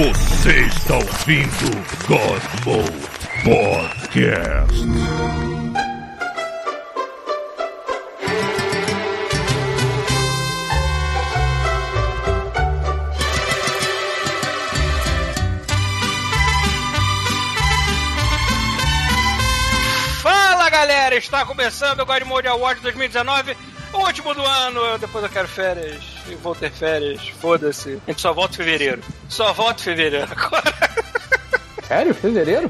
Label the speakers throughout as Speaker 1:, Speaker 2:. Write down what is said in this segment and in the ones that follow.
Speaker 1: Você está ouvindo God Podcast.
Speaker 2: Fala galera, está começando o God Award 2019, o último do ano. Depois eu quero férias, e vou ter férias, foda-se. A gente só volta em fevereiro. Só volta em fevereiro agora.
Speaker 3: Sério? Fevereiro?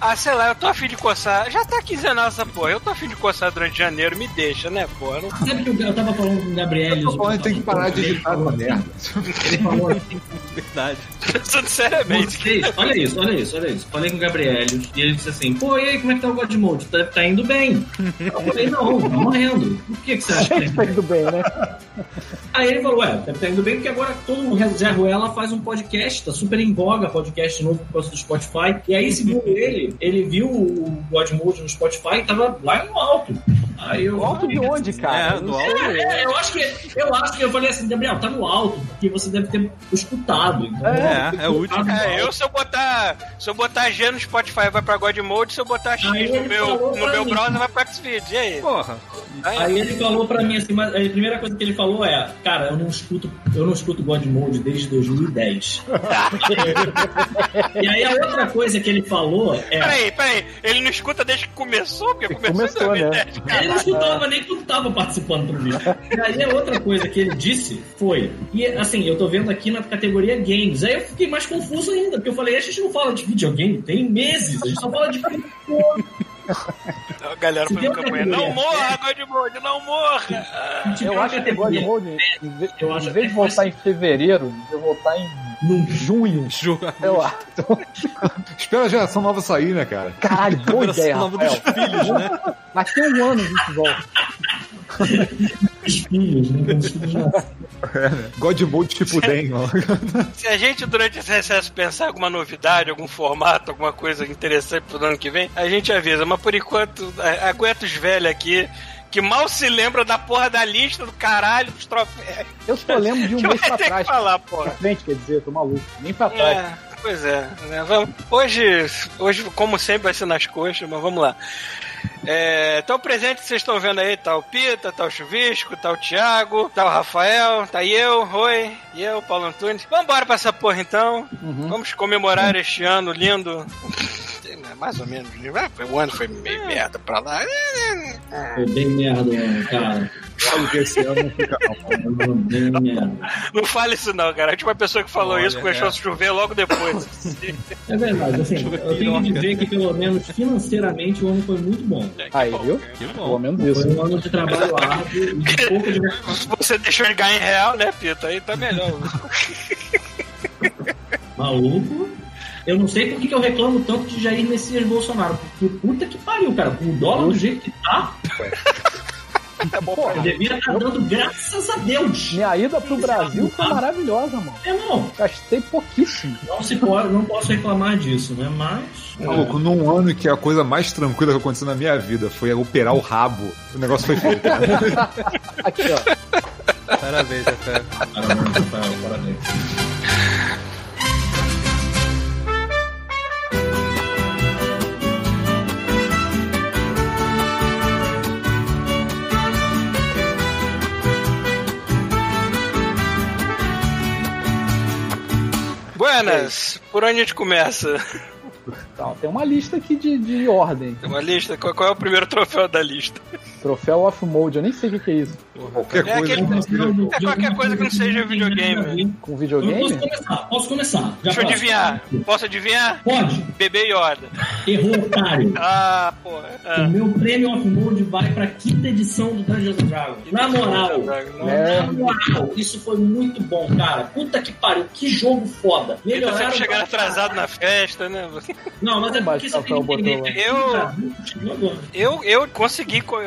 Speaker 2: Ah, sei lá, eu tô afim de coçar. Já tá quinzenal essa porra. Eu tô afim de coçar durante janeiro, me deixa, né, porra? Não-
Speaker 4: Sabe que eu tava falando com o Gabriel.
Speaker 5: Eu tô falando que tem que parar de editar essa merda.
Speaker 4: Ele falou assim,
Speaker 6: Verdade.
Speaker 2: Pensando seriamente.
Speaker 4: vocês, olha isso, olha isso, olha isso. Falei com o Gabriel e ele disse assim, pô, e aí, como é que tá o God Mode? Tá, tá indo bem. Eu falei, não, tá morrendo. Por que, que você acha que tá indo
Speaker 3: tá
Speaker 4: bem?
Speaker 3: indo bem, né?
Speaker 4: Aí ele falou, ué, tá indo bem porque agora todo mundo, Zé Ruela faz um podcast, tá super em voga podcast novo por causa do Spotify. E aí, segundo ele, ele viu o God Mode no Spotify e tava lá no alto. Aí eu,
Speaker 3: Alto de onde, cara?
Speaker 6: É, do alto.
Speaker 4: É, eu acho que eu acho que eu falei assim, Gabriel, tá no alto, porque você deve ter escutado. Então,
Speaker 6: É,
Speaker 4: que
Speaker 6: é útil.
Speaker 2: É, eu se eu botar. Se eu botar G no Spotify vai pra God Mode, se eu botar X
Speaker 4: Aí
Speaker 2: no meu, no meu
Speaker 4: mim.
Speaker 2: browser vai pra Xvideo. E aí?
Speaker 6: Porra.
Speaker 4: Aí ele falou pra mim assim, mas a primeira coisa que ele falou é, cara, eu não escuto, eu não escuto God Mode desde 2010. e aí a outra coisa que ele falou é,
Speaker 2: Peraí, peraí. Ele não escuta desde que começou? Porque começou,
Speaker 3: Começou,
Speaker 2: em
Speaker 3: né?
Speaker 2: 2010, cara.
Speaker 4: Ele não escutava nem quando tava participando pro vídeo. E aí a outra coisa que ele disse foi, e assim, eu tô vendo aqui na categoria games, aí eu fiquei mais confuso ainda, porque eu falei, a gente não fala de videogame, tem meses, a gente só fala de videogame.
Speaker 2: A galera foi campanha. Não morra, God Mode, não morra!
Speaker 3: Eu acho que o God Mode, em
Speaker 4: Eu
Speaker 3: vez de voltar em fevereiro, devia voltar em
Speaker 4: Num
Speaker 3: junho.
Speaker 6: Ju-
Speaker 3: Sei lá.
Speaker 5: Espera a geração nova sair, né, cara?
Speaker 3: Caralho, boa ideia,
Speaker 6: nova dos filhos, né?
Speaker 3: Daqui a um ano a gente volta.
Speaker 4: os filhos, né? Os filhos.
Speaker 5: God Mode tipo Den, ó.
Speaker 2: Se a gente, durante esse recesso, pensar alguma novidade, algum formato, alguma coisa interessante pro ano que vem, a gente avisa. Mas por enquanto, a- aguenta os velhos aqui. Que mal se lembra da porra da lista do caralho dos troféus.
Speaker 3: Eu só lembro de um mês pra
Speaker 2: ter que
Speaker 3: trás.
Speaker 2: falar,
Speaker 3: Pra
Speaker 2: porra.
Speaker 3: frente, quer dizer, tô maluco. Nem pra trás.
Speaker 2: É, pois é. né? Hoje, hoje, como sempre, vai ser nas coxas, mas vamos lá. É, então, o presente que vocês estão vendo aí tá o Pita, tá o Chuvisco, tá o Thiago, tá o Rafael, tá eu, Oi, e eu, Paulo Antunes. Vambora pra essa porra então.
Speaker 3: Uhum.
Speaker 2: Vamos comemorar este ano lindo. Mais ou menos. né? O ano foi meio merda pra lá.
Speaker 4: Foi bem merda, cara.
Speaker 5: Sabe que esse ano não fica não.
Speaker 4: Foi
Speaker 2: fale isso não, cara. A última pessoa que falou
Speaker 6: Olha,
Speaker 2: isso começou
Speaker 6: é.
Speaker 2: a chover logo depois.
Speaker 4: É verdade, assim, eu tenho que dizer que pelo menos financeiramente o ano foi muito bom.
Speaker 3: Aí, viu?
Speaker 6: Que
Speaker 3: Pelo
Speaker 6: bom.
Speaker 3: menos
Speaker 4: Foi
Speaker 3: isso.
Speaker 4: um ano de trabalho árduo e de pouca diversão.
Speaker 2: Você deixou ele ganhar em real, né, Pita? Aí tá melhor.
Speaker 4: Maluco. Eu não sei por que que eu reclamo tanto de Jair Messias Bolsonaro. Porque puta que pariu, cara. Com o dólar do jeito que tá,
Speaker 3: Porra,
Speaker 4: eu devia estar dando graças a Deus.
Speaker 3: minha ida pro Brasil foi maravilhosa, mano.
Speaker 4: É, não.
Speaker 3: Gastei pouquíssimo.
Speaker 4: Não, se pode, não posso reclamar disso, né? Mas.
Speaker 5: Maluco, num ano que a coisa mais tranquila que aconteceu na minha vida foi operar o rabo, o negócio foi feito. né?
Speaker 3: Aqui, ó.
Speaker 6: Parabéns, Rafael.
Speaker 4: Parabéns, Rafael, parabéns.
Speaker 2: Buenas, por onde a gente começa?
Speaker 3: Então, tem uma lista aqui de, de ordem.
Speaker 2: Tem uma lista? Qual, qual é o primeiro troféu da lista?
Speaker 3: Troféu off mode, eu nem sei o que, que é isso.
Speaker 5: Qualquer
Speaker 2: É
Speaker 5: coisa.
Speaker 2: aquele- É qualquer coisa que não seja videogame.
Speaker 3: Com
Speaker 4: Eu posso
Speaker 3: videogame?
Speaker 4: começar, posso começar. Já
Speaker 2: Deixa eu adivinhar. Posso adivinhar?
Speaker 4: Pode.
Speaker 2: Bebê Yoda.
Speaker 4: Errou, otário.
Speaker 2: Ah, porra.
Speaker 4: O
Speaker 2: Ah.
Speaker 4: meu prêmio off mode vai pra quinta edição do Dungeons Dragons. Na moral,
Speaker 3: É.
Speaker 4: na moral, isso foi muito bom, cara. Puta que pariu, que jogo foda.
Speaker 2: Ele tá
Speaker 4: Melhoraram
Speaker 2: sempre chegando
Speaker 4: bastante.
Speaker 2: atrasado na festa, né?
Speaker 4: Não, mas é porque você tem que entender. que
Speaker 2: Eu-
Speaker 4: o.
Speaker 2: Eu, eu consegui, co-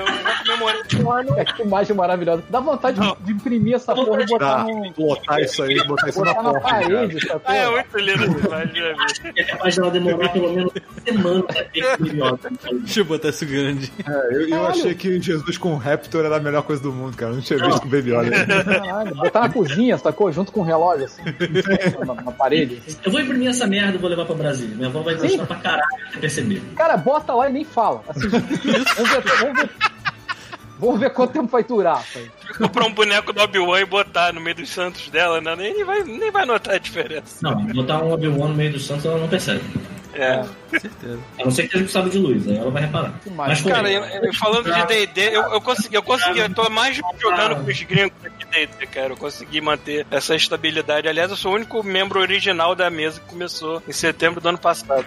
Speaker 2: um ano.
Speaker 3: É que imagem maravilhosa. Dá vontade de, de imprimir essa porra e botar,
Speaker 5: Dá,
Speaker 3: no,
Speaker 5: botar isso aí, botar isso na
Speaker 3: botar na
Speaker 5: porta.
Speaker 3: parede, essa
Speaker 2: Ah, é muito lindo essa imagem, já vi.
Speaker 4: É capaz de ela demorar pelo menos uma semana pra ter.
Speaker 6: Deixa eu botar isso grande.
Speaker 5: É, eu, eu achei que Jesus com o Raptor era a melhor coisa do mundo, cara. Eu não tinha visto com o Baby Yoda.
Speaker 3: Caralho, botar na cozinha, sacou? Junto com o relógio, assim. na, na parede. assim.
Speaker 4: Eu vou imprimir essa merda e vou levar pra Brasília. Minha avó vai gostar pra caralho perceber.
Speaker 3: Cara, bota lá e nem fala. Assim, vamos ver, vamos ver. Vamos ver quanto tempo vai durar. sabe?
Speaker 2: Comprar um boneco do Obi-Wan e botar no meio dos santos dela, né? Nem vai, nem vai notar a diferença.
Speaker 4: Não, botar um Obi-Wan no meio do Santos ela não percebe.
Speaker 2: É.
Speaker 6: Com certeza.
Speaker 4: A não ser que esteja com sábio de luz, aí ela vai reparar.
Speaker 3: Mas,
Speaker 4: Mas,
Speaker 2: Cara,
Speaker 4: eu,
Speaker 2: eu- falando de D&D, eu, eu consegui, eu consegui, eu tô mais jogando com os gringos aqui D&D, cara. Eu consegui manter essa estabilidade. Aliás, eu sou o único membro original da mesa que começou em setembro do ano passado.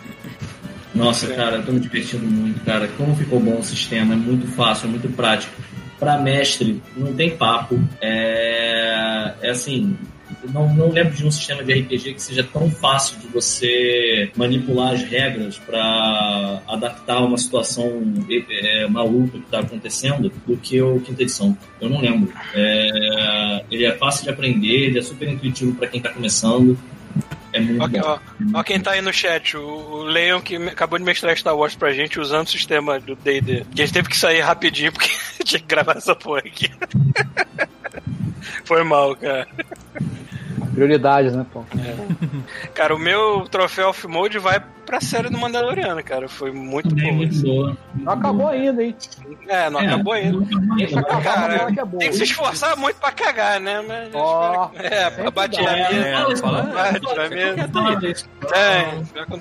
Speaker 4: Nossa, cara, eu tô me divertindo muito, cara. Como ficou bom o sistema, é muito fácil, é muito prático. Pra mestre, não tem papo. É, é assim, não, não lembro de um sistema de RPG que seja tão fácil de você manipular as regras pra adaptar uma situação é, é, maluca que tá acontecendo do que o quinta edição. Eu não lembro. É, ele é fácil de aprender, ele é super intuitivo pra quem tá começando. É muito
Speaker 2: Ó,
Speaker 4: bom.
Speaker 2: ó, ó quem tá aí no chat, o, o Leon que acabou de mestrar Star Wars pra gente usando o sistema do D&D. Que a gente teve que sair rapidinho porque tinha que gravar essa porra aqui. Foi mal, cara.
Speaker 3: Prioridades, né, pô?
Speaker 2: Cara, o meu troféu off-mode vai pra série do Mandaloriano, cara. Foi muito bom.
Speaker 4: muito boa.
Speaker 3: Não acabou ainda, hein?
Speaker 2: É, não acabou ainda.
Speaker 4: Não acabou
Speaker 3: Deixa acabar,
Speaker 2: Cara,
Speaker 3: que é boa.
Speaker 2: Tem que se esforçar muito pra cagar, né? Mas que- é, pra bater
Speaker 3: dá.
Speaker 2: a
Speaker 4: É,
Speaker 2: mesa.
Speaker 6: É,
Speaker 4: isso,
Speaker 2: mesmo.
Speaker 4: não fala isso.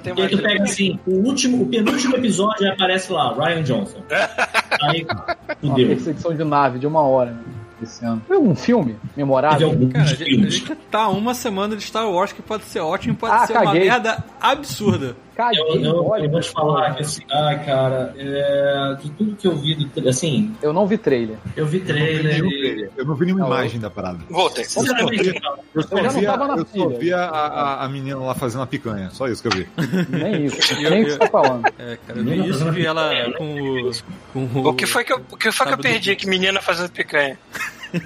Speaker 2: Tem, mais.
Speaker 4: tu pega assim, o último, o penúltimo episódio aparece lá, Ryan Johnson. Aí,
Speaker 3: Uma
Speaker 4: fudeu.
Speaker 3: perseguição de nave de uma hora, né? Esse ano. Foi um filme memorável.
Speaker 4: alguns
Speaker 6: Cara, a gente, a gente tá uma semana de Star Wars que pode ser ótimo, pode
Speaker 3: Ah,
Speaker 6: ser uma
Speaker 3: caguei.
Speaker 6: merda absurda.
Speaker 3: Caguei,
Speaker 4: Eu, eu,
Speaker 3: olha,
Speaker 4: eu vou te falar que assim, ah, cara, é, de tudo que eu vi, do, assim,
Speaker 3: Eu não vi trailer.
Speaker 4: eu vi trailer e.
Speaker 5: Eu não vi nenhuma
Speaker 3: Não,
Speaker 5: imagem da parada.
Speaker 2: Voltei.
Speaker 4: Sinceramente, cara,
Speaker 5: Eu só
Speaker 3: Eu já não
Speaker 5: vi, a, eu só vi a, a, a menina lá fazendo a picanha. Só isso que eu vi.
Speaker 3: Nem isso.
Speaker 6: Eu-
Speaker 3: Nem o que você tá falando.
Speaker 6: É, cara, eu vi isso, vi ela com o. Com o,
Speaker 2: O que foi que eu, o que, foi que eu perdi? Que menina fazendo picanha.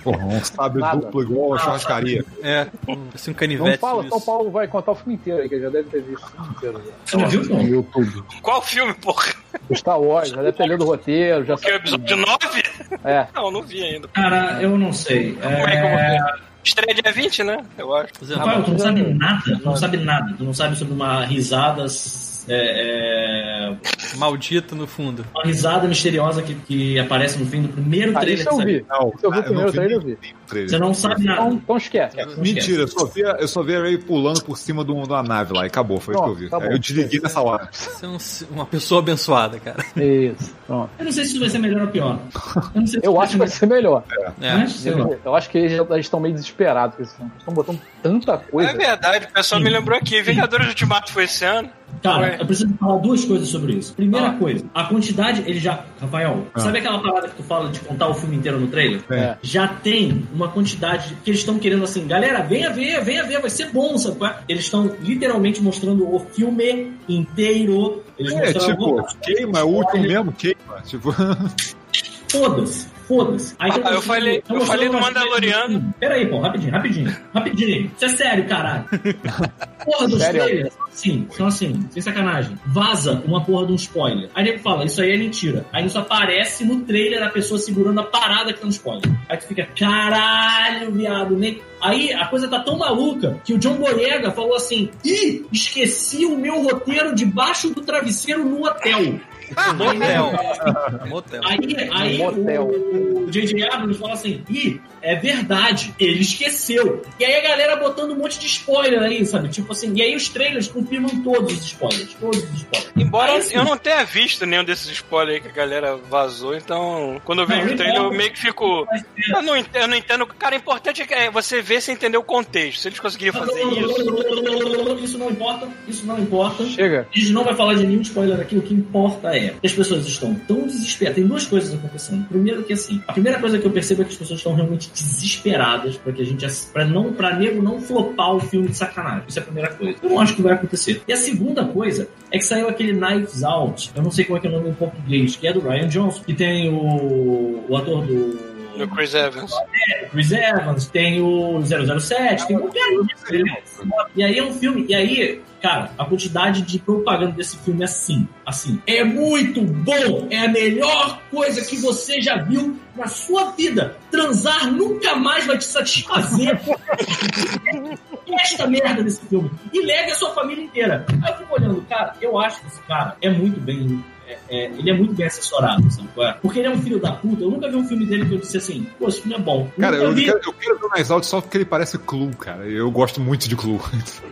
Speaker 5: Porra, um sábio
Speaker 3: Nada.
Speaker 5: duplo igual a churrascaria.
Speaker 6: É, assim, um
Speaker 3: Não
Speaker 6: canivete.
Speaker 3: fala,
Speaker 6: suíço.
Speaker 3: São Paulo vai contar o filme inteiro aí, que já deve ter visto o filme inteiro.
Speaker 4: você não viu, não?
Speaker 3: YouTube.
Speaker 2: Qual filme, porra?
Speaker 3: O Star Wars, já deve ter lido o roteiro, já
Speaker 2: Que é o episódio 9?
Speaker 3: É.
Speaker 2: Não, não vi ainda.
Speaker 4: Cara, eu não sei.
Speaker 2: Como é que eu vou
Speaker 4: É...
Speaker 2: ver? Estreia dia 20, né? Eu acho.
Speaker 4: Rafael, tu não sabe nada, tu não sabe nada. Tu não sabe sobre uma risada. É, é,
Speaker 6: Maldito no fundo.
Speaker 4: uma risada misteriosa que, que aparece no fim do primeiro
Speaker 3: Ah,
Speaker 4: trailer
Speaker 3: isso eu vi.
Speaker 5: Não,
Speaker 3: Isso eu vi o
Speaker 5: ah,
Speaker 3: primeiro
Speaker 5: vi
Speaker 3: trailer, eu vi.
Speaker 5: trailer.
Speaker 4: Você não sabe
Speaker 3: Então,
Speaker 4: nada.
Speaker 3: então esquece.
Speaker 4: Não
Speaker 5: Mentira,
Speaker 4: esquece.
Speaker 5: eu só, vi, eu só vi a Ray pulando por cima de, um- de uma nave lá e acabou, foi isso que eu vi.
Speaker 3: Pronto, tá
Speaker 5: eu desliguei nessa hora.
Speaker 6: Você é um- uma pessoa abençoada, cara.
Speaker 3: Isso. Pronto.
Speaker 4: Eu não sei se isso vai ser melhor ou pior. Eu, não sei se
Speaker 3: Eu acho que vai ser melhor.
Speaker 6: É.
Speaker 4: Mas, sei lá.
Speaker 3: Eu, eu acho que eles já estão meio desesperados com esse filme. Eles estão botando tanta coisa.
Speaker 2: É verdade, o pessoal me lembrou aqui. Vingadores Ultimato foi esse ano.
Speaker 4: Cara,
Speaker 2: Foi.
Speaker 4: eu preciso falar duas coisas sobre isso. Primeira
Speaker 2: Ah.
Speaker 4: coisa, a quantidade, ele já. Rafael,
Speaker 5: Ah.
Speaker 4: sabe aquela parada que tu fala de contar o filme inteiro no trailer?
Speaker 3: É.
Speaker 4: Já tem uma quantidade de- que eles estão querendo assim, galera, venha ver, venha ver, vai ser bom, sabe? qual é? Eles estão literalmente mostrando o filme inteiro. Eles
Speaker 5: É,
Speaker 4: mostraram
Speaker 5: tipo, queima, é o último mesmo, queima. Tipo,
Speaker 4: Foda-se, foda-se. Aí
Speaker 2: Ah, eu falei-
Speaker 4: tão
Speaker 2: eu falei do Mandaloriano.
Speaker 4: assim. Pera aí, pô, rapidinho, rapidinho, rapidinho. Isso é sério, caralho. Porra dos
Speaker 3: Sério?
Speaker 4: trailers assim, são assim, sem sacanagem. Vaza uma porra de um spoiler. Aí nego fala, isso aí é mentira. Aí isso aparece no trailer a pessoa segurando a parada que tá no spoiler. Aí tu fica, caralho, viado, nem. Aí a coisa tá tão maluca que o John Boyega falou assim: ih, esqueci o meu roteiro debaixo do travesseiro no hotel.
Speaker 6: Motel. Motel.
Speaker 4: Aí, aí
Speaker 3: motel.
Speaker 4: o, o J.J. Abrams fala assim: ih, é verdade, ele esqueceu. E aí a galera botando um monte de spoiler aí, sabe? Tipo assim, e aí os trailers confirmam todos os spoilers. Todos os spoilers.
Speaker 2: Embora
Speaker 4: Aí, assim,
Speaker 2: eu não tenha visto nenhum desses spoilers aí que a galera vazou, então quando eu vejo o trailer eu
Speaker 4: não.
Speaker 2: meio que fico. Eu não, eu não entendo. Cara, o importante é que é você ver sem entender o contexto. Se eles conseguirem fazer isso.
Speaker 4: Isso não importa, isso não importa.
Speaker 3: Chega.
Speaker 4: A gente não vai falar de nenhum spoiler aqui, o que importa é as pessoas estão tão desesperadas. Tem duas coisas acontecendo. Primeiro que assim, a primeira coisa que eu percebo é que as pessoas estão realmente desesperadas para que a gente para não para nego não flopar o filme de sacanagem. Isso é a primeira coisa. Eu não acho que vai acontecer. E a segunda coisa é que saiu aquele Knives Out. Eu não sei qual é, que é o nome em português, que é do Ryan Johnson, que tem o, o ator do
Speaker 2: No Chris Evans.
Speaker 4: é, Chris Evans, tem o 007, tem um cara. E aí é um filme, e aí, cara, a quantidade de propaganda desse filme é assim, assim. É muito bom, é a melhor coisa que você já viu na sua vida. Transar nunca mais vai te satisfazer. Esta merda desse filme. E leve a sua família inteira. Aí eu fico olhando, cara, eu acho que esse cara é muito bem é, é, ele é muito bem assessorado, sabe? qual é? Porque ele é um filho da puta. Eu nunca vi um filme dele que eu disse assim, pô, esse filme é bom.
Speaker 5: Cara, eu
Speaker 4: vi.
Speaker 5: quero, eu quero ver mais alto só porque ele parece Clue, cara. Eu gosto muito de Clue.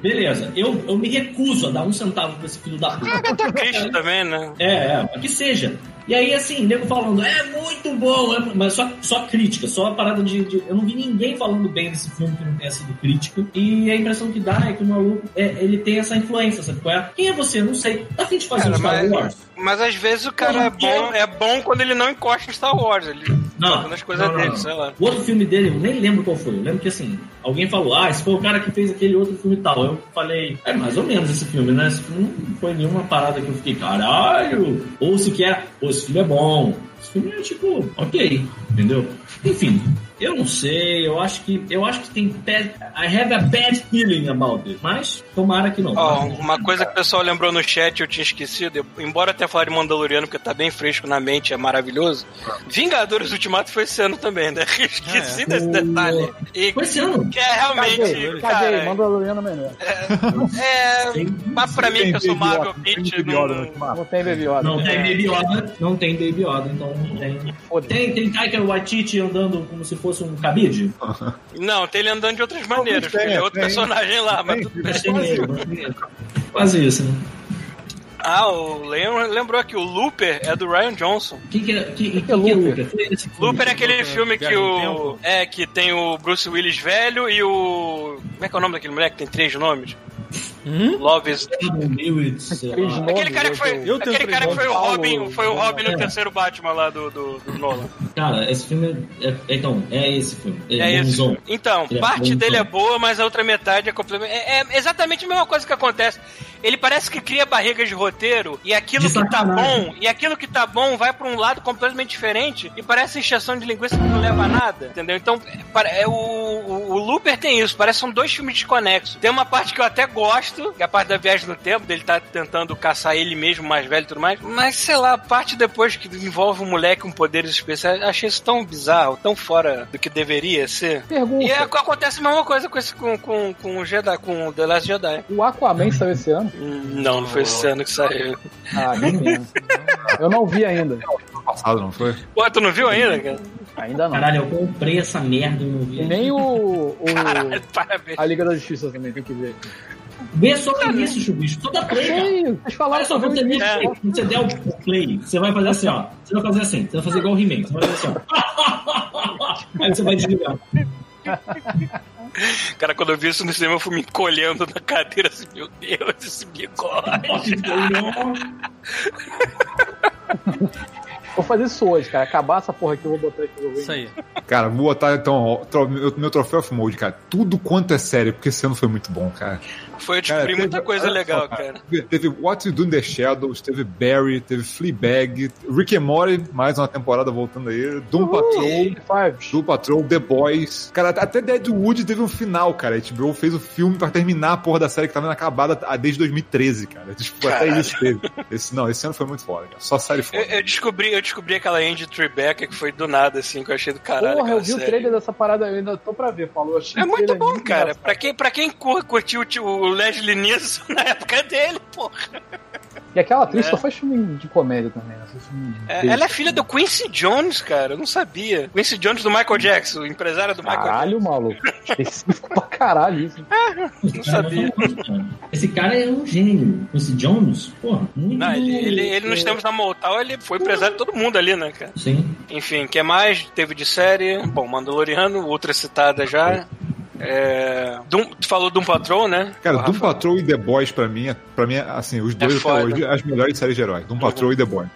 Speaker 4: Beleza, eu, eu me recuso a dar um centavo pra esse filho da puta.
Speaker 2: Agatha Christie também, né?
Speaker 4: É, é, que seja. E aí, assim, nego falando, é muito bom, é mas só, só crítica, só a parada de, de- Eu não vi ninguém falando bem desse filme que não tenha sido crítica. E a impressão que dá é que o maluco, é, ele tem essa influência, sabe qual é? Quem é você? Eu não sei. Tá afim de fazer
Speaker 2: Cara,
Speaker 4: um Star
Speaker 2: mas-
Speaker 4: Wars?
Speaker 2: Mas às vezes o cara é bom, é bom quando ele não encosta em Star Wars. Ele
Speaker 4: Não,
Speaker 2: fazendo as coisas
Speaker 4: não, não,
Speaker 2: dele, sei lá.
Speaker 4: O outro filme dele, eu nem lembro qual foi. Eu lembro que assim, alguém falou, ah, esse foi o cara que fez aquele outro filme e tal. Eu falei, é mais ou menos esse filme, né? Esse filme não foi nenhuma parada que eu fiquei, caralho. Ou sequer, pô, esse filme é bom. Esse filme é tipo, ok, entendeu? Enfim, eu não sei, eu acho que. Eu acho que tem. Bad, I have a bad feeling about it. Mas, tomara que não.
Speaker 2: Ó, uma coisa que o pessoal lembrou no chat eu tinha esquecido, eu- embora até falar de Mandaloriano, porque tá bem fresco na mente, é maravilhoso. Vingadores Ultimato foi esse ano também, né? Esqueci desse detalhe. E
Speaker 4: Foi esse ano.
Speaker 2: que é realmente,
Speaker 3: caguei,
Speaker 2: cara.
Speaker 3: Mandaloriano melhor.
Speaker 2: É. Mas pra mim, que eu sou Marvel
Speaker 5: tem
Speaker 2: Pitch, não.
Speaker 5: Ultimato.
Speaker 3: Não tem Baby Yoda.
Speaker 4: Não tem Baby Yoda, não tem Baby Yoda, então não tem. Tem, tem Taika Waititi andando como se fosse um cabide?
Speaker 2: Não, tem ele andando de outras maneiras, ele é outro
Speaker 5: tem.
Speaker 2: personagem lá, mas
Speaker 5: Tem,
Speaker 2: tudo bem.
Speaker 4: Tem tem ele. Quase isso, né?
Speaker 2: Ah, o Leon lembrou que o Looper é do Ryan Johnson.
Speaker 4: O que, que é, que, que,
Speaker 3: que é Looper?
Speaker 4: Filme.
Speaker 2: Looper é aquele filme que o.
Speaker 6: Tempo.
Speaker 2: É, que tem o Bruce Willis velho e o. Como é que é o nome daquele moleque? Tem três nomes?
Speaker 6: Hum?
Speaker 2: Love is. Aquele cara que foi,
Speaker 6: Eu tenho
Speaker 2: aquele cara que foi o Robin, foi o Robin no
Speaker 4: é.
Speaker 2: terceiro Batman lá do, do, do Nolan.
Speaker 4: Cara, esse filme é, é- Então, é esse filme.
Speaker 2: É
Speaker 4: É, bonzão.
Speaker 2: Então,
Speaker 4: Ele é
Speaker 2: parte dele é boa, mas a outra metade é completamente. É, é exatamente a mesma coisa que acontece. Ele parece que cria barrigas de roteiro e aquilo
Speaker 4: De
Speaker 2: que tá bom, e aquilo que tá bom vai pra um lado completamente diferente e parece injeção de linguiça que não leva a nada, entendeu? Então, para- é, o, o, o Looper tem isso, parece que são dois filmes desconexos. Tem uma parte que eu até gosto, que é a parte da viagem no tempo, dele tá tentando caçar ele mesmo mais velho e tudo mais, mas sei lá, a parte depois que envolve um moleque com poderes especiais, achei isso tão bizarro, tão fora do que deveria ser.
Speaker 3: Pergunta.
Speaker 2: E é, acontece a mesma coisa com, esse, com, com, com o Jedi, com o The Last Jedi.
Speaker 3: O Aquaman saiu esse ano?
Speaker 2: Não, não foi esse ano que saiu.
Speaker 3: Ah, que pena. Eu não vi ainda.
Speaker 5: Passado, não foi?
Speaker 2: Pô, tu não viu ainda, cara?
Speaker 3: Ainda não.
Speaker 4: Caralho, eu comprei essa merda e não vi.
Speaker 3: Nem o, o-
Speaker 2: Caralho, parabéns.
Speaker 3: a Liga da Justiça também, tem que ver.
Speaker 4: Vê só o início, chubicho. Dá play, cara.
Speaker 3: Ei, vocês falaram
Speaker 4: Olha só,
Speaker 3: sobre
Speaker 4: quando você,
Speaker 3: o
Speaker 4: der,
Speaker 2: É.
Speaker 4: quando você der o play, você vai fazer assim, ó. Você vai fazer assim, você vai fazer igual o He-Man. Você vai fazer assim, ó. Aí você vai desligar.
Speaker 2: Cara, quando eu vi isso no cinema, eu fui me encolhendo na cadeira assim, meu Deus, esse bigode.
Speaker 3: Vou fazer isso hoje, cara. Acabar essa porra aqui, eu vou botar aqui. Vou ver.
Speaker 6: Isso aí.
Speaker 5: Cara, vou botar então ó, tro- meu, troféu off-mode, cara. Tudo quanto é sério, porque esse ano foi muito bom, cara.
Speaker 2: Foi eu
Speaker 5: Cara,
Speaker 2: descobri
Speaker 5: teve-
Speaker 2: muita coisa
Speaker 5: olha
Speaker 2: legal,
Speaker 5: só,
Speaker 2: cara.
Speaker 5: Teve What You Do in the Shadows, teve Barry, teve Fleabag, Rick and Morty, mais uma temporada voltando aí, Doom Patrol,
Speaker 3: Five.
Speaker 5: Doom Patrol, The Boys. Cara, até Deadwood teve um final, cara. A HBO fez o filme pra terminar a porra da série que tava acabada desde 2013, cara. Tipo, até isso teve. Esse, não, esse ano foi muito foda, cara. Só série foda.
Speaker 2: Eu, eu descobri, eu descobri aquela Andy Tribeca que foi do nada, assim, que eu achei do caralho.
Speaker 3: Porra, eu vi o
Speaker 2: série.
Speaker 3: trailer dessa parada, eu ainda tô pra ver, falou. Achei
Speaker 2: É
Speaker 3: o
Speaker 2: muito bom, cara.
Speaker 3: engraçado.
Speaker 2: Pra quem, pra quem cur- curtiu o o Leslie Nielsen na época dele, porra.
Speaker 3: E aquela atriz
Speaker 2: É.
Speaker 3: só faz filme de comédia também. Né? Filme de
Speaker 2: É, ela é filha do Quincy Jones, cara. Eu não sabia. Quincy Jones do Michael Jackson, o empresário do Michael
Speaker 3: Caralho, maluco. Específico pra caralho isso.
Speaker 2: Jackson. Não sabia.
Speaker 4: Esse cara é um gênio. Esse Jones, porra, muito.
Speaker 2: Não, ele, ele, ele nos tempos da Motown, ele foi empresário de todo mundo ali, né, cara?
Speaker 4: Sim.
Speaker 2: Enfim, o que mais? Teve de série. Bom, Mandaloriano, outra citada já. É... Doom, tu falou Doom Patrol, né?
Speaker 5: Cara,
Speaker 2: O
Speaker 5: Doom
Speaker 2: Rafa.
Speaker 5: Patrol e The Boys, pra mim, é- pra mim, assim, os dois até
Speaker 2: foda.
Speaker 5: hoje, as melhores séries de herói. Doom Patrol e The Boys.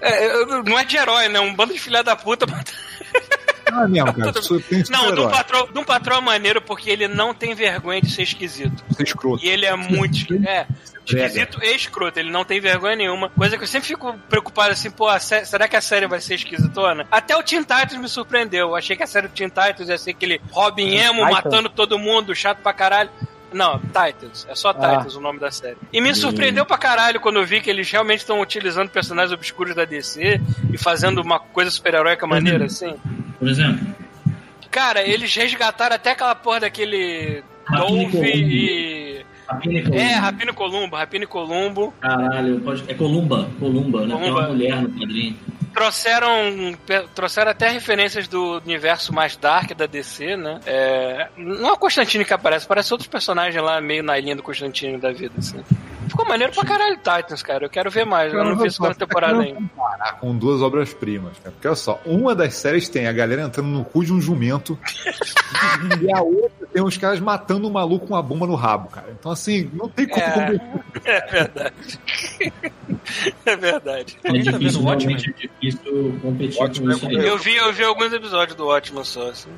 Speaker 2: É, não é de herói, né? Um bando de filha da puta.
Speaker 5: Ah, mesmo, cara.
Speaker 2: Não, de um,
Speaker 5: super-herói.
Speaker 2: patrão, de um patrão maneiro porque ele não tem vergonha de ser esquisito.
Speaker 5: É escroto.
Speaker 2: E ele é muito esquisito. É, esquisito e escroto. Ele não tem vergonha nenhuma. Coisa que eu sempre fico preocupado assim, pô, sé- será que a série vai ser esquisitona? Até o Teen Titans me surpreendeu. Eu achei que a série do Teen Titans ia ser aquele Robin Emo matando todo mundo, chato pra caralho. Não, Titans. É só
Speaker 3: Ah.
Speaker 2: Titans o nome da série. E me surpreendeu pra caralho quando eu vi que eles realmente estão utilizando personagens obscuros da DC e fazendo uma coisa super-heróica maneira, assim.
Speaker 4: Por exemplo.
Speaker 2: Cara, eles resgataram até aquela porra daquele
Speaker 4: Rapina e
Speaker 2: Dolph
Speaker 4: Columbo.
Speaker 2: e.
Speaker 4: Rapina e
Speaker 2: É,
Speaker 4: Columba.
Speaker 2: Rapino Columbo, Rapino Columbo.
Speaker 4: Caralho, pode... é Columba. Columba, né? Tem
Speaker 2: Columba.
Speaker 4: uma mulher no quadrinho.
Speaker 2: Trouxeram, trouxeram até referências do universo mais dark da DC, né? É, não é o Constantine que aparece, parece outros personagens lá meio na linha do Constantine da vida, assim. Ficou maneiro pra caralho Titans, cara. Eu quero ver mais. Eu não vi a segunda temporada ainda.
Speaker 5: comparar com duas obras-primas, cara. Porque olha só, uma das séries tem a galera entrando no cu de um jumento e a outra tem os caras matando um maluco com uma bomba no rabo, cara. Então, assim, não tem como.
Speaker 2: É. É verdade. É verdade.
Speaker 4: É
Speaker 6: Alguém tá
Speaker 4: difícil,
Speaker 6: vendo o Watchmen?
Speaker 4: realmente é difícil competir
Speaker 5: Watchmen
Speaker 4: com isso aí.
Speaker 2: Eu vi, eu vi alguns episódios do Ótimo só, assim.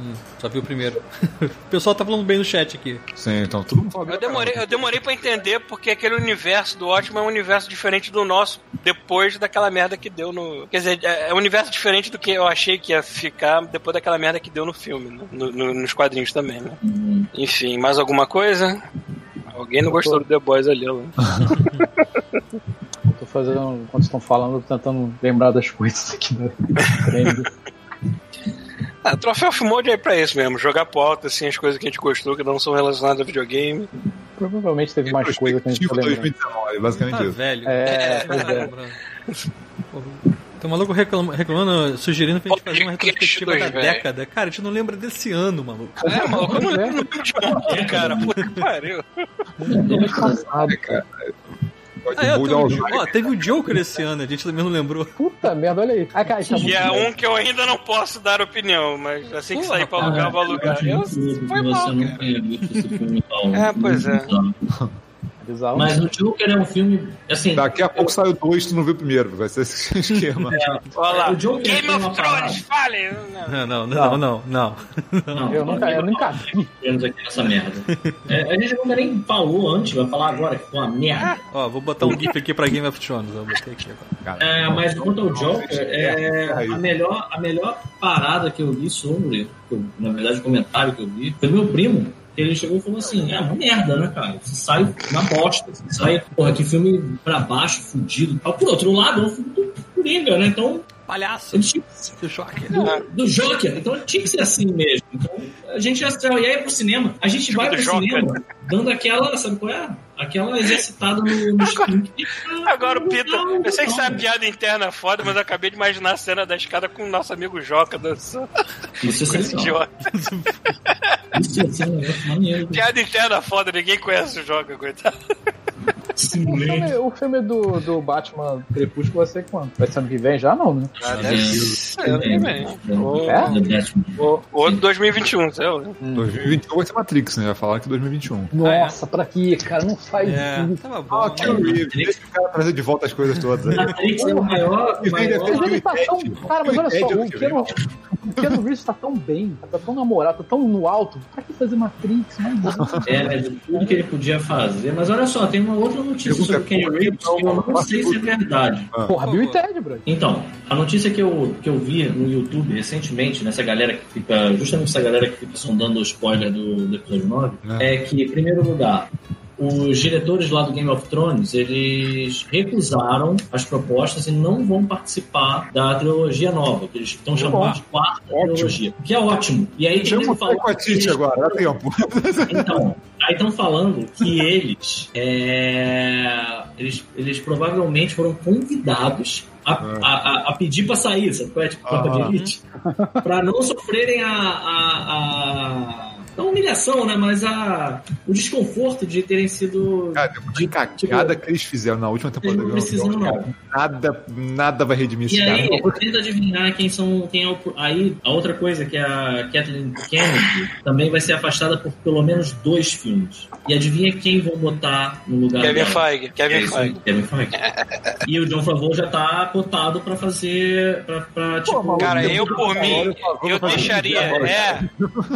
Speaker 6: Hum, só vi o primeiro. o pessoal tá falando bem no chat aqui.
Speaker 5: Sim, então todo mundo fala
Speaker 2: Eu demorei, eu demorei pra entender porque aquele universo do Ótimo é um universo diferente do nosso depois daquela merda que deu no. Quer dizer, é é um universo diferente do que eu achei que ia ficar depois daquela merda que deu no filme, né? No- no- nos quadrinhos também, né?
Speaker 4: Hum,
Speaker 2: Enfim, mais alguma coisa? Alguém não gostou do The Boys ali, ó.
Speaker 3: Eu tô fazendo, enquanto estão falando, eu tô tentando lembrar das coisas aqui trend.
Speaker 2: Ah, troféu Filmode é pra isso mesmo, jogar pro alto assim as coisas que a gente gostou que não são relacionadas a videogame.
Speaker 3: Provavelmente teve mais coisa que a gente tá lembrando.
Speaker 5: 2019, basicamente
Speaker 6: Tá
Speaker 5: isso.
Speaker 6: velho.
Speaker 3: É,
Speaker 6: Tá
Speaker 3: é.
Speaker 6: Tem um maluco reclam- reclamando, sugerindo pra gente fazer uma retrospectiva da década. Cara, a gente não lembra desse ano, maluco.
Speaker 2: É, maluco, eu não
Speaker 3: é.
Speaker 2: lembro de ontem, cara. Puta que pariu.
Speaker 3: Mês passado, cara.
Speaker 6: Ah, é, teve, Jo- ó, teve o Joker esse ano, a gente também não lembrou.
Speaker 3: Puta merda, olha aí. Ah, cara, tá
Speaker 2: E é um que eu ainda não posso dar opinião, mas assim que sair pra alugar, eu vou alugar. Eu, foi mal,
Speaker 4: não
Speaker 2: cara.
Speaker 4: tenha visto esse filme tal.
Speaker 2: É, pois é.
Speaker 3: Bizarro.
Speaker 4: Mas o Joker é um filme, assim...
Speaker 5: Daqui a pouco sai o 2, tu não viu o primeiro. Vai ser esse esquema.
Speaker 2: Olha lá.
Speaker 4: O Joker
Speaker 2: Game of Thrones, fale!
Speaker 6: Não, não, não, não, não.
Speaker 4: Não,
Speaker 3: Eu nunca, eu nunca vi.
Speaker 4: Temos aqui nessa merda. É, a gente nunca nem falou antes, vai falar agora que foi uma merda.
Speaker 6: Ó, vou botar um gif aqui pra Game of Thrones. ó, botei aqui agora.
Speaker 4: É, mas quanto ao Joker, é, a, melhor, a melhor parada que eu vi sobre, eu- na verdade, o comentário que eu vi, foi do meu primo. Ele chegou e falou assim: é uma merda, né, cara? Você sai na bosta, você sai, porra, que filme pra baixo, fudido. Por outro lado, é um filme do Coringa, né? Então,
Speaker 6: Palhaço!
Speaker 4: ele tinha do, do Joker. Então tinha que ser assim mesmo. Então a gente já e aí pro cinema. A gente vai pro
Speaker 2: Joker.
Speaker 4: cinema dando aquela, sabe qual é? Aquela exercitada no, no sprint.
Speaker 2: Agora o Pita, eu sei que isso é uma piada interna foda, mas eu acabei de imaginar a cena da escada com o nosso amigo Joca dançando.
Speaker 4: Isso é
Speaker 2: idiota.
Speaker 4: Isso maneiro.
Speaker 2: Piada interna foda, ninguém conhece o Joca, coitado.
Speaker 3: O filme, o filme do, do Batman Crepúsculo vai ser quando? Vai ser ano que vem já? Não, né?
Speaker 2: Ah, deve ser ano que vem.
Speaker 4: É?
Speaker 2: Ou, ou 2021, sei lá.
Speaker 5: 2021 vai ser Matrix, né? Vai falar que 2021.
Speaker 3: Nossa, pra quê, cara? Não faz
Speaker 6: É,
Speaker 3: isso.
Speaker 6: tava bom.
Speaker 5: Ah, Keanu Reeves, deixa o cara trazer de volta as coisas todas.
Speaker 4: Matrix é o maior.
Speaker 3: Ele tá tão. Cara, mas olha só, o Keanu, o Keanu Reeves tá tão bem, tá tão namorado, tá tão no alto. Pra que fazer Matrix? Não dá.
Speaker 4: É, né, de tudo que ele podia fazer. Mas olha só, tem uma outra notícia
Speaker 5: Pergunta
Speaker 4: sobre o Ken Reeves que eu não sei se é verdade.
Speaker 3: Porra, Bill e Ted, bro.
Speaker 4: Então, a notícia que eu, que eu vi no YouTube recentemente, nessa galera que fica, justamente essa galera que fica sondando o spoiler do, do episódio 9, é. que, em primeiro lugar, os diretores lá do Game of Thrones, eles recusaram as propostas e não vão participar da trilogia nova, que eles estão chamando de quarta
Speaker 5: Ótimo.
Speaker 4: trilogia. Que é ótimo. E aí,
Speaker 5: Chama o
Speaker 4: falam
Speaker 5: com a
Speaker 4: que eles-
Speaker 5: Tite agora, dá tempo.
Speaker 4: então, aí estão falando que eles, é, eles, eles provavelmente foram convidados a, a, a- pedir para sair, sabe é? Tipo, tropa de
Speaker 5: Ah.
Speaker 4: elite, para não sofrerem a, a, Não humilhação, né? Mas a, o desconforto de terem sido.
Speaker 5: Cara,
Speaker 4: de-
Speaker 5: da cagada que eles fizeram na última temporada
Speaker 4: não precisam, não.
Speaker 5: cara, nada, nada vai redimir
Speaker 4: E aí,
Speaker 5: cara.
Speaker 4: tenta adivinhar quem são. Quem é o, aí, a outra coisa que é a Kathleen Kennedy também vai ser afastada por pelo menos dois filmes. E adivinha quem vão botar no lugar
Speaker 2: Kevin
Speaker 4: dela?
Speaker 2: Feige.
Speaker 4: É
Speaker 2: Kevin
Speaker 4: aí,
Speaker 2: Feige.
Speaker 4: Kevin Feige. e o John Favreau já tá cotado pra fazer. Pra, pra, tipo,
Speaker 2: Cara,
Speaker 3: Eu
Speaker 2: por mim, eu deixaria, é,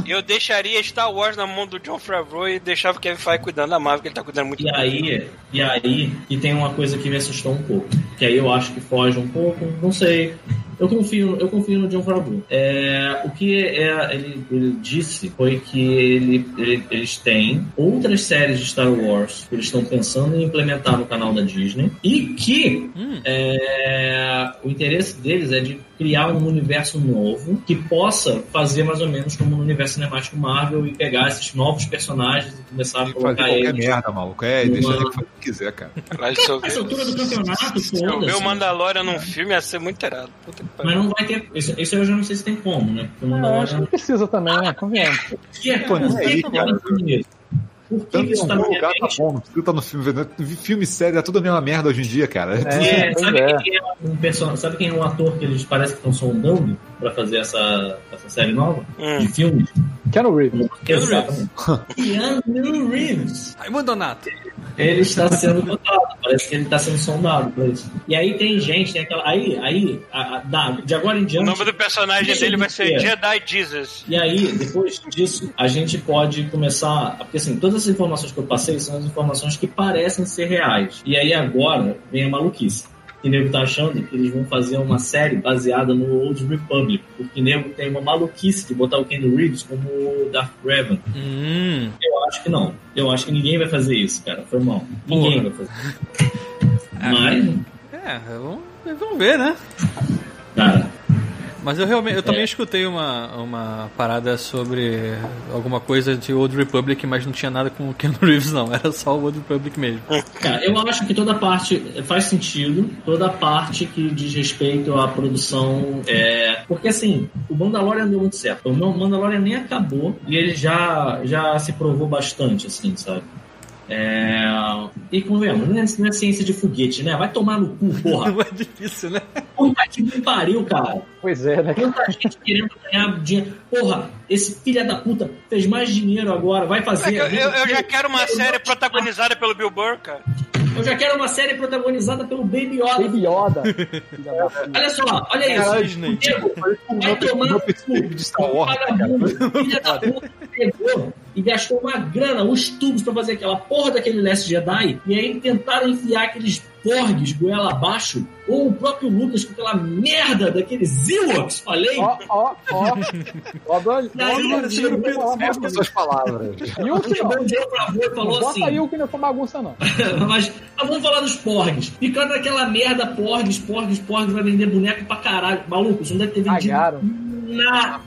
Speaker 2: eu deixaria Star Wars na mão do John Favreau e deixava o Kevin Feige cuidando da Marvel, que ele tá cuidando muito
Speaker 4: E
Speaker 2: bem.
Speaker 4: aí, e aí, e tem uma coisa que me assustou um pouco, que aí eu acho que foge um pouco, não sei. Eu confio, eu confio no John Favreau. É, o que é, ele, ele disse foi que ele, ele- eles têm outras séries de Star Wars que eles estão pensando em implementar no canal da Disney e que
Speaker 6: Hum.
Speaker 4: é, o interesse deles é de criar um universo novo que possa fazer mais ou menos como no universo cinemático Marvel e pegar esses novos personagens e começar a
Speaker 5: fazer
Speaker 4: colocar
Speaker 5: qualquer
Speaker 4: eles
Speaker 5: merda, maluco. É,
Speaker 4: Uma-
Speaker 5: deixa ele fazer o que quiser, cara.
Speaker 2: Mas eu ver,
Speaker 4: Essa altura do campeonato,
Speaker 2: se eu ver o. Mandalorian num filme, ia ser muito irado. Puta que
Speaker 4: Mas não vai ter. Isso, isso eu já não sei se tem como, né? Porque o
Speaker 3: Não, acho que não precisa também, né? Convenhamos.
Speaker 4: Que é,
Speaker 5: Pô, não é
Speaker 4: que tá isso? Por que, isso tá
Speaker 5: lugar tá bom, não precisa estar no filme. vendo- Filme sério é tudo a mesma merda hoje em dia, cara.
Speaker 3: É,
Speaker 4: É,
Speaker 3: pois
Speaker 4: sabe,
Speaker 3: é.
Speaker 4: Quem é um person... sabe quem é um ator que eles parecem que estão sondando pra fazer essa, essa série nova?
Speaker 2: Hum.
Speaker 4: De filmes?
Speaker 3: Keanu Reeves.
Speaker 4: Exatamente. Keanu Reeves.
Speaker 6: Raimundo Donato.
Speaker 4: Ele está sendo cotado, parece que ele está sendo sondado pra isso. E aí tem gente, tem aquela. Aí, aí, a- a- da- de agora em
Speaker 2: O
Speaker 4: diante.
Speaker 2: nome do personagem dele vai ser
Speaker 4: ver.
Speaker 2: Jedi Jesus.
Speaker 4: E aí, depois disso, a gente pode começar. Porque assim, todas as informações que eu passei são as informações que parecem ser reais. E aí agora vem a maluquice. O nego tá achando que eles vão fazer uma série baseada no Old Republic. Porque o nego tem uma maluquice de botar o Ken Reeves como o Darth Revan.
Speaker 6: Hum.
Speaker 4: Eu acho que não. Eu acho que ninguém vai fazer isso, cara. Foi mal. Ninguém vai fazer. Mas,
Speaker 6: É, vamos, vamos ver, né?
Speaker 4: cara,
Speaker 6: Mas eu realmente, eu também
Speaker 4: É.
Speaker 6: escutei uma, uma parada sobre alguma coisa de Old Republic, mas não tinha nada com o Keanu Reeves, não. Era só o Old Republic mesmo.
Speaker 4: Cara, eu acho que toda parte faz sentido, toda parte que diz respeito à produção. É... Porque assim, o Mandalorian deu muito certo. O Mandalorian nem acabou e ele já, já se provou bastante, assim, sabe? É... E convenhamos, não é, não é ciência de foguete, né? Vai tomar no cu, porra.
Speaker 6: Não é difícil, né?
Speaker 4: Puta que me pariu, cara.
Speaker 3: Pois é, né?
Speaker 4: Tanta gente querendo ganhar dinheiro. Porra, esse filho da puta fez mais dinheiro agora, vai
Speaker 2: É
Speaker 4: fazer.
Speaker 2: que eu, eu- eu já quero uma série protagonizada pelo Bill Burr, cara.
Speaker 4: Eu já quero uma série protagonizada pelo Baby Yoda.
Speaker 3: Baby Yoda.
Speaker 4: Olha só, olha isso.
Speaker 6: Caralho, Disney.
Speaker 4: Nego, vai tomar
Speaker 5: de Star Wars, né,
Speaker 4: filha da puta, pegou e gastou uma grana, os tubos pra fazer aquela porra daquele Last Jedi, e aí tentaram enfiar aqueles porgs goela abaixo, ou o próprio Lucas com aquela merda daqueles Ewoks, falei?
Speaker 3: Ó, ó, ó.
Speaker 4: O
Speaker 5: suas palavras.
Speaker 3: Yuki não.
Speaker 4: Chegou um dia pra avô e
Speaker 3: Não
Speaker 4: falou
Speaker 3: bota
Speaker 4: assim:
Speaker 3: Yuki nessa bagunça, não.
Speaker 4: Mas, mas vamos falar dos porgs. Ficando naquela merda, porgs, porgs, porgs, vai vender boneco pra caralho. Maluco, isso não deve ter vendido
Speaker 3: Cagaram.
Speaker 4: nada.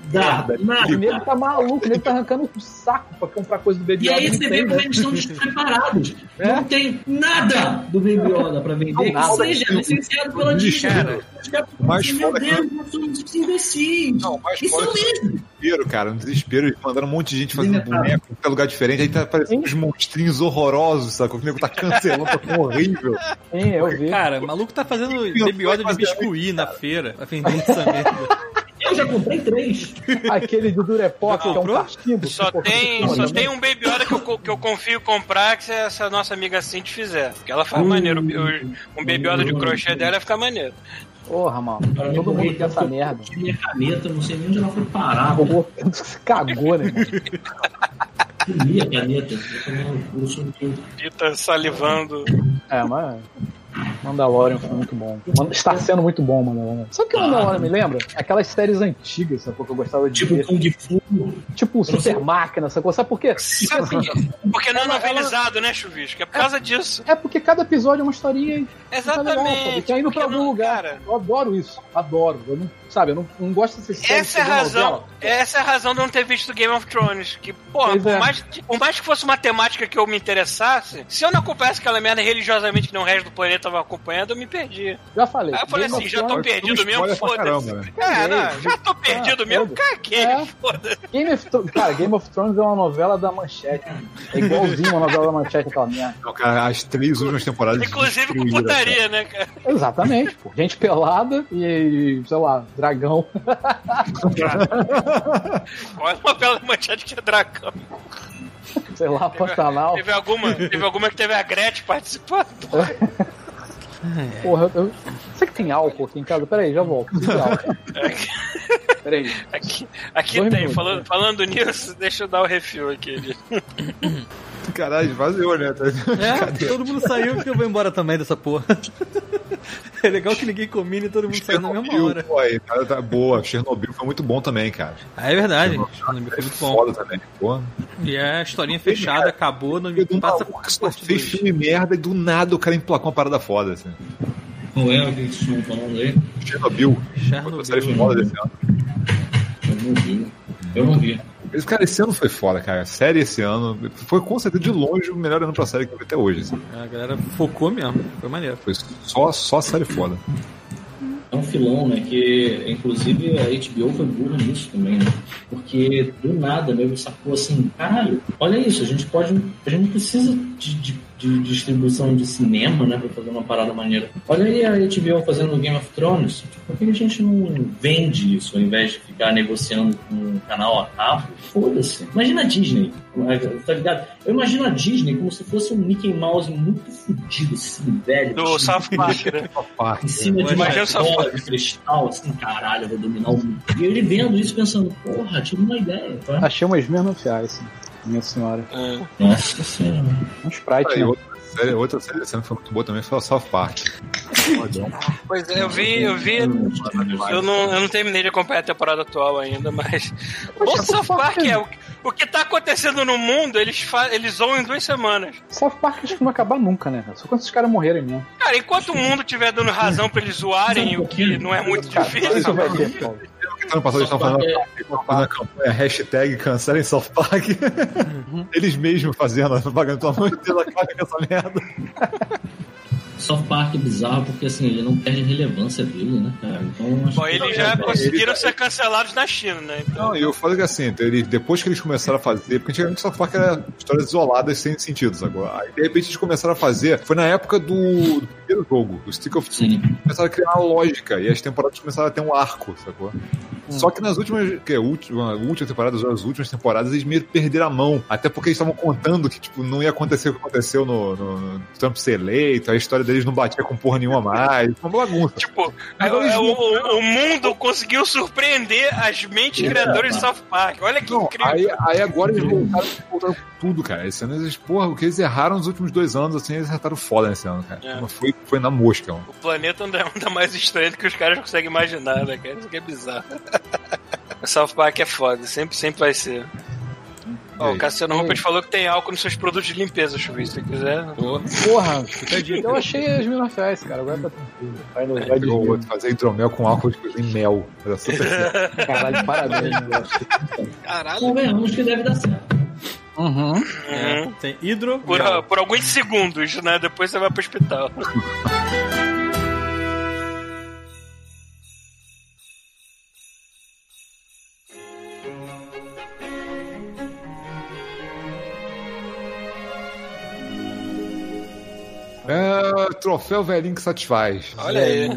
Speaker 3: O nego
Speaker 4: Nada.
Speaker 3: tá maluco, o nego tá arrancando o saco pra comprar coisa do Baby
Speaker 4: E aí
Speaker 3: Yoda.
Speaker 4: você
Speaker 3: não
Speaker 4: vê como
Speaker 3: né?
Speaker 4: eles estão despreparados.
Speaker 3: É?
Speaker 4: Não tem nada do Baby Yoda pra vender que
Speaker 3: Nada.
Speaker 4: seja licenciado pela Disney.
Speaker 6: Cara,
Speaker 4: Os caras
Speaker 5: o mais
Speaker 4: meu Deus, nós somos imbecis.
Speaker 5: Não, mais
Speaker 4: Isso
Speaker 5: foda é
Speaker 4: mesmo.
Speaker 5: desespero, cara. Um desespero. Eles mandaram um monte de gente fazendo
Speaker 4: Demetado.
Speaker 5: boneco em qualquer lugar diferente. Aí tá parecendo uns monstrinhos horrorosos, sabe? O nego tá cancelando, tá tão horrível.
Speaker 3: Sim, eu vi.
Speaker 6: Cara, o maluco tá fazendo Yoda de biscuit na feira, pra vender essa merda.
Speaker 4: Eu já comprei três.
Speaker 3: Aquele do Durepox, que é um castigo.
Speaker 2: Só
Speaker 3: que, pô,
Speaker 2: tem, só tem um Baby Yoda que eu, que eu confio comprar que se essa nossa amiga Cindy fizer. Porque ela faz maneiro. O- Um Baby Yoda de crochê dela ia ficar maneiro.
Speaker 3: Porra, mano. Todo mundo quer essa merda.
Speaker 4: Minha caneta, não sei nem onde ela foi parar.
Speaker 3: Cagou, né? mano?
Speaker 4: Comi a caneta.
Speaker 2: Pita salivando.
Speaker 3: É, mas. Mandalorian foi muito bom. Está sendo muito bom, Mandalorian. Sabe o que o Mandalorian me lembra? Aquelas séries antigas, sacou? Que eu gostava de
Speaker 4: Tipo
Speaker 3: ver.
Speaker 4: Kung Fu.
Speaker 3: Tipo Super Máquina, sacou? Sabe por quê?
Speaker 2: Sabe por quê? Porque não é
Speaker 3: Ela-
Speaker 2: novelizado, né, Chuvisco? É por causa disso.
Speaker 3: É porque cada episódio é uma historinha legal, sabe?
Speaker 2: Exatamente.
Speaker 3: Que é indo pra algum
Speaker 2: não-
Speaker 3: lugar.
Speaker 2: cara,
Speaker 3: Eu adoro isso. Adoro. Eu não, sabe, eu não, não gosto dessas séries
Speaker 2: Essa é a razão.
Speaker 3: novela.
Speaker 2: Essa é a razão de eu não ter visto Game of Thrones. Que, porra,
Speaker 3: Pois
Speaker 2: por,
Speaker 3: é.
Speaker 2: mais, por mais que fosse uma temática que eu me interessasse, se eu não acompanhasse aquela merda religiosamente que não o resto do planeta tava acompanhando, eu me perdi.
Speaker 3: Já falei.
Speaker 2: Aí eu falei
Speaker 3: Game
Speaker 2: assim,
Speaker 3: of
Speaker 2: já tô
Speaker 3: Thrones-
Speaker 2: perdido
Speaker 5: Spoiler
Speaker 2: mesmo, foda-se.
Speaker 5: né?
Speaker 2: É, não, já tô perdido
Speaker 3: Ah,
Speaker 2: mesmo, caguei,
Speaker 3: É.
Speaker 2: foda-se.
Speaker 3: Game of Thrones, cara, Game of Thrones é uma novela da manchete. É igualzinho uma novela da manchete aquela merda.
Speaker 5: Não, cara, as três últimas temporadas.
Speaker 2: Inclusive com putaria, né, cara?
Speaker 3: Exatamente, pô. Gente pelada e, sei lá, dragão.
Speaker 2: Olha uma bela manchete que é dragão.
Speaker 3: Sei lá, Pantanal.
Speaker 2: Teve alguma, teve alguma que teve a Gretchen participando.
Speaker 3: Porra, eu, Você que tem álcool aqui em casa? Peraí, já volto. Peraí.
Speaker 2: Aqui, aqui
Speaker 3: Dois
Speaker 2: tem,
Speaker 3: minutos.
Speaker 2: falando, falando nisso, deixa eu dar o refil aqui.
Speaker 5: Caralho, vazio, né?
Speaker 6: É, todo mundo saiu que eu vou embora também dessa porra. É legal que ninguém combina e todo mundo sai na mesma hora.
Speaker 5: pô, aí, cara, tá boa. Chernobyl foi muito bom também, cara.
Speaker 6: Ah, é verdade.
Speaker 5: Chernobyl
Speaker 6: Chernobyl foi muito bom.
Speaker 5: Foda também, pô.
Speaker 6: E a historinha fechada, acabou, não passa por
Speaker 5: fez filme merda e do nada o cara emplacou uma parada foda, assim.
Speaker 4: Qual é o que estão falando aí?
Speaker 5: Chernobyl. Foi
Speaker 6: Chernobyl.
Speaker 5: foda desse ano.
Speaker 4: Eu não vi. Eu não vi.
Speaker 5: Esse, cara, esse ano foi foda, cara. A série esse ano foi com certeza de longe o melhor ano pra série que eu vi até hoje. assim.
Speaker 6: A galera focou mesmo, foi maneiro.
Speaker 5: Foi só, só série foda.
Speaker 4: É um filão, né? Que inclusive a HBO foi burra nisso também, né? Porque do nada mesmo sacou assim, caralho, olha isso, a gente pode. A gente não precisa de, de- de distribuição de cinema, né? Pra fazer uma parada maneira. Olha aí a HBO fazendo Game of Thrones. Por que a gente não vende isso ao invés de ficar negociando com um canal a cabo? Foda-se. Imagina a Disney, tá ligado? Eu imagino a Disney como se fosse um Mickey Mouse muito fudido, assim, velho.
Speaker 2: Do South Park, né?
Speaker 4: Em cima de uma bola de cristal, assim, caralho, eu vou dominar o mundo. E ele vendo isso pensando, porra, tive uma ideia. Tá?
Speaker 3: Achei umas Smirnoff Ice, minha senhora.
Speaker 2: É.
Speaker 4: Nossa senhora.
Speaker 3: Um Sprite,
Speaker 5: Aí,
Speaker 3: né?
Speaker 5: outra série, outra série que foi muito boa também foi o South Park.
Speaker 2: Pois é, eu vi, eu vi. Eu não, eu não terminei de acompanhar a temporada atual ainda, mas. O South Park é o, o que tá acontecendo no mundo, eles, fa, eles zoam em duas semanas.
Speaker 3: South Park acho que não vai acabar nunca, né? Só quando esses caras morrerem mesmo.
Speaker 2: Cara, enquanto o mundo tiver dando razão pra eles zoarem, o que não é muito difícil.
Speaker 3: isso vai ter,
Speaker 5: Ano passado eles estavam fazendo, estavam fazendo a campanha hashtag cancelem South Park. Eles mesmos fazendo a propaganda. Pelo amor de Deus, acaba com essa merda.
Speaker 4: South Park é bizarro porque assim, ele não perde a relevância dele, né, cara? Então, acho
Speaker 2: Bom,
Speaker 4: que-
Speaker 2: eles já conseguiram ser cancelados na China, né? Então,
Speaker 5: Não, e eu falo que assim, eles, depois que eles começaram a fazer, porque antigamente South Park era histórias isoladas sem sentido, agora. Aí de repente eles começaram a fazer, foi na época do, do primeiro jogo, do Stick of Truth. Começaram a criar uma lógica e as temporadas começaram a ter um arco, sacou? Só que nas últimas, que é, última, última temporada, as últimas temporadas, eles meio que perderam a mão. Até porque eles estavam contando que, tipo, não ia acontecer o que aconteceu no, no, no Trump ser eleito, a história deles não batia com porra nenhuma mais. Foi uma bagunça.
Speaker 2: tipo,
Speaker 5: Agora
Speaker 2: é, o, o- o mundo conseguiu surpreender as mentes criadoras de South Park. Olha que
Speaker 5: Não,
Speaker 2: incrível.
Speaker 5: aí, aí agora eles voltaram, voltaram com tudo, cara. Esse ano eles, porra, o que eles erraram nos últimos dois anos, assim, eles acertaram foda nesse ano, cara.
Speaker 2: É.
Speaker 5: Foi, foi na mosca, mano.
Speaker 2: O planeta anda, anda mais estranho do que os caras conseguem imaginar, né, cara? Isso aqui é bizarro. o South Park é foda, sempre, sempre vai ser. Ó, o? Cassiano Rupert falou que tem álcool nos seus produtos de limpeza, Chuvis, se você quiser.
Speaker 3: Porra, eu achei as Smirnoff Ice, cara. Agora tá tranquilo. Vai, no, vai de
Speaker 5: fazer hidromel com álcool de em mel. Era super certo.
Speaker 3: Caralho, parabéns, moleque.
Speaker 2: Caralho.
Speaker 4: Convenhamos que deve dar certo.
Speaker 3: Uhum.
Speaker 2: Uhum.
Speaker 6: Tem hidro.
Speaker 2: Por, por alguns segundos, né? Depois você vai pro hospital.
Speaker 5: É, troféu velhinho que satisfaz.
Speaker 2: Olha aí.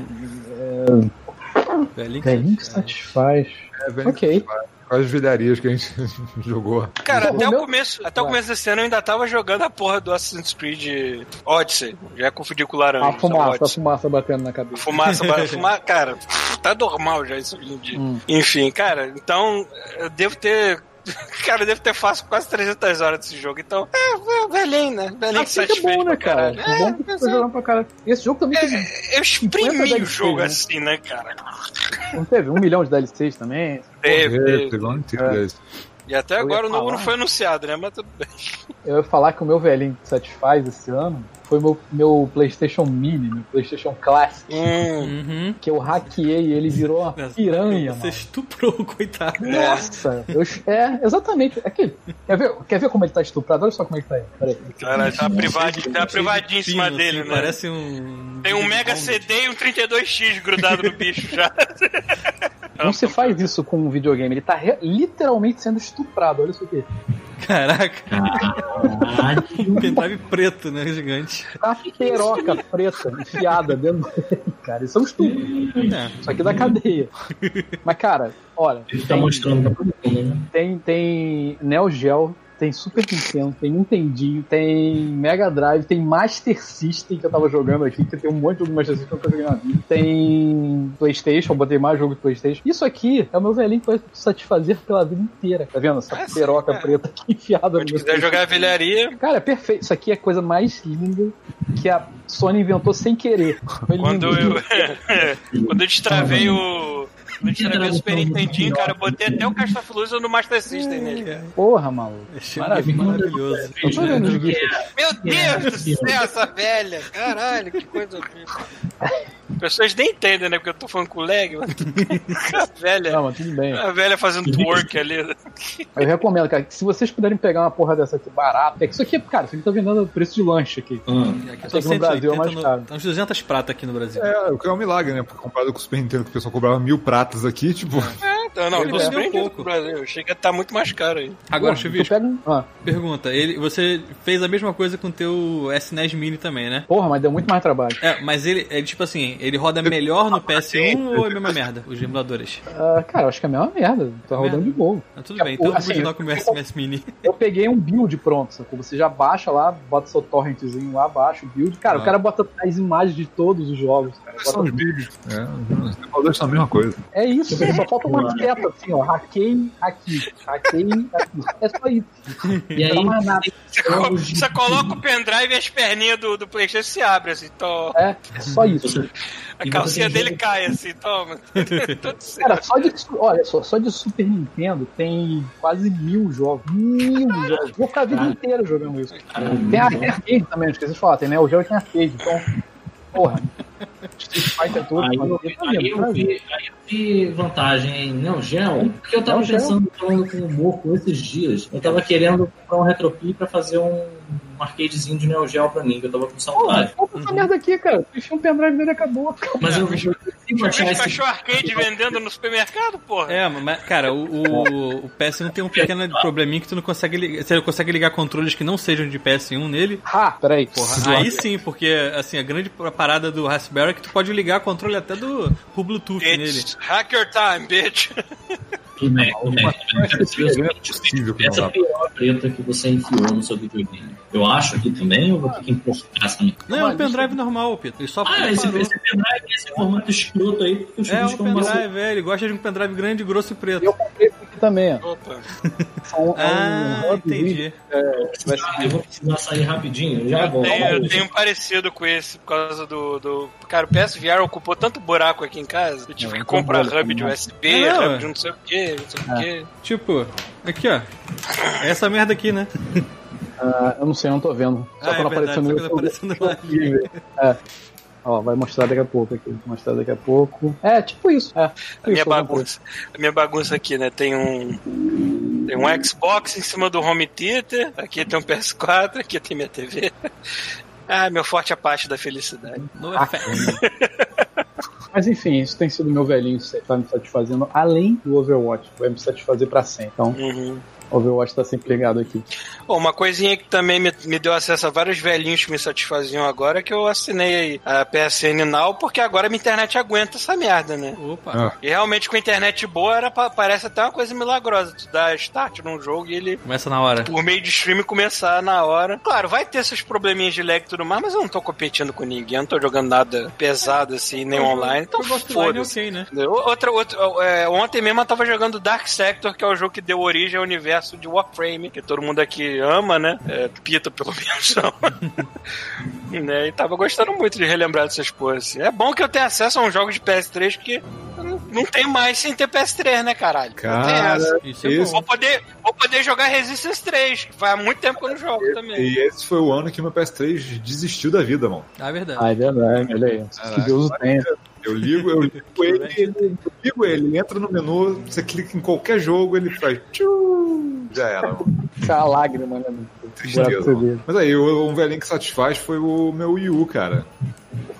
Speaker 6: Velhinho.
Speaker 3: Velhinho que satisfaz.
Speaker 5: É, velhinho
Speaker 3: Ok.
Speaker 5: que satisfaz. Quais as vilharias que a gente jogou.
Speaker 2: Cara, até o começo, até o começo desse ano eu ainda tava jogando a porra do Assassin's Creed Odyssey. Já confundi com o laranja.
Speaker 3: A fumaça, a fumaça batendo na cabeça.
Speaker 2: Fumaça, ba- fuma- cara, tá normal já isso hoje em dia.
Speaker 3: Hum.
Speaker 2: Enfim, cara, então eu devo ter. Cara, eu devo ter fácil quase 300 horas desse jogo. Então, é, é velhinho, né? Velhinho
Speaker 3: Assim que é bom, né,
Speaker 2: pra
Speaker 3: cara?
Speaker 2: caralho.
Speaker 3: É bom que você tá jogando pra caralho. E esse jogo também teve,
Speaker 2: Eu
Speaker 3: 50
Speaker 2: exprimi o jogo
Speaker 3: né?
Speaker 2: assim, né, cara?
Speaker 3: não teve um milhão de DLCs também.
Speaker 2: Teve, teve.
Speaker 3: É.
Speaker 5: desse.
Speaker 2: E até agora o novo
Speaker 3: falar.
Speaker 2: não foi anunciado, né? Mas tudo bem.
Speaker 3: Eu ia falar que o meu velhinho que satisfaz esse ano foi meu, meu PlayStation Mini, meu PlayStation Classic,
Speaker 2: Hum.
Speaker 6: Uhum.
Speaker 3: que eu hackeei e ele virou uma piranha,
Speaker 6: Você
Speaker 3: mano.
Speaker 6: estuprou, coitado.
Speaker 3: Nossa, eu, é, exatamente. Aqui, quer, ver, quer ver como ele tá estuprado? Olha só como ele tá aí. Peraí.
Speaker 2: Caralho, tá privadinho, tá privadinho em cima
Speaker 6: Pino,
Speaker 2: dele,
Speaker 6: assim,
Speaker 2: né?
Speaker 6: Parece um.
Speaker 2: Tem um Mega CD e um 32X grudado no bicho já.
Speaker 3: Não se faz isso com um videogame. Ele tá re- literalmente sendo estuprado. Olha isso aqui.
Speaker 6: Caraca,
Speaker 4: Caralho.
Speaker 6: pendrive preto, né? Gigante.
Speaker 3: Tá uma peroca preta enfiada dentro dele, cara. Isso é um estupro.
Speaker 6: É.
Speaker 3: Isso aqui da cadeia. Mas, cara, olha.
Speaker 4: Ele tá mostrando pra todo mundo, né?
Speaker 3: Tem, tem Neo Geo, tem Super Nintendo, tem Nintendinho, tem Mega Drive, tem Master System que eu tava jogando aqui, que tem um monte de jogo de Master System que eu joguei na vida. Tem Playstation, eu botei mais jogo de Playstation. Isso aqui é o meu velhinho que vai satisfazer pela vida inteira. Tá vendo? Essa
Speaker 2: sim,
Speaker 3: peroca
Speaker 2: é.
Speaker 3: preta aqui enfiada no
Speaker 2: Quando
Speaker 3: meu
Speaker 2: quiser jogar velharia,
Speaker 3: Cara, é perfeito. Isso aqui é a coisa mais linda que a Sony inventou sem querer.
Speaker 2: Quando eu. quando eu destravei o. Quando eu destravei o Super Nintendinho, cara, eu botei até o Castafilusa no Master System nele.
Speaker 3: Porra, maluco. Maravilha.
Speaker 6: maravilhoso.
Speaker 2: Meu Deus do céu, essa velha! Caralho, que coisa horrível. Pessoas nem entendem, né? Porque eu tô falando com o leg, mas a velha.
Speaker 3: Não, mas tudo bem.
Speaker 2: A velha fazendo twerk ali.
Speaker 3: Eu recomendo, cara, que se vocês puderem pegar uma porra dessa aqui barata, é que isso aqui, cara, isso aqui tá vendendo a preço de lanche aqui.
Speaker 4: Ah,
Speaker 6: Aqui
Speaker 3: que no Brasil é mais
Speaker 6: no,
Speaker 3: caro.
Speaker 6: tá uns 200 prata aqui no Brasil.
Speaker 5: É, o que é um milagre, né? Porque comparado com o Super Nintendo, que o pessoal cobrava mil pratas aqui, tipo.
Speaker 2: Não, não, eu tô
Speaker 6: Ele
Speaker 2: surpreendido
Speaker 6: vendeu um pouco.
Speaker 2: com o Brasil. Que ia tá muito mais caro aí.
Speaker 6: Agora, Chuvisco,
Speaker 3: pega ah,
Speaker 6: pergunta. Ele, você fez a mesma coisa com o teu SNES Mini também, né?
Speaker 3: porra, mas deu muito mais trabalho.
Speaker 6: É, mas ele, é tipo assim, ele roda melhor no PS1 ou é a mesma merda, os emuladores?
Speaker 3: Ah, cara, eu acho que é a mesma merda. Tá rodando de boa.
Speaker 6: Ah, tudo bem, então
Speaker 3: o-
Speaker 6: vamos
Speaker 3: assim,
Speaker 6: continuar com o meu SNES Mini.
Speaker 3: Eu peguei um build pronto, sacou? Você já baixa lá, bota seu torrentzinho lá, baixa o build. Cara,
Speaker 6: Ah.
Speaker 3: o cara bota as imagens de todos os jogos, cara. Bota
Speaker 5: os vídeos. É, os emuladores são a mesma coisa.
Speaker 3: É isso, só falta uma seta assim, ó. Hackei aqui, hackei aqui. É só isso.
Speaker 4: E aí,
Speaker 3: Não mais nada.
Speaker 2: Você, co- você coloca o pendrive e as perninhas do, do Playstation se abrem, assim.
Speaker 3: É, é só isso.
Speaker 2: A calcinha dele
Speaker 4: jogo-
Speaker 2: cai, assim, toma.
Speaker 3: Cara, só de, olha só, só de Super Nintendo tem quase mil jogos. Mil jogos. Vou ficar a vida inteira jogando isso. Tem a arcade também, eu esqueci de falar. Tem Neo Geo e tem arcade. Então, porra. Fighter todo.
Speaker 4: Aí eu, aí, eu
Speaker 3: Brasil.
Speaker 4: vi, aí eu vi vantagem em Neo Geo, porque eu tava
Speaker 3: Neo
Speaker 4: pensando, falando com o Moco esses dias, eu tava querendo comprar um RetroPie pra fazer um, um arcadezinho de Neo Geo pra mim, que eu tava com saudade.
Speaker 3: compra essa merda aqui, cara. Deixa um pendrive dele e acabou.
Speaker 4: Mas eu, esse
Speaker 2: cachorro arcade vendendo no supermercado, porra.
Speaker 6: É, mas, cara, o, o, o PS1 tem um pequeno probleminha que tu não consegue ligar. Você consegue ligar controles que não sejam de PS1 nele.
Speaker 3: Ah, peraí.
Speaker 6: Porra, aí sim, porque assim, a grande parada do Raspberry que tu pode ligar controle até do por Bluetooth nele.
Speaker 2: It's hacker time, bitch.
Speaker 4: do Mac. do Mac. Eu quero saber o
Speaker 5: É que
Speaker 4: Essa pior preta que você enfiou no seu videogame. Eu acho aqui também, ou vou ter que importar essa minha?
Speaker 6: Não, é um pendrive normal, Pito. Ele só
Speaker 4: Ah, esse, esse pendrive, esse formato escroto aí, porque
Speaker 6: É um pendrive, é, ele gosta de um pendrive grande, grosso e preto.
Speaker 3: Eu comprei esse aqui também, ó.
Speaker 2: Opa.
Speaker 3: São- é
Speaker 6: Ah,
Speaker 3: um
Speaker 6: entendi.
Speaker 4: Ah, eu vou precisar sair rapidinho, eu já
Speaker 2: Eu
Speaker 4: volto.
Speaker 2: tenho, eu tenho um parecido com esse por causa do, do. Cara, o PSVR ocupou tanto buraco aqui em casa. Eu tive
Speaker 3: É,
Speaker 2: que
Speaker 3: um
Speaker 2: comprar hub de. USB,
Speaker 6: Não,
Speaker 2: hub
Speaker 6: é.
Speaker 2: de não sei o que, não sei o que.
Speaker 6: Tipo, aqui ó. É essa merda aqui, né?
Speaker 3: Ah, eu não sei, eu não tô vendo. Só
Speaker 6: Ah,
Speaker 3: quando
Speaker 6: é
Speaker 3: apareceu no
Speaker 6: quando
Speaker 3: YouTube.
Speaker 6: apareceu no
Speaker 3: consegui ver. É. Ó, vai mostrar daqui a pouco aqui. Vai mostrar daqui a pouco. É, tipo isso. É,
Speaker 2: A minha
Speaker 3: isso,
Speaker 2: bagunça. A minha bagunça aqui, né? Tem um. Tem um Xbox em cima do home theater, aqui tem um PS4, aqui tem minha TV. Ah, meu forte Apache da felicidade.
Speaker 6: No
Speaker 3: Ah,
Speaker 6: FX.
Speaker 3: Mas enfim, isso tem sido meu velhinho tá me satisfazendo, além do Overwatch. Vai me satisfazer pra sempre. Então,
Speaker 2: Uhum.
Speaker 3: Overwatch tá sempre ligado aqui.
Speaker 2: Bom, uma coisinha que também me, me deu acesso a vários velhinhos que me satisfaziam agora é que eu assinei aí a PSN Now, porque agora minha internet aguenta essa merda, né?
Speaker 6: Opa.
Speaker 5: Ah.
Speaker 2: E realmente com internet boa era, pa- parece até uma coisa milagrosa. Tu dá start num jogo e ele,
Speaker 6: Começa na hora.
Speaker 2: por meio de stream, começar na hora. Claro, vai ter esses probleminhas de lag e tudo mais, mas eu não tô competindo com ninguém, eu não tô jogando nada pesado assim, nem online. Então foda-se.
Speaker 6: ok, né?
Speaker 2: Outra, outra, é, ontem mesmo eu tava jogando Dark Sector, que é o jogo que deu origem ao universo de Warframe, que todo mundo aqui ama, né? É, Pita, pelo menos. não. né? E tava gostando muito de relembrar dessas porras. assim. É bom que eu tenha acesso a um jogo de PS3 que não tem mais sem ter PS3, né, caralho? não tem
Speaker 5: Cara,
Speaker 2: essa.
Speaker 6: Isso é.
Speaker 2: Vou poder, vou poder jogar Resistance 3, que faz muito tempo que eu não jogo também.
Speaker 5: E esse foi o ano que meu PS3 desistiu da vida, mano.
Speaker 6: Ah, é verdade.
Speaker 3: Ah, é verdade, olha aí. Que Deus o tenha.
Speaker 5: Eu ligo, eu ligo ele, ele- eu ligo ele, ele entra no menu, você clica em qualquer jogo, ele faz. tchu, já era, mano.
Speaker 3: Sai a lágrima, né?
Speaker 5: Tristeza. Mas aí, um velhinho que satisfaz foi o meu Wii U, cara.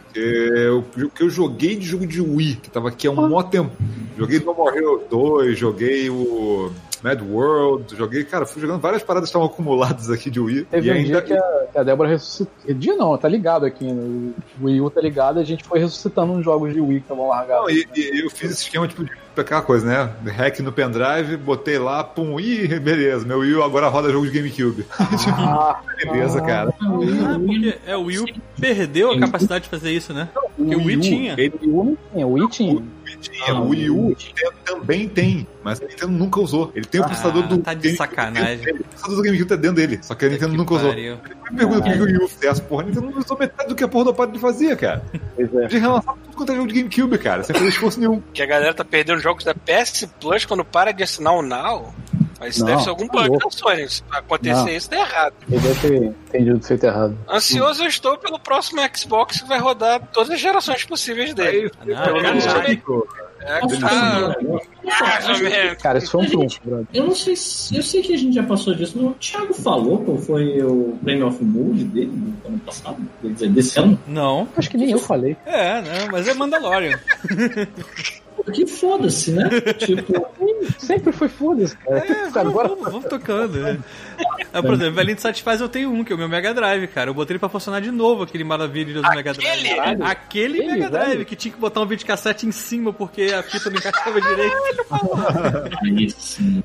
Speaker 5: Porque eu- o que eu joguei de jogo de Wii, que tava aqui há um mó tempo. Joguei No More Hero 2, joguei o Mad World, joguei, cara, fui jogando várias paradas que estavam acumuladas aqui de Wii.
Speaker 3: Teve
Speaker 5: e
Speaker 3: um
Speaker 5: ainda.
Speaker 3: dia que a, que a Débora ressuscitou. Dia não, tá ligado aqui. No o Wii U tá ligado e a gente foi ressuscitando uns jogos de Wii que estavam largados.
Speaker 5: Não, e, e eu fiz esse esquema tipo de aquela coisa, né? Hack no pendrive, botei lá, pum, ih, beleza, meu Wii U agora roda jogo de GameCube.
Speaker 3: Ah,
Speaker 5: beleza, cara.
Speaker 6: Ah, porque é, o Wii U perdeu a capacidade de fazer isso, né? Porque o Wii
Speaker 5: U,
Speaker 6: tinha.
Speaker 5: Ele
Speaker 3: o Wii não tinha, o Wii tinha.
Speaker 5: Tinha, o Wii U tem- também tem, mas a Nintendo nunca usou. Ele tem o processador do.
Speaker 6: tá de sacanagem.
Speaker 5: dele. O processador do GameCube tá dentro dele, só que a Nintendo nunca usou.
Speaker 6: Pariu.
Speaker 5: Me pergunta por que o Wii U fez essa porra. A Nintendo não usou metade do que a porra do aparelho fazia, cara.
Speaker 3: Pois é.
Speaker 5: De relançar tudo quanto é jogo de GameCube, cara, sem fazer esforço nenhum.
Speaker 2: Que a galera tá perdendo jogos da PS Plus quando para de assinar o Now. Mas isso
Speaker 3: Não,
Speaker 2: deve ser algum
Speaker 3: tá
Speaker 2: bug
Speaker 3: louco.
Speaker 2: da Sony. Se acontecer
Speaker 3: Não.
Speaker 2: isso, tá errado.
Speaker 3: Ele deve ter entendido feito errado.
Speaker 2: Ansioso eu estou pelo próximo Xbox que vai rodar todas as gerações possíves dele.
Speaker 6: Não,
Speaker 5: Pelo menos.
Speaker 2: É, tá,
Speaker 4: falar um negócio?
Speaker 2: mais ou menos.
Speaker 3: Cara, isso foi um trunfo, brother.
Speaker 4: Eu não sei se. Eu sei que a gente já passou disso, mas o Thiago falou qual foi o Prêmio of Mood dele do ano passado, quer dizer, desse ano.
Speaker 6: Não.
Speaker 3: Acho que nem eu falei.
Speaker 6: É, não, mas é Mandalorian.
Speaker 4: Porque foda-se, né? tipo,
Speaker 3: Sempre foi foda-se, cara.
Speaker 6: É, vamos,
Speaker 3: Agora
Speaker 6: vamos, vamos tocando. né? Ah, por exemplo, Velhinho de Satisfaz eu tenho um, que é o meu Mega Drive, cara. Eu botei ele pra funcionar de novo, aquele maravilha do Mega Drive.
Speaker 2: Aquele?
Speaker 3: Caralho.
Speaker 6: Aquele Mega Drive,
Speaker 3: velho?
Speaker 6: que tinha que botar um videocassete em cima porque a fita não encaixava direito.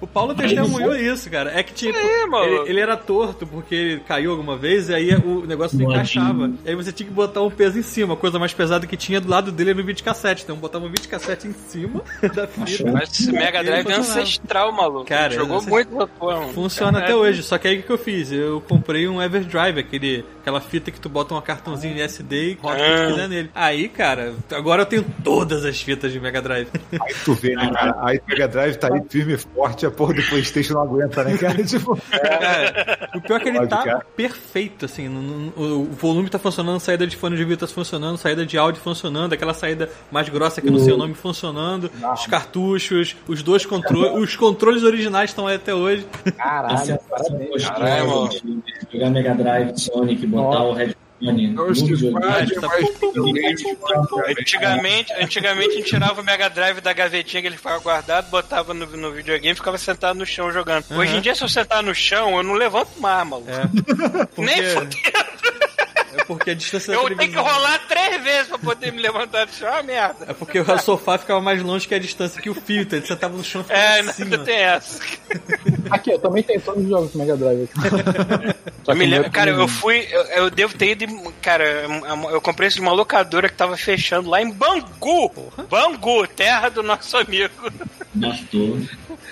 Speaker 6: O Paulo testemunhou isso, cara. É que tipo,
Speaker 2: É,
Speaker 6: ele, ele era torto porque ele caiu alguma vez e aí o negócio não encaixava. E aí você tinha que botar um peso em cima. A coisa mais pesada que tinha do lado dele era o videocassete. Então botava um videocassete em cima da fita.
Speaker 2: Mas esse Mega Drive é ancestral, maluco.
Speaker 6: Cara,
Speaker 2: Jogou muito essa porra, mano.
Speaker 6: Funciona
Speaker 2: É,
Speaker 6: até hoje, só que aí o que eu fiz? Eu comprei um Everdrive, aquele, aquela fita que tu bota um cartãozinho SD e roda o que
Speaker 2: Ah.
Speaker 6: tu quiser nele. Aí, cara, agora eu tenho todas as fitas de Mega Drive.
Speaker 5: Aí tu vê, né, cara? Aí o Mega Drive tá aí firme e forte, a porra do Playstation não aguenta, né, cara? Tipo,
Speaker 6: Cara, o pior é que ele
Speaker 5: Pode,
Speaker 6: tá
Speaker 5: cara.
Speaker 6: perfeito, assim. no- no- o volume tá funcionando, saída de fone de ouvido tá funcionando, saída de áudio funcionando, aquela saída mais grossa que eu não sei o nome funcionando, os cartuchos, os dois controles, os controles originais estão aí até hoje.
Speaker 3: Caralho,
Speaker 4: sensação
Speaker 3: parabéns.
Speaker 2: Caralho, mano.
Speaker 4: de jogar Mega Drive Sonic, botar
Speaker 3: Nossa.
Speaker 4: o.
Speaker 6: Mas tá-
Speaker 2: Antigamente, antigamente a gente tirava o Mega Drive da gavetinha que ele ficava guardado, botava no, no videogame e ficava sentado no chão jogando. Hoje em dia, se eu sentar no chão, eu não levanto mais, maluco.
Speaker 6: É.
Speaker 2: Nem
Speaker 6: Porque,
Speaker 2: fudendo.
Speaker 6: É porque a distância da
Speaker 2: Eu tenho que
Speaker 6: televisão-
Speaker 2: rolar três vezes pra poder me levantar do chão. É uma merda.
Speaker 6: É porque o sofá ficava mais longe que a distância que o fio, então ele sentava no chão e ficava
Speaker 2: É,
Speaker 6: em
Speaker 2: nada tem essa.
Speaker 3: Aqui, eu também tenho todos os jogos do Mega Drive
Speaker 2: Eu me lembro, cara, eu fui. Eu, eu devo ter ido. Cara, eu comprei isso de uma locadora que tava fechando lá em Bangu. Bangu, terra do nosso amigo
Speaker 4: Bastou.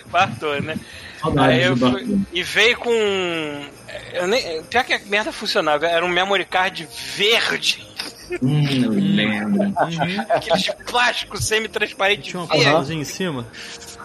Speaker 2: Bartô, né?
Speaker 4: Saudades
Speaker 2: Aí eu fui,
Speaker 4: Bastou.
Speaker 2: e veio com. Eu nem, pior que a merda funcionava, era um memory card verde.
Speaker 4: Hum, eu lembro.
Speaker 6: Uhum.
Speaker 2: Aquele de plástico semi-transparente
Speaker 6: Tinha um botãozinho em cima.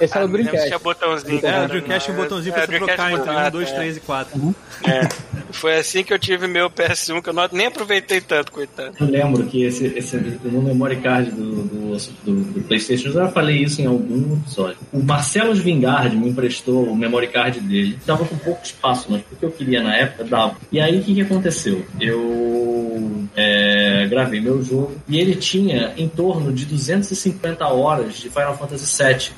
Speaker 3: Esse era o
Speaker 2: Ah, não lembro se
Speaker 3: Dreamcast.
Speaker 2: Tinha botãozinho.
Speaker 6: É, o Dreamcast tinha um
Speaker 2: não.
Speaker 6: botãozinho
Speaker 2: É,
Speaker 6: pra
Speaker 2: o
Speaker 6: você trocar entre
Speaker 2: botão,
Speaker 6: 1, 2,
Speaker 2: é.
Speaker 6: 3 e 4.
Speaker 2: É. Foi assim que eu tive meu PS1, que eu não, nem aproveitei tanto, coitado.
Speaker 4: Eu lembro que esse, esse no memory card do, do, do, do PlayStation, eu já falei isso em algum episódio. O Marcelo Vingard me emprestou o memory card dele. Tava com pouco espaço, mas porque eu queria na época, dava. E aí o que, que aconteceu? Eu é, gravei meu jogo e ele tinha em torno de 250 horas de Final Fantasy VII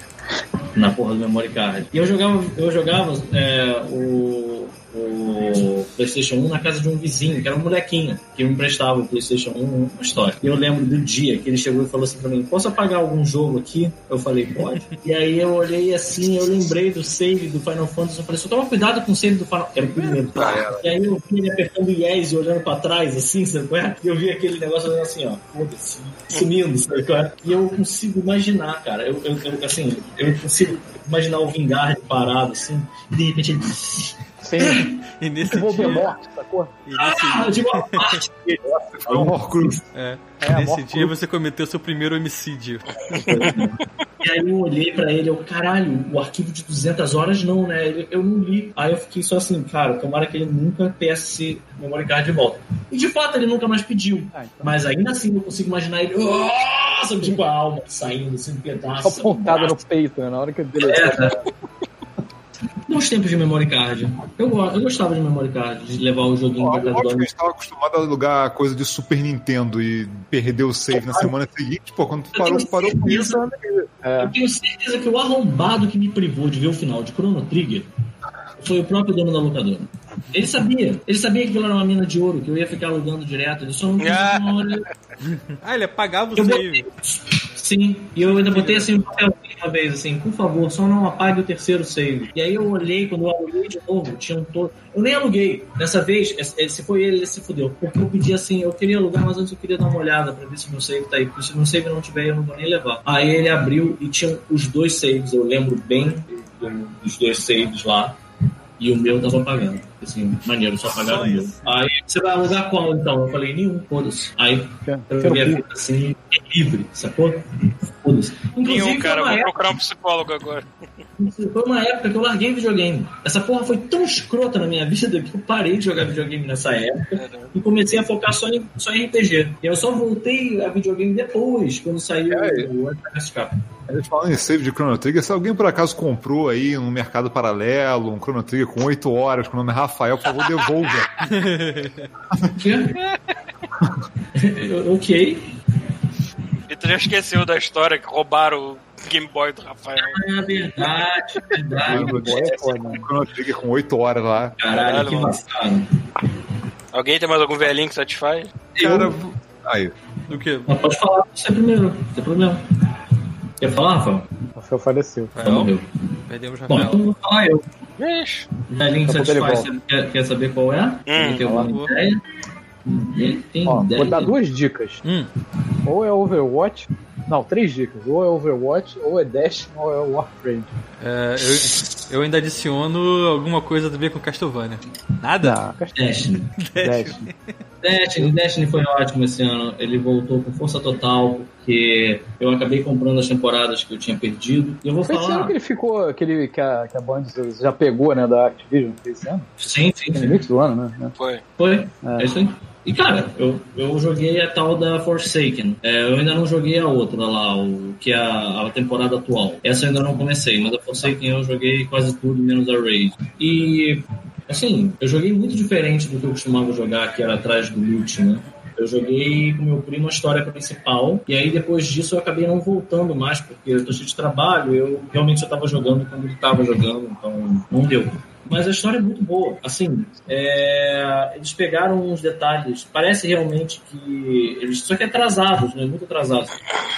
Speaker 4: na porra do memory card. E eu jogava, eu jogava é, o, o PlayStation 1 na casa de um vizinho, que era um molequinho, que me emprestava o PlayStation 1 uma história. E eu lembro do dia que ele chegou e falou assim pra mim: Posso apagar algum jogo aqui? Eu falei: Pode. E aí eu olhei assim, eu lembrei do save do Final Fantasy. Eu falei: Só toma cuidado com o save do Final Era o primeiro. E aí eu vi ele apertando yes e olhando pra trás, assim, sabe qual é? E eu vi aquele negócio olhando assim, ó, foda-se, sumindo, sabe qual é? E eu consigo imaginar, cara, eu, eu, eu, assim, eu consigo imaginar o Vingard parado, assim, e de repente ele.
Speaker 3: Sim,
Speaker 6: E nesse dia,
Speaker 3: Voldemort, sacou?
Speaker 6: e nesse,
Speaker 4: Ah, de uma parte.
Speaker 6: é,
Speaker 3: É,
Speaker 6: nesse dia você cometeu seu primeiro homicídio.
Speaker 4: E aí eu olhei pra ele, eu, caralho, o arquivo de 200 horas não, né? Ele, eu não li. Aí eu fiquei só assim, cara, tomara que ele nunca peça memory card de volta. E de fato ele nunca mais pediu.
Speaker 3: Ah, então.
Speaker 4: Mas ainda assim eu consigo imaginar ele, nossa, tipo a alma saindo assim, um pedaço.
Speaker 3: Só pontada no peito, né? Na hora que ele deletou.
Speaker 4: É, né? Bons tempos de memory card. Eu, eu gostava de memory card, de levar o joguinho
Speaker 5: Ó,
Speaker 4: pra casa do
Speaker 5: que a
Speaker 4: amigo.
Speaker 5: gente tava acostumado a alugar coisa de Super Nintendo e perder o save na semana seguinte. Pô, quando tu
Speaker 4: Eu
Speaker 5: parou, parou com isso.
Speaker 4: certeza-
Speaker 3: É.
Speaker 4: Eu tenho certeza que o arrombado que me privou de ver o final de Chrono Trigger foi o próprio dono da locadora. Ele sabia. Ele sabia que aquilo era uma mina de ouro, que eu ia ficar alugando direto. Ele só não quis
Speaker 2: Ah.
Speaker 6: Ah, ele apagava o
Speaker 4: Eu
Speaker 6: save.
Speaker 4: Sim, e eu ainda botei assim um papelzinho uma vez, assim, por favor, só não apague o terceiro save. E aí eu olhei, quando eu aluguei de novo, tinha um todo. Eu nem aluguei. Dessa vez, se foi ele, ele se fudeu. Porque eu pedi assim, eu queria alugar, mas antes eu queria dar uma olhada pra ver se meu save tá aí. Porque se meu save não tiver, eu não vou nem levar. Aí ele abriu e tinha os dois saves, eu lembro bem do- dos dois saves lá. E o meu tava pagando. Assim, maneiro, só pagar
Speaker 6: Só
Speaker 4: o meu. Aí, você vai alugar qual então? Eu falei, nenhum, foda-se. Aí eu
Speaker 3: Quero
Speaker 4: vi a
Speaker 3: cu.
Speaker 4: vida assim, livre, sacou? Foda-se.
Speaker 2: Nenhum, cara. Vou
Speaker 4: época,
Speaker 2: procurar um psicólogo agora.
Speaker 4: foi uma época que eu larguei videogame. Essa porra foi tão escrota na minha vida que eu parei de jogar videogame nessa época e comecei a focar só em, só em RPG. E eu só voltei a videogame depois, quando saiu
Speaker 5: É.
Speaker 4: o Advanced Cap.
Speaker 5: A gente falando em save de Chrono Trigger, se alguém por acaso comprou aí no mercado paralelo um Chrono Trigger com 8 horas, com o nome Rafael, por favor, devolva.
Speaker 4: Eu- ok.
Speaker 2: E tu já esqueceu da história que roubaram o Game Boy do Rafael.
Speaker 4: É verdade, verdade.
Speaker 3: Game Boy é foda, né?
Speaker 5: Trigger com 8 horas lá.
Speaker 4: Caralho,
Speaker 2: Caralho,
Speaker 4: que
Speaker 2: mano.
Speaker 4: vacilo.
Speaker 2: Alguém tem mais algum velhinho que satisfaz?
Speaker 5: Cara, aí.
Speaker 6: Do que?
Speaker 4: Pode falar você primeiro, não tem problema. Quer falar, Rafael?
Speaker 3: Rafael faleceu.
Speaker 4: Já morreu.
Speaker 6: Perdemos
Speaker 4: Bom,
Speaker 6: Rafael.
Speaker 4: então vou falar eu.
Speaker 3: A pouco ele
Speaker 4: satisfaz, quer, quer saber qual é? Ele tem alguma
Speaker 6: favor.
Speaker 4: ideia? Ele tem
Speaker 3: Ó,
Speaker 4: ideia.
Speaker 3: vou dar duas dicas.
Speaker 6: Hum,
Speaker 3: Ou é Overwatch. Não, três dicas. Ou é Overwatch, ou é Dash, ou é Warframe.
Speaker 6: é, eu, eu ainda adiciono alguma coisa a ver com Castlevania. Nada?
Speaker 3: Não,
Speaker 4: Destiny.
Speaker 3: Dash.
Speaker 4: Destiny, Destiny foi ótimo esse ano. Ele voltou com força total, porque eu acabei comprando as temporadas que eu tinha perdido. E eu vou
Speaker 3: Foi esse ano
Speaker 4: falar.
Speaker 3: que ele ficou, que, ele, que, a, que a Band já pegou, né, da Activision. Foi esse ano?
Speaker 4: Sim, sim,
Speaker 3: No
Speaker 4: sim.
Speaker 3: limite do ano, né?
Speaker 2: Foi.
Speaker 4: Foi.
Speaker 3: É.
Speaker 4: É isso aí. E cara, eu, eu joguei a tal da Forsaken. É, eu ainda não joguei a outra lá, o, que é a, a temporada atual. Essa eu ainda não comecei, mas a Forsaken eu joguei quase tudo, menos a Raid. E assim, eu joguei muito diferente do que eu costumava jogar, que era atrás do loot, né? Eu joguei com meu primo a história principal, e aí depois disso eu acabei não voltando mais, porque eu tô cheio de trabalho, eu realmente só tava jogando quando ele tava jogando, então não deu. Mas a história é muito boa. Assim, é, eles pegaram uns detalhes. Parece realmente que eles só que atrasados, né? Muito atrasados.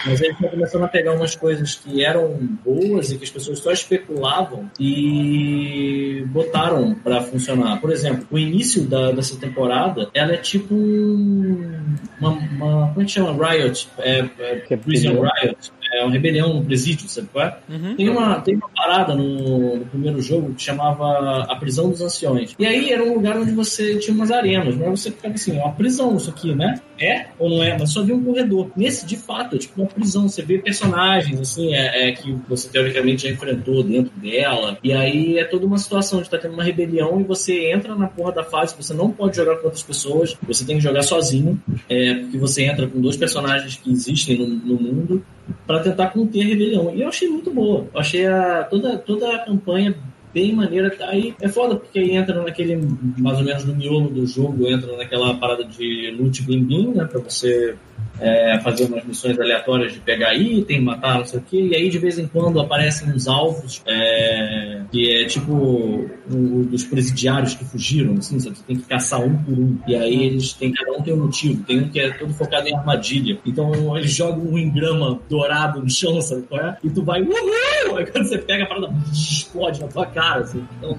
Speaker 4: Mas eles estão começando a pegar umas coisas que eram boas e que as pessoas só especulavam e botaram pra funcionar. Por exemplo, o início da, dessa temporada, ela é tipo um, uma, uma como é que chama? Riot, é, é,
Speaker 3: é
Speaker 4: Prison. Riot. É uma rebelião no presídio, sabe qual é?
Speaker 6: Uhum.
Speaker 4: Tem uma, tem uma parada no, no primeiro jogo que chamava a prisão dos anciões. E aí era um lugar onde você tinha umas arenas, mas você ficava assim, é uma prisão isso aqui, né? É ou não é? Mas só havia um corredor. Nesse, de fato, é tipo uma prisão. Você vê personagens, assim, é, é que você teoricamente já enfrentou dentro dela. E aí é toda uma situação de tá tendo uma rebelião e você entra na porra da fase, você não pode jogar com outras pessoas, você tem que jogar sozinho, é, porque você entra com dois personagens que existem no, no mundo para tentar conter a rebelião. E eu achei muito boa. Eu achei a, toda, toda a campanha bem maneira. Aí é foda, porque aí entra naquele, mais ou menos no miolo do jogo, entra naquela parada de loot blim blim, né? Pra você é, fazer umas missões aleatórias de pegar item, matar, não sei o que, e aí de vez em quando aparecem uns alvos, é, que é tipo o, dos presidiários que fugiram, assim, sabe? Você tem que caçar um por um, e aí eles tem, cada um tem um motivo, tem um que é todo focado em armadilha, então eles jogam um engrama dourado no chão, sabe qual é? E tu vai, uhul! Aí quando você pega a parada, explode na tua cara, assim, então.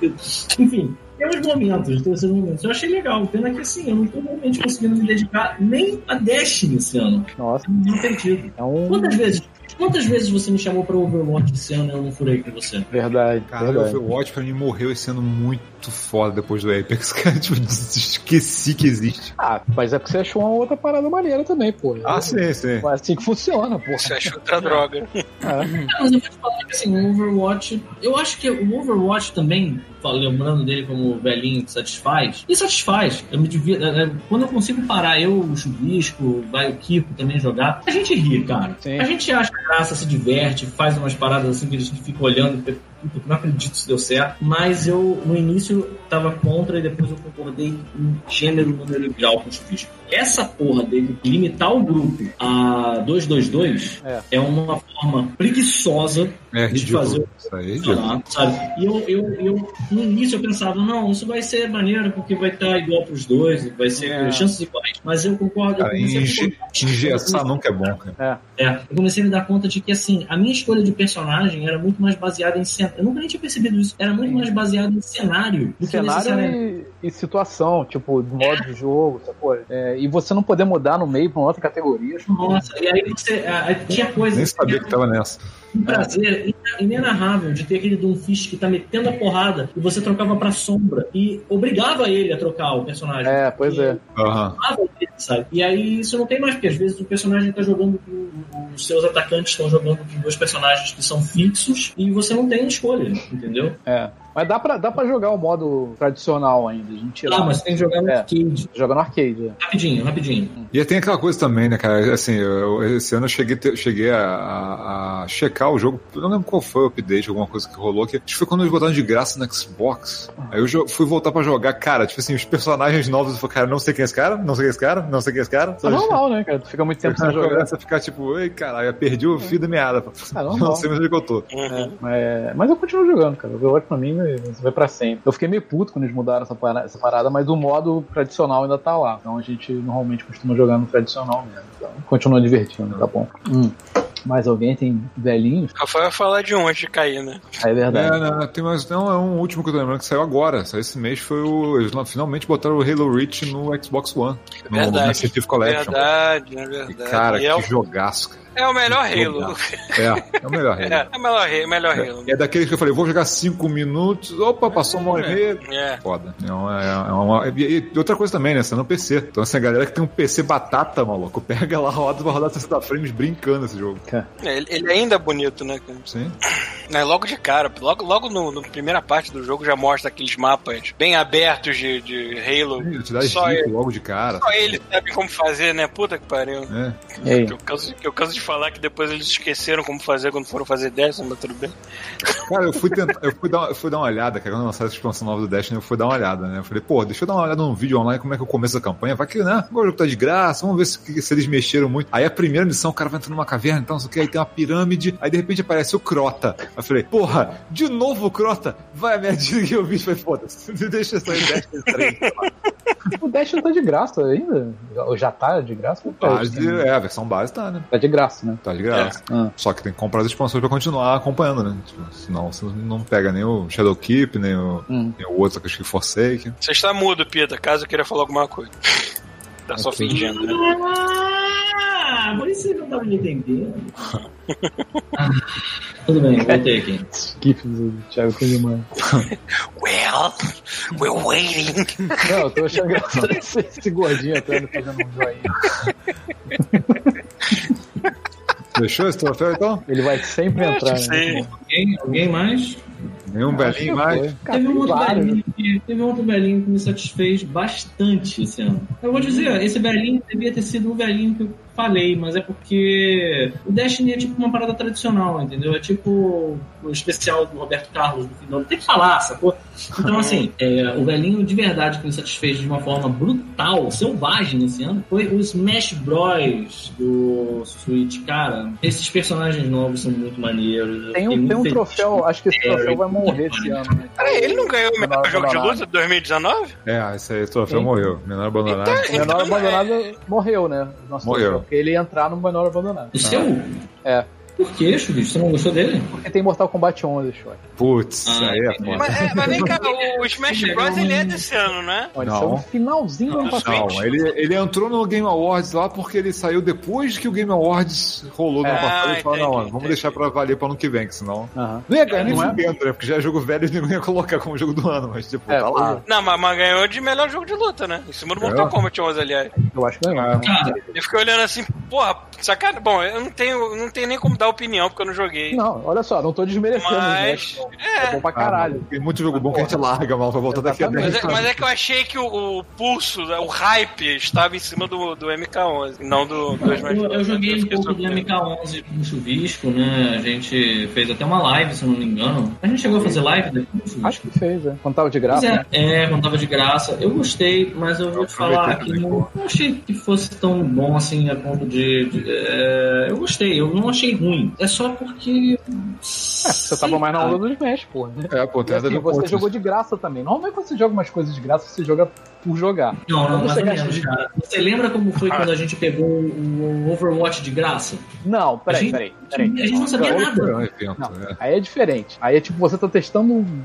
Speaker 4: Enfim, tem uns momentos, tem uns momentos. Eu achei legal. Pena que assim, eu não tô realmente conseguindo me dedicar nem a Destiny esse ano.
Speaker 3: Nossa,
Speaker 4: Não perdido.
Speaker 3: é um.
Speaker 4: Quantas vezes? Quantas vezes você me chamou pra Overwatch esse ano e eu não furei com você?
Speaker 3: Verdade.
Speaker 5: Caralho, o
Speaker 3: verdade.
Speaker 5: Overwatch pra mim morreu esse ano muito foda depois do Apex. Cara, tipo, esqueci que existe.
Speaker 3: Ah, mas é porque você achou uma outra parada maneira também, pô.
Speaker 5: Ah, sim, sim.
Speaker 3: É assim que funciona, pô.
Speaker 2: Você acha outra droga.
Speaker 3: É.
Speaker 4: Ah, mas eu vou te falar que assim, o Overwatch. Eu acho que o Overwatch também, lembrando dele como velhinho que satisfaz, e satisfaz. Eu me divi- é, é, quando eu consigo parar, eu, o Chubisco, vai o Kiko também jogar, a gente ri, cara.
Speaker 3: Sim.
Speaker 4: A gente acha graça, se diverte, faz umas paradas assim que a gente fica olhando. não acredito se deu certo. Mas eu, no início, tava contra e depois eu concordei em gênero, número e grau com o Chubisco. Essa porra dele limitar o grupo a 222
Speaker 3: É.
Speaker 4: é uma forma preguiçosa
Speaker 5: É
Speaker 4: de
Speaker 5: ridículo.
Speaker 4: fazer
Speaker 5: Isso aí é
Speaker 4: sabe? E eu, eu, eu, no início eu pensava, não, isso vai ser maneiro porque vai estar igual pros dois, vai ser
Speaker 3: É.
Speaker 4: chances iguais. Mas eu concordo.
Speaker 5: Cara,
Speaker 4: eu
Speaker 5: inge- engessar nunca é bom, cara.
Speaker 4: É, eu comecei a me dar conta de que, assim, a minha escolha de personagem era muito mais baseada em cenário. Eu nunca nem tinha percebido isso. Era muito mais baseada em cenário do que
Speaker 3: Cenário
Speaker 4: necessariamente.
Speaker 3: e, e situação, tipo, modo de jogo, sacou? É, e você não poder mudar no meio pra uma outra categoria. que-
Speaker 4: Nossa, e aí você. Aí tinha coisas.
Speaker 5: Nem sabia que tava nessa.
Speaker 4: um prazer inenarrável de ter aquele Doomfist que tá metendo a porrada e você trocava pra sombra e obrigava ele a trocar o personagem.
Speaker 3: É, pois é.
Speaker 4: Amava ele, sabe? E aí isso não tem mais, porque às vezes o personagem tá jogando com. Os seus atacantes estão jogando com dois personagens que são fixos e você não tem escolha, entendeu?
Speaker 3: É. Mas dá pra, dá pra jogar o modo tradicional ainda. A gente.
Speaker 4: Ah, mas tem que jogar no
Speaker 3: É.
Speaker 4: arcade.
Speaker 3: Joga no arcade. é.
Speaker 4: Rapidinho, rapidinho.
Speaker 5: E tem aquela coisa também, né, cara? Assim, eu- esse ano eu cheguei, cheguei a, a- a checar o jogo. Eu não lembro qual foi o update, alguma coisa que rolou. Que, acho que foi quando eles botaram de graça no Xbox. Aí eu fui voltar pra jogar. Cara, tipo assim, os personagens novos. Eu falei, cara, não sei quem é esse cara, não sei quem é esse cara, não sei quem é esse cara.
Speaker 3: É normal, né, cara? Tu fica muito tempo sem jogar.
Speaker 5: Começa a ficar tipo, ei, caralho, eu perdi o fio da meada.
Speaker 3: Normal.
Speaker 5: Não sei mais onde que eu tô.
Speaker 2: Uhum.
Speaker 3: É, mas eu continuo jogando, cara. O Overwatch pra mim vai vai pra sempre. Eu fiquei meio puto quando eles mudaram essa parada, essa parada, mas o modo tradicional ainda tá lá. Então a gente normalmente costuma jogar no tradicional mesmo. Então continua divertindo, tá bom. Hum. Mais alguém tem velhinhos?
Speaker 2: Rafael vai falar de um antes de cair, né?
Speaker 3: É verdade.
Speaker 5: É, não, tem mais. Não, é um último que eu tô lembrando que saiu agora. Saiu esse mês foi o. Eles finalmente botaram o Halo Reach no Xbox One. No
Speaker 2: Verdade.
Speaker 5: Master Chief Collection.
Speaker 2: Verdade, é
Speaker 5: E,
Speaker 2: verdade.
Speaker 5: cara,
Speaker 2: E é,
Speaker 5: que
Speaker 2: o,
Speaker 5: jogaço, cara.
Speaker 2: É o melhor Halo.
Speaker 5: É, é o melhor Halo.
Speaker 2: É, é o melhor, Halo- melhor Halo.
Speaker 5: É daqueles que eu falei, vou jogar 5 minutos, opa, passou uma hora e meia.
Speaker 2: É.
Speaker 5: Foda. É uma, é uma- e, e outra coisa também, né? Você é no PC. Então, assim, a galera que tem um PC batata, maluco, pega lá, roda, vai rodar 60 frames brincando esse jogo.
Speaker 2: É, Ele, ele ainda é bonito, né?
Speaker 5: Sim.
Speaker 2: Né, Logo de cara, logo, logo no, no primeira parte do jogo já mostra aqueles mapas bem abertos de, de Halo.
Speaker 5: Ele te dá
Speaker 2: Só ele,
Speaker 5: logo de cara.
Speaker 2: só ele sabe como fazer, né? Puta que pariu.
Speaker 5: É.
Speaker 2: Que eu, canso, que eu canso de falar que depois eles esqueceram como fazer quando foram fazer décima, mas tudo bem.
Speaker 5: Cara, eu fui tentar, eu fui dar, eu fui dar uma olhada, cara, quando lançaram essa expansão nova do Destiny, eu fui dar uma olhada, né? Eu falei, pô, deixa eu dar uma olhada num vídeo online, como é que eu começo a campanha, vai que, né? O jogo tá de graça, vamos ver se, se eles mexeram muito. Aí a primeira missão, o cara vai entrar numa caverna, então, não sei o que, aí tem uma pirâmide, aí de repente aparece o Crota. Aí eu falei, porra, de novo o Crota? Vai a merdinha que eu vi, falei, foda-se, deixa eu sair Destiny 3.
Speaker 3: O Destiny tá de graça ainda? Ou já tá de graça?
Speaker 5: Base, é, a versão base tá, né?
Speaker 3: Tá de graça, né?
Speaker 5: Tá de graça.
Speaker 3: Ah.
Speaker 5: Só que tem que comprar as expansões pra continuar acompanhando, né? Tipo, senão você não pega nem o Shadowkeep, nem o,
Speaker 3: Hum.
Speaker 5: nem o outro que eu acho que Forsaken.
Speaker 2: Você está mudo, Pita, caso eu queira falar alguma coisa. Tá só
Speaker 3: Ok.
Speaker 2: fingindo, né?
Speaker 4: Ah, por isso você não tava me entendendo. Ah, tudo bem, voltei aqui.
Speaker 3: GIFs do Thiago Cunimano.
Speaker 2: Well, we're waiting.
Speaker 3: Não, eu tô achando engraçado esse, esse gordinho atrás fazendo um joinha.
Speaker 5: Fechou esse troféu então?
Speaker 3: Ele vai sempre entrar, né?
Speaker 4: Alguém, alguém mais?
Speaker 5: Nenhum belinho mais?
Speaker 4: Teve, um outro
Speaker 3: vários.
Speaker 4: Que, teve um outro velhinho que me satisfez bastante esse ano. Eu vou dizer, esse velhinho devia ter sido um velhinho que eu falei, mas é porque o Destiny é tipo uma parada tradicional, entendeu? É tipo o especial do Roberto Carlos no final. Tem que falar, sacou? Então, assim, é, o velhinho de verdade que me satisfez de uma forma brutal, selvagem esse ano, foi o Smash Bros. do Switch. Cara, esses personagens novos são muito maneiros.
Speaker 3: Tem um, tem um troféu, acho que esse troféu vai morrer esse ano, né?
Speaker 2: Peraí, ele não ganhou o melhor jogo de luta de 2019?
Speaker 5: É, esse aí, o troféu morreu. Menor abandonado.
Speaker 3: O menor
Speaker 2: Então,
Speaker 3: abandonado morreu, né? Nosso
Speaker 5: Morreu.
Speaker 3: Porque ele ia entrar no menor abandonado.
Speaker 4: O seu?
Speaker 3: É.
Speaker 4: Por que, Chubicho? Você não gostou dele?
Speaker 3: Porque tem Mortal Kombat 11, Shoy.
Speaker 5: Putz,
Speaker 4: Ah,
Speaker 5: aí é foda.
Speaker 2: Mas, é, mas vem cá, o, Smash Bros. ele é desse ano, né?
Speaker 3: Olha,
Speaker 5: Não.
Speaker 3: isso é no finalzinho do ano passado.
Speaker 5: Não, ele, ele entrou no Game Awards lá porque ele saiu depois que o Game Awards rolou no
Speaker 3: É.
Speaker 5: ano passado.
Speaker 2: Ah,
Speaker 5: Ele falou,
Speaker 2: entendi,
Speaker 5: não, vamos
Speaker 2: entendi.
Speaker 5: deixar pra valer pra ano que vem, que senão.
Speaker 3: Aham.
Speaker 5: Não ia ganhar nem
Speaker 3: Não é?
Speaker 5: fudendo, né? Porque já é jogo velho e ninguém ia colocar como jogo do ano, mas tipo,
Speaker 3: É,
Speaker 5: tá lá.
Speaker 2: Não, mas, mas ganhou de melhor jogo de luta, né? Em cima do Mortal
Speaker 5: É.
Speaker 2: Kombat 11, aliás.
Speaker 3: Eu acho que não.
Speaker 4: Cara,
Speaker 2: Eu fiquei olhando assim, porra, sacana. Bom, eu não tenho, não tenho nem como dar opinião porque eu não joguei.
Speaker 3: Não, olha só, não tô desmerecendo o
Speaker 2: Mas.
Speaker 3: Smash. É
Speaker 2: É.
Speaker 3: bom pra caralho.
Speaker 5: Tem muito jogo bom que a gente larga, mal, vai voltar daqui a
Speaker 3: Exatamente.
Speaker 5: 10
Speaker 2: Mas é, mas é que eu achei que o, o pulso, o hype estava em cima do, do MK11, não do, do
Speaker 4: Eu, eu
Speaker 2: Bros.
Speaker 4: joguei um pouco do
Speaker 2: surpreso.
Speaker 4: MK11 com o Chuvisco, né? A gente fez até uma live, se eu não me engano. A gente chegou a fazer live depois do.
Speaker 3: Acho que fez, é. Quando tava de graça. né?
Speaker 4: é, é, quando tava de graça. Eu gostei, mas eu vou te falar que não, não achei que fosse tão bom assim a ponto de. de- é, eu gostei, eu não achei ruim. É só porque.
Speaker 3: É, você tava mais na onda do Smash, porra. Né?
Speaker 5: É, pô,
Speaker 3: E
Speaker 5: nada
Speaker 3: assim, você
Speaker 5: outros.
Speaker 3: jogou de graça também. Normalmente quando você joga umas coisas de graça, você joga por jogar.
Speaker 4: Não, não, mais
Speaker 3: você
Speaker 4: ou
Speaker 3: gasta
Speaker 4: menos,
Speaker 3: de-
Speaker 4: cara. Você lembra como foi quando a gente pegou o Overwatch de graça?
Speaker 3: Não, peraí,
Speaker 4: gente-
Speaker 3: peraí. peraí.
Speaker 4: A gente não sabia nada.
Speaker 5: É um evento,
Speaker 3: Não, aí é diferente. Aí é tipo, você tá testando um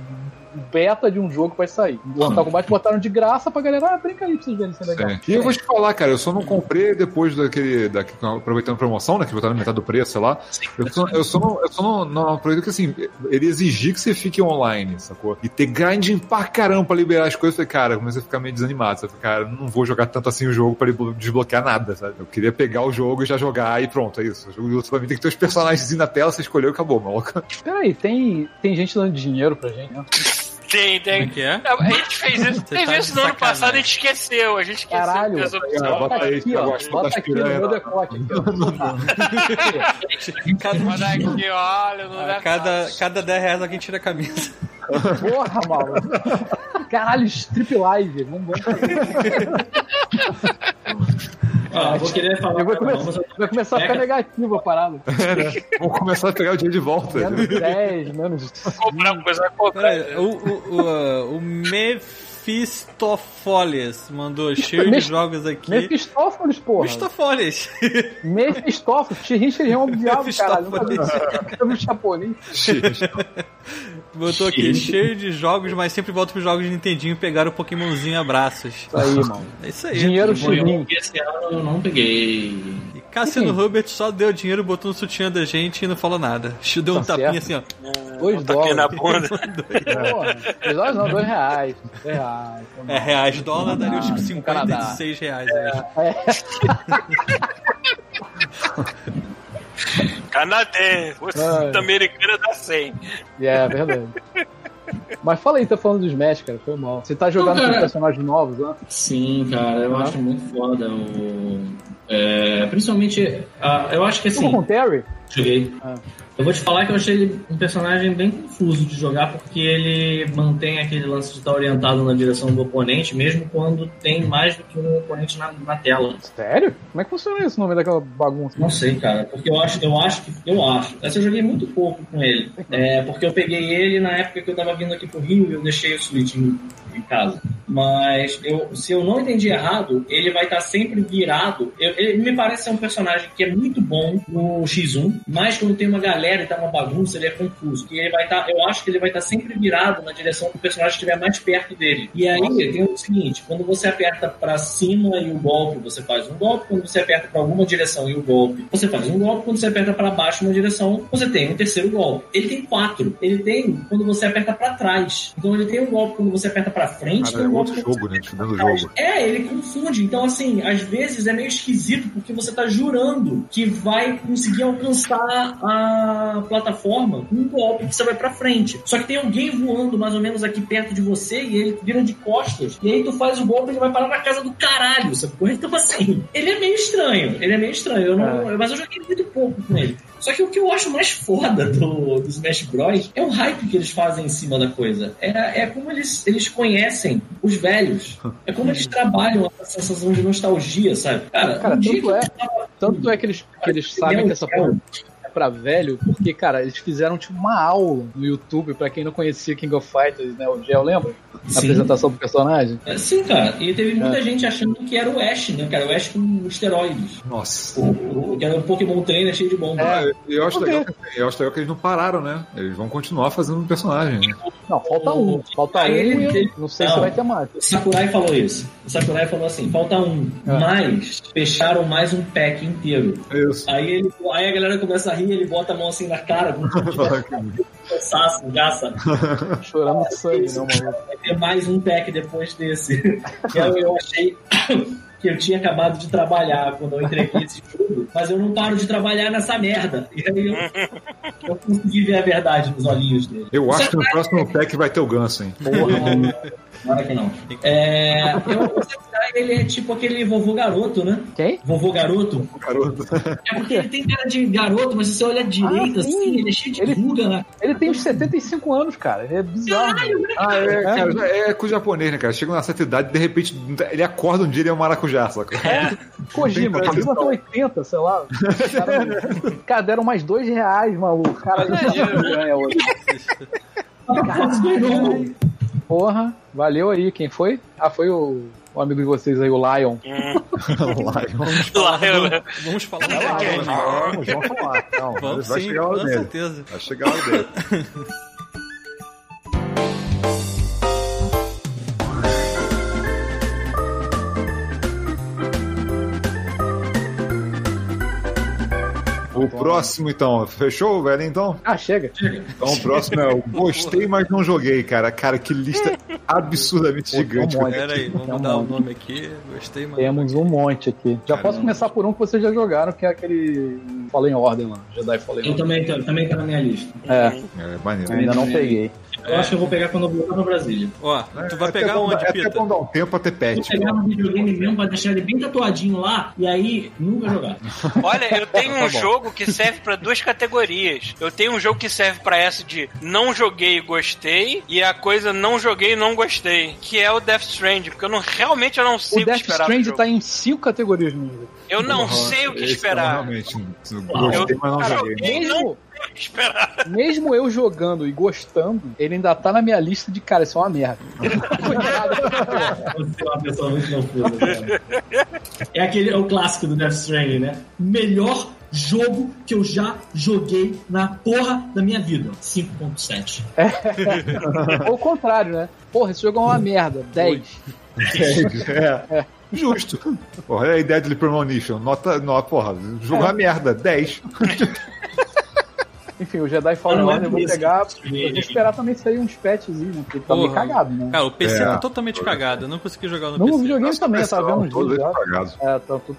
Speaker 3: beta de um jogo que vai sair. O Mortal Kombat botaram de graça pra galera, ah, brinca aí pra vocês verem se é legal.
Speaker 5: Sim. E eu vou te falar, cara, eu só não comprei depois daquele. daquele aproveitando a promoção, né? Que botaram metade do preço, sei lá. Eu só, eu só não, eu só não, não aproveito que assim, ele exigir que você fique online, sacou? E ter grinding pra caramba pra liberar as coisas. Eu falei, cara, eu comecei a ficar meio desanimado, sabe? Cara, não vou jogar tanto assim o jogo pra ele desbloquear nada, sabe? Eu queria pegar o jogo e já jogar e pronto, é isso. O jogo de luta pra mim tem que ter os personagens na tela, você escolheu e acabou, maluco.
Speaker 3: Peraí, tem, tem gente dando dinheiro pra gente, né?
Speaker 2: Tem,
Speaker 6: Como é
Speaker 2: tem.
Speaker 6: que é?
Speaker 2: Não, A gente fez isso.
Speaker 6: Você
Speaker 2: Teve
Speaker 6: tá
Speaker 2: isso no ano passado, a gente esqueceu. A gente esqueceu
Speaker 3: Caralho.
Speaker 2: dessa
Speaker 5: Ah,
Speaker 2: opção.
Speaker 5: bota aí,
Speaker 3: aqui,
Speaker 5: que eu
Speaker 3: ó.
Speaker 5: gosto
Speaker 3: Bota aqui no meu decote.
Speaker 2: Manda aqui, olha, não
Speaker 6: a
Speaker 2: dá
Speaker 6: cada, cada 10 reais alguém tira a camisa.
Speaker 3: Porra, maluco. Caralho, strip live. Vamos.
Speaker 4: Ah, eu vou querer falar.
Speaker 3: Eu vou começar, começar a ficar
Speaker 4: É.
Speaker 3: negativa a parada.
Speaker 5: Vamos começar a pegar o dinheiro de volta.
Speaker 3: Menos 10, menos
Speaker 2: Comprar coisa, vai comprar.
Speaker 6: Aí, o, o, o, o Mephistophelies mandou cheio de jogos aqui.
Speaker 3: Mephistófeles, porra.
Speaker 6: Mephistophelies.
Speaker 3: Mephistófeles. Richard é um diabo, caralho. Vi Eu vi japonês.
Speaker 6: Botou aqui, cheio de jogos, mas sempre volta pros jogos de Nintendinho e pegar o Pokémonzinho abraços.
Speaker 3: Isso aí, mano.
Speaker 6: É isso aí.
Speaker 3: Dinheiro
Speaker 4: um que esse ano eu não peguei.
Speaker 6: E Cassiano Hubert só deu dinheiro, botou no sutiã da gente e não falou nada. Deu um
Speaker 3: Tá
Speaker 6: tapinha
Speaker 3: certo.
Speaker 6: assim, ó.
Speaker 3: Dois
Speaker 2: Um tapinha na
Speaker 3: dólares.
Speaker 2: bunda.
Speaker 3: Dois dólares não, dois reais. Dois reais.
Speaker 6: É, reais dólar daria tipo
Speaker 3: no Canadá.
Speaker 6: 56 reais.
Speaker 3: É.
Speaker 2: Canadense. Puta americana dá 100.
Speaker 3: É, verdade. Mas fala aí, tá falando do Smash, cara. Foi mal. Você tá jogando
Speaker 4: Não,
Speaker 3: com personagens novos, né?
Speaker 4: Sim, cara, eu
Speaker 3: Ah.
Speaker 4: acho muito foda o. é, principalmente, ah, eu acho que
Speaker 3: Jogou
Speaker 4: assim.
Speaker 3: com o Terry?
Speaker 4: Joguei.
Speaker 3: Ah.
Speaker 4: Eu vou te falar que eu achei ele um personagem bem confuso de jogar, porque ele mantém aquele lance de estar orientado na direção do oponente, mesmo quando tem mais do que um oponente na, na tela.
Speaker 3: Sério? Como é que funciona isso no meio daquela bagunça?
Speaker 4: Não sei, cara, porque eu acho, eu acho que. Eu acho. Essa eu joguei muito pouco com ele. É, porque eu peguei ele na época que eu tava vindo aqui pro Rio e eu deixei o Switch em, em casa. Mas eu, se eu não entendi errado, ele vai estar sempre virado. Eu- ele me parece ser um personagem que é muito bom no X1, mas quando tem uma galera e tá uma bagunça, ele é confuso. E ele vai estar. eu acho que ele vai estar sempre virado na direção que o personagem estiver mais perto dele. E aí tem o seguinte: quando você aperta pra cima e o golpe, você faz um golpe. Quando você aperta pra alguma direção e o golpe, você faz um golpe. Quando você aperta pra baixo uma direção, você tem um terceiro golpe. Ele tem quatro. Ele tem quando você aperta pra trás. Então ele tem um golpe quando você aperta pra frente.
Speaker 5: Cara,
Speaker 4: tem
Speaker 5: é
Speaker 4: um golpe
Speaker 5: outro jogo, né? Do jogo.
Speaker 4: É, ele confunde. Então, assim, às vezes é meio esquisito porque você tá jurando que vai conseguir alcançar a plataforma com um golpe que você vai pra frente. Só que tem alguém voando mais ou menos aqui perto de você e ele vira de costas. E aí tu faz o golpe e ele vai parar na casa do caralho, sacou? Então, assim, ele é meio estranho. Ele é meio estranho. Eu não, Mas eu joguei muito pouco com ele. Só que o que eu acho mais foda do, do Smash Bros. é o hype que eles fazem em cima da coisa. É, é como eles, eles conhecem os velhos. É como eles trabalham essa sensação de nostalgia, sabe? Cara,
Speaker 3: Cara,
Speaker 4: um
Speaker 3: tanto é-
Speaker 4: tava-
Speaker 3: Tanto é que eles, que eles sabem que essa porra. Pra velho, porque, cara, eles fizeram tipo uma aula no YouTube pra quem não conhecia King of Fighters, né? O Gel, lembra? Na
Speaker 4: Sim.
Speaker 3: apresentação do personagem.
Speaker 4: É, sim, cara. E teve muita gente achando que era o Ash, né? Que era o Ash com esteroides.
Speaker 5: Nossa.
Speaker 4: O, o- que era um Pokémon Trainer cheio de bomba.
Speaker 5: Ah, eu- acho legal, que- eu acho legal que eles não pararam, né? Eles vão continuar fazendo um personagem. né?
Speaker 3: Não, falta um. Falta
Speaker 4: Aí
Speaker 3: um
Speaker 4: ele-
Speaker 3: e eu não sei se
Speaker 4: Não.
Speaker 3: vai ter mais.
Speaker 4: O Sakurai falou isso. O Sakurai falou assim: falta um.
Speaker 3: É.
Speaker 4: Mas fecharam mais um pack inteiro.
Speaker 5: Isso.
Speaker 4: Aí, ele, aí a galera começa a rir, ele bota a mão assim na cara, como se tivesse cansaço, gaça.
Speaker 3: Chorando de sangue, não, maluco.
Speaker 4: Vai ter mais um pack depois desse. E aí eu achei que eu tinha acabado de trabalhar quando eu entrei nesse jogo, mas eu não paro de trabalhar nessa merda. E aí eu, eu consegui ver a verdade nos olhinhos dele.
Speaker 5: Eu acho que no próximo pack vai ter o ganso, hein?
Speaker 4: Porra, Claro que não. É, eu, o Sakurai, ele é tipo aquele vovô garoto, né?
Speaker 3: Quem?
Speaker 4: Vovô garoto.
Speaker 5: Garoto.
Speaker 4: É porque ele tem cara de garoto, mas se você olha direito
Speaker 3: Ah, sim.
Speaker 4: assim, ele é cheio de
Speaker 3: Ele-
Speaker 4: ruga, né?
Speaker 3: Ele tem uns 75 anos, cara. Ele é bizarro.
Speaker 5: Ah, é, cara, é com o japonês, né, cara? Chega numa certa idade e de repente ele acorda um dia e é um maracujá, saca?
Speaker 3: Kojima,
Speaker 5: Tem
Speaker 3: Kojima tem 80, sei lá. Cara, cara deram mais dois reais, maluco. Cara, não ganha hoje. Caralho. Porra, valeu aí. Quem foi? Ah, foi o, o amigo de vocês aí, o Lion.
Speaker 2: Lá, eu, né?
Speaker 6: Vamos falar
Speaker 3: lá,
Speaker 6: de
Speaker 3: vai lá.
Speaker 5: Vamos, vamos falar. Calma,
Speaker 6: Vamos
Speaker 5: vai
Speaker 6: sim,
Speaker 5: chegar
Speaker 6: com certeza.
Speaker 5: Vai chegar hora dele. O próximo, então. Fechou, velho, então?
Speaker 3: Ah, chega.
Speaker 5: Então o próximo é o Gostei, mas não joguei, cara. Cara, que lista absurdamente
Speaker 3: Pô, tem um
Speaker 5: gigante.
Speaker 3: monte.
Speaker 6: Pera aí, vamos
Speaker 3: Tem um
Speaker 6: mudar o nome aqui. Gostei, mano.
Speaker 3: Temos um monte aqui. Já posso começar por um que vocês já jogaram, que é aquele Fallen Order lá. Jedi Fallen
Speaker 4: Eu
Speaker 3: Order.
Speaker 4: também, tô- também tá na minha lista.
Speaker 3: É,
Speaker 5: É, maneiro.
Speaker 3: ainda não peguei.
Speaker 4: Eu acho que eu vou pegar quando eu voltar pra Brasília.
Speaker 6: Ó, tu vai
Speaker 5: É
Speaker 6: pegar
Speaker 5: até
Speaker 6: onde,
Speaker 5: É até
Speaker 6: Pita?
Speaker 5: bom dar um tempo pra ter
Speaker 4: Vou
Speaker 5: pet.
Speaker 4: pegar um videogame mesmo pra deixar ele bem tatuadinho lá e aí nunca jogar.
Speaker 2: Olha, eu tenho
Speaker 3: Tá
Speaker 2: um jogo que serve pra duas categorias. Eu tenho um jogo que serve pra essa de não joguei e gostei, e a coisa não joguei e não gostei, que é o Death Stranding, porque eu não realmente eu não sei
Speaker 3: O
Speaker 2: o que
Speaker 3: Death
Speaker 2: esperar. do
Speaker 3: Strand
Speaker 2: jogo.
Speaker 3: tá em cinco categorias no jogo.
Speaker 2: Eu não sei o que esperar.
Speaker 5: é Realmente, gostei, mas não
Speaker 3: Cara,
Speaker 5: joguei.
Speaker 2: Joguei, não Esperar.
Speaker 3: mesmo eu jogando e gostando, ele ainda tá na minha lista de cara, isso é uma merda.
Speaker 4: Você é uma pessoa muito confusa, cara. É aquele, é o clássico do Death Stranding, né? Melhor jogo que eu já joguei na porra da minha vida. 5.7.
Speaker 3: Ou o contrário, né? Porra, esse jogo é uma merda. 10.
Speaker 5: É. Justo. Porra, é a ideia de Premonition. Nota, nota, porra, jogo é uma merda. 10.
Speaker 3: Enfim, o Jedi Fallen
Speaker 4: é
Speaker 3: Order eu vou pegar.
Speaker 4: eu
Speaker 3: vou esperar também sair uns patchzinhos, né? Porque tá meio cagado, né?
Speaker 6: Cara, o PC
Speaker 5: É.
Speaker 6: tá totalmente cagado. Eu não consegui jogar no
Speaker 3: No
Speaker 6: PC.
Speaker 3: videogame também, eu tava vendo uns vídeos. É, tá tudo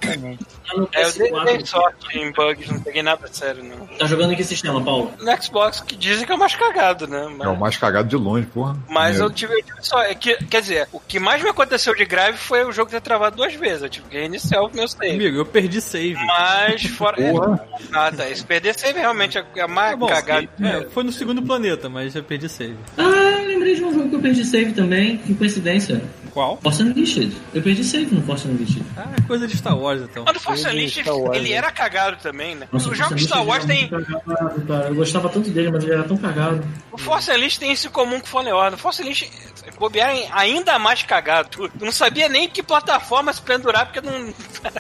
Speaker 4: no
Speaker 2: É, eu dei, dei
Speaker 4: PS4.
Speaker 2: sorte em bugs, não peguei nada sério, não.
Speaker 4: Tá jogando em que sistema, Paulo?
Speaker 2: No Xbox, que dizem que é o mais cagado, né? Mas,
Speaker 5: É o mais cagado de longe, porra.
Speaker 2: mas eu
Speaker 5: É.
Speaker 2: tive, eu tive só. é que, quer dizer, o que mais me aconteceu de grave foi o jogo ter travado duas vezes. Eu tive que reiniciar o meu save.
Speaker 6: Amigo, eu perdi save.
Speaker 2: Mas fora.
Speaker 5: Porra.
Speaker 2: Ah, tá. Esse perder save realmente é a mais
Speaker 6: Tá bom,
Speaker 2: cagada.
Speaker 6: é, foi no segundo planeta, mas eu perdi save.
Speaker 4: Ah, lembrei de um jogo que eu perdi save também. Que coincidência.
Speaker 6: Qual?
Speaker 4: Force Unleashed. Eu perdi save no Force Unleashed.
Speaker 6: Ah, é coisa de Star Wars, então.
Speaker 2: Mas o Force
Speaker 3: Ele
Speaker 2: Unleashed, ele era cagado também, né?
Speaker 4: Nossa,
Speaker 2: Os
Speaker 4: o
Speaker 2: jogos
Speaker 4: Force
Speaker 2: Star Wars tem.
Speaker 4: cagado, cara. Eu gostava tanto dele, mas ele era tão cagado.
Speaker 2: O Force Unleashed tem isso comum com o Fallen Order. O Force Unleashed bobear em ainda mais cagado. Tu não sabia nem que plataforma se pendurar, porque não.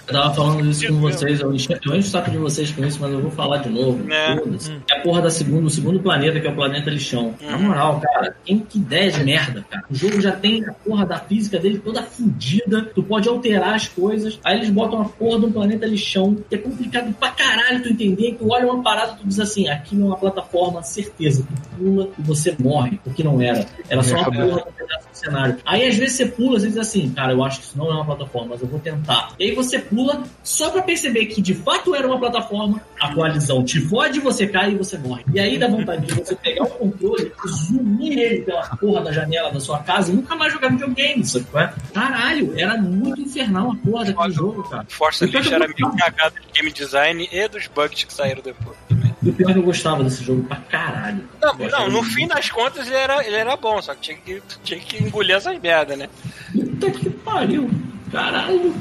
Speaker 4: Eu tava falando isso com vocês, eu encho, eu encho o saco de vocês com isso, mas eu vou falar de novo.
Speaker 2: É.
Speaker 4: Foda-se. É a porra da segunda, o segundo planeta, que é o planeta lixão. Na moral, cara, tem que ideia de merda, cara. O jogo já tem a porra da física dele toda fudida, tu pode alterar as coisas, aí eles botam a porra de um planeta lixão, que é complicado pra caralho tu entender, tu olha uma parada e tu diz assim, aqui não é uma plataforma, certeza, tu pula e você morre, porque não era. Era só uma porra de um pedaço do cenário. Aí às vezes você pula, você diz assim, cara, eu acho que isso não é uma plataforma, mas eu vou tentar. E aí você pula só pra perceber que de fato era uma plataforma, a coalizão te fode, você cai e você morre. E aí dá vontade de você pegar o controle zoomir ele pela porra da janela da sua casa e nunca mais jogar videogame, sabe? qual é? Caralho, era muito infernal a porra daquele jogo, cara.
Speaker 2: Unleashed
Speaker 4: eu
Speaker 2: era meio cagado de game design e dos bugs que saíram depois. também.
Speaker 4: E o pior que eu gostava desse jogo pra caralho.
Speaker 2: Não, não, no fim das contas ele era, ele era bom, só que tinha que, tinha que engolir essas merda, né?
Speaker 4: Puta que pariu. Caralho.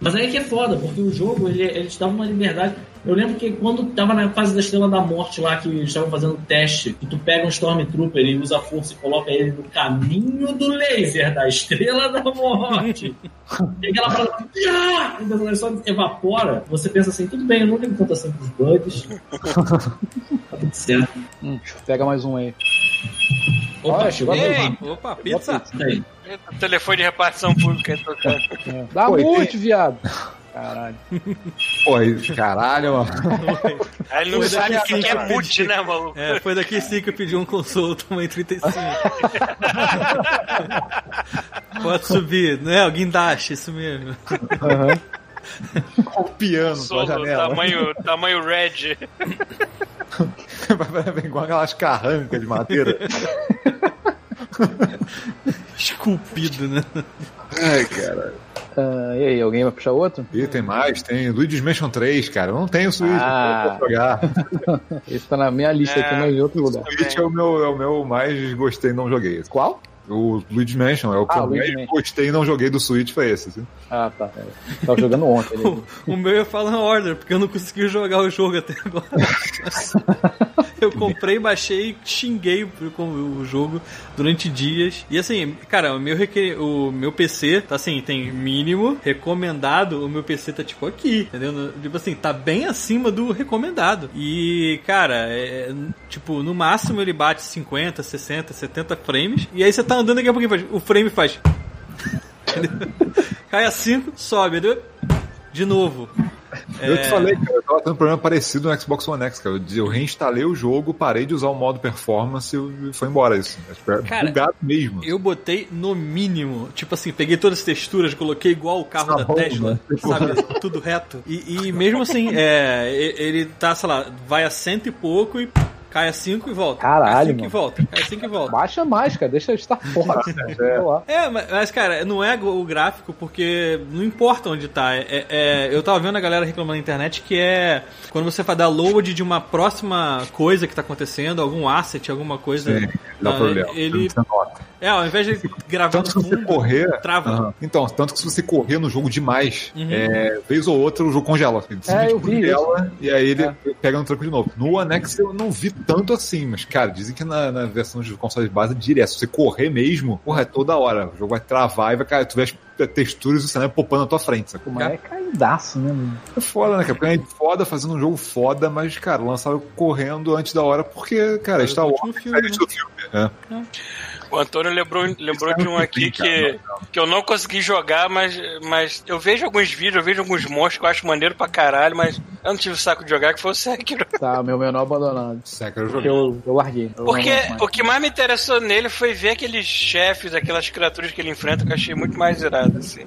Speaker 4: Mas aí que é foda, porque o jogo, ele, ele te dava uma liberdade. Eu lembro que quando tava na fase da Estrela da Morte lá, que eles estavam fazendo teste, que tu pega um Stormtrooper e usa a força e coloca ele no caminho do laser da Estrela da Morte. e aquela parada, "Ah!" então, ele só evapora. Você pensa assim, tudo bem, eu não tenho tanto assim com os bugs. tá tudo certo.
Speaker 3: Hum, pega mais um aí.
Speaker 4: Opa,
Speaker 3: Olha, chegou a
Speaker 2: Ei,
Speaker 3: vez.
Speaker 6: Opa, pizza.
Speaker 4: aí.
Speaker 2: Eita, telefone de repartição pública aí tocando.
Speaker 3: É. Dá
Speaker 5: Pô,
Speaker 3: mute,
Speaker 5: tem-
Speaker 3: viado. Caralho.
Speaker 5: Pô, aí, caralho, mano.
Speaker 2: Aí ele não
Speaker 6: Foi
Speaker 2: sabe o
Speaker 6: daqui
Speaker 2: que, que é boot, né, maluco?
Speaker 6: É, foi daqui sim que eu pedi um consolo tamanho 35. Pode subir, né? O guindaste, isso mesmo.
Speaker 3: Aham.
Speaker 5: Com o piano pela
Speaker 2: Solo,
Speaker 5: janela.
Speaker 2: tamanho, tamanho red.
Speaker 5: Vai igual aquelas carrancas de madeira.
Speaker 6: Esculpido, né?
Speaker 5: Ai, cara.
Speaker 3: Ah, e aí, alguém vai puxar outro?
Speaker 5: E tem mais, tem Luigi's Mansion 3, cara. Eu não tenho Switch,
Speaker 3: Ah.
Speaker 5: eu não vou jogar.
Speaker 3: Esse tá na minha lista
Speaker 2: É.
Speaker 3: aqui, mas em outro lugar.
Speaker 5: Switch é o meu, é o meu mais gostei não joguei.
Speaker 3: Qual?
Speaker 5: O Luigi's Mansion é o que
Speaker 3: Ah,
Speaker 5: eu mais gostei e não joguei do Switch, foi esse. Assim.
Speaker 3: Ah, tá. Tava jogando ontem. né?
Speaker 6: O meu é Fallen Order, porque eu não consegui jogar o jogo até agora. eu comprei, baixei e xinguei o- com o jogo durante dias. E assim, cara, o meu, requer... o meu PC tá assim, tem mínimo, recomendado, o meu PC tá tipo aqui, entendeu? Tipo assim, tá bem acima do recomendado. E, cara, é, tipo, no máximo ele bate 50, 60, 70 frames. E aí você tá andando daqui a pouquinho, faz- o frame faz. Cai a 5, sobe, entendeu? de novo.
Speaker 5: Eu
Speaker 6: É.
Speaker 5: te falei, cara, eu tava tendo um problema parecido no Xbox One X, cara. Eu reinstalei o jogo, parei de usar o modo performance e foi embora isso. É
Speaker 6: Cara,
Speaker 5: bugado mesmo.
Speaker 6: Eu botei no mínimo, tipo assim, peguei todas as texturas, coloquei igual o carro
Speaker 5: Tá
Speaker 6: da
Speaker 5: bom,
Speaker 6: Tesla,
Speaker 5: né?
Speaker 6: sabe? Tudo reto. E, e mesmo assim, é, ele tá, sei lá, vai a cento e pouco e cai a cinco e volta. cai
Speaker 3: Caralho,
Speaker 6: cinco e
Speaker 3: mano.
Speaker 6: volta, cai a cinco e volta.
Speaker 3: Baixa mais, cara. Deixa eu estar fora. Sei lá.
Speaker 6: É, mas, cara, não é o gráfico porque não importa onde tá. É, é- é- eu tava vendo a galera reclamando na internet que é quando você faz download de uma próxima coisa que tá acontecendo, algum asset, alguma coisa.
Speaker 5: Sim, dá
Speaker 6: ah,
Speaker 5: problema.
Speaker 6: Ele, é, ao invés de gravar
Speaker 5: Tanto que se você
Speaker 6: fundo,
Speaker 5: correr.
Speaker 6: trava.
Speaker 5: Então, tanto que se você correr no jogo demais,
Speaker 6: Uhum.
Speaker 5: é, vez ou outra o jogo congela. Ele simplesmente
Speaker 3: eu vi
Speaker 5: congela e aí ele
Speaker 3: É.
Speaker 5: pega no tranco de novo. No One X eu não vi tanto assim, mas, cara, dizem que na, na versão de console de base é direto. Se você correr mesmo, porra, é toda hora. O jogo vai travar e vai cair. Tu vê as texturas e o cenário popando na tua frente, sacou?
Speaker 3: Mas é caidaço, né, mano?
Speaker 5: É foda, né, cara? Porque é foda fazendo um jogo foda, mas, cara, lançaram correndo antes da hora porque, cara,
Speaker 6: Mas
Speaker 5: Star
Speaker 6: o
Speaker 5: é
Speaker 6: filme,
Speaker 5: do filme. É.
Speaker 2: O Antônio lembrou, lembrou de um aqui que, que eu não consegui jogar, mas, mas eu vejo alguns vídeos, eu vejo alguns monstros que eu acho maneiro pra caralho, mas eu não tive o saco de jogar, que foi o Sekiro.
Speaker 3: Tá, meu menor abandonado.
Speaker 5: Sekiro eu
Speaker 3: Porque
Speaker 5: joguei.
Speaker 3: eu, eu larguei. Eu
Speaker 2: Porque o que mais me interessou nele foi ver aqueles chefes, aquelas criaturas que ele enfrenta, que eu achei muito mais irado, assim.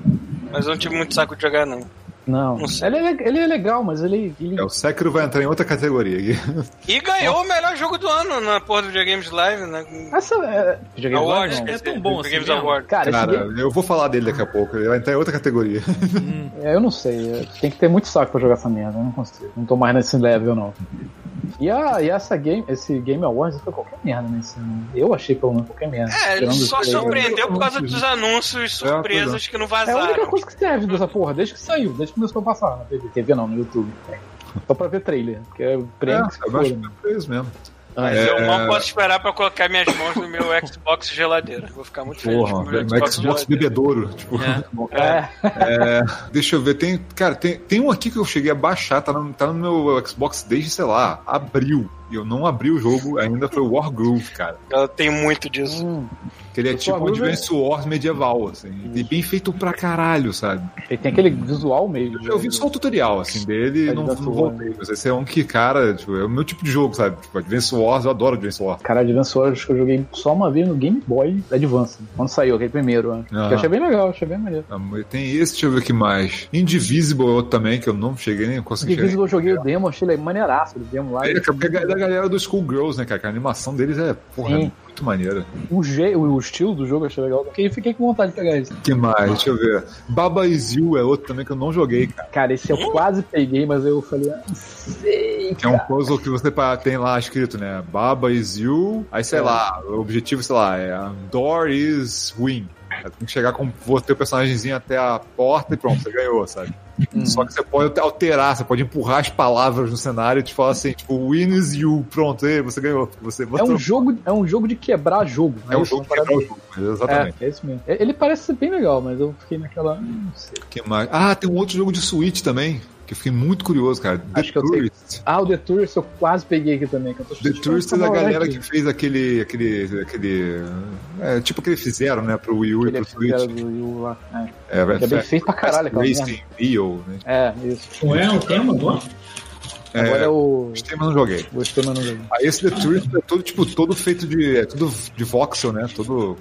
Speaker 2: Mas eu não tive muito saco de jogar, não.
Speaker 3: Não,
Speaker 2: Não
Speaker 3: ele é, le- ele é legal, mas ele. ele-
Speaker 5: É, o Sekiro vai entrar em outra categoria aqui.
Speaker 2: E ganhou o melhor jogo do ano na porra do Videogames Live, né?
Speaker 3: Essa é. Joguei
Speaker 2: Awards,
Speaker 3: não.
Speaker 2: quer
Speaker 6: é tão bom assim
Speaker 2: Videogames? Award.
Speaker 3: Cara, esse
Speaker 5: Cara,
Speaker 3: game-
Speaker 5: eu vou falar dele daqui a pouco. Ele vai entrar em outra categoria.
Speaker 3: é, eu não sei. Tem que ter muito saco pra jogar essa merda. Eu não consigo. Não tô mais nesse level, não. E, a, e essa game, esse Game Awards foi qualquer merda nesse ano. Eu achei pelo menos qualquer merda.
Speaker 2: É, ele só surpreendeu por causa dos anúncios surpresas que não
Speaker 3: É a única
Speaker 2: vazaram.
Speaker 3: coisa que serve dessa porra, desde que saiu, desde que começou a passar na TV. TV não, no YouTube. Só pra ver trailer. Porque é prêmio que se
Speaker 5: eu acho que é isso mesmo.
Speaker 2: Mas
Speaker 5: É.
Speaker 2: eu mal posso esperar pra colocar minhas mãos no meu Xbox geladeira. Vou ficar muito feliz
Speaker 5: Porra,
Speaker 2: com o meu Xbox,
Speaker 5: Xbox bebedouro. Tipo,
Speaker 6: É.
Speaker 3: É,
Speaker 5: é, deixa eu ver, tem. Cara, tem, tem um aqui que eu cheguei a baixar, tá no, tá no meu Xbox desde, sei lá, abril. E eu não abri o jogo ainda, foi o Wargroove, cara.
Speaker 2: Eu tenho muito disso.
Speaker 3: hum,
Speaker 5: Que ele é tipo um Advance Wars medieval, assim. E bem feito pra caralho, sabe?
Speaker 3: ele tem aquele visual mesmo.
Speaker 5: Eu vi só o tutorial, assim, dele e não, não voltei. Mas esse é um que, cara, tipo, é o meu tipo de jogo, sabe? Tipo, Advance Wars, eu adoro Advance Wars.
Speaker 3: Cara, Advance Wars que eu joguei só uma vez no Game Boy Advance. Quando saiu, aquele primeiro. Né? Que eu achei bem legal, achei bem maneiro.
Speaker 5: Ah, Tem esse, deixa eu ver o que mais. Indivisible é outro também, que eu não cheguei nem consegui chegar.
Speaker 3: Divisible eu joguei o demo, achei ele maneiraço, o demo lá.
Speaker 5: É, porque é da galera do Schoolgirls, né, cara? Que a animação deles é, porra, é
Speaker 3: Sim.
Speaker 5: muito maneira.
Speaker 3: O, je- o, estilo do jogo eu achei legal. Fiquei, fiquei com vontade de pegar esse.
Speaker 5: que mais? Deixa eu ver. Baba Is You é outro também que eu não joguei, cara.
Speaker 3: Cara, esse eu quase peguei, mas eu falei, ah, não sei.
Speaker 5: Que é um puzzle que você tem lá escrito, né? Baba Is You. Aí, sei
Speaker 3: É.
Speaker 5: lá, o objetivo, sei lá, é Door is Win. Tem que chegar com o teu personagemzinho até a porta e pronto, você ganhou, sabe?
Speaker 3: Uhum.
Speaker 5: Só que você pode alterar, você pode empurrar as palavras no cenário e te falar assim, tipo, win is you, pronto, aí você ganhou. Você
Speaker 3: É um jogo, é um jogo de quebrar jogo.
Speaker 5: É um
Speaker 3: isso?
Speaker 5: jogo que
Speaker 3: Uma parada-
Speaker 5: quebra o jogo, exatamente.
Speaker 3: É, é isso mesmo. Ele parece ser bem legal, mas eu fiquei naquela. hum, Não sei.
Speaker 5: Que mais? Ah, tem um outro jogo de Switch também, que eu fiquei muito curioso, cara. The
Speaker 3: Acho que eu sei.
Speaker 5: Tourist.
Speaker 3: Ah, o The Tourist eu quase peguei aqui também. Que eu tô
Speaker 5: The Tourist é da galera que fez aquele. aquele. aquele. É, tipo que eles fizeram, né, pro Wii U e
Speaker 3: Ele
Speaker 5: pro Switch.
Speaker 3: do Wii U lá. É,
Speaker 5: É,
Speaker 3: que é bem feito pra caralho aquela.
Speaker 5: Racing Rio, né?
Speaker 3: É, isso.
Speaker 4: Não é o tema agora?
Speaker 3: Agora é o.
Speaker 5: Gostei, mas não joguei.
Speaker 3: Gostei, mas não joguei.
Speaker 5: Aí esse The Tourist é todo, tipo, todo feito de. É tudo de voxel, né? Todo.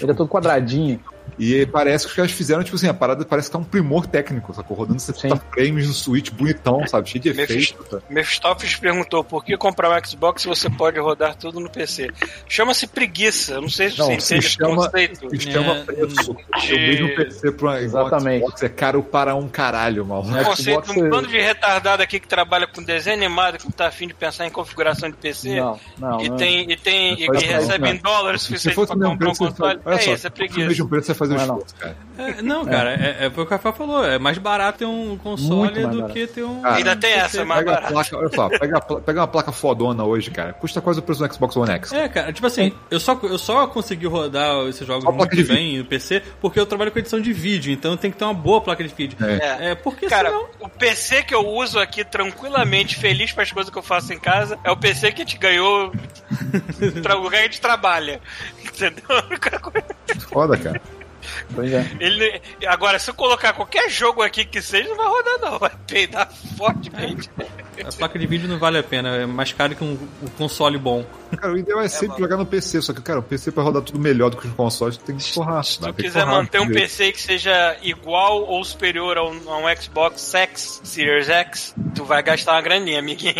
Speaker 3: Ele é todo quadradinho.
Speaker 5: E parece que os caras fizeram, tipo assim, a parada parece que tá um primor técnico, sacou? Rodando 70
Speaker 3: Sim.
Speaker 5: frames no Switch bonitão, sabe? Cheio de efeito. tá?
Speaker 2: Mephistopheles perguntou por que comprar um Xbox se você pode rodar tudo no PC. Chama-se preguiça. Não sei se
Speaker 5: Não, se
Speaker 2: entende esse
Speaker 5: chama-
Speaker 2: conceito.
Speaker 5: Se chama
Speaker 6: É,
Speaker 5: preço.
Speaker 2: de-
Speaker 5: O mesmo PC pra um
Speaker 3: Exatamente.
Speaker 5: Xbox é caro para um caralho, mal.
Speaker 3: É,
Speaker 2: conceito de um
Speaker 3: Xbox-
Speaker 2: bando de retardado aqui que trabalha com desenho animado, que não tá afim de pensar em configuração de PC.
Speaker 3: Não, não.
Speaker 2: E
Speaker 3: não.
Speaker 2: tem, e tem e que recebe em dólares
Speaker 5: Se
Speaker 2: suficiente
Speaker 5: fosse
Speaker 2: pra comprar um console. É
Speaker 5: só,
Speaker 2: isso, é
Speaker 5: o
Speaker 2: preguiça.
Speaker 5: mesmo preço, você faz o
Speaker 3: Não é não.
Speaker 5: esforço, cara.
Speaker 6: É, não, cara, é, é, foi o que o Rafael falou. É mais barato ter um console do
Speaker 3: barato.
Speaker 6: que ter um.
Speaker 5: Cara,
Speaker 2: Ainda tem essa, é mais barato.
Speaker 5: placa, olha só, pega, pega uma placa fodona hoje, cara. Custa quase o preço do Xbox One X.
Speaker 6: É, cara, tipo assim, eu só, eu só consegui rodar esses jogos muito
Speaker 5: de
Speaker 6: bem no PC porque eu trabalho com edição de vídeo, então tem que ter uma boa placa de vídeo.
Speaker 2: É.
Speaker 6: É, porque
Speaker 2: Cara,
Speaker 6: senão...
Speaker 2: o PC que eu uso aqui tranquilamente, feliz com as coisas que eu faço em casa, é o PC que a gente ganhou o lugar que a gente trabalha. Entendeu?
Speaker 5: Foda, cara.
Speaker 3: Pois é.
Speaker 2: Ele, agora, se eu colocar qualquer jogo aqui que seja, não vai rodar, não. Vai peidar fortemente.
Speaker 6: A placa de vídeo não vale a pena, é mais caro que um, um console bom.
Speaker 5: Cara, o ideal é sempre jogar no PC, só que, cara, o PC pra rodar tudo melhor do que os consoles, tem que porrar.
Speaker 2: Se tu quiser manter um PC que seja igual ou superior a um, a um Xbox X, Series X, tu vai gastar uma graninha, amiguinho.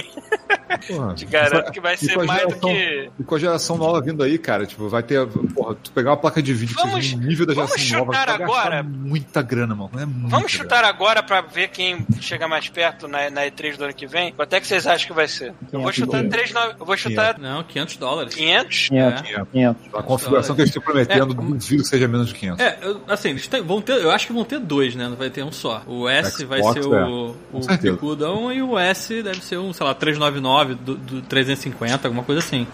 Speaker 2: Te garanto que vai ser mais do
Speaker 5: geração-
Speaker 2: que.
Speaker 5: E com a geração nova vindo aí, cara, tipo, vai ter. Porra, tu pegar uma placa de vídeo que
Speaker 2: Vamos-
Speaker 5: seja no nível da
Speaker 2: vamos
Speaker 5: geração nova,
Speaker 2: chutar
Speaker 5: vai gastar
Speaker 2: agora.
Speaker 5: muita grana, mano. É muita
Speaker 2: Vamos
Speaker 5: grana.
Speaker 2: chutar agora pra ver quem chega mais perto na, na E3 do ano que vem? Quanto é que vocês acham que vai ser? Eu vou
Speaker 3: 500
Speaker 2: chutar
Speaker 3: dólares.
Speaker 2: 3, eu vou chutar
Speaker 6: Não, 500 dólares.
Speaker 2: 500?
Speaker 3: 500.
Speaker 5: É.
Speaker 3: 500.
Speaker 5: A configuração que eles estão prometendo,
Speaker 6: É.
Speaker 5: duvido que seja menos de 500.
Speaker 6: É, eu- assim, eles têm- vão ter, eu acho que vão ter dois, né? Não vai ter um só. O S vai
Speaker 5: Xbox,
Speaker 6: ser
Speaker 5: é.
Speaker 6: o,
Speaker 5: Com
Speaker 6: o picudão e o S deve ser um, sei lá, 399 do, do 350, alguma coisa assim.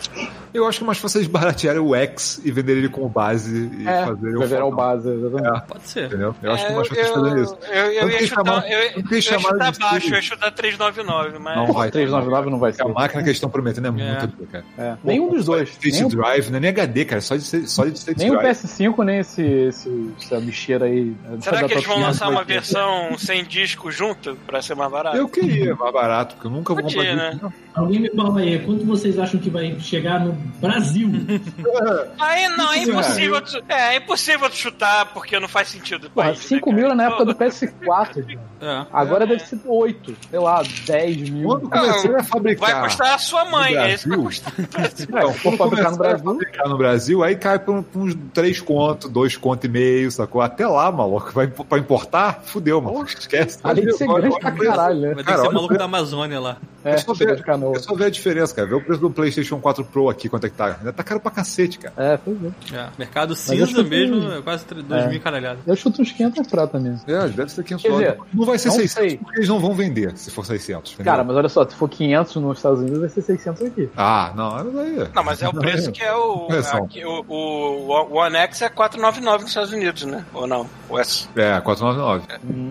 Speaker 5: Eu acho que é mais fácil eles baratearem o X e vender ele como base e
Speaker 3: É,
Speaker 5: fazer
Speaker 3: vai virar o
Speaker 5: fodão.
Speaker 3: base, exatamente.
Speaker 6: Pode ser.
Speaker 5: Entendeu? Eu acho
Speaker 2: É,
Speaker 5: que é mais fácil eles fazerem isso.
Speaker 2: Eu, eu,
Speaker 5: Tanto
Speaker 2: ia chutar,
Speaker 5: chamaram-
Speaker 2: eu, eu, ia chutar
Speaker 5: de
Speaker 2: baixo, eu ia chutar 399, mas.
Speaker 5: Não vai.
Speaker 3: 399 não vai ser.
Speaker 5: Porque a máquina que eles estão prometendo é, muito boa, cara.
Speaker 3: É. Nenhum dos dois.
Speaker 5: State
Speaker 3: Nem o,
Speaker 5: Drive, não é nem HD, cara, é só de, só de State
Speaker 3: nem o
Speaker 5: Drive.
Speaker 3: PS5, nem esse, esse, essa bicheira aí.
Speaker 2: Será que eles vão lançar
Speaker 3: 500
Speaker 2: uma versão sem disco junto pra ser mais barato?
Speaker 5: Eu queria mais barato, porque eu nunca vou comprar
Speaker 2: né?
Speaker 4: Alguém me fala aí, quanto vocês acham que vai chegar no Brasil?
Speaker 2: Aí não, é impossível. tu- É, é impossível tu chutar porque não faz sentido.
Speaker 3: Porra,
Speaker 2: país, né,
Speaker 3: 5
Speaker 2: cara?
Speaker 3: mil era na época do PS4. cara.
Speaker 6: É.
Speaker 3: Agora deve ser 8, sei lá, 10 mil.
Speaker 5: Quando começar a fabricar.
Speaker 2: Vai custar a sua mãe, é isso que vai custar.
Speaker 3: Se for fabricar no Brasil,
Speaker 5: fabricar no Brasil, aí cai pra, uns 3 conto, 2 conto e meio, sacou? Até lá, maluco. Vai pra importar, fudeu, mano. Esquece.
Speaker 3: além de ser grande
Speaker 5: olha
Speaker 3: pra caralho, né?
Speaker 6: Vai ter
Speaker 5: Cara,
Speaker 6: que ser maluco da Amazônia lá.
Speaker 3: É,
Speaker 5: É só, ver,
Speaker 3: de canoa.
Speaker 5: é só ver a diferença, cara. Vê o preço do PlayStation 4 Pro aqui, quanto é que tá. Ainda tá caro pra cacete, cara.
Speaker 3: É, pois é.
Speaker 6: É. Mercado
Speaker 3: eu
Speaker 6: cinza
Speaker 3: chuto
Speaker 6: mesmo, é quase 2
Speaker 3: É.
Speaker 6: mil caralhadas.
Speaker 3: Eu chuto uns 500 prata mesmo.
Speaker 5: É, deve ser 500
Speaker 3: Quer
Speaker 5: dólares. Não vai ser
Speaker 3: não
Speaker 5: 600
Speaker 3: sei.
Speaker 5: porque eles não vão vender se for 600. entendeu?
Speaker 3: Cara, mas olha só, se for 500 nos Estados Unidos, vai ser 600 aqui.
Speaker 5: Ah, não, mas aí.
Speaker 2: Não, mas é o preço que é o.
Speaker 5: É,
Speaker 2: aqui, o, o One X é 499 nos Estados Unidos, né? Ou não? O S.
Speaker 5: É, 499.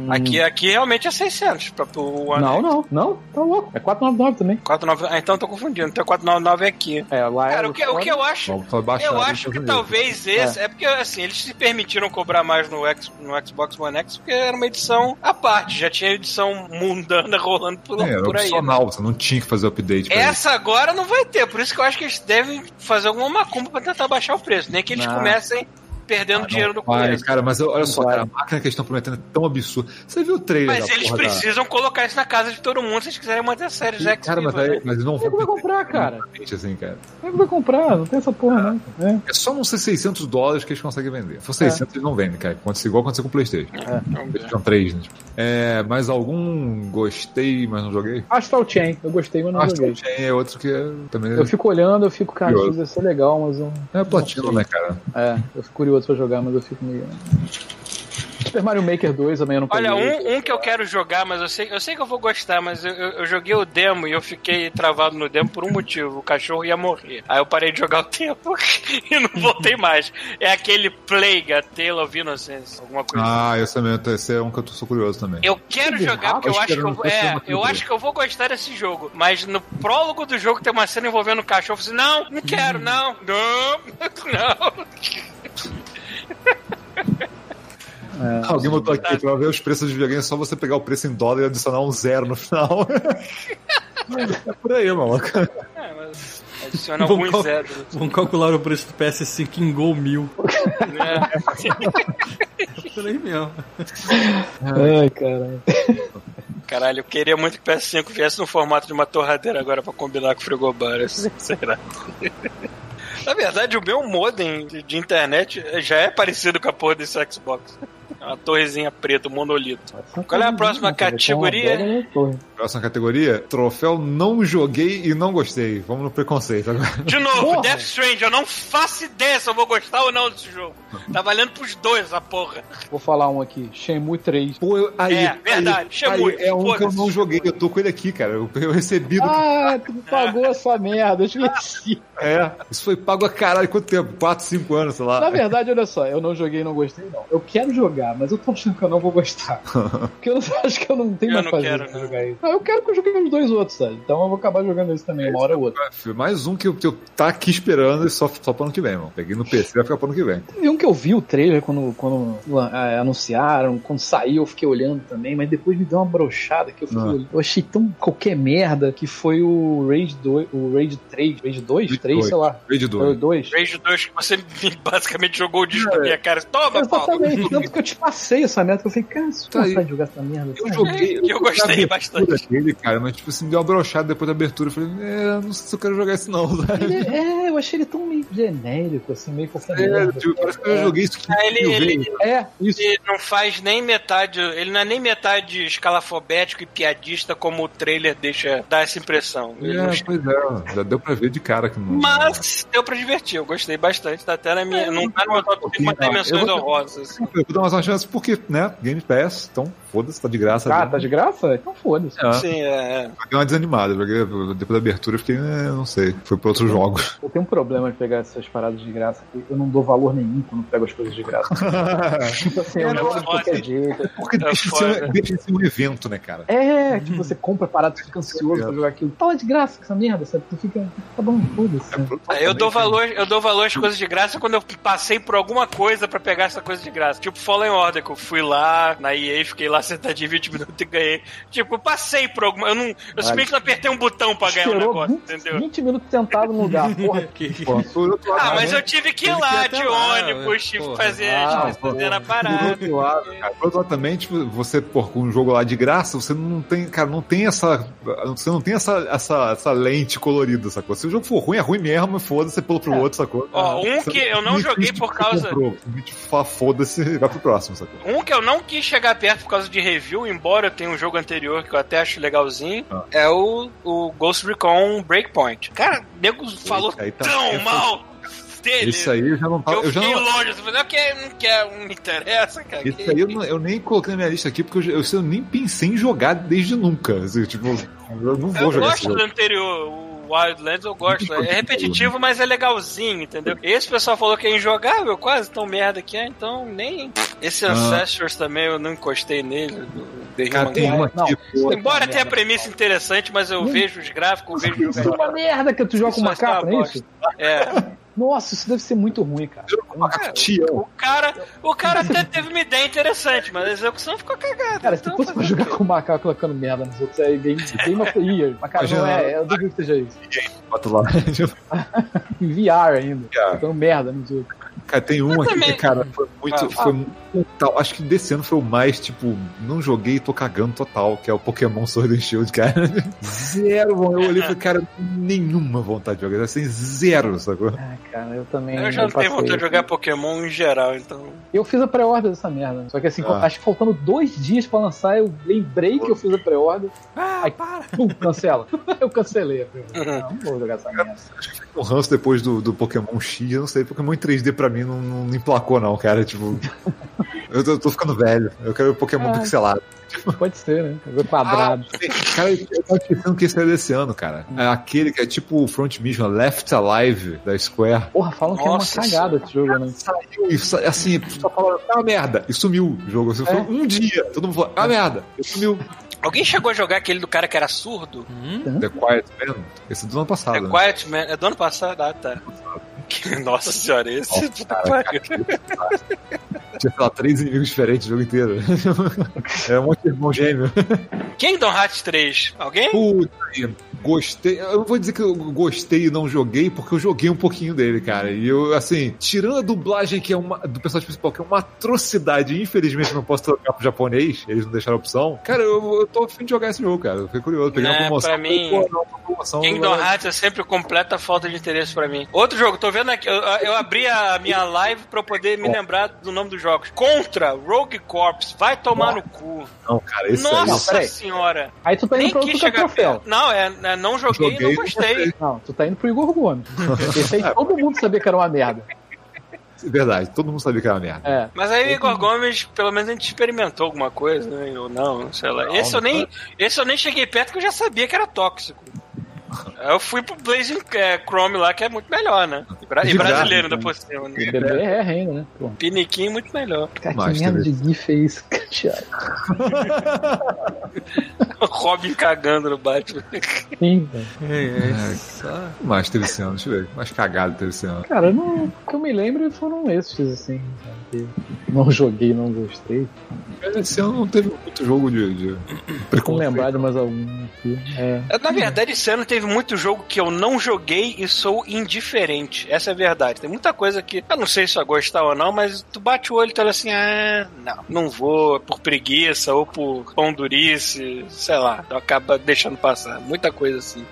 Speaker 2: Aqui, aqui realmente é 600 pra, pro One
Speaker 3: Não,
Speaker 2: X.
Speaker 3: não, não, tá louco. É 499 também.
Speaker 2: 499, ah, então eu tô confundindo. Então 499 é aqui.
Speaker 3: É, lá é.
Speaker 2: Cara, o que, o que eu acho.
Speaker 5: Vamos só baixar.
Speaker 2: Eu acho que talvez esse. É. porque, assim, eles se permitiram cobrar mais no, X, no Xbox One X porque era uma edição à parte. Já tinha edição mundana rolando por,
Speaker 5: É, era
Speaker 2: aí.
Speaker 5: opcional, você não tinha que fazer update pra
Speaker 2: Essa agora não vai ter, por isso que eu acho que eles devem fazer alguma macumba pra tentar baixar o preço. Nem que eles
Speaker 3: Não.
Speaker 2: comecem perdendo dinheiro no começo.
Speaker 5: cara, mas olha só, cara, a máquina que eles estão prometendo é tão absurda. Você viu o trailer
Speaker 2: Mas
Speaker 5: da
Speaker 2: eles
Speaker 5: porra da-
Speaker 2: precisam colocar isso na casa de todo mundo se eles quiserem manter a série X.
Speaker 5: Cara, mas,
Speaker 2: viva,
Speaker 5: aí,
Speaker 2: né?
Speaker 5: mas não
Speaker 3: Quem é que vai comprar, cara?
Speaker 5: Assim, cara.
Speaker 3: Quem é que vai comprar? Não tem essa porra, não. É.
Speaker 5: É só não ser 600 dólares que eles conseguem vender. Se for 600, eles não vendem, cara. Acontece igual aconteceu com o PlayStation.
Speaker 2: Ver.
Speaker 5: Eles tinham 3, né? É, mais algum gostei, mas não joguei?
Speaker 3: Astral Chain, eu gostei, mas não
Speaker 5: Astral
Speaker 3: joguei.
Speaker 5: Chain é outro que é, também
Speaker 3: Eu fico olhando, eu fico, cara, isso ser legal, mas eu.
Speaker 5: é platino, né, cara?
Speaker 3: É, eu fico curioso curioso pra jogar, mas eu fico meio. Super Mario Maker 2 também eu não
Speaker 2: Olha, um, um que eu quero jogar, mas eu sei, eu sei que eu vou gostar, mas eu, eu, joguei o demo e eu fiquei travado no demo por um motivo. O cachorro ia morrer. Aí eu parei de jogar o tempo e não voltei mais. É aquele Plague, a Tale of Innocence, alguma coisa assim.
Speaker 5: Ah, esse, também, esse é um que eu tô sou curioso também.
Speaker 2: Eu quero
Speaker 3: Que
Speaker 2: jogar porque eu
Speaker 5: Acho que
Speaker 2: eu,
Speaker 5: um-
Speaker 2: é, eu acho que eu vou gostar desse jogo. Mas no prólogo do jogo tem uma cena envolvendo o cachorro. Eu falei, não, não quero, não, não, não.
Speaker 3: É.
Speaker 5: Alguém botou aqui, pra ver os preços de videogame é só você pegar o preço em dólar e adicionar um zero no final. é por aí, maluco.
Speaker 2: É, mas adiciona
Speaker 6: Vamos
Speaker 2: alguns zeros.
Speaker 6: Vamos calcular o preço do PS5 em Gol mil.
Speaker 2: Né?
Speaker 6: É por aí mesmo.
Speaker 3: Ai, caralho.
Speaker 2: Caralho, eu queria muito que o PS5 viesse no formato de uma torradeira agora pra combinar com o frigobar. Será? Na verdade, o meu modem de internet já é parecido com a porra desse Xbox. É uma torrezinha preta, um monolito. Qual é a próxima categoria?
Speaker 5: Próxima categoria: troféu não joguei e não gostei. Vamos no preconceito agora.
Speaker 2: De novo,
Speaker 3: Porra!
Speaker 2: Death Strange, eu não faço ideia se eu vou gostar ou não desse jogo. Tá valendo pros dois essa porra.
Speaker 3: Vou falar um aqui. Shenmue 3.
Speaker 5: Pô, eu- aí,
Speaker 2: É, verdade,
Speaker 5: aí,
Speaker 2: Shenmue,
Speaker 5: aí, é um que eu não joguei, eu tô com ele aqui, cara. Eu, eu recebi do.
Speaker 3: Ah, tu me pagou essa merda, eu esqueci.
Speaker 5: É, isso foi pago a caralho. Quanto tempo? 4, 5 anos, sei lá.
Speaker 3: Na verdade, olha só, eu não joguei e não gostei, não. Eu quero jogar, mas eu tô achando que eu não vou gostar. Porque eu não- acho que eu não tenho
Speaker 2: Eu
Speaker 3: mais
Speaker 2: não
Speaker 3: fazer
Speaker 2: quero,
Speaker 3: pra
Speaker 2: não.
Speaker 3: jogar isso. Ah, eu quero que eu jogue os dois outros, sabe? Então eu vou acabar jogando esse também, uma hora ou outra.
Speaker 5: Mais um que eu, que eu tá aqui esperando e só, só pro ano que vem, mano. Peguei no PC, vai ficar pro ano que vem.
Speaker 3: Teve um que eu vi o trailer quando, quando ah, anunciaram, quando saiu eu fiquei olhando também, mas depois me deu uma brochada que eu fiquei
Speaker 5: Ah.
Speaker 3: olhando. Eu achei tão qualquer merda que foi o Rage 2, o Rage 3, Rage 2,
Speaker 5: Rage
Speaker 3: 3,
Speaker 5: 2.
Speaker 3: sei lá.
Speaker 5: Rage
Speaker 3: Foi o
Speaker 5: 2.
Speaker 3: 2?
Speaker 2: Rage 2 que você basicamente jogou o disco na minha cara. Toma.
Speaker 3: Exatamente, tanto que eu passei essa merda, que eu falei, cara, se
Speaker 5: Tá aí.
Speaker 3: vontade de jogar essa merda.
Speaker 5: Eu joguei.
Speaker 2: Eu gostei
Speaker 5: joguei a
Speaker 2: bastante.
Speaker 5: Dele, cara, mas tipo assim, deu uma brochada depois da abertura. Eu falei, é, não sei se eu quero jogar isso não?
Speaker 3: Ele- é, eu achei ele tão meio genérico, assim, meio qualquer
Speaker 5: É,
Speaker 3: merda.
Speaker 5: tipo, parece que eu já joguei isso 15
Speaker 2: Ah, ele- ele-.
Speaker 3: É, isso.
Speaker 2: Ele não faz nem metade. Ele não é nem metade escalafobético e piadista como o trailer deixa dar essa impressão. Ele não-
Speaker 5: É, pois é, já deu pra ver de cara que não.
Speaker 2: Mas deu pra divertir, eu gostei bastante. Tá até na minha. Não tá no meu top 5, mas tem
Speaker 5: Não,
Speaker 2: menções
Speaker 5: eu vou-
Speaker 2: honrosas.
Speaker 5: Eu vou dar mais uma chance porque, né, Game Pass, então foda-se, tá de graça.
Speaker 3: Ah,
Speaker 5: já.
Speaker 3: tá de graça? Então foda-se.
Speaker 5: É,
Speaker 2: Sim, é.
Speaker 5: deu uma desanimada, porque depois da abertura eu fiquei, é, não sei, foi pra outros jogos.
Speaker 3: Eu tenho um problema de pegar essas paradas de graça. Eu não dou valor nenhum quando pego as coisas de graça. Tipo assim, eu
Speaker 5: É,
Speaker 3: não
Speaker 5: não,
Speaker 3: de qualquer jeito.
Speaker 5: Porque
Speaker 2: É
Speaker 5: deixa, de ser, deixa de ser um evento, né, cara?
Speaker 3: É, tipo, você compra parada, tu fica ansioso pra jogar aquilo. Fala de graça com essa merda, sabe? Tu fica, tá bom, foda-se.
Speaker 2: É, Eu dou valor, eu dou valor às coisas de graça quando eu passei por alguma coisa pra pegar essa coisa de graça. Tipo Fallen Order, que eu fui lá na EA, fiquei lá sentadinho 20 minutos e ganhei. Tipo, passei por alguma. Eu não. Eu simplesmente não apertei um botão pra ganhar o
Speaker 3: Esperou
Speaker 2: negócio,
Speaker 3: 20,
Speaker 2: entendeu?
Speaker 3: 20 minutos sentado no lugar, porra.
Speaker 6: Que-
Speaker 5: por lado,
Speaker 2: Ah, mas
Speaker 5: né,
Speaker 2: eu tive que ir
Speaker 6: que
Speaker 2: lá de
Speaker 6: lá,
Speaker 2: ônibus, tive que
Speaker 6: porra.
Speaker 2: fazer,
Speaker 3: Ah,
Speaker 2: que fazer na
Speaker 5: Por
Speaker 2: parada.
Speaker 5: outro lado, cara, por outro lado também, tipo, você, pô, com um jogo lá de graça, você não tem, cara, não tem essa. Você não tem essa, essa, essa lente colorida, sacou? Se o jogo for ruim, é ruim mesmo, foda-se, você pula pro
Speaker 3: É.
Speaker 5: outro, sacou?
Speaker 2: Ó, um
Speaker 5: Você
Speaker 2: que eu não joguei por
Speaker 5: que você
Speaker 2: causa-
Speaker 5: foda-se vai pro próximo, sacou?
Speaker 2: Um que eu não quis chegar perto por causa de review, embora eu tenha um jogo anterior que eu até acho legalzinho,
Speaker 5: Ah.
Speaker 2: é o, o Ghost Recon Breakpoint. Cara, o nego falou
Speaker 5: aí tá-
Speaker 2: tão mal dele.
Speaker 5: Esse aí eu já não tava.
Speaker 2: eu,
Speaker 5: Eu já
Speaker 2: fiquei
Speaker 5: não,
Speaker 2: longe, eu falei, ok, não quer, não me interessa, cara.
Speaker 5: esse aí eu, não- eu nem coloquei na minha lista aqui, porque eu, eu, eu nem pensei em jogar desde nunca. assim, tipo, eu não vou
Speaker 2: Eu
Speaker 5: jogar esse
Speaker 2: gosto do
Speaker 5: jogo.
Speaker 2: anterior, o Wildlands eu gosto. É repetitivo, mas é legalzinho, entendeu? Esse pessoal falou que é injogável, quase tão merda que é, então nem. Esse
Speaker 5: Ah.
Speaker 2: Ancestors também eu não encostei nele. The
Speaker 5: Cara,
Speaker 2: Human
Speaker 5: tem uma aqui, pô.
Speaker 2: Embora tenha a premissa interessante, mas eu vejo os gráficos, vejo
Speaker 3: Isso é uma merda que tu joga com macaco,
Speaker 2: é
Speaker 3: não
Speaker 2: uma
Speaker 3: é isso?
Speaker 2: É.
Speaker 3: Nossa, isso deve ser muito ruim, cara.
Speaker 5: Tião.
Speaker 2: O cara, o cara até teve uma ideia interessante, mas a execução ficou cagada.
Speaker 3: Cara, se
Speaker 2: então,
Speaker 3: fosse pra jogar com macaco colocando merda nos outros, aí bem, bem uma ia. Mas cara, não é, eu duvido que seja isso.
Speaker 5: Bota lá.
Speaker 3: Em VR ainda, colocando merda nos outros.
Speaker 5: Cara, tem um
Speaker 2: Eu
Speaker 5: aqui
Speaker 2: também.
Speaker 5: que, cara, foi muito.
Speaker 2: Ah,
Speaker 5: foi, Tal, acho que desse ano foi o mais, tipo, não joguei e tô cagando total, que é o Pokémon Sword and Shield, cara. Zero, mano. Eu olhei e falei, cara, nenhuma vontade de jogar, assim, zero, sacou?
Speaker 3: Ah, cara, eu também.
Speaker 2: Eu já não tenho vontade de jogar Pokémon em geral, então.
Speaker 3: Eu fiz a pré-order dessa merda. Só que assim,
Speaker 5: Ah.
Speaker 3: acho que faltando dois dias pra lançar, eu lembrei que eu fiz a pré-order.
Speaker 6: Ah,
Speaker 3: Ai.
Speaker 6: para!
Speaker 3: Pum, cancela. eu cancelei a pré-order. Não, não vou jogar essa merda.
Speaker 5: O ranço depois do, do Pokémon X, eu não sei, Pokémon em 3D pra mim não, não emplacou, não, cara. Tipo, eu tô, eu tô ficando velho. Eu quero Pokémon
Speaker 3: Ah.
Speaker 5: pixelado.
Speaker 3: Pode ser, né? Ver quadrado.
Speaker 5: Cara, eu tava pensando que esse é desse ano, cara. É aquele que é tipo o Front Mission Left Alive da Square.
Speaker 3: Porra, falam que é uma
Speaker 2: Nossa
Speaker 3: cagada esse jogo, né?
Speaker 5: Saiu e sa- assim, só falando, é uma merda. E sumiu o jogo. Assim, foi
Speaker 3: É.
Speaker 5: um dia. Todo mundo falou, é uma merda. E sumiu.
Speaker 2: Alguém chegou a jogar aquele do cara que era surdo?
Speaker 5: The Quiet Man. Esse é do ano passado.
Speaker 2: É
Speaker 5: né?
Speaker 2: Quiet Man. É do ano passado? Ah, tá. Nossa senhora, esse
Speaker 5: Nossa,
Speaker 2: puta
Speaker 5: cara,
Speaker 2: pariu.
Speaker 5: Tinha, sei lá, três inimigos diferentes o jogo inteiro. é um monte de irmão gêmeo.
Speaker 2: Kingdom Hearts 3. Alguém?
Speaker 5: Puta, gostei. Eu não vou dizer que eu gostei e não joguei, porque eu joguei um pouquinho dele, cara. E eu, assim, tirando a dublagem que é uma, do personagem principal, que é uma atrocidade, infelizmente não posso trocar pro japonês, eles não deixaram a opção. Cara, eu, eu tô afim de jogar esse jogo, cara. Eu fiquei curioso. Peguei
Speaker 2: É,
Speaker 5: uma promoção.
Speaker 2: pra mim,
Speaker 5: pô, não, uma promoção.
Speaker 2: Kingdom Hearts é sempre completa falta de interesse pra mim. Outro jogo, tô vendo aqui, eu, eu abri a minha live pra eu poder me lembrar do nome dos jogos. Contra Rogue Corps, vai tomar no cu.
Speaker 5: Não, cara, esse
Speaker 2: Nossa
Speaker 3: Não, peraí.
Speaker 2: senhora.
Speaker 3: Aí tu tá indo
Speaker 2: Nem
Speaker 3: pra outro que é troféu.
Speaker 2: perto. Não, é, é, não joguei, e
Speaker 5: Joguei,
Speaker 2: não gostei.
Speaker 3: Não, tu tá indo pro Igor Gomes. Esse aí todo mundo sabia que era uma merda.
Speaker 5: Verdade, todo mundo sabia que era uma merda.
Speaker 3: É.
Speaker 2: Mas aí o Igor Gomes, pelo menos a gente experimentou alguma coisa, né? Ou não, sei lá. esse, eu nem, esse eu nem cheguei perto que eu já sabia que era tóxico. Eu fui pro Blazing é, Chrome lá, que é muito melhor, né? E, bra- e brasileiro ainda por cima.
Speaker 3: O
Speaker 2: Né?
Speaker 3: é ainda, né? Pô.
Speaker 2: Piniquinho muito melhor.
Speaker 3: Cara, que merda de gif é isso, Thiago?
Speaker 2: Robin cagando no Batman.
Speaker 3: Sim, velho.
Speaker 6: É, é, só...
Speaker 5: Mais teve esse ano? Deixa eu ver. O mais cagado teve esse ano.
Speaker 3: Cara, não, o que eu me lembro foram esses, assim, sabe? Não joguei, não gostei.
Speaker 5: Mas esse ano não teve muito jogo de, de preconceito.
Speaker 3: lembrar de mais algum aqui. É.
Speaker 2: Na verdade, esse ano teve muito jogo que eu não joguei e sou indiferente. Essa é a verdade. Tem muita coisa que eu não sei se eu gostar ou não, mas tu bate o olho e tu olha assim, ah, não, não vou, por preguiça ou por pão durice, sei lá. Tu acaba deixando passar. Muita coisa assim.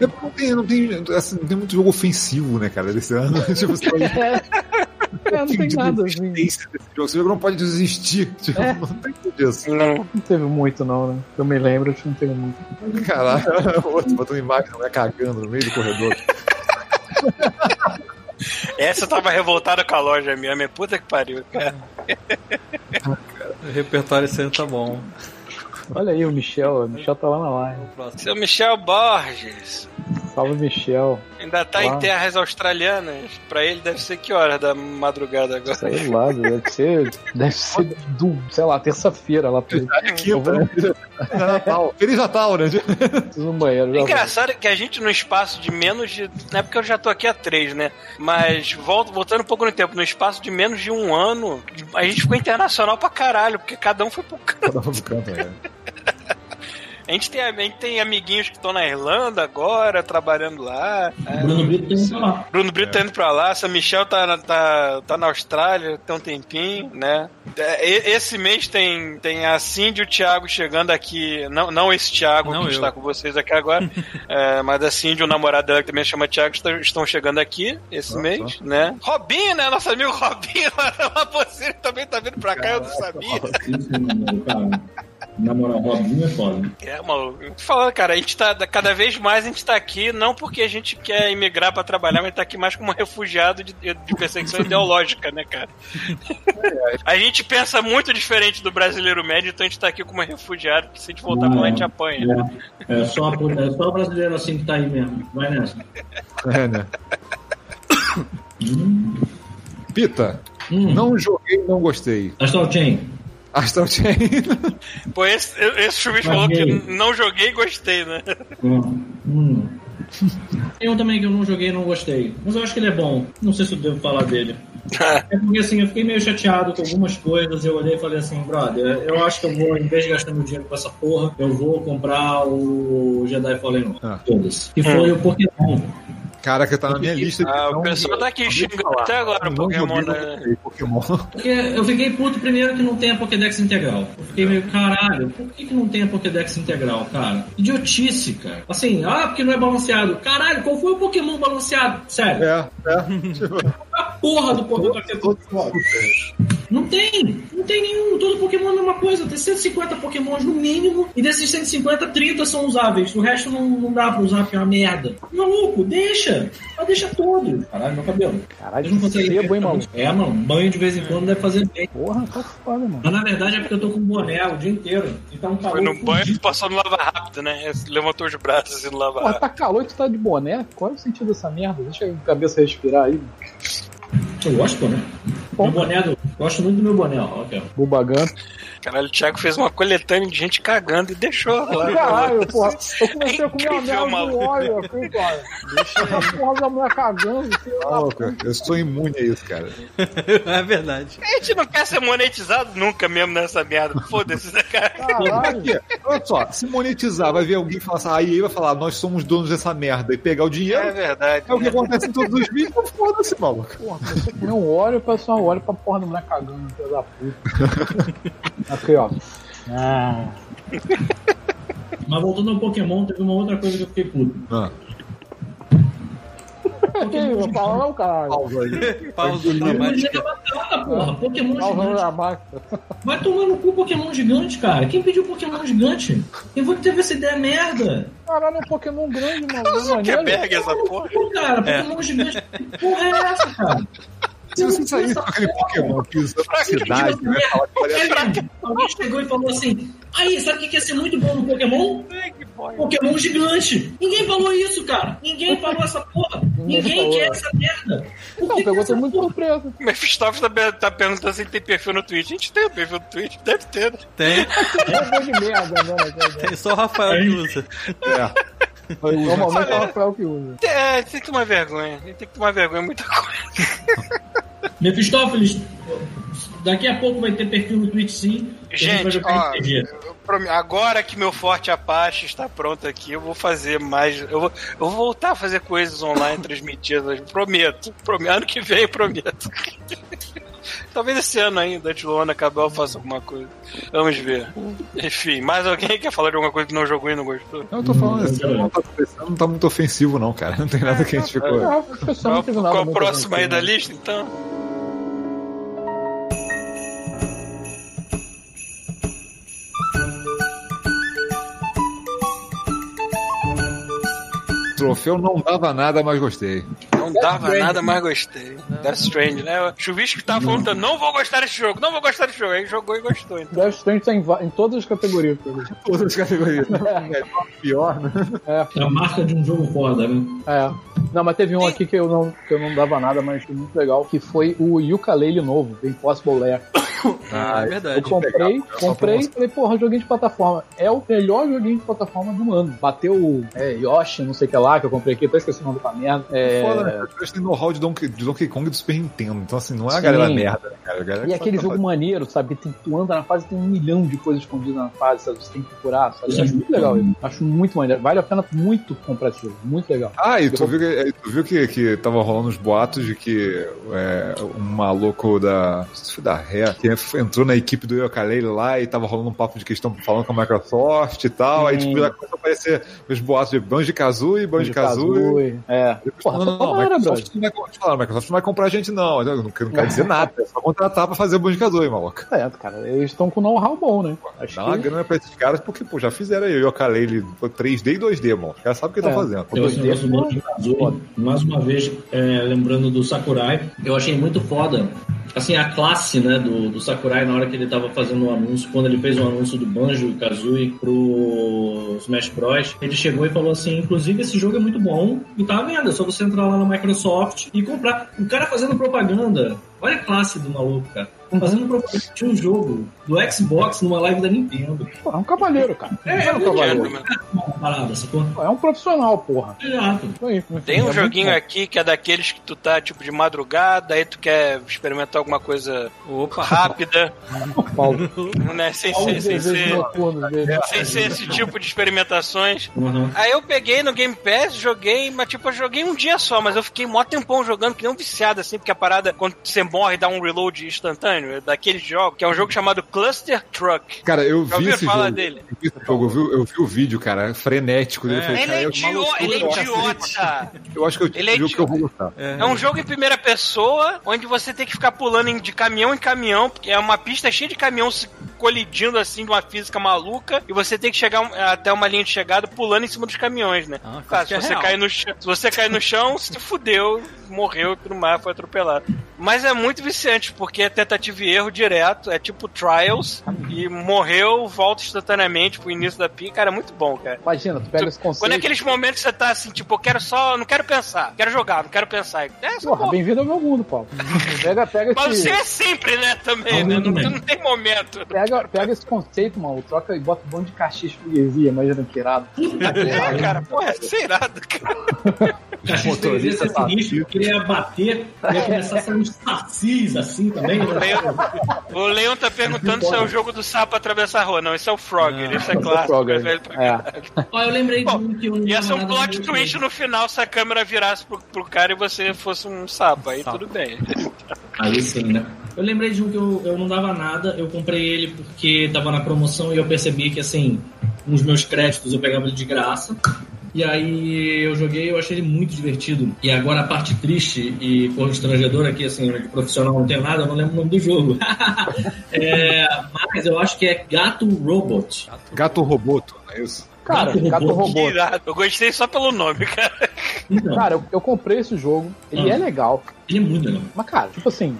Speaker 5: É Não tem, não, tem, assim, não tem muito jogo ofensivo, né, cara, desse ano. tipo, você
Speaker 3: É, não tem
Speaker 5: de
Speaker 3: nada assim.
Speaker 5: jogo. Esse jogo não pode desistir. Tipo,
Speaker 3: É.
Speaker 5: não tem tudo disso.
Speaker 2: Não.
Speaker 3: Não teve muito, não, né? Eu me lembro, acho que não teve muito.
Speaker 5: Caralho, outro botando imagem, não é cagando no meio do corredor.
Speaker 2: Essa eu tava revoltada com a loja mesmo. É puta que pariu, cara.
Speaker 6: O repertório ano tá bom.
Speaker 3: Olha aí o Michel, o Michel tá lá na live.
Speaker 2: Seu Michel Borges.
Speaker 3: Salve, Michel.
Speaker 2: Ainda tá
Speaker 3: Ah.
Speaker 2: em terras australianas. Pra ele deve ser que hora da madrugada agora?
Speaker 3: Sei lá, deve ser. Deve ser do, sei lá, terça-feira lá pra ele.
Speaker 5: É né? É Natal. Feliz Natal, né?
Speaker 3: No banheiro.
Speaker 2: É
Speaker 3: Já vou.
Speaker 2: engraçado que a gente, no espaço de menos de. Não é porque eu já tô aqui há três, né? Mas volto, voltando um pouco no tempo, no espaço de menos de um ano, a gente ficou internacional pra caralho, porque cada um foi pro canto.
Speaker 5: Cada um pro canto, né?
Speaker 2: A gente tem, a gente tem amiguinhos que estão na Irlanda agora, trabalhando lá. É,
Speaker 4: Bruno Brito tem que falar.
Speaker 2: Bruno Brito tá indo pra lá, essa Michelle tá, na- tá, tá na Austrália tem um tempinho, né? É, Esse mês tem, tem a Cindy e o Thiago chegando aqui. Não, não esse Thiago
Speaker 6: Não
Speaker 2: que
Speaker 6: eu.
Speaker 2: está com vocês aqui agora, é, mas a Cindy, o namorado dela que também chama Thiago, estão, chegando aqui esse
Speaker 5: Ah,
Speaker 2: mês, né? Robinho, né? Nosso amigo Robinho lá na Lapoceira também tá vindo pra cá, eu não sabia.
Speaker 4: Isso, mano, cara. Na moral, Robinho é foda.
Speaker 2: É, maluco. Eu tô falando, cara, a gente tá. Cada vez mais a gente tá aqui, não porque a gente quer imigrar pra trabalhar, mas tá aqui mais como refugiado de, de perseguição ideológica, né, cara? A gente pensa muito diferente do brasileiro médio, então a gente tá aqui como refugiado, porque se a gente voltar pra lá, a gente apanha.
Speaker 4: É, é, só, é só brasileiro assim que tá aí mesmo. Vai nessa.
Speaker 5: É, né? Pita,
Speaker 4: Hum.
Speaker 5: não joguei, não gostei.
Speaker 4: Astral Chain.
Speaker 5: Astral Chain.
Speaker 2: Pô, esse, esse
Speaker 4: Mas
Speaker 2: falou que não joguei e gostei, né?
Speaker 4: Hum. Hum. Tem um também que eu não joguei e não gostei. Mas eu acho que ele é bom. Não sei se eu devo falar dele. É porque assim, eu fiquei meio chateado com algumas coisas. Eu olhei e falei assim, brother, eu acho que eu vou, em vez de gastar meu dinheiro com essa porra, eu vou comprar o Jedi Fallen Order.
Speaker 5: Ah.
Speaker 4: Todos. Que foi o Pokémon.
Speaker 5: Caraca, tá na minha lista. de
Speaker 2: Ah, o pessoal tá aqui xingando até agora o
Speaker 5: Não
Speaker 2: Pokémon, né?
Speaker 5: Pokémon.
Speaker 4: Porque eu fiquei puto primeiro que não tem a Pokédex integral. Eu fiquei meio, caralho, por que, que não tem a Pokédex integral, cara? Idiotice, cara. Assim, ah, porque não é balanceado. Caralho, qual foi o Pokémon balanceado? Sério.
Speaker 5: É, é.
Speaker 4: A porra do Pokémon. Não tem, não tem nenhum. Todo Pokémon é a mesma coisa. Tem 150 Pokémons no mínimo, e desses 150, 30 são usáveis. O resto não, não dá pra usar porque é uma merda. Maluco, deixa. Mas deixa todo. Caralho, meu cabelo.
Speaker 3: Caralho,
Speaker 4: Eles não
Speaker 3: sebo, hein, maluco?
Speaker 4: É, mano, banho de vez em quando deve fazer bem.
Speaker 3: Porra, tá foda, mano.
Speaker 4: Mas na verdade é porque eu tô com boné o dia inteiro. Então tá
Speaker 2: Foi no banho e passou no lava rápido, né? Levantou os braços assim no lava
Speaker 3: Porra,
Speaker 2: rápido.
Speaker 3: tá calor e tu tá de boné? Qual é o sentido dessa merda? Deixa a cabeça respirar aí.
Speaker 4: Eu gosto do boné.
Speaker 3: Bom.
Speaker 4: Meu boné do. Gosto muito do meu boné, ó. Aqui, ó.
Speaker 2: Caralho, o Thiago fez uma coletânea de gente cagando e deixou lá.
Speaker 3: Caralho, porra. Eu comecei
Speaker 2: É
Speaker 3: a comer uma
Speaker 2: incrível,
Speaker 3: merda óleo aqui, cara. Deixa a porra da mulher cagando. da
Speaker 5: Maluco, eu sou imune a isso, cara.
Speaker 6: é verdade.
Speaker 2: A gente não quer ser monetizado nunca mesmo nessa merda. Foda-se, né, cara?
Speaker 3: Caralho.
Speaker 5: Aqui, olha só, se monetizar, vai ver alguém falar assim, aí ele vai falar, nós somos donos dessa merda e pegar o dinheiro.
Speaker 2: É verdade.
Speaker 5: É o que
Speaker 2: né?
Speaker 5: acontece em todos os vídeos, então foda-se, maluco.
Speaker 3: Porra, a comer um óleo, passou um óleo pra porra da mulher cagando, filho da puta. Aqui, ó. Ah.
Speaker 4: Mas voltando ao Pokémon, teve uma outra coisa que eu fiquei puto.
Speaker 5: Ah,
Speaker 3: Que fala não, caralho.
Speaker 5: pausa aí.
Speaker 6: Pausa
Speaker 4: Pokémon
Speaker 6: dramática.
Speaker 4: da batata, porra. Pokémon
Speaker 3: não,
Speaker 4: gigante. Vai tomar no cu Pokémon gigante, cara. Quem pediu Pokémon gigante? Quem foi que teve essa ideia merda?
Speaker 3: Caralho, é um Pokémon grande, mano. É.
Speaker 2: Zuckerberg, essa porra.
Speaker 4: Pô, cara, Pokémon gigante. Que porra é essa, cara?
Speaker 5: Se você saísse com aquele Pokémon que usa cidade, né? Fala que parece-
Speaker 4: Alguém chegou e falou assim: Aí, sabe o que ia ser muito bom no Pokémon? Pokémon gigante. Ninguém falou isso, cara. Ninguém falou essa porra.
Speaker 3: Ninguém
Speaker 4: quer essa merda.
Speaker 3: Não, pegou todo mundo
Speaker 4: porra?
Speaker 3: surpresa.
Speaker 2: O Mephistófeles tá, tá perguntando se tem perfil no Twitch. A gente tem um perfil no Twitch, deve ter. né?
Speaker 6: Tem,
Speaker 3: É bom de merda, né?
Speaker 6: tem só o Rafael que usa.
Speaker 5: É.
Speaker 3: Normalmente é o Rafael que usa.
Speaker 2: É, tem que tomar vergonha. Tem que tomar vergonha, muita coisa.
Speaker 4: Mephistófeles, daqui a pouco vai ter perfil no Twitch sim. e
Speaker 2: Gente, ó, agora que meu Forte Apache está pronto aqui, eu vou fazer mais. Eu vou, eu vou voltar a fazer coisas online transmitidas. Prometo. prometo. Ano que vem, prometo. Talvez esse ano ainda, antes do ano acabar, eu faça alguma coisa. Vamos ver. Enfim, mais alguém quer falar de alguma coisa que não jogou e não gostou?
Speaker 5: Não, eu tô falando assim, não tá, não tá muito ofensivo, não, cara. Não tem nada que a gente ficou.
Speaker 3: Ah,
Speaker 2: Qual,
Speaker 3: não
Speaker 2: o próximo aí da
Speaker 3: né?
Speaker 2: lista, então?
Speaker 5: Troféu não dava nada, mas gostei.
Speaker 2: Não dava nada, mas gostei. Death Strange, né? O Chuvisco tava falando, não vou gostar desse jogo, não vou gostar desse jogo. Aí jogou e gostou, então.
Speaker 3: Death Stranding tá em, em todas as categorias.
Speaker 5: Todas as categorias. Melhor, pior, né?
Speaker 3: É,
Speaker 4: É a marca de um jogo foda, né?
Speaker 3: é. Não, mas teve um aqui que eu não, que eu não dava nada, mas foi muito legal, que foi o Yooka-Laylee novo, do Impossible Lair.
Speaker 6: Ah, é
Speaker 3: Eu
Speaker 6: verdade.
Speaker 3: comprei,
Speaker 5: legal, essa
Speaker 3: comprei e
Speaker 5: promoção.
Speaker 3: falei, porra, joguinho de plataforma. É o melhor joguinho de plataforma do ano. Bateu o é, Yoshi, não sei o que lá, que eu comprei aqui, até esqueci o nome da merda. É,
Speaker 5: Foda, né? Têm know-how de Donkey, de Donkey Kong e do Super Nintendo. Então, assim, não é a
Speaker 3: Sim.
Speaker 5: galera merda, né, cara? Galera
Speaker 3: E
Speaker 5: que
Speaker 3: aquele jogo
Speaker 5: fazer.
Speaker 3: maneiro, sabe? Tem, tu anda na fase tem um milhão de coisas escondidas na fase, sabe? Você tem que procurar, sabe?
Speaker 4: É
Speaker 3: Acho muito legal isso. Acho muito maneiro. Vale a pena muito comprar esse jogo. Muito legal.
Speaker 5: Ah, e tu viu, que, tu viu que, que tava rolando uns boatos de que é, um maluco da. Não sei se foi da Ré, que entrou na equipe do Yooka-Laylee lá e tava rolando um papo de questão falando com a Microsoft e tal. Aí,
Speaker 3: Sim.
Speaker 5: tipo, já começou a aparecer os boatos de Banjo-Kazooie, Banjo-Kazooie.
Speaker 3: É.
Speaker 5: Depois
Speaker 3: Porra,
Speaker 5: falando,
Speaker 3: só
Speaker 5: não,
Speaker 3: tomara,
Speaker 5: Microsoft não vai, falaram, Microsoft não vai comprar a gente, não. Não, não quer dizer nada, é só contratar pra fazer Banjo-Kazooie, maluco.
Speaker 3: É, cara, eles estão com know-how bom, né? Acho
Speaker 5: Dá uma
Speaker 3: que...
Speaker 5: grana pra esses caras, porque, pô, já fizeram aí o Yooka-Laylee 3D e 2D, mano. Os caras sabem o que
Speaker 3: É.
Speaker 5: estão fazendo.
Speaker 4: Eu esse negócio do
Speaker 3: Foda.
Speaker 4: Banjo Kazooie, mais uma vez, é, lembrando do Sakurai, eu achei muito foda. Assim, a classe né, do, do Sakurai na hora que ele tava fazendo o anúncio, quando ele fez o anúncio do Banjo Kazooie pro Smash Bros, ele chegou e falou assim: inclusive esse jogo é muito bom e tá à venda, é só você entrar lá na Microsoft e comprar. O cara fazendo propaganda, olha a classe do maluco, cara. Fazendo propaganda de um jogo do Xbox numa live da Nintendo.
Speaker 3: Pô, é um cavaleiro, cara.
Speaker 4: É, é
Speaker 3: um
Speaker 4: parada, sacou?
Speaker 3: Pô, É um profissional, porra.
Speaker 4: Exato.
Speaker 2: Tem um
Speaker 3: é
Speaker 2: joguinho aqui que é daqueles que tu tá, tipo, de madrugada, aí tu quer experimentar alguma coisa
Speaker 6: Opa.
Speaker 2: rápida,
Speaker 3: Paulo.
Speaker 2: né? Sem
Speaker 3: Paulo
Speaker 2: ser, sem ser, sem ser esse tipo de experimentações.
Speaker 4: Uhum.
Speaker 2: Aí eu peguei no Game Pass, joguei, mas tipo, eu joguei um dia só, mas eu fiquei mó tempão jogando, que nem um viciado, assim, porque a parada, quando você morre, dá um reload instantâneo, é daquele jogo, que é um jogo chamado Cluster Truck.
Speaker 5: Cara, eu
Speaker 2: Já
Speaker 5: vi esse
Speaker 2: falar
Speaker 5: jogo.
Speaker 2: dele?
Speaker 5: Eu vi esse jogo, eu vi, eu vi o vídeo, cara, frenético. dele. Eu falei,
Speaker 2: Ele
Speaker 5: cara,
Speaker 2: é,
Speaker 5: eu-
Speaker 2: idiota, ele é idiota.
Speaker 5: Eu acho que eu
Speaker 2: Ele é
Speaker 5: jogo que eu vou gostar.
Speaker 2: É um jogo em primeira pessoa, onde você tem que ficar pulando de caminhão em caminhão, porque é uma pista cheia de caminhão se colidindo assim de uma física maluca, e você tem que chegar até uma linha de chegada pulando em cima dos caminhões, né?
Speaker 6: Ah,
Speaker 2: Claro, se você, cair no chão, se você cair no chão, se fudeu, morreu tudo mais, foi atropelado. Mas é muito viciante, porque é tentativa e erro direto, é tipo Trials, e morreu, volta instantaneamente pro início da pica, cara, é muito bom, cara.
Speaker 3: Imagina, tu pega esse
Speaker 2: Quando é
Speaker 3: conceito.
Speaker 2: aqueles momentos que você tá assim, tipo, eu quero só, não quero pensar, quero jogar, não quero pensar. É, só
Speaker 3: Porra, bem-vindo ao meu mundo, Paulo. Pega, pega
Speaker 2: Mas
Speaker 3: esse.
Speaker 2: você é sempre, né, também, né? Não, não tem momento.
Speaker 3: Pega, pega esse conceito, mano, troca e bota um monte de caxias freguesia, imagina que irado.
Speaker 2: É, cara, porra, é ser irado, cara.
Speaker 4: O cachorro
Speaker 5: Motorista
Speaker 4: freguesia ser
Speaker 5: tá
Speaker 4: sinistro, porque ele ia bater, ia começar a sair uns sacis assim também. né?
Speaker 2: O Leon tá perguntando se é o jogo do sapo atravessar a rua. Não, esse é o Frogger, esse é
Speaker 3: Esse é o
Speaker 2: clássico.
Speaker 3: Frogger.
Speaker 2: é velho pra
Speaker 3: É.
Speaker 4: Ó, eu lembrei de
Speaker 2: Pô,
Speaker 4: um que não
Speaker 2: Ia ser um plot
Speaker 4: no
Speaker 2: twist no final se a câmera virasse pro, pro cara e você fosse um sapo. Aí tudo bem.
Speaker 4: Aí sim, né? Eu lembrei de um que eu, eu não dava nada, eu comprei ele porque tava na promoção e eu percebi que, assim, nos meus créditos eu pegava ele de graça. E aí eu joguei, eu achei ele muito divertido. E agora a parte triste e constrangedora aqui, assim, de profissional não tenho nada, eu não lembro o nome do jogo. É, mas eu acho que é Gato Robot.
Speaker 5: Gato Roboto, não é isso?
Speaker 3: Cara,
Speaker 4: Gato
Speaker 3: gato
Speaker 4: robô.
Speaker 2: Eu gostei só pelo nome, cara.
Speaker 4: Então,
Speaker 3: Cara, eu, eu comprei esse jogo, ele
Speaker 4: Ah.
Speaker 3: é legal,
Speaker 4: ele é muito legal.
Speaker 3: mas cara, tipo assim,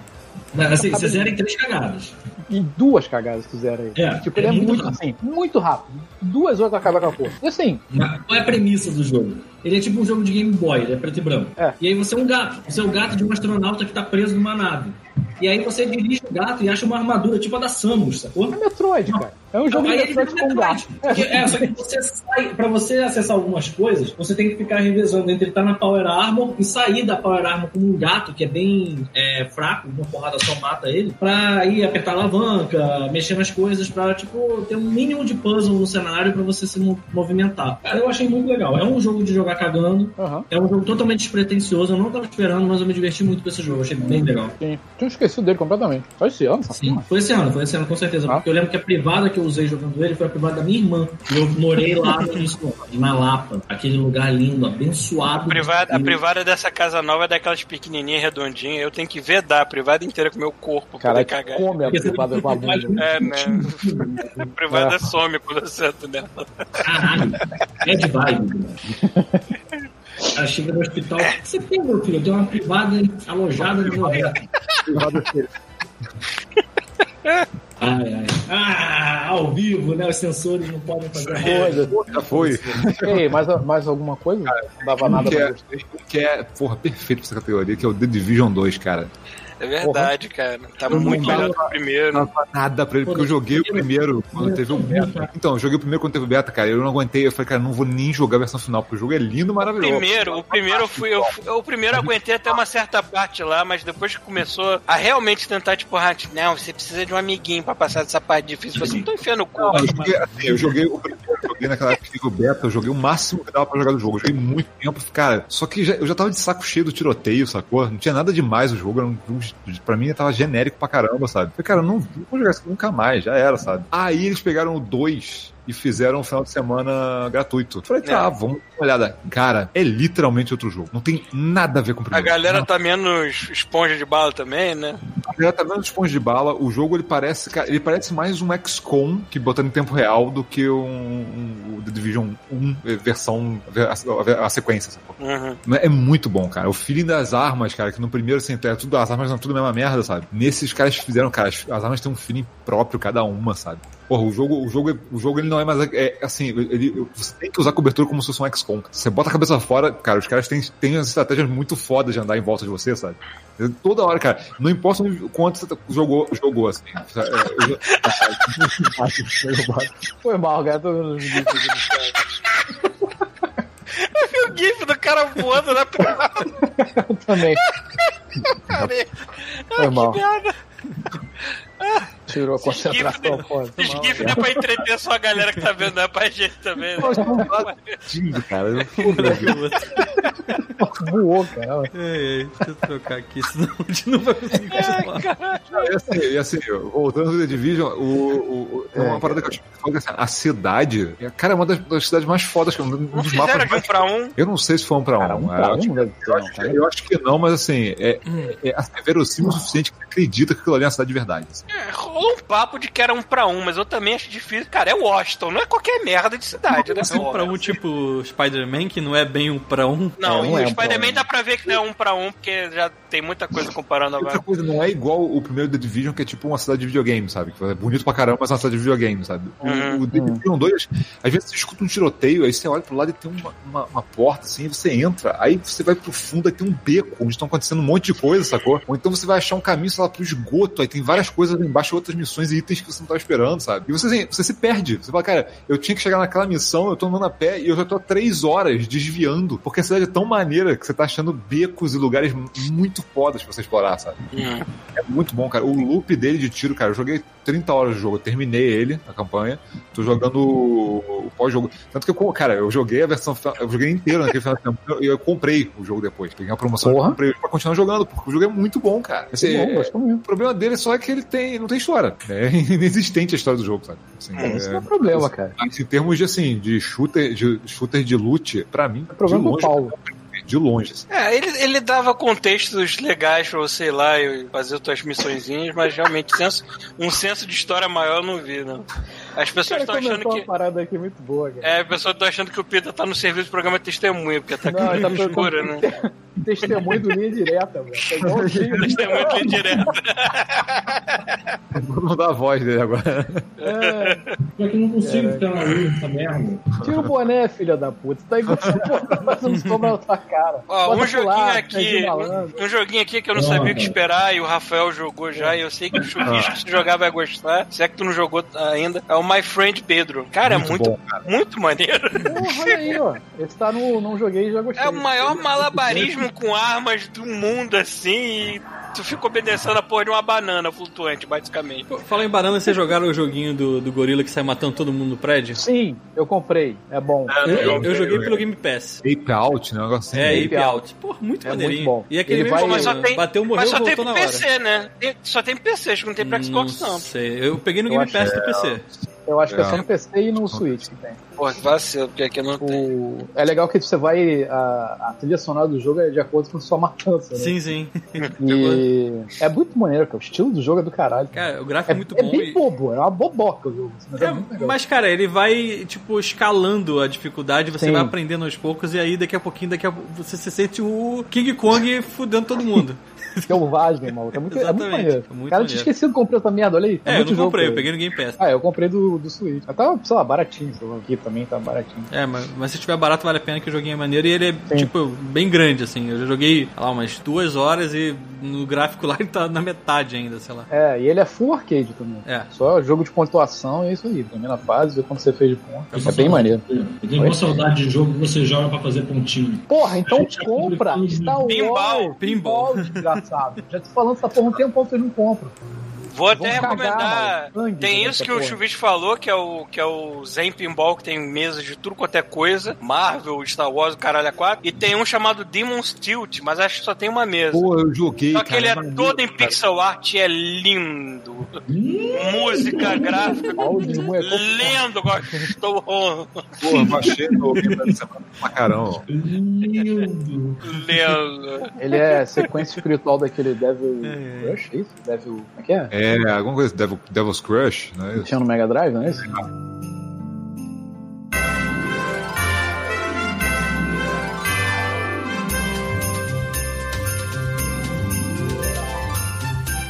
Speaker 4: Mas, assim, você zera em três cagadas.
Speaker 3: em duas cagadas fizeram aí.
Speaker 4: É,
Speaker 3: tipo, ele
Speaker 4: é
Speaker 3: é
Speaker 4: muito
Speaker 3: muito,
Speaker 4: rápido.
Speaker 3: assim, muito rápido. Duas horas acaba com a porra. E assim,
Speaker 4: Mas Qual é a premissa do jogo? Ele é tipo um jogo de Game Boy, ele é preto e branco.
Speaker 3: É.
Speaker 4: E aí você é um gato. Você é o gato de um astronauta que tá preso numa nave. E aí você dirige o gato e acha uma armadura tipo a da Samus, sacou?
Speaker 3: é Metroid, cara. É um jogo de
Speaker 4: vira
Speaker 3: com gato.
Speaker 4: É, só que você sai, pra você acessar algumas coisas, você tem que ficar revezando entre estar na Power Armor e sair da Power Armor com um gato que é bem é, fraco, uma porrada só mata ele, pra ir apertar a alavanca, mexer nas coisas, pra, tipo, ter um mínimo de puzzle no cenário pra você se mo- movimentar. Cara, eu achei muito legal. É um jogo de jogar cagando,
Speaker 3: Aham.
Speaker 4: é um jogo totalmente despretensioso, eu não tava esperando, mas eu me diverti muito com esse jogo, achei bem legal.
Speaker 3: Sim. Tinha esquecido dele completamente. Só esse ano,
Speaker 4: Sim, foi esse ano, foi esse ano com certeza.
Speaker 3: Ah.
Speaker 4: Porque eu lembro que a privada que eu usei jogando ele foi a privada da minha irmã. E eu morei lá no início na Lapa, aquele lugar lindo, abençoado.
Speaker 2: A privada, a privada dessa casa nova é daquelas pequenininhas, redondinhas. Eu tenho que vedar a privada inteira com o meu corpo pra
Speaker 3: Cara,
Speaker 2: cagar.
Speaker 3: come a privada com a bunda.
Speaker 2: É, né? A privada some quando eu sento nela.
Speaker 4: Caralho, é de vibe. né? Ela chega no hospital. O que você tem, meu filho? Eu tenho uma privada alojada no reto. Ai, ai. Ah, ao vivo, né? Os sensores não podem fazer nada.
Speaker 3: Coisa.
Speaker 5: Já foi.
Speaker 3: Ei, mais, mais alguma coisa? Não dava nada
Speaker 5: que,
Speaker 3: pra
Speaker 5: é, que é, porra, perfeito pra essa categoria, que é o The Division 2, cara.
Speaker 2: É verdade, cara. Tá
Speaker 4: Eu
Speaker 2: muito melhor
Speaker 4: tava-
Speaker 2: que o primeiro.
Speaker 5: Não dava nada pra ele, porque eu joguei o primeiro quando teve o beta. Então, eu joguei o primeiro quando teve o beta, cara. Eu não aguentei, eu falei, cara, não vou nem jogar a versão final, porque o jogo é lindo, maravilhoso.
Speaker 2: Primeiro, o primeiro eu fui. Eu, o primeiro eu aguentei até uma certa parte lá, mas depois que começou a realmente tentar, tipo, ah, não, você precisa de um amiguinho pra passar dessa parte difícil. Você não tô enfiando o cu.
Speaker 5: Não, eu joguei, assim, eu joguei o primeiro, joguei naquela época que teve o beta, eu joguei o máximo que dava pra jogar do jogo. Eu joguei muito tempo, cara. Só que já- eu já tava de saco cheio do tiroteio, sacou? Não tinha nada demais o jogo, era um, jogo- pra mim tava genérico pra caramba, sabe? Falei, cara, não, não vou jogar isso nunca mais, já era, sabe? Aí eles pegaram o 2 e fizeram um final de semana gratuito. Falei, tá,
Speaker 2: É.
Speaker 5: vamos dar uma olhada. Cara, é literalmente outro jogo. Não tem nada a ver com o
Speaker 2: A
Speaker 5: primeiro.
Speaker 2: galera tá menos esponja de bala também, né?
Speaker 5: A galera tá vendo esponja de bala, o jogo ele parece, cara, ele parece mais um XCOM que botando em tempo real do que um, um- o The Division 1 eh, versão a, a- a sequência?
Speaker 2: Uhum.
Speaker 5: É muito bom, cara. O feeling das armas, cara, que no primeiro assim, é tudo, as armas são tudo a mesma merda, sabe? Nesses caras fizeram, cara, as, as armas têm um feeling próprio cada uma, sabe? Porra, o jogo, o jogo, o jogo ele não é mais. É, assim, ele, você tem que usar cobertura como se fosse um XCOM. Você bota a cabeça fora, cara, os caras têm, têm umas estratégias muito fodas de andar em volta de você, sabe? Toda hora, cara. Não importa o quanto você jogou, jogou assim. É, eu-
Speaker 3: Foi mal, cara. Tô vendo os no chat.
Speaker 2: o gif do cara voando na privada.
Speaker 3: Eu também. Foi mal.
Speaker 2: merda.
Speaker 3: Tirou a concentração mal.
Speaker 2: gifs não é pra entreter só a galera que tá vendo, não é pra gente também. Né?
Speaker 5: Tímido, cara. Eu-
Speaker 3: Voou, cara.
Speaker 6: Ei, ei, deixa eu trocar aqui, senão a gente não vai conseguir continuar.
Speaker 5: E assim, e assim, voltando ao The Division, o, o, o- tem uma
Speaker 3: É.
Speaker 5: parada que eu falo que assim, a cidade, é, cara, é uma das, das cidades mais fodas, que é um
Speaker 2: Não
Speaker 5: dos mapas
Speaker 2: um
Speaker 5: mais
Speaker 2: pra um.
Speaker 5: Eu não sei se foi um pra um.
Speaker 3: Cara, um
Speaker 5: é,
Speaker 3: pra
Speaker 5: eu
Speaker 3: um
Speaker 5: acho-
Speaker 3: ser,
Speaker 5: eu, acho, eu acho que não, mas assim, é, é, assim, é verossímil o suficiente que acredita que aquilo ali é uma cidade de verdade. assim.
Speaker 2: É, rolou um papo de que era um pra um, mas eu também acho difícil. Cara, é Washington, não é qualquer merda de cidade, né?
Speaker 6: É um pra um tipo Spider-Man, que não é bem um pra um.
Speaker 2: Não,
Speaker 3: É, não
Speaker 2: e
Speaker 3: é
Speaker 2: o Spider-Man
Speaker 3: um.
Speaker 2: dá pra ver que não é um pra um, porque já tem muita coisa comparando
Speaker 5: Outra
Speaker 2: agora.
Speaker 5: coisa, não é igual o primeiro The Division, que é tipo uma cidade de videogame, sabe? Que é bonito pra caramba, mas é uma cidade de videogame, sabe? O-
Speaker 2: Uhum.
Speaker 5: O, The Division 2, às vezes você escuta um tiroteio, aí você olha pro lado e tem uma, uma, uma porta assim, e você entra, aí você vai pro fundo, aí tem um beco, onde estão acontecendo um monte de coisa, sacou? Ou então você vai achar um caminho, sei lá, pro esgoto, aí tem várias coisas lá embaixo, outras missões e itens que você não tá esperando, sabe? E você, assim, você se perde. Você fala, cara, eu tinha que chegar naquela missão, eu tô andando a pé e eu já tô há três horas desviando, porque a cidade é tão maneira que você tá achando becos e lugares muito fodas pra você explorar, sabe?
Speaker 2: Hum.
Speaker 5: É muito bom, cara. O loop dele de tiro, cara, eu joguei 30 horas de jogo, eu terminei ele, a campanha. Tô jogando o, o pós-jogo. Tanto que eu, cara, eu joguei a versão, final- eu joguei inteiro naquele final de tempo e eu, comprei o jogo depois. Peguei uma promoção e comprei pra continuar jogando, porque o jogo é muito bom, cara. Assim,
Speaker 3: Bom,
Speaker 5: é-. O problema dele só é que ele tem, não tem história. É inexistente a história do jogo, sabe? Assim,
Speaker 3: É, Isso
Speaker 5: é-
Speaker 3: não é problema, cara.
Speaker 5: mas em termos de assim, de shooter, de shooter de loot, pra mim,
Speaker 3: É problema
Speaker 5: de
Speaker 3: do
Speaker 5: longe,
Speaker 3: Paulo.
Speaker 5: de longe. assim.
Speaker 2: É, ele, ele dava contextos legais pra você ir lá e fazer as tuas missõezinhas, mas realmente senso, um senso de história maior eu não vi, não. As
Speaker 3: O
Speaker 2: pessoas estão achando que.
Speaker 3: uma parada aqui muito boa, cara.
Speaker 2: É, as pessoas estão achando que o Pita tá no serviço do programa testemunha, porque tá com
Speaker 3: ele tá
Speaker 2: escura, né?
Speaker 3: Testemunho do linha direta, velho. Tá igualzinho.
Speaker 2: Testemunha de direto.
Speaker 5: Vou mudar a voz dele agora.
Speaker 3: É,
Speaker 4: Pior que eu não consigo ficar na luz essa merda.
Speaker 3: tira o boné, filha da puta. Tá igual fazendo sombra na tua cara.
Speaker 2: Ó, um joguinho
Speaker 3: pular,
Speaker 2: aqui,
Speaker 3: malandro.
Speaker 2: um, um joguinho aqui que eu não
Speaker 4: Não,
Speaker 2: sabia o que esperar e o Rafael jogou já, e eu sei que o Chuvisco se jogar vai gostar. Se é que tu não jogou ainda, é o My Friend Pedro. Cara,
Speaker 5: Muito
Speaker 2: é muito, muito maneiro.
Speaker 3: Porra, olha aí, ó. Esse tá no Não Joguei e já gostei.
Speaker 2: É o maior malabarismo com armas do mundo, assim, e tu fica obedecendo a porra de uma banana flutuante, basicamente.
Speaker 6: Fala em banana, vocês jogaram o joguinho do, do gorila que sai matando todo mundo no prédio?
Speaker 3: Sim, eu comprei. É bom.
Speaker 6: Eu, eu
Speaker 5: eu-
Speaker 6: joguei
Speaker 5: eu-
Speaker 6: pelo Game Pass.
Speaker 5: Ape Out, né? Um negócio assim.
Speaker 6: É,
Speaker 3: Ape
Speaker 6: Ape
Speaker 3: Out.
Speaker 6: Pô, muito
Speaker 3: É
Speaker 6: maneirinho.
Speaker 3: muito bom.
Speaker 6: E aquele
Speaker 3: Ele
Speaker 6: mesmo
Speaker 3: vai-
Speaker 2: Mas só tem,
Speaker 6: bateu, morreu,
Speaker 2: mas só tem
Speaker 6: voltou
Speaker 2: pro
Speaker 6: na hora.
Speaker 2: PC, né? Tem- só tem PC, acho que não tem pra Xbox, não.
Speaker 6: sei. Eu peguei no
Speaker 3: Eu
Speaker 6: Game Pass do PC.
Speaker 3: Eu acho que é
Speaker 5: É.
Speaker 3: só no PC e no Switch que tem.
Speaker 2: Porra, vacilo, porque aqui não tem.
Speaker 3: O... É legal que você vai. A, a trilha sonora do jogo é de acordo com sua matança, né?
Speaker 6: Sim, sim.
Speaker 3: E é muito maneiro, cara. O estilo do jogo é do caralho.
Speaker 6: Cara, o gráfico
Speaker 3: É,
Speaker 6: é muito
Speaker 3: é
Speaker 6: bom.
Speaker 3: bem
Speaker 6: e-
Speaker 3: bobo, é uma boboca o jogo. Mas é,
Speaker 6: É,
Speaker 3: muito legal.
Speaker 6: mas, cara, ele vai, tipo, escalando a dificuldade, você
Speaker 3: Sim.
Speaker 6: vai aprendendo aos poucos, e aí daqui a pouquinho, daqui a pouco, você se sente o King Kong fudendo todo mundo.
Speaker 3: Selvagem, maluco. É muito, é muito maneiro.
Speaker 6: é muito
Speaker 3: cara, eu tinha esquecido que comprei essa merda, olha aí. Tem
Speaker 6: É, eu não
Speaker 3: jogo
Speaker 6: comprei, eu peguei no Game Pass.
Speaker 3: Ah, eu comprei do, do Switch. Mas tava, sei lá, baratinho. Sei lá, aqui também tá baratinho.
Speaker 6: É, mas, mas se tiver barato, vale a pena que o joguinho é maneiro e ele é,
Speaker 3: Sim.
Speaker 6: tipo, bem grande, assim. Eu já joguei, sei lá, umas duas horas e no gráfico lá ele tá na metade ainda, sei lá.
Speaker 3: É, e ele é full arcade também.
Speaker 6: É.
Speaker 3: Só jogo de pontuação e é isso aí. Termina a fase, vê quando você fez de ponto. É bem maneiro.
Speaker 4: Eu tenho uma saudade de jogo que você joga pra fazer pontinho.
Speaker 3: Porra, então compra
Speaker 4: tudo.
Speaker 3: Star Wars.
Speaker 2: Pinball.
Speaker 6: Pinball.
Speaker 3: Desgraçado. Já tô falando essa porra um tempão, vocês não compram.
Speaker 2: Vou até
Speaker 3: cagar,
Speaker 2: recomendar.
Speaker 3: Sangue
Speaker 2: tem isso que o
Speaker 3: porra.
Speaker 2: Chuvis falou, que é o, que é o Zen Pinball, que tem mesas de tudo quanto é coisa. Marvel, Star Wars, o caralho a quatro. E tem um chamado Demon's Tilt, mas acho que só tem uma mesa.
Speaker 5: Pô, eu joguei.
Speaker 2: Só que
Speaker 5: cara,
Speaker 2: ele é
Speaker 5: maneiro,
Speaker 2: todo em
Speaker 5: cara.
Speaker 2: pixel art e é lindo. Música, gráfica.
Speaker 3: Mulher
Speaker 2: Lindo, gostou.
Speaker 5: Pô, baixei no caramba.
Speaker 4: Lindo.
Speaker 2: Lindo.
Speaker 3: Ele é sequência espiritual daquele Devil
Speaker 6: É.
Speaker 3: Rush, é isso? Devil. Como é que é?
Speaker 5: É, alguma coisa, Devil, Devil's Crush, né?
Speaker 3: Tinha no Mega Drive, não é isso?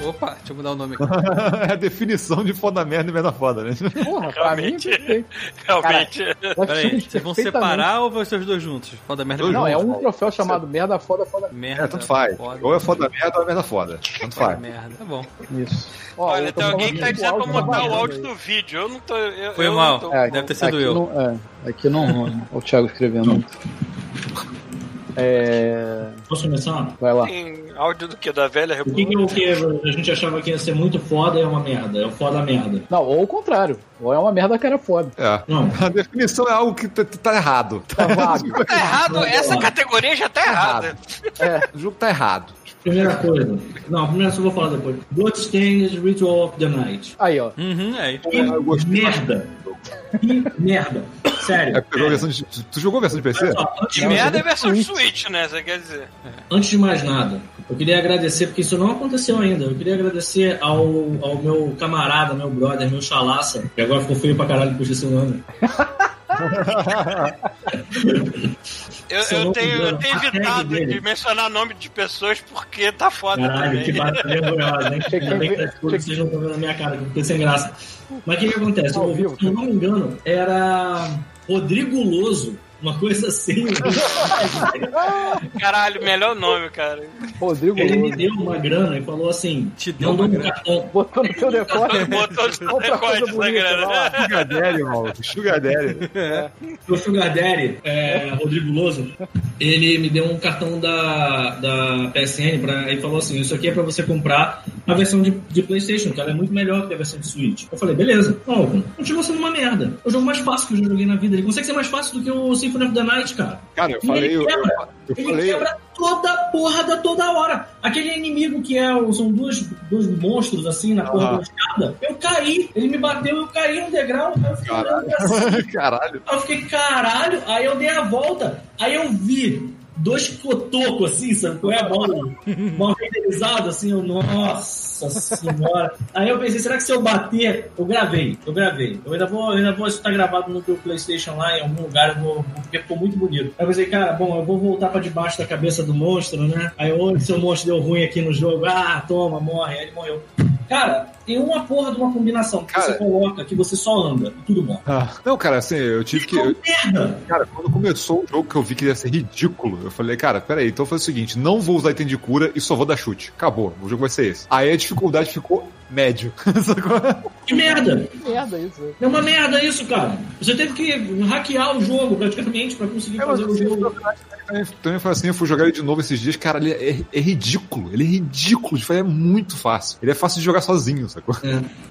Speaker 6: Opa, deixa eu mudar o nome aqui.
Speaker 5: é a definição de foda merda e merda foda, né?
Speaker 3: Porra, pra mim é
Speaker 2: Realmente. Realmente.
Speaker 6: Peraí, vocês vão separar ou vão ser os dois juntos? Foda merda.
Speaker 3: Não, é um troféu chamado merda foda foda.
Speaker 6: Merda.
Speaker 5: É, tanto faz.
Speaker 6: Foda,
Speaker 5: Ou é foda merda ou é merda foda. Tanto faz.
Speaker 6: merda. Tá bom.
Speaker 3: Isso. Ó,
Speaker 2: Olha, tem alguém que tá dizendo pra
Speaker 3: o áudio
Speaker 2: botar
Speaker 3: tá
Speaker 2: o áudio do vídeo. Eu não tô. Eu,
Speaker 6: Foi
Speaker 2: eu
Speaker 6: mal.
Speaker 2: Tô...
Speaker 6: Deve ter sido eu.
Speaker 3: Não, é, aqui não. Olha o Thiago escrevendo. É.
Speaker 4: Posso começar?
Speaker 3: Vai lá.
Speaker 2: Tem áudio do que? Da velha
Speaker 4: O que,
Speaker 2: República?
Speaker 4: que é o que a gente achava que ia ser muito foda é uma merda. É o foda merda.
Speaker 3: Não, ou o contrário. Ou é uma merda que era foda.
Speaker 5: É.
Speaker 4: Não.
Speaker 5: A definição é algo que tá, tá errado.
Speaker 3: Tá vago.
Speaker 2: Tá errado, essa categoria já tá errada.
Speaker 3: É.
Speaker 5: O jogo tá errado.
Speaker 4: Primeira coisa. Não, primeiro eu vou falar depois. Bloodstained Ritual of the Night.
Speaker 3: Aí, ó.
Speaker 6: Uhum, aí.
Speaker 4: Que
Speaker 5: Eu gostei
Speaker 4: merda. Que merda. Sério.
Speaker 5: É, pegou a versão de, tu jogou a versão de PC?
Speaker 4: Só,
Speaker 2: De merda é
Speaker 3: jogo
Speaker 2: versão de
Speaker 3: Switch.
Speaker 2: Switch, né? Você quer dizer?
Speaker 4: antes de mais nada, eu queria agradecer, porque isso não aconteceu ainda. Eu queria agradecer ao, ao meu camarada, meu brother, meu chalaça, que agora ficou feio pra caralho por esse nome.
Speaker 2: Eu,
Speaker 4: Se eu
Speaker 2: tenho,
Speaker 4: me
Speaker 2: eu tenho evitado de mencionar nome de pessoas porque tá foda
Speaker 4: Caralho, que
Speaker 2: também.
Speaker 4: batalha vergonhosa, hein?
Speaker 3: Que
Speaker 4: Ainda bem que
Speaker 3: ver-
Speaker 4: as coisas vocês não estão vendo na minha cara, que eu fiquei sem graça. Mas o que, que acontece? Eu, se eu não me engano, era Rodrigo Loso, uma coisa assim.
Speaker 2: Caralho, melhor nome, cara.
Speaker 3: Rodrigo
Speaker 4: Ele me deu uma grana e falou assim:
Speaker 6: Te deu
Speaker 4: um cartão.
Speaker 3: Botou no seu decote.
Speaker 2: Botou no
Speaker 3: Outra coisa
Speaker 2: decote essa
Speaker 3: bonita,
Speaker 2: grana.
Speaker 5: Sugar Daddy, irmão. Sugar Daddy.
Speaker 4: O Sugar Daddy, é, Rodrigo Loso, ele me deu um cartão da, da PSN pra, e falou assim: Isso aqui é pra você comprar a versão de, de PlayStation, que ela é muito melhor que a versão de Switch. Eu falei: Beleza, Alvin, continua sendo uma merda. É o jogo mais fácil que eu já joguei na vida. Ele consegue ser mais fácil do que o Symphony of the Night, cara.
Speaker 5: Cara, eu falei.
Speaker 4: ele
Speaker 5: Eu,
Speaker 4: quebra,
Speaker 5: eu
Speaker 4: ele
Speaker 5: falei.
Speaker 4: quebra toda porra da toda hora. Aquele inimigo que é, são dois, dois monstros assim na porra
Speaker 5: Ah.
Speaker 4: da escada, eu caí. Ele me bateu, eu caí no degrau. Eu fiquei pra cima.
Speaker 5: Caralho.
Speaker 4: Aí eu fiquei, caralho, aí eu dei a volta, aí eu vi dois cotocos assim, sabe? Qual é a bola? Mal renderizado, assim, eu, nossa senhora. Aí eu pensei, será que se eu bater, eu gravei, eu gravei. Eu ainda vou, eu ainda vou estar gravado no teu Playstation lá em algum lugar, eu vou, porque ficou muito bonito. Aí eu pensei, cara, bom, eu vou voltar pra debaixo da cabeça do monstro, né? Aí, ô, seu monstro deu ruim aqui no jogo, ah, toma, morre, aí ele morreu. Cara, tem uma porra de uma combinação que
Speaker 5: Cara.
Speaker 4: você coloca que você só anda e tudo bom.
Speaker 5: Ah, não, cara, assim, eu tive que. eu-
Speaker 4: Merda!
Speaker 5: cara, quando começou o jogo que eu vi que ia ser ridículo, eu falei, cara, peraí, então foi o seguinte: não vou usar item de cura e só vou dar chute. Acabou, o jogo vai ser esse. Aí a dificuldade ficou médio.
Speaker 4: Que merda!
Speaker 3: Que merda isso.
Speaker 4: É uma merda isso, cara. Você teve que hackear o jogo praticamente pra conseguir
Speaker 5: É,
Speaker 4: fazer o
Speaker 5: assim,
Speaker 4: jogo.
Speaker 5: também, também foi assim, eu fui jogar ele de novo esses dias, cara, ele é, é ridículo. Ele é ridículo, fazer é muito fácil. Ele é fácil de jogar sozinho, sacou?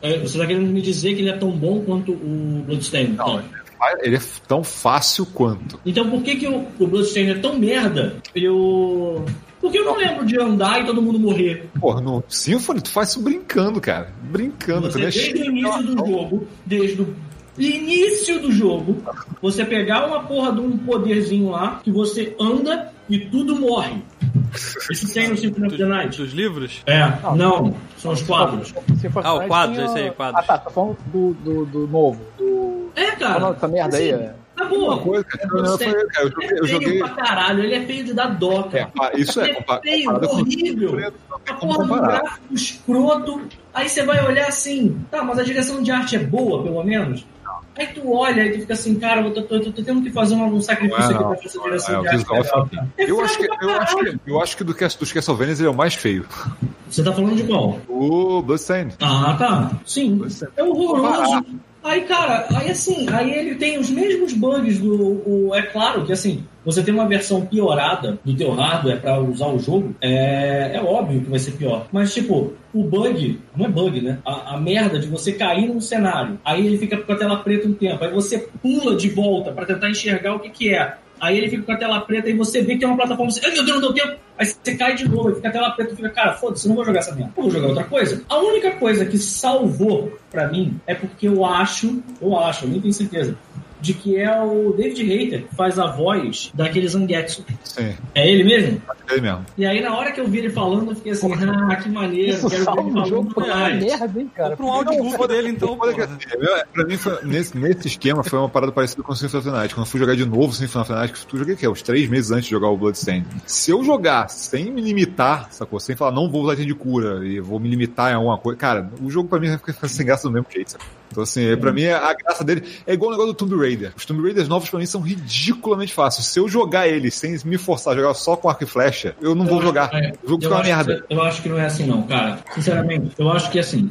Speaker 4: É, Você tá querendo me dizer que ele é tão bom quanto o Bloodstained?
Speaker 5: Não,
Speaker 4: Então.
Speaker 5: Ele é tão fácil quanto.
Speaker 4: Então por que, que o, o Bloodstained é tão merda? Eu. Porque eu não lembro de andar e todo mundo morrer.
Speaker 5: Porra, no Symphony tu faz isso brincando, cara. Brincando.
Speaker 4: Você,
Speaker 5: é
Speaker 4: desde o início do jogo, desde o início do jogo, você pegar uma porra de um poderzinho lá, que você anda e tudo morre. Isso tem no Symphony of the Night.
Speaker 6: Dos livros?
Speaker 4: É, não, são os quadros.
Speaker 6: Ah, o quadro, esse aí, quadros.
Speaker 3: Ah, tá. Tá falando do, do, do novo. Do.
Speaker 4: Cara.
Speaker 3: dessa merda aí?
Speaker 4: assim,
Speaker 3: é?
Speaker 4: Tá boa.
Speaker 5: Uma coisa, cara, eu, eu, falei, cara, eu joguei.
Speaker 4: Ele é
Speaker 5: Eu
Speaker 4: feio
Speaker 5: joguei
Speaker 4: pra caralho, ele é feio de dar dó,
Speaker 5: é,
Speaker 4: cara.
Speaker 5: pá, isso é,
Speaker 4: Ele
Speaker 5: compa-
Speaker 4: feio,
Speaker 5: com-
Speaker 4: horrível.
Speaker 5: Não
Speaker 4: A porra do gráfico escroto. Aí você vai olhar assim, tá, mas a direção de arte é boa, pelo menos? Aí tu olha e tu fica assim, cara, eu tô, tô, tô, tô tendo que fazer um sacrifício
Speaker 5: Não é,
Speaker 4: aqui pra fazer essa direção
Speaker 5: É,
Speaker 4: de arte.
Speaker 5: é.
Speaker 4: É
Speaker 5: Eu acho que,
Speaker 4: fraco pra
Speaker 5: eu acho
Speaker 4: caralho.
Speaker 5: que, eu acho que do Cas- dos Castlevanias ele é o mais feio.
Speaker 4: Você tá falando de qual?
Speaker 5: O Bloodstained.
Speaker 4: Ah, tá. Sim.
Speaker 5: Bloodstained.
Speaker 4: É horroroso. Aí, cara, aí assim, aí ele tem os mesmos bugs do. O, é claro que assim, você tem uma versão piorada do teu hardware pra usar o jogo, é, é óbvio que vai ser pior. Mas, tipo, o bug, não é bug, né? A, a merda de você cair num cenário, aí ele fica com a tela preta um tempo, aí você pula de volta pra tentar enxergar o que que é. Aí ele fica com a tela preta e você vê que tem uma plataforma. Você, meu Deus, não deu tempo. Aí você cai de novo, aí fica a tela preta e fica, cara, foda-se, não vou jogar essa merda. Vou jogar outra coisa. A única coisa que salvou pra mim é porque eu acho, eu acho, eu nem tenho certeza, de que é o David Hayter que faz a voz daquele Zangetsu.
Speaker 5: Sim,
Speaker 4: É ele mesmo?
Speaker 5: é ele mesmo.
Speaker 4: E aí, na hora que eu vi ele falando, eu fiquei assim, ah, que maneiro,
Speaker 3: Isso
Speaker 4: quero ver ele falando
Speaker 3: jogo pra merda, hein, cara.
Speaker 6: Compra um audiobook dele, então,
Speaker 5: que assim, é, pra mim, foi- nesse, nesse esquema, foi uma parada parecida com o Symphony of the Night. Quando eu fui jogar de novo o Symphony of the Night, que eu joguei o quê? Uns três meses antes de jogar o Bloodstained. Se eu jogar sem me limitar, sacou? Sem falar, não vou usar item de cura e vou me limitar em alguma coisa, cara, o jogo pra mim vai ficar sem graça do mesmo jeito, sacou? Então, assim, pra mim, a graça dele é igual o negócio do Tomb Raider. Os Tomb Raiders novos pra mim são ridiculamente fáceis. Se eu jogar eles sem me forçar a jogar só com arco e flecha, eu não vou jogar.
Speaker 4: É,
Speaker 5: O jogo
Speaker 4: eu
Speaker 5: fica uma
Speaker 4: acho
Speaker 5: merda.
Speaker 4: que- eu acho que não é assim, não, cara. Sinceramente, eu acho que assim.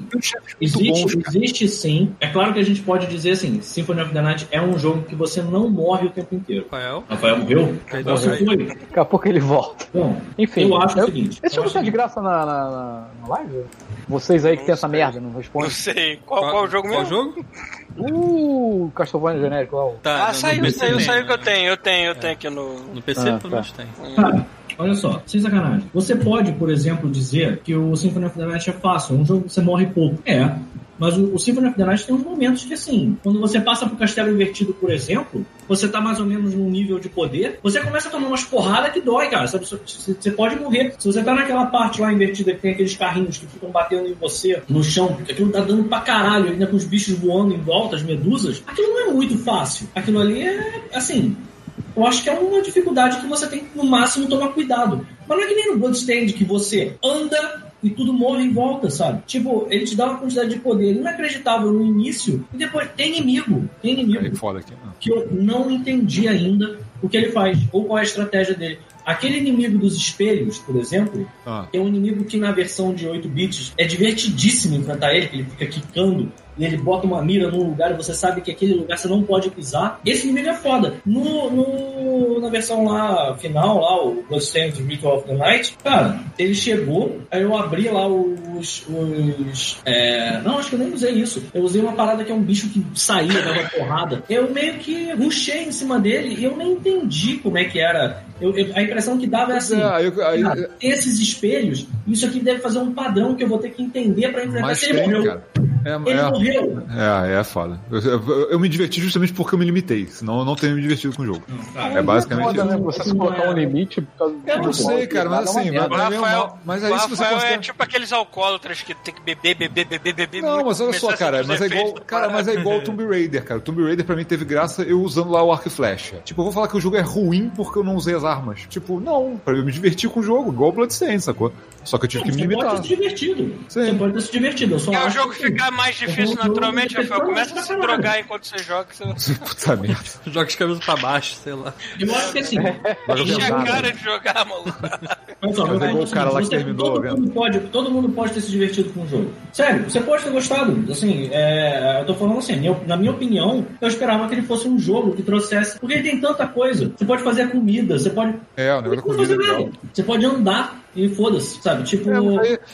Speaker 4: Existe,
Speaker 5: bons,
Speaker 4: existe sim. É claro que a gente pode dizer assim: Symphony of the Night é um jogo que você não morre o tempo inteiro.
Speaker 6: Rafael.
Speaker 4: Rafael morreu?
Speaker 6: Velho.
Speaker 4: foi?
Speaker 3: Daqui a pouco ele volta.
Speaker 4: Bom,
Speaker 3: Enfim.
Speaker 4: eu acho
Speaker 3: eu-
Speaker 4: o seguinte.
Speaker 3: Esse
Speaker 4: eu
Speaker 3: jogo tá de graça na, na, na- live? Vocês aí que tem essa merda, não
Speaker 2: Não
Speaker 3: respondem.
Speaker 2: sei. Qual, qual o jogo
Speaker 6: Qual
Speaker 2: mesmo?
Speaker 6: jogo?
Speaker 3: Uh, Castlevania genérico, ó.
Speaker 6: Tá,
Speaker 2: Ah, saiu, saiu, saiu que eu tenho. Eu tenho, eu tenho aqui no...
Speaker 6: No PC,
Speaker 3: Ah,
Speaker 6: pelo
Speaker 3: tá.
Speaker 6: menos tem.
Speaker 4: Olha só, sem sacanagem. Você pode, por exemplo, dizer que o Symphony of the Night é fácil, é um jogo que você morre pouco. É. Mas o, o Symphony of the Night tem uns momentos que, assim, quando você passa pro castelo invertido, por exemplo, você tá mais ou menos num nível de poder, você começa a tomar umas porradas que dói, cara. Você pode morrer. Se você tá naquela parte lá invertida que tem aqueles carrinhos que ficam batendo em você no chão, aquilo tá dando pra caralho, ainda com os bichos voando em volta, as medusas, aquilo não é muito fácil. Aquilo ali é, assim, eu acho que é uma dificuldade que você tem que, no máximo, tomar cuidado. Mas não é que nem no Bloodstained, que você anda e tudo morre em volta, sabe? Tipo, ele te dá uma quantidade de poder inacreditável no início e depois tem inimigo. Tem inimigo
Speaker 5: foda aqui.
Speaker 4: que eu não entendi ainda o que ele faz ou qual é a estratégia dele. Aquele inimigo dos espelhos, por exemplo,
Speaker 5: Ah.
Speaker 4: é um inimigo que na versão de 8 bits é divertidíssimo enfrentar ele, que ele fica quicando e ele bota uma mira num lugar e você sabe que aquele lugar você não pode pisar. Esse inimigo é foda. No, no- na versão lá final, lá, o Bloodstained Ritual of the Night, cara, ele chegou, aí eu abri lá os. os é, Não, acho que eu nem usei isso. Eu usei uma parada que é um bicho que saía, dava porrada. Eu meio que rushei em cima dele e eu nem entendi como é que era. Eu- eu- a impressão que dava é assim.
Speaker 5: É, aí, eu- aí,
Speaker 4: Cara, esses espelhos, isso aqui deve fazer um padrão que eu vou ter que entender pra enfrentar.
Speaker 5: mas
Speaker 4: Se ele morreu,
Speaker 5: cara. É,
Speaker 4: ele
Speaker 5: é,
Speaker 4: morreu.
Speaker 5: É, é foda. Eu, eu- eu me diverti justamente porque eu me limitei, senão eu não teria me divertido com o jogo. É basicamente
Speaker 3: Foda,
Speaker 5: isso.
Speaker 3: né? Você se colocar um limite por causa
Speaker 4: Eu
Speaker 5: Eu
Speaker 4: não
Speaker 5: sei, cara, mas assim, mas, é
Speaker 2: Rafael,
Speaker 5: mas aí você
Speaker 2: Rafael
Speaker 5: considera...
Speaker 2: é tipo aqueles alcoólatras que tem que beber, beber, beber, beber
Speaker 5: Não,
Speaker 2: muito,
Speaker 5: mas olha só,
Speaker 2: a
Speaker 5: cara, mas é igual, cara, mas é igual o Tomb Raider, cara. O Tomb Raider pra mim teve graça eu usando lá o arco e flecha. Tipo, eu vou falar que o jogo é ruim porque eu não usei as armas. Tipo, não, eu me divertir com o jogo, igual o Bloodstained, sacou? Só que eu tive que me
Speaker 4: Você pode
Speaker 5: limitar.
Speaker 4: ter se divertido.
Speaker 5: Sim.
Speaker 4: Você pode ter se divertido. Eu só
Speaker 2: É o jogo
Speaker 4: que-
Speaker 2: ficar mais difícil naturalmente, Rafael. Começa a se
Speaker 4: caralho.
Speaker 2: drogar enquanto você joga. Você
Speaker 5: Puta merda.
Speaker 6: Joga as cabeças pra baixo, sei lá.
Speaker 4: Eu acho que assim.
Speaker 5: Mas eu
Speaker 2: enche a cara de jogar, maluco.
Speaker 5: Mas
Speaker 4: eu
Speaker 5: é igual
Speaker 4: acho
Speaker 5: o cara lá que
Speaker 4: você-
Speaker 5: terminou,
Speaker 4: todo mundo, pode, todo mundo pode ter se divertido com o jogo. Sério, você pode ter gostado. Assim, é, eu tô falando assim, na minha opinião, eu esperava que ele fosse um jogo que trouxesse. Porque ele tem tanta coisa. Você pode fazer a comida, você pode.
Speaker 5: É, o negócio da
Speaker 4: Não pode
Speaker 5: comida é
Speaker 4: fazer
Speaker 5: legal.
Speaker 4: nada. Você pode andar e foda-se, sabe? Tipo.
Speaker 5: É,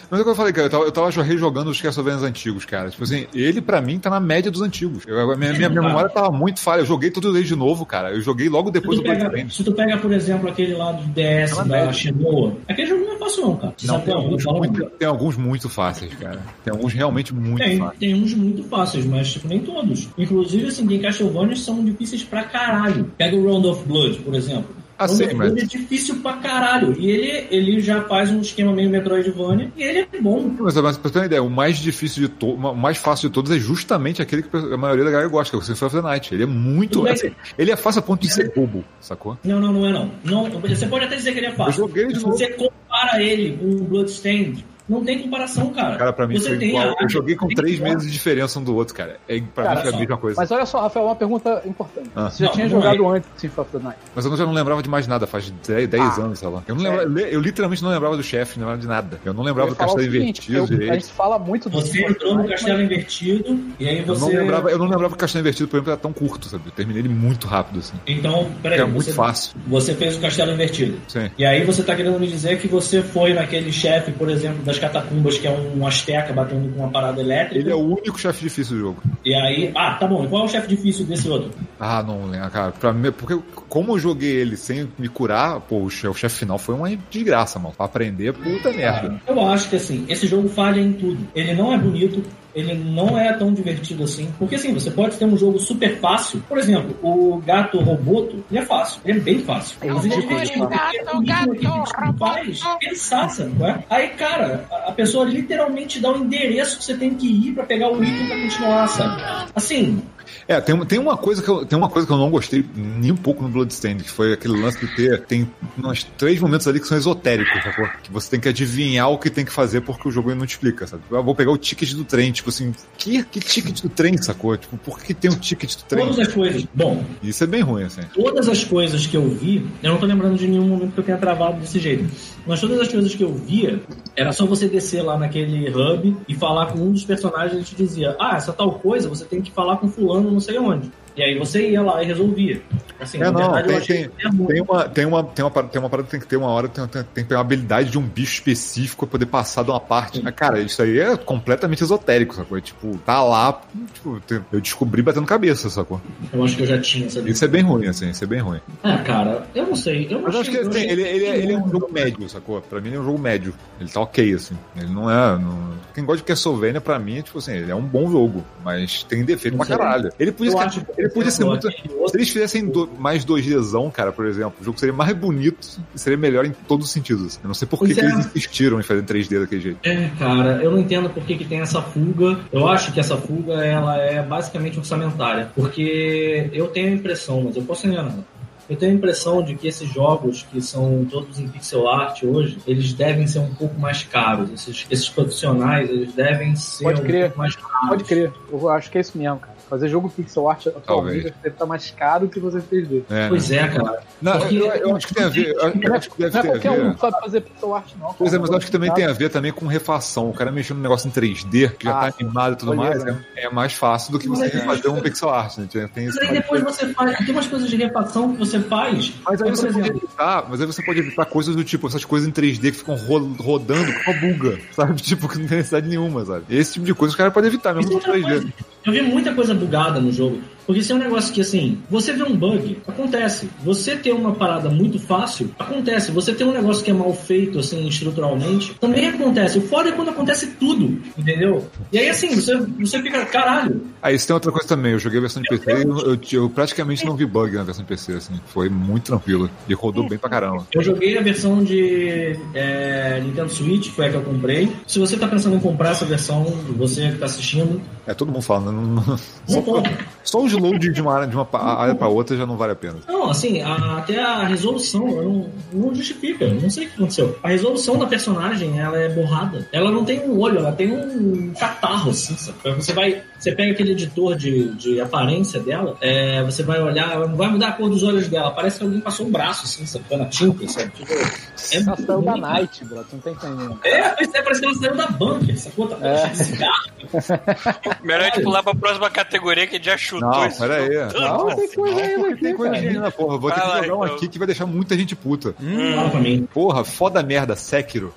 Speaker 5: mas, é o que eu falei, cara, eu tava, eu tava rejogando os Castlevanias antigos, cara. Tipo assim, ele pra mim tá na média dos antigos. Eu, a minha, minha, minha memória tava muito falha. Eu joguei todos eles de novo, cara. Eu joguei logo depois do
Speaker 4: pega,
Speaker 5: Bloodstained.
Speaker 4: se tu pega, por exemplo, aquele lá do DS
Speaker 5: Tá
Speaker 4: da. Shenmue, aquele jogo não é fácil não, cara. Você
Speaker 5: Não,
Speaker 4: sabe
Speaker 5: tem alguns, muito, tem alguns muito fáceis, cara. Tem alguns realmente muito
Speaker 4: Tem,
Speaker 5: fáceis.
Speaker 4: tem uns muito fáceis, mas tipo, nem todos. Inclusive, assim, tem Castlevania são difíceis pra caralho. Pega o Round of Blood, por exemplo.
Speaker 5: Ah, sim,
Speaker 4: of
Speaker 5: mas-
Speaker 4: Blood é difícil pra caralho. E ele, ele já faz um esquema meio Metroidvania e ele é bom.
Speaker 5: Mas, mas pra ter uma ideia, o mais difícil de todos, o mais fácil de todos é justamente aquele que a maioria da galera gosta, que é o Symphony of the Night. Ele é muito. Assim, ele é fácil a ponto de ser bobo, sacou?
Speaker 4: Não, não, não é não. não. Você pode até dizer que ele é fácil.
Speaker 5: Eu joguei de
Speaker 4: Se
Speaker 5: novo.
Speaker 4: você compara ele com o Bloodstained, não tem comparação, cara.
Speaker 5: Cara, pra mim
Speaker 4: você
Speaker 5: foi
Speaker 4: tem
Speaker 5: igual.
Speaker 4: a-
Speaker 5: Eu joguei com
Speaker 4: tem
Speaker 5: três meses de diferença um do outro, cara. É, pra
Speaker 4: Cara,
Speaker 5: mim foi a mesma coisa.
Speaker 3: Mas olha só, Rafael, uma pergunta importante.
Speaker 5: Ah.
Speaker 3: Você já
Speaker 4: Não,
Speaker 3: tinha
Speaker 4: não
Speaker 3: jogado
Speaker 4: é.
Speaker 3: antes de Symphony of the Night?
Speaker 5: Mas eu já não lembrava de mais nada, faz 10, 10
Speaker 3: Ah.
Speaker 5: anos, sei lá. Eu, não lembrava, eu literalmente não lembrava do chefe, não lembrava de nada. Eu não lembrava
Speaker 3: Eu
Speaker 5: do castelo
Speaker 3: seguinte,
Speaker 5: invertido
Speaker 3: eu- A gente fala muito do
Speaker 4: Você entrou no castelo
Speaker 3: mas-
Speaker 4: invertido e aí
Speaker 5: Eu
Speaker 4: você.
Speaker 5: não, lembrava, eu não lembrava que o castelo invertido, por exemplo, era tão curto, sabe? Eu terminei ele muito rápido, assim.
Speaker 4: Então, peraí.
Speaker 5: Era muito
Speaker 4: você,
Speaker 5: fácil.
Speaker 4: Você fez o castelo invertido.
Speaker 5: Sim.
Speaker 4: E aí você tá querendo me dizer que você foi naquele chefe, por exemplo, das catacumbas, que é um asteca batendo com uma parada elétrica.
Speaker 5: Ele é o único chefe difícil do jogo.
Speaker 4: E aí. Ah, tá bom. E qual é o chefe difícil desse outro?
Speaker 5: Ah, não lembro, cara. Pra mim, porque como eu joguei ele sem me curar, pô, o chefe, o chefe final foi uma desgraça, mano. Pra aprender, puta merda.
Speaker 4: Eu acho que assim, esse jogo falha em tudo. Ele não é bonito, ele não é tão divertido assim. Porque assim, você pode ter um jogo super fácil. Por exemplo, o Gato Roboto, ele é fácil. Ele é bem fácil. Mas ele é divertido. porque o ritmo que ele faz, sabe, é? Aí, cara, a- a pessoa literalmente dá o endereço que você tem que ir pra pegar o item pra continuar, sabe? Assim,
Speaker 5: É, tem, tem uma coisa que eu, tem uma coisa que eu não gostei nem um pouco no Bloodstained, que foi aquele lance de ter tem uns três momentos ali que são esotéricos, sacou? Que você tem que adivinhar o que tem que fazer porque o jogo não te explica, sabe? Eu vou pegar o ticket do trem, tipo assim, que, que ticket do trem, sacou? Tipo, por que tem um ticket do trem?
Speaker 4: todas as coisas. Bom,
Speaker 5: Isso é bem ruim, assim.
Speaker 4: todas as coisas que eu vi, eu não tô lembrando de nenhum momento que eu tenha travado desse jeito, mas todas as coisas que eu via, era só você descer lá naquele hub e falar com um dos personagens e te dizia, ah, essa tal coisa você tem que falar com fulano não sei onde. E aí você ia lá e resolvia. Assim,
Speaker 5: É, não,
Speaker 4: verdade,
Speaker 5: tem, tem,
Speaker 4: muito.
Speaker 5: tem, uma, tem, uma, tem, uma, parada- tem uma parada que tem que ter uma hora, tem, tem, tem que ter uma habilidade de um bicho específico pra poder passar de uma parte. Mas, Cara, isso aí é completamente esotérico, sacou? É, Tipo, tá lá, tipo, eu descobri batendo cabeça, sacou?
Speaker 4: Eu acho que eu já tinha essa
Speaker 5: Isso é bem ruim, assim, isso é bem ruim.
Speaker 4: Ah, cara, eu não sei. Eu não
Speaker 5: Mas acho que ele, ele, ele, é- é um jogo médio, sacou? Pra mim ele é um jogo médio. Ele tá ok, assim. Ele não é. não- Quem gosta de Castlevania, pra mim, é tipo assim, ele é um bom jogo, mas tem defeito
Speaker 4: Não
Speaker 5: pra caralho. Ele podia,
Speaker 4: que,
Speaker 5: ele podia ser muito. Se eles fizessem do- mais 2Dzão, cara, por exemplo, o jogo seria mais bonito e seria melhor em todos os sentidos. Eu não sei por que, que
Speaker 4: é.
Speaker 5: eles insistiram em fazer 3D daquele jeito.
Speaker 4: É, cara, eu não entendo por que, que tem essa fuga. Eu acho que essa fuga ela é basicamente orçamentária. Porque eu tenho a impressão, mas eu posso enganar. Eu tenho a impressão de que esses jogos que são todos em pixel art hoje, eles devem ser um pouco mais caros. Esses, esses profissionais, eles devem ser
Speaker 3: Pode
Speaker 4: um
Speaker 3: crer.
Speaker 4: pouco mais caros.
Speaker 3: Pode crer. Eu acho que é isso mesmo, cara. Fazer jogo pixel art
Speaker 5: Talvez.
Speaker 3: atualmente deve estar mais caro que fazer 3D.
Speaker 5: É.
Speaker 4: Pois é, cara.
Speaker 5: Não,
Speaker 4: Porque-
Speaker 5: eu, eu acho que tem a ver. Eu, eu acho que deve
Speaker 3: Não é qualquer
Speaker 5: ver.
Speaker 3: um que sabe fazer pixel art, não.
Speaker 5: Pois é,
Speaker 3: cara.
Speaker 5: mas eu acho que também tem a ver também com refação. O cara mexendo no negócio em 3D, que já
Speaker 3: Ah,
Speaker 5: tá animado e tudo mais,
Speaker 3: né?
Speaker 5: é, é mais fácil do que você
Speaker 4: é.
Speaker 5: fazer um pixel art, né? Tem-
Speaker 4: Mas aí depois você faz. Tem umas coisas de refação que você faz.
Speaker 5: Mas aí
Speaker 4: por
Speaker 5: você pode evitar, mas aí você pode evitar coisas do tipo, essas coisas em 3D que ficam ro- rodando com a buga, sabe? Tipo, que não tem necessidade nenhuma, sabe? Esse tipo de coisa os caras podem evitar mesmo no
Speaker 4: é outra
Speaker 5: 3D.
Speaker 4: coisa. Eu vi muita coisa bugada no jogo. Porque isso é um negócio que, assim, você vê um bug, acontece. Você ter uma parada muito fácil, acontece. Você ter um negócio que é mal feito, assim, estruturalmente, também acontece. O foda é quando acontece tudo, entendeu? E aí, assim, você, você fica, caralho.
Speaker 5: Aí isso tem outra coisa também, eu joguei a versão de PC e eu, eu, eu praticamente não vi bug na versão de PC, assim. Foi muito tranquilo. E rodou bem pra caramba.
Speaker 4: Eu joguei a versão de é, Nintendo Switch, foi a que eu comprei. Se você tá pensando em comprar essa versão, você que tá assistindo,
Speaker 5: É, todo mundo fala, né? Não- não-
Speaker 4: compra.
Speaker 5: Só os load de uma área, de uma área pra outra já não vale a pena.
Speaker 4: Não, assim, a- até a resolução não, não justifica. Não sei o que aconteceu. A resolução da personagem, ela é borrada. Ela não tem um olho, ela tem um catarro, assim, sabe? Você vai. Você pega aquele editor de, de aparência dela, é, você vai olhar, ela não vai mudar a cor dos olhos dela. Parece que alguém passou um braço, assim, sabe? Na tinta, sabe? Tipo, é
Speaker 3: Ela saiu da. Night, bro. Tu não tá entendendo.
Speaker 4: É, é, parece que ela saiu da banca, sacou? Tá
Speaker 3: É.
Speaker 4: de.
Speaker 2: Melhor a gente pular pra próxima categoria que a gente já chutou.
Speaker 5: Não,
Speaker 2: esse
Speaker 5: pera aí.
Speaker 3: Não, tem coisa ainda
Speaker 5: Porque
Speaker 3: aqui,
Speaker 5: tem coisa
Speaker 3: cara.
Speaker 5: ainda, porra. Vou ter que jogar um aqui que vai deixar muita gente puta.
Speaker 4: Fala pra mim.
Speaker 5: Porra, foda merda, Sekiro.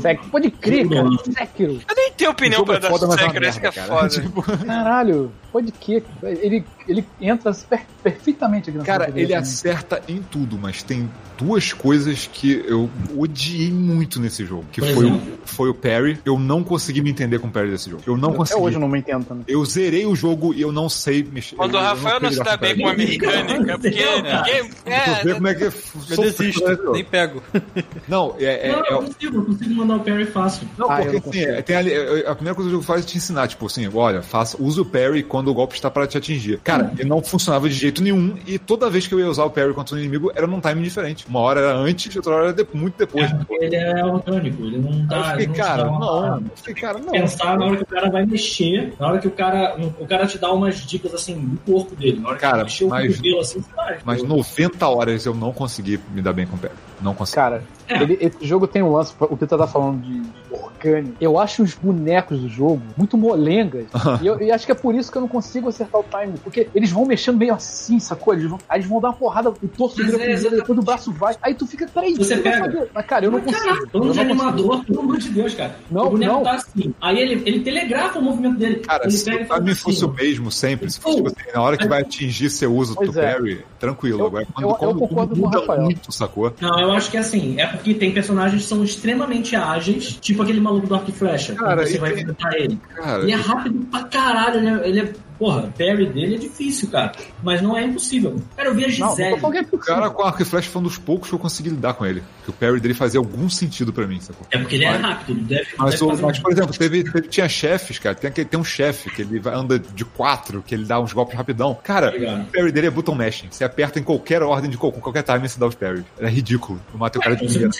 Speaker 3: Sekiro. Pode crer, cara. Sekiro.
Speaker 2: Eu nem tenho opinião pra
Speaker 5: é
Speaker 2: dar
Speaker 5: é uma
Speaker 2: Sekiro, esse que é foda.
Speaker 5: Tipo,
Speaker 3: Caralho. Pode crer. Ele, ele entra per- perfeitamente aqui na
Speaker 5: Cara, ele
Speaker 3: também.
Speaker 5: acerta em tudo, mas tem duas coisas que eu odiei muito nesse jogo. Que foi o, foi o parry. Eu não consegui me entender com o parry desse jogo. Eu não
Speaker 3: Até
Speaker 5: consegui.
Speaker 3: hoje eu não me entendo também.
Speaker 5: Eu zerei o jogo e eu não sei mexer.
Speaker 2: Quando
Speaker 5: eu,
Speaker 2: o
Speaker 5: eu
Speaker 2: Rafael não
Speaker 5: sei
Speaker 2: se dá bem
Speaker 5: com
Speaker 2: a mecânica, porque ninguém. É,
Speaker 5: como é que
Speaker 6: Eu
Speaker 5: sofre
Speaker 6: desisto, nem pego.
Speaker 5: Não, é, é-
Speaker 4: Não,
Speaker 5: é-
Speaker 4: eu consigo, eu consigo mandar o parry fácil.
Speaker 5: Não,
Speaker 3: Ah, eu
Speaker 5: porque
Speaker 3: não
Speaker 5: assim, é, tem ali, é, a primeira coisa que o jogo faz é te ensinar, tipo assim, olha, faça, use o parry quando o golpe está para te atingir. Cara, ele não funcionava de jeito nenhum e toda vez que eu ia usar o parry contra o inimigo era num time diferente. Uma hora era antes e outra hora era de- muito depois.
Speaker 4: É, ele é orgânico, ele não
Speaker 5: Aí
Speaker 4: dá.
Speaker 5: eu fiquei,
Speaker 4: não
Speaker 5: cara, não.
Speaker 4: parada.
Speaker 5: Eu fiquei, cara, não.
Speaker 4: Pensar na hora que o cara vai mexer, na hora que o cara. O cara te dá umas dicas assim do corpo dele. Na hora que
Speaker 5: Cara,
Speaker 4: ele mexer o cabelo assim, você vai.
Speaker 5: Mas 90 horas eu não consegui me dar bem com o parry. Não consegui.
Speaker 3: Cara,
Speaker 4: É.
Speaker 3: ele- esse jogo tem um lance. O Peter tá falando de, de mecânica. Eu acho os bonecos do jogo muito molengas. e eu, e acho que é por isso que eu não consigo acertar o time. Porque eles vão mexendo meio assim, sacou? Eles vão, aí eles vão dar uma porrada, o torso vira
Speaker 4: é
Speaker 3: depois o braço vai. Aí tu fica, peraí,
Speaker 4: Você pega.
Speaker 3: Mas, cara, eu não
Speaker 4: Mas,
Speaker 3: consigo.
Speaker 4: Caraca, falando
Speaker 3: Eu
Speaker 4: de
Speaker 3: não consigo.
Speaker 4: animador, pelo amor de Deus, cara.
Speaker 3: Não,
Speaker 4: o boneco
Speaker 3: não.
Speaker 4: tá assim. Aí ele, ele telegrafa o movimento dele.
Speaker 5: Cara,
Speaker 4: ele
Speaker 5: se
Speaker 4: pega
Speaker 5: o
Speaker 4: faz
Speaker 5: time
Speaker 4: assim.
Speaker 5: fosse o mesmo sempre, se fosse assim, na hora que vai atingir seu uso
Speaker 3: Pois
Speaker 5: do
Speaker 3: é.
Speaker 5: parry, tranquilo.
Speaker 3: Eu-
Speaker 5: Agora, quando,
Speaker 3: eu- eu
Speaker 5: quando
Speaker 3: concordo com o
Speaker 5: muda
Speaker 3: Rafael.
Speaker 5: muito, sacou?
Speaker 4: Não, eu acho que assim, é porque tem personagens que são extremamente ágeis, tipo aquele maluco do arco e flecha,
Speaker 5: Cara,
Speaker 4: quando você
Speaker 5: e
Speaker 4: vai enfrentar ele.
Speaker 5: Cara,
Speaker 4: Ele é rápido pra caralho, ele é, ele é- Porra, o parry dele é difícil, cara. Mas não é impossível. Cara, eu vi a
Speaker 3: não
Speaker 4: Gisele.
Speaker 3: é
Speaker 5: o cara com arco e flecha foi um dos poucos que eu consegui lidar com ele. Que o parry dele fazia algum sentido pra mim, sacou?
Speaker 4: É porque ele é rápido, deve,
Speaker 5: Mas,
Speaker 4: deve
Speaker 5: mas,
Speaker 4: um-
Speaker 5: por exemplo, teve, teve- tinha chefes, cara. Tem, tem um chefe que ele anda de quatro, que ele dá uns golpes rapidão. Cara,
Speaker 4: Obrigado.
Speaker 5: o parry dele é button mashing. Você aperta em qualquer ordem, de qual- com qualquer time, você dá os parries. Era ridículo. Eu matei o cara de primeira.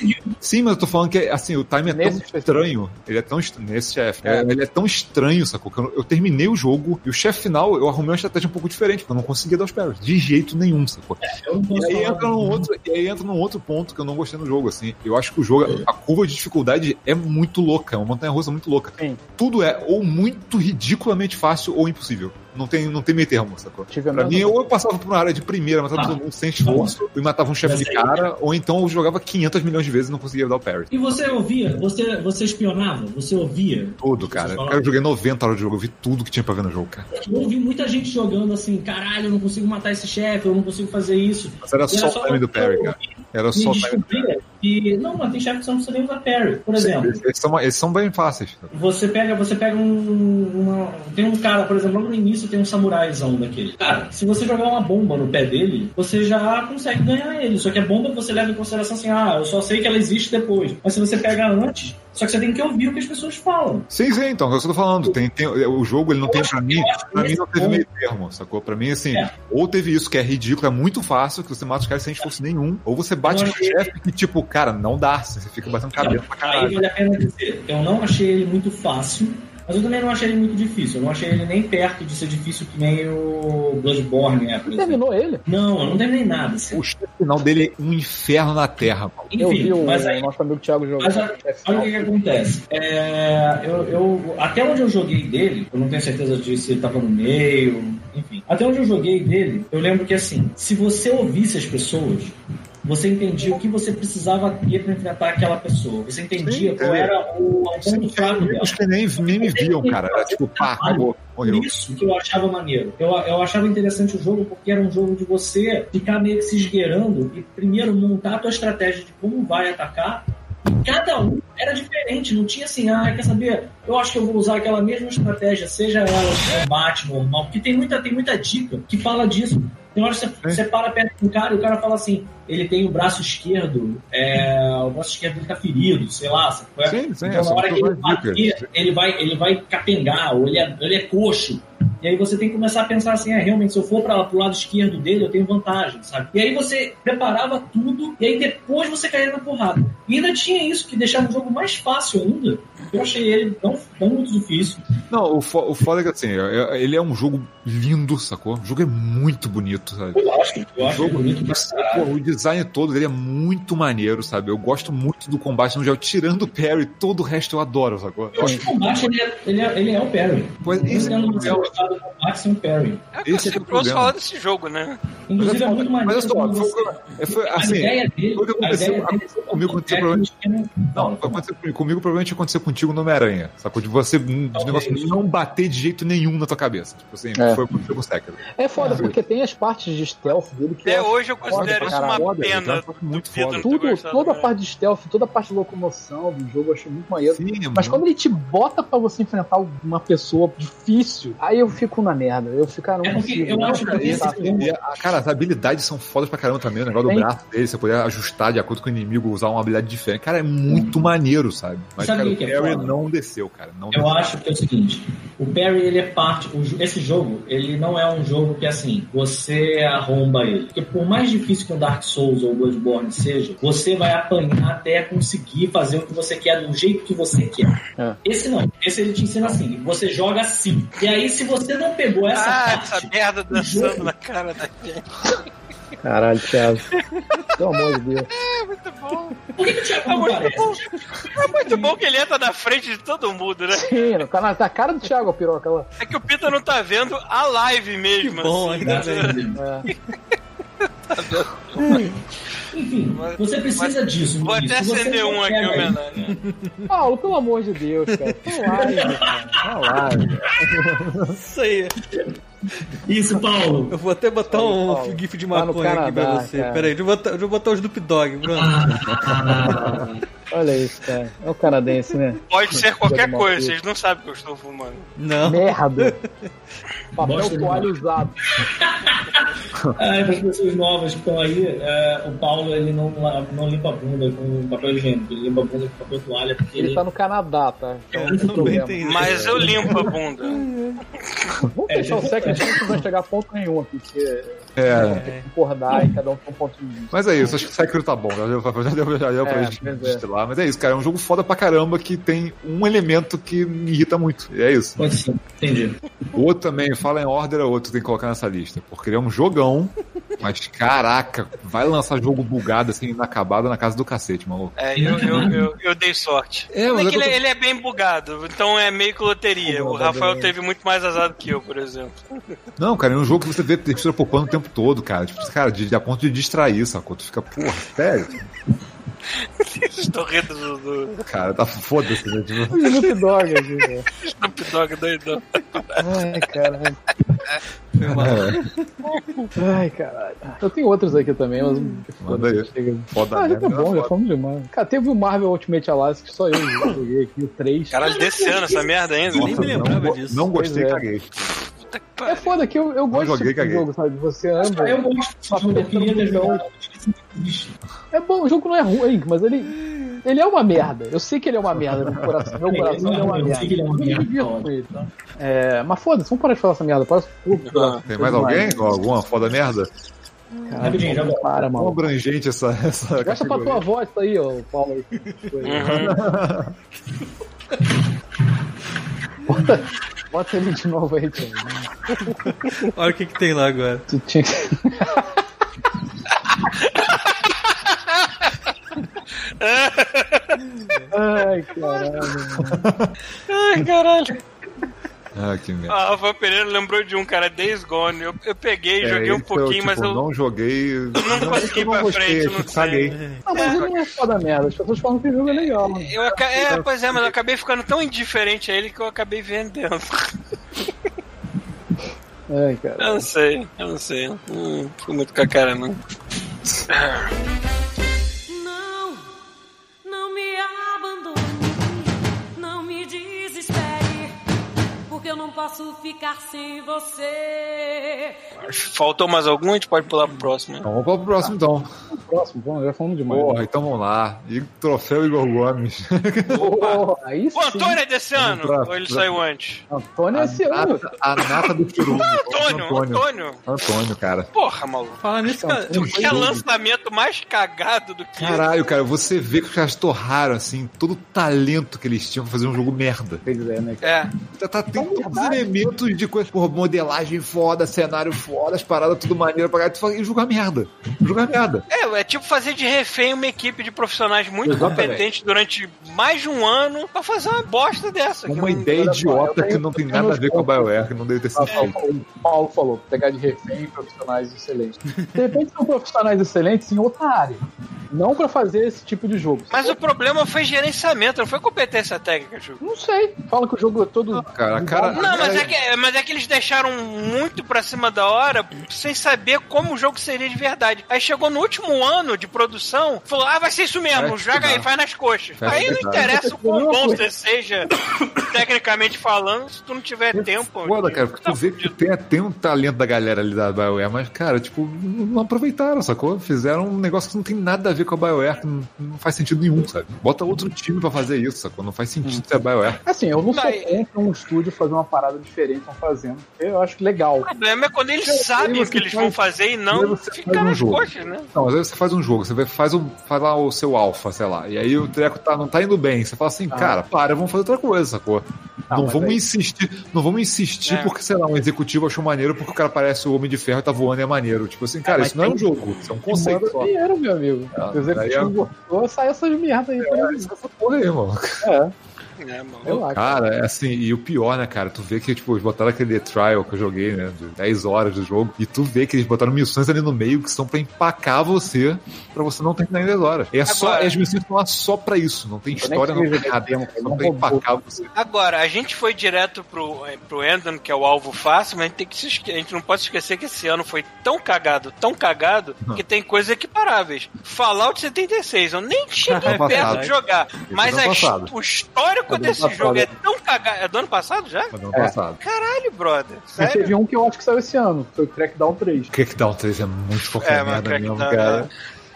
Speaker 5: Sim, mas eu tô falando que, assim, o time é tão
Speaker 3: Nesse específico.
Speaker 5: estranho. Ele é tão estranho. Nesse chefe. É, ele é tão estranho, sacou? Que eu, eu terminei o jogo e o chefe final, eu arrumei uma estratégia um pouco diferente, porque eu não conseguia dar os parries. De jeito nenhum, sacou?
Speaker 4: Não
Speaker 5: E aí, entra num outro, e aí entra num outro ponto que eu não gostei no jogo, assim. Eu acho que o jogo, a curva de dificuldade é muito louca, é uma montanha russa muito louca.
Speaker 3: Sim.
Speaker 5: Tudo é ou muito ridiculamente fácil ou impossível. Não tem, não tem meio termo, sacou?
Speaker 3: Tive
Speaker 5: Pra mim, ou eu passava por uma área de primeira, matava
Speaker 4: Ah.
Speaker 5: todo mundo sem esforço, e matava um chefe de cara, ou então eu jogava 500 milhões de vezes e não conseguia dar o parry.
Speaker 4: E você ouvia? Você, você espionava? Você ouvia?
Speaker 5: Tudo, cara. Cara, eu joguei 90 horas de jogo, eu vi tudo que tinha pra ver no jogo, cara.
Speaker 4: Eu ouvi muita gente jogando assim, caralho, eu não consigo matar esse chefe, eu não consigo fazer isso.
Speaker 5: Mas era
Speaker 4: E
Speaker 5: só o time do parry, cara. Era só o time do parry.
Speaker 4: Que. Não, mas tem chefe que você não precisa nem usar parry. Por exemplo,
Speaker 5: Esses são, esses são bem fáceis.
Speaker 4: você pega, você pega um. uma- tem um cara, por exemplo, logo no início tem um samuraizão daquele. Cara, se você jogar uma bomba no pé dele, você já consegue ganhar ele. Só que a bomba você leva em consideração assim, ah, eu só sei que ela existe depois. Mas se você pega antes, só que você tem que ouvir o que as pessoas falam.
Speaker 5: Sim, sim, então, é o que eu tô falando. Tem, tem- o jogo, ele não
Speaker 4: Eu
Speaker 5: tem
Speaker 4: eu
Speaker 5: mim, pra mim não teve
Speaker 4: ponto-
Speaker 5: meio termo, sacou? Pra mim, assim,
Speaker 4: É.
Speaker 5: ou teve isso que é ridículo, é muito fácil, que você mata os caras sem esforço nenhum, ou você bate no chefe que, tipo, cara, não dá, você fica batendo cabeça pra
Speaker 4: Aí
Speaker 5: caralho.
Speaker 4: vale a pena dizer, eu não achei ele muito fácil, mas eu também não achei ele muito difícil. Eu não achei ele nem perto de ser difícil que nem o Bloodborne é,
Speaker 3: Você terminou ele?
Speaker 4: Não, eu não terminei nada. assim.
Speaker 5: O final dele é um inferno na terra, mano.
Speaker 3: eu vi
Speaker 4: Enfim,
Speaker 3: o
Speaker 4: mas aí
Speaker 3: nosso amigo Thiago jogando.
Speaker 4: Mas a- olha o que, que acontece. É, eu, eu- até onde eu joguei dele, eu não tenho certeza de se ele tava no meio, enfim. Até onde eu joguei dele, eu lembro que assim, se você ouvisse as pessoas, você entendia o que você precisava ter para enfrentar aquela pessoa. Você entendia
Speaker 5: Sim,
Speaker 4: qual
Speaker 5: é.
Speaker 4: era o, o ponto fraco dela.
Speaker 5: Os que nem, nem me viam, cara. Era tipo, pá, acabou, morreu.
Speaker 4: isso que eu achava maneiro. Eu, eu achava interessante o jogo porque era um jogo de você ficar meio que se esgueirando e primeiro montar a tua estratégia de como vai atacar. Cada um era diferente, não tinha assim, ah, quer saber? Eu acho que eu vou usar aquela mesma estratégia, seja ela combate normal, porque tem muita, tem muita dica que fala disso. Tem hora que você, você para perto do cara e o cara fala assim, ele tem o braço esquerdo, é, o braço esquerdo tá ferido, sei lá. é?
Speaker 5: Sim, sim,
Speaker 4: então, na hora
Speaker 5: é
Speaker 4: que ele bater, ele vai, ele vai capengar, ou ele é, ele é coxo. E aí você tem que começar a pensar assim, é, realmente, se eu for para pro lado esquerdo dele, eu tenho vantagem, sabe? E aí você preparava tudo, e aí depois você caía na porrada. E ainda tinha isso, que deixava o jogo mais fácil ainda. Eu achei ele tão, tão muito difícil.
Speaker 5: Não, o, fo o foda é que, assim, é- ele é um jogo lindo, sacou? O jogo é muito bonito, sabe?
Speaker 4: Eu acho, eu
Speaker 5: O
Speaker 4: acho
Speaker 5: jogo,
Speaker 4: bonito pra
Speaker 5: o-
Speaker 4: caralho.
Speaker 5: pô, o design todo dele é muito maneiro, sabe? Eu gosto muito do combate no gel, tirando o parry, todo o resto eu adoro, sacou? Eu acho
Speaker 4: que o combate ele é, ele é, ele é o parry.
Speaker 5: Pois, esse é
Speaker 4: eu
Speaker 5: o
Speaker 4: não sei
Speaker 5: problema.
Speaker 4: gostar do combate sem o parry.
Speaker 2: É o que eu
Speaker 5: Esse é o
Speaker 2: sempre ouço
Speaker 5: problema.
Speaker 2: falar desse jogo, né?
Speaker 4: Inclusive é muito
Speaker 5: Mas
Speaker 4: maneiro.
Speaker 5: olha só,
Speaker 4: quando
Speaker 5: foi,
Speaker 4: você-
Speaker 5: é, foi
Speaker 4: a
Speaker 5: assim,
Speaker 4: ideia dele,
Speaker 5: foi o que
Speaker 4: a
Speaker 5: aconteceu, aconteceu comigo, aconteceu
Speaker 4: é
Speaker 5: provavelmente.
Speaker 4: não-
Speaker 5: acontecer comigo, comigo provavelmente aconteceu contigo no Homem-Aranha, sacou? De você, de negócio não bater de jeito nenhum na tua cabeça. Tipo assim,
Speaker 3: É.
Speaker 5: foi o que aconteceu com o Sekiro.
Speaker 3: É foda,
Speaker 5: É.
Speaker 3: porque tem as partes de stealth dele que
Speaker 2: Até hoje eu considero isso uma
Speaker 5: Foda,
Speaker 2: pena.
Speaker 5: foi muito foda.
Speaker 3: Tudo, toda a parte de stealth, toda a parte de locomoção do jogo eu achei muito maneiro.
Speaker 5: Sim, é
Speaker 3: Mas quando ele te bota pra você enfrentar uma pessoa difícil, aí eu fico na merda. Eu fico, ah, não
Speaker 4: É
Speaker 3: consigo.
Speaker 4: eu acho que
Speaker 3: consigo,
Speaker 4: esse
Speaker 3: sabe?
Speaker 4: jogo-
Speaker 5: E, a- cara, as habilidades são fodas pra caramba também. O negócio do braço dele, você poder ajustar de acordo com o inimigo, usar uma habilidade diferente. Cara, é muito maneiro, sabe? Mas,
Speaker 4: Sabe
Speaker 5: cara,
Speaker 4: o é
Speaker 5: Perry
Speaker 4: foda?
Speaker 5: não desceu, cara. Não
Speaker 4: Eu
Speaker 5: desceu.
Speaker 4: acho que é o seguinte, o Perry ele é parte, o esse jogo ele não é um jogo que assim você arromba ele, porque por mais difícil que o Dark Souls ou o Bloodborne seja, você vai apanhar até conseguir fazer o que você quer do jeito que você quer.
Speaker 3: É.
Speaker 4: Esse não, esse ele te ensina assim, você joga assim. E aí se você não pegou essa
Speaker 2: Ah,
Speaker 4: parte,
Speaker 2: essa merda dançando
Speaker 4: jogo.
Speaker 2: na cara da gente.
Speaker 3: Caralho, Thiago. Pelo amor de Deus.
Speaker 2: É muito bom.
Speaker 4: Por que, que o Thiago
Speaker 2: É muito bom. É muito bom que ele entra na frente de todo mundo, né?
Speaker 3: Sim, tá a cara do Thiago, a piroca lá.
Speaker 2: É que o Pita não tá vendo a live mesmo.
Speaker 6: Bom,
Speaker 2: assim.
Speaker 6: ainda bem.
Speaker 3: É.
Speaker 4: Enfim, você precisa disso.
Speaker 2: Vou até acender um aqui, em homenagem.
Speaker 3: Paulo, pelo amor de Deus, cara. Tá live, cara. Tá live.
Speaker 6: Isso aí.
Speaker 4: Isso, Paulo.
Speaker 6: Eu vou até botar um
Speaker 3: Paulo.
Speaker 6: gif de
Speaker 3: Tá
Speaker 6: maconha aqui pra
Speaker 3: Canadá,
Speaker 6: você.
Speaker 3: cara.
Speaker 6: Pera aí, deixa eu botar, deixa eu botar o Snoop Dogg, Bruno.
Speaker 4: Ah,
Speaker 3: Olha isso, cara. É o canadense, né?
Speaker 2: Pode ser qualquer coisa, vocês não sabem que eu estou fumando.
Speaker 6: Não.
Speaker 3: Merda. Papel toalha usado.
Speaker 4: Ah, para as pessoas novas que estão aí, é, o Paulo ele não, não limpa a bunda com papel higiênico, ele limpa a bunda com papel toalha, porque
Speaker 3: Ele
Speaker 4: ele,
Speaker 3: tá no Canadá, tá? Então,
Speaker 2: Mas eu limpo a bunda.
Speaker 3: Vamos
Speaker 4: É,
Speaker 3: fechar o
Speaker 4: tipo,
Speaker 3: second que não vai chegar a ponto nenhum aqui, porque
Speaker 5: É.
Speaker 3: concordar e cada um tem um ponto de vista.
Speaker 5: Mas é isso, acho que o Sekiro tá bom. Já deu, pra- já deu, já deu pra
Speaker 3: É,
Speaker 5: gente
Speaker 3: é.
Speaker 5: destilar. Mas é isso, cara. É um jogo foda pra caramba que tem um elemento que me irrita muito. E é isso.
Speaker 4: Pode ser, entendi.
Speaker 5: O outro também, fala em order, é outro que tem que colocar nessa lista. Porque ele é um jogão, mas caraca, vai lançar jogo bugado assim, inacabado na casa do cacete, maluco.
Speaker 2: É, eu, eu, eu, eu dei sorte.
Speaker 5: É, mas
Speaker 2: É
Speaker 5: é
Speaker 2: que ele,
Speaker 5: tô-
Speaker 2: ele é bem bugado, então é meio que loteria. O Rafael teve muito mais azar do que eu, por exemplo.
Speaker 5: Não, cara, é um jogo que você vê textura popando o tempo todo, cara. Tipo, cara, de, a ponto de distrair, sacou? Tu fica, porra, sério?
Speaker 2: Estou rindo do, do
Speaker 5: Cara, tá foda-se, né? Tipo,
Speaker 3: Snoop Dogg aqui, né?
Speaker 2: Snoop Dogg doidão.
Speaker 3: Ai, caralho.
Speaker 6: Foi mal.
Speaker 3: Ai, caralho. Eu tenho outros aqui também, mas.
Speaker 5: Manda aí.
Speaker 3: Chega.
Speaker 5: Foda
Speaker 3: Ah, já tá bom,
Speaker 5: foda.
Speaker 3: já fomos demais. Cara, teve o Marvel Ultimate Alliance que só eu joguei aqui, o 3.
Speaker 2: Caralho, desse ano essa merda ainda.
Speaker 6: Nem me lembrava
Speaker 5: não,
Speaker 6: disso.
Speaker 5: Não gostei,
Speaker 3: Pois é.
Speaker 5: caguei.
Speaker 2: Puta que
Speaker 3: É
Speaker 2: pariu.
Speaker 3: foda que eu, eu gosto
Speaker 5: joguei,
Speaker 3: desse tipo de
Speaker 5: caguei.
Speaker 3: jogo, sabe? Você anda.
Speaker 4: Eu gosto desse jogo, eu queria ter jogado.
Speaker 3: É bom, o jogo não é ruim, mas ele. Ele é uma merda. Eu sei que ele é uma merda no coração. Meu
Speaker 4: É,
Speaker 3: coração ele é uma merda.
Speaker 4: ele é uma
Speaker 3: Eu me
Speaker 4: merda,
Speaker 3: divirto
Speaker 4: foda.
Speaker 3: com ele, tá? É, mas foda-se, vamos parar de falar essa merda. Parece.
Speaker 2: Ah,
Speaker 5: Tem mais alguém? Alguma foda merda?
Speaker 4: Rapidinho, já volto.
Speaker 3: Para,
Speaker 5: Tão
Speaker 3: mano.
Speaker 5: abrangente essa, essa
Speaker 3: Gasta pra tua voz isso aí, ó, Paulo. aí.
Speaker 2: Uhum.
Speaker 3: Bota, bota ele de novo aí, tio.
Speaker 6: Olha o que, que tem lá agora.
Speaker 3: Tu tinha que. Ai, caralho.
Speaker 2: Ai, caralho.
Speaker 5: Ah, que merda.
Speaker 2: Ah, Rafael Pereira lembrou de um, cara, Days Gone. Eu, eu peguei,
Speaker 5: É,
Speaker 2: joguei um
Speaker 5: esse
Speaker 2: pouquinho,
Speaker 5: eu,
Speaker 2: mas
Speaker 5: tipo,
Speaker 2: eu
Speaker 5: não joguei.
Speaker 2: não consegui ir pra
Speaker 5: gostei,
Speaker 2: frente,
Speaker 5: eu
Speaker 2: não
Speaker 5: caguei.
Speaker 2: sei.
Speaker 3: Não, mas ele não é foda merda. As pessoas falam que o jogo é legal.
Speaker 2: Eu, é, pois é, mas eu acabei ficando tão indiferente a ele que eu acabei vendendo.
Speaker 3: Ai, cara.
Speaker 2: Eu não sei, eu não sei. Hum, fui muito com a cara, não.
Speaker 7: Não, eu não posso ficar sem você.
Speaker 2: Faltou mais algum? A gente pode pular pro próximo. né?
Speaker 5: Então, vamos pro próximo então.
Speaker 3: Próximo, vamos, já falamos demais.
Speaker 5: Porra, então vamos lá. E troféu Igor Gomes.
Speaker 3: Porra, aí sim.
Speaker 2: O Antônio é desse ano?
Speaker 5: pra-
Speaker 2: Ou ele
Speaker 5: pra-
Speaker 2: saiu antes?
Speaker 3: Antônio é esse ano.
Speaker 5: nata, a nata do Churume.
Speaker 2: Antônio, Antônio.
Speaker 5: Antônio, cara.
Speaker 2: Porra, maluco.
Speaker 6: Falar nisso, cara.
Speaker 2: Tu quer lançamento mais cagado do que
Speaker 5: Caralho, cara, você vê que os caras torraram, assim, todo o talento que eles tinham pra fazer um jogo merda.
Speaker 3: Pois é, né?
Speaker 2: É.
Speaker 5: Tá, tá- tem todos os elementos de coisa, porra, modelagem foda, cenário foda, as paradas tudo maneiro pra caralho. Tu fala, E jogar merda. Jogar merda.
Speaker 2: É, é tipo fazer de refém uma equipe de profissionais muito
Speaker 5: Exatamente.
Speaker 2: competentes durante mais de um ano pra fazer uma bosta dessa.
Speaker 5: Uma
Speaker 2: não-
Speaker 5: ideia
Speaker 3: só,
Speaker 5: idiota
Speaker 3: tenho-
Speaker 5: que não tem nada a ver com a. BioWare, que não deve ter sido
Speaker 3: Ah,
Speaker 5: feito.
Speaker 3: O Paulo falou, pegar de refém profissionais excelentes. De repente são profissionais excelentes em outra área. Não pra fazer esse tipo de jogo.
Speaker 2: Mas o problema foi gerenciamento, não foi competência técnica, Ju.
Speaker 3: Não sei. Fala que o jogo é todo.
Speaker 5: Cara, a cara.
Speaker 2: Não, mas é, que, mas é que eles deixaram muito pra cima da hora sem saber como o jogo seria de verdade. Aí chegou no último ano de produção, falou: ah, vai ser isso mesmo,
Speaker 5: Vai
Speaker 2: joga aí, faz nas coxas.
Speaker 5: Vai
Speaker 2: aí não interessa o quão bom você seja, tecnicamente falando, se tu não tiver tempo.
Speaker 5: Foda, cara, porque
Speaker 2: tá
Speaker 5: tu vê que tem, tem um talento da galera ali da BioWare, mas, cara, tipo, não aproveitaram, sacou? Fizeram um negócio que não tem nada a ver com a BioWare, que não, não faz sentido nenhum, sabe? Bota outro time pra fazer isso, sacou? Não faz sentido ser a BioWare.
Speaker 3: Assim, eu não sou
Speaker 2: Daí-
Speaker 3: contra um estúdio fazer uma parada diferente estão fazendo. Eu acho legal.
Speaker 2: O problema é quando eles
Speaker 3: Aí
Speaker 2: sabem o
Speaker 3: você
Speaker 2: que eles
Speaker 3: faz-
Speaker 2: vão fazer e não ficar
Speaker 5: faz um
Speaker 2: nas
Speaker 5: jogo.
Speaker 2: coxas, né?
Speaker 5: Não, mas aí você faz um jogo, você faz, um, faz lá o seu alfa, sei lá, e aí o treco tá, não tá indo bem. Você fala assim, cara, para, vamos fazer outra coisa, sacou?
Speaker 3: Ah,
Speaker 5: não
Speaker 3: mas
Speaker 5: vamos
Speaker 3: aí-
Speaker 5: insistir, não vamos insistir
Speaker 2: É.
Speaker 5: porque, sei lá, um executivo achou maneiro porque o cara parece o Homem de Ferro e tá voando e é maneiro. Tipo assim, cara,
Speaker 3: mas
Speaker 5: isso não é um jogo, isso é um conceito só.
Speaker 3: dinheiro, meu amigo.
Speaker 5: Ah,
Speaker 3: Se o
Speaker 5: daí
Speaker 3: executivo gostou, sai essas merdas aí. pra mim.
Speaker 5: Essa porra aí, mano.
Speaker 3: É,
Speaker 2: É, mano.
Speaker 3: cara.
Speaker 5: É assim, e o pior, né, cara? Tu vê que, tipo, eles botaram aquele trial que eu joguei, né? De 10 horas do jogo, e tu vê que eles botaram missões ali no meio que são pra empacar você, pra você não terminar em 10 horas. É só,
Speaker 2: Agora-
Speaker 5: as missões estão lá só pra isso, não tem história, não tem nada. Só
Speaker 3: não
Speaker 5: pra empacar você.
Speaker 2: Agora, a gente foi direto pro, eh, pro Endon, que é o alvo fácil, mas a gente, tem que se a gente não pode esquecer que esse ano foi tão cagado, tão cagado, que tem coisas equiparáveis. Fallout 76, eu nem cheguei perto de jogar, mas a o histórico
Speaker 3: Ano
Speaker 2: desse
Speaker 3: passado.
Speaker 2: jogo é tão cagado. É do ano passado já?
Speaker 5: Mas ano
Speaker 3: É.
Speaker 5: passado.
Speaker 2: Caralho, brother. Sério?
Speaker 3: teve um que eu acho que saiu esse ano, foi o Crackdown 3.
Speaker 5: Crackdown 3 é muito qualquer
Speaker 2: É,
Speaker 5: merda mesmo, cara.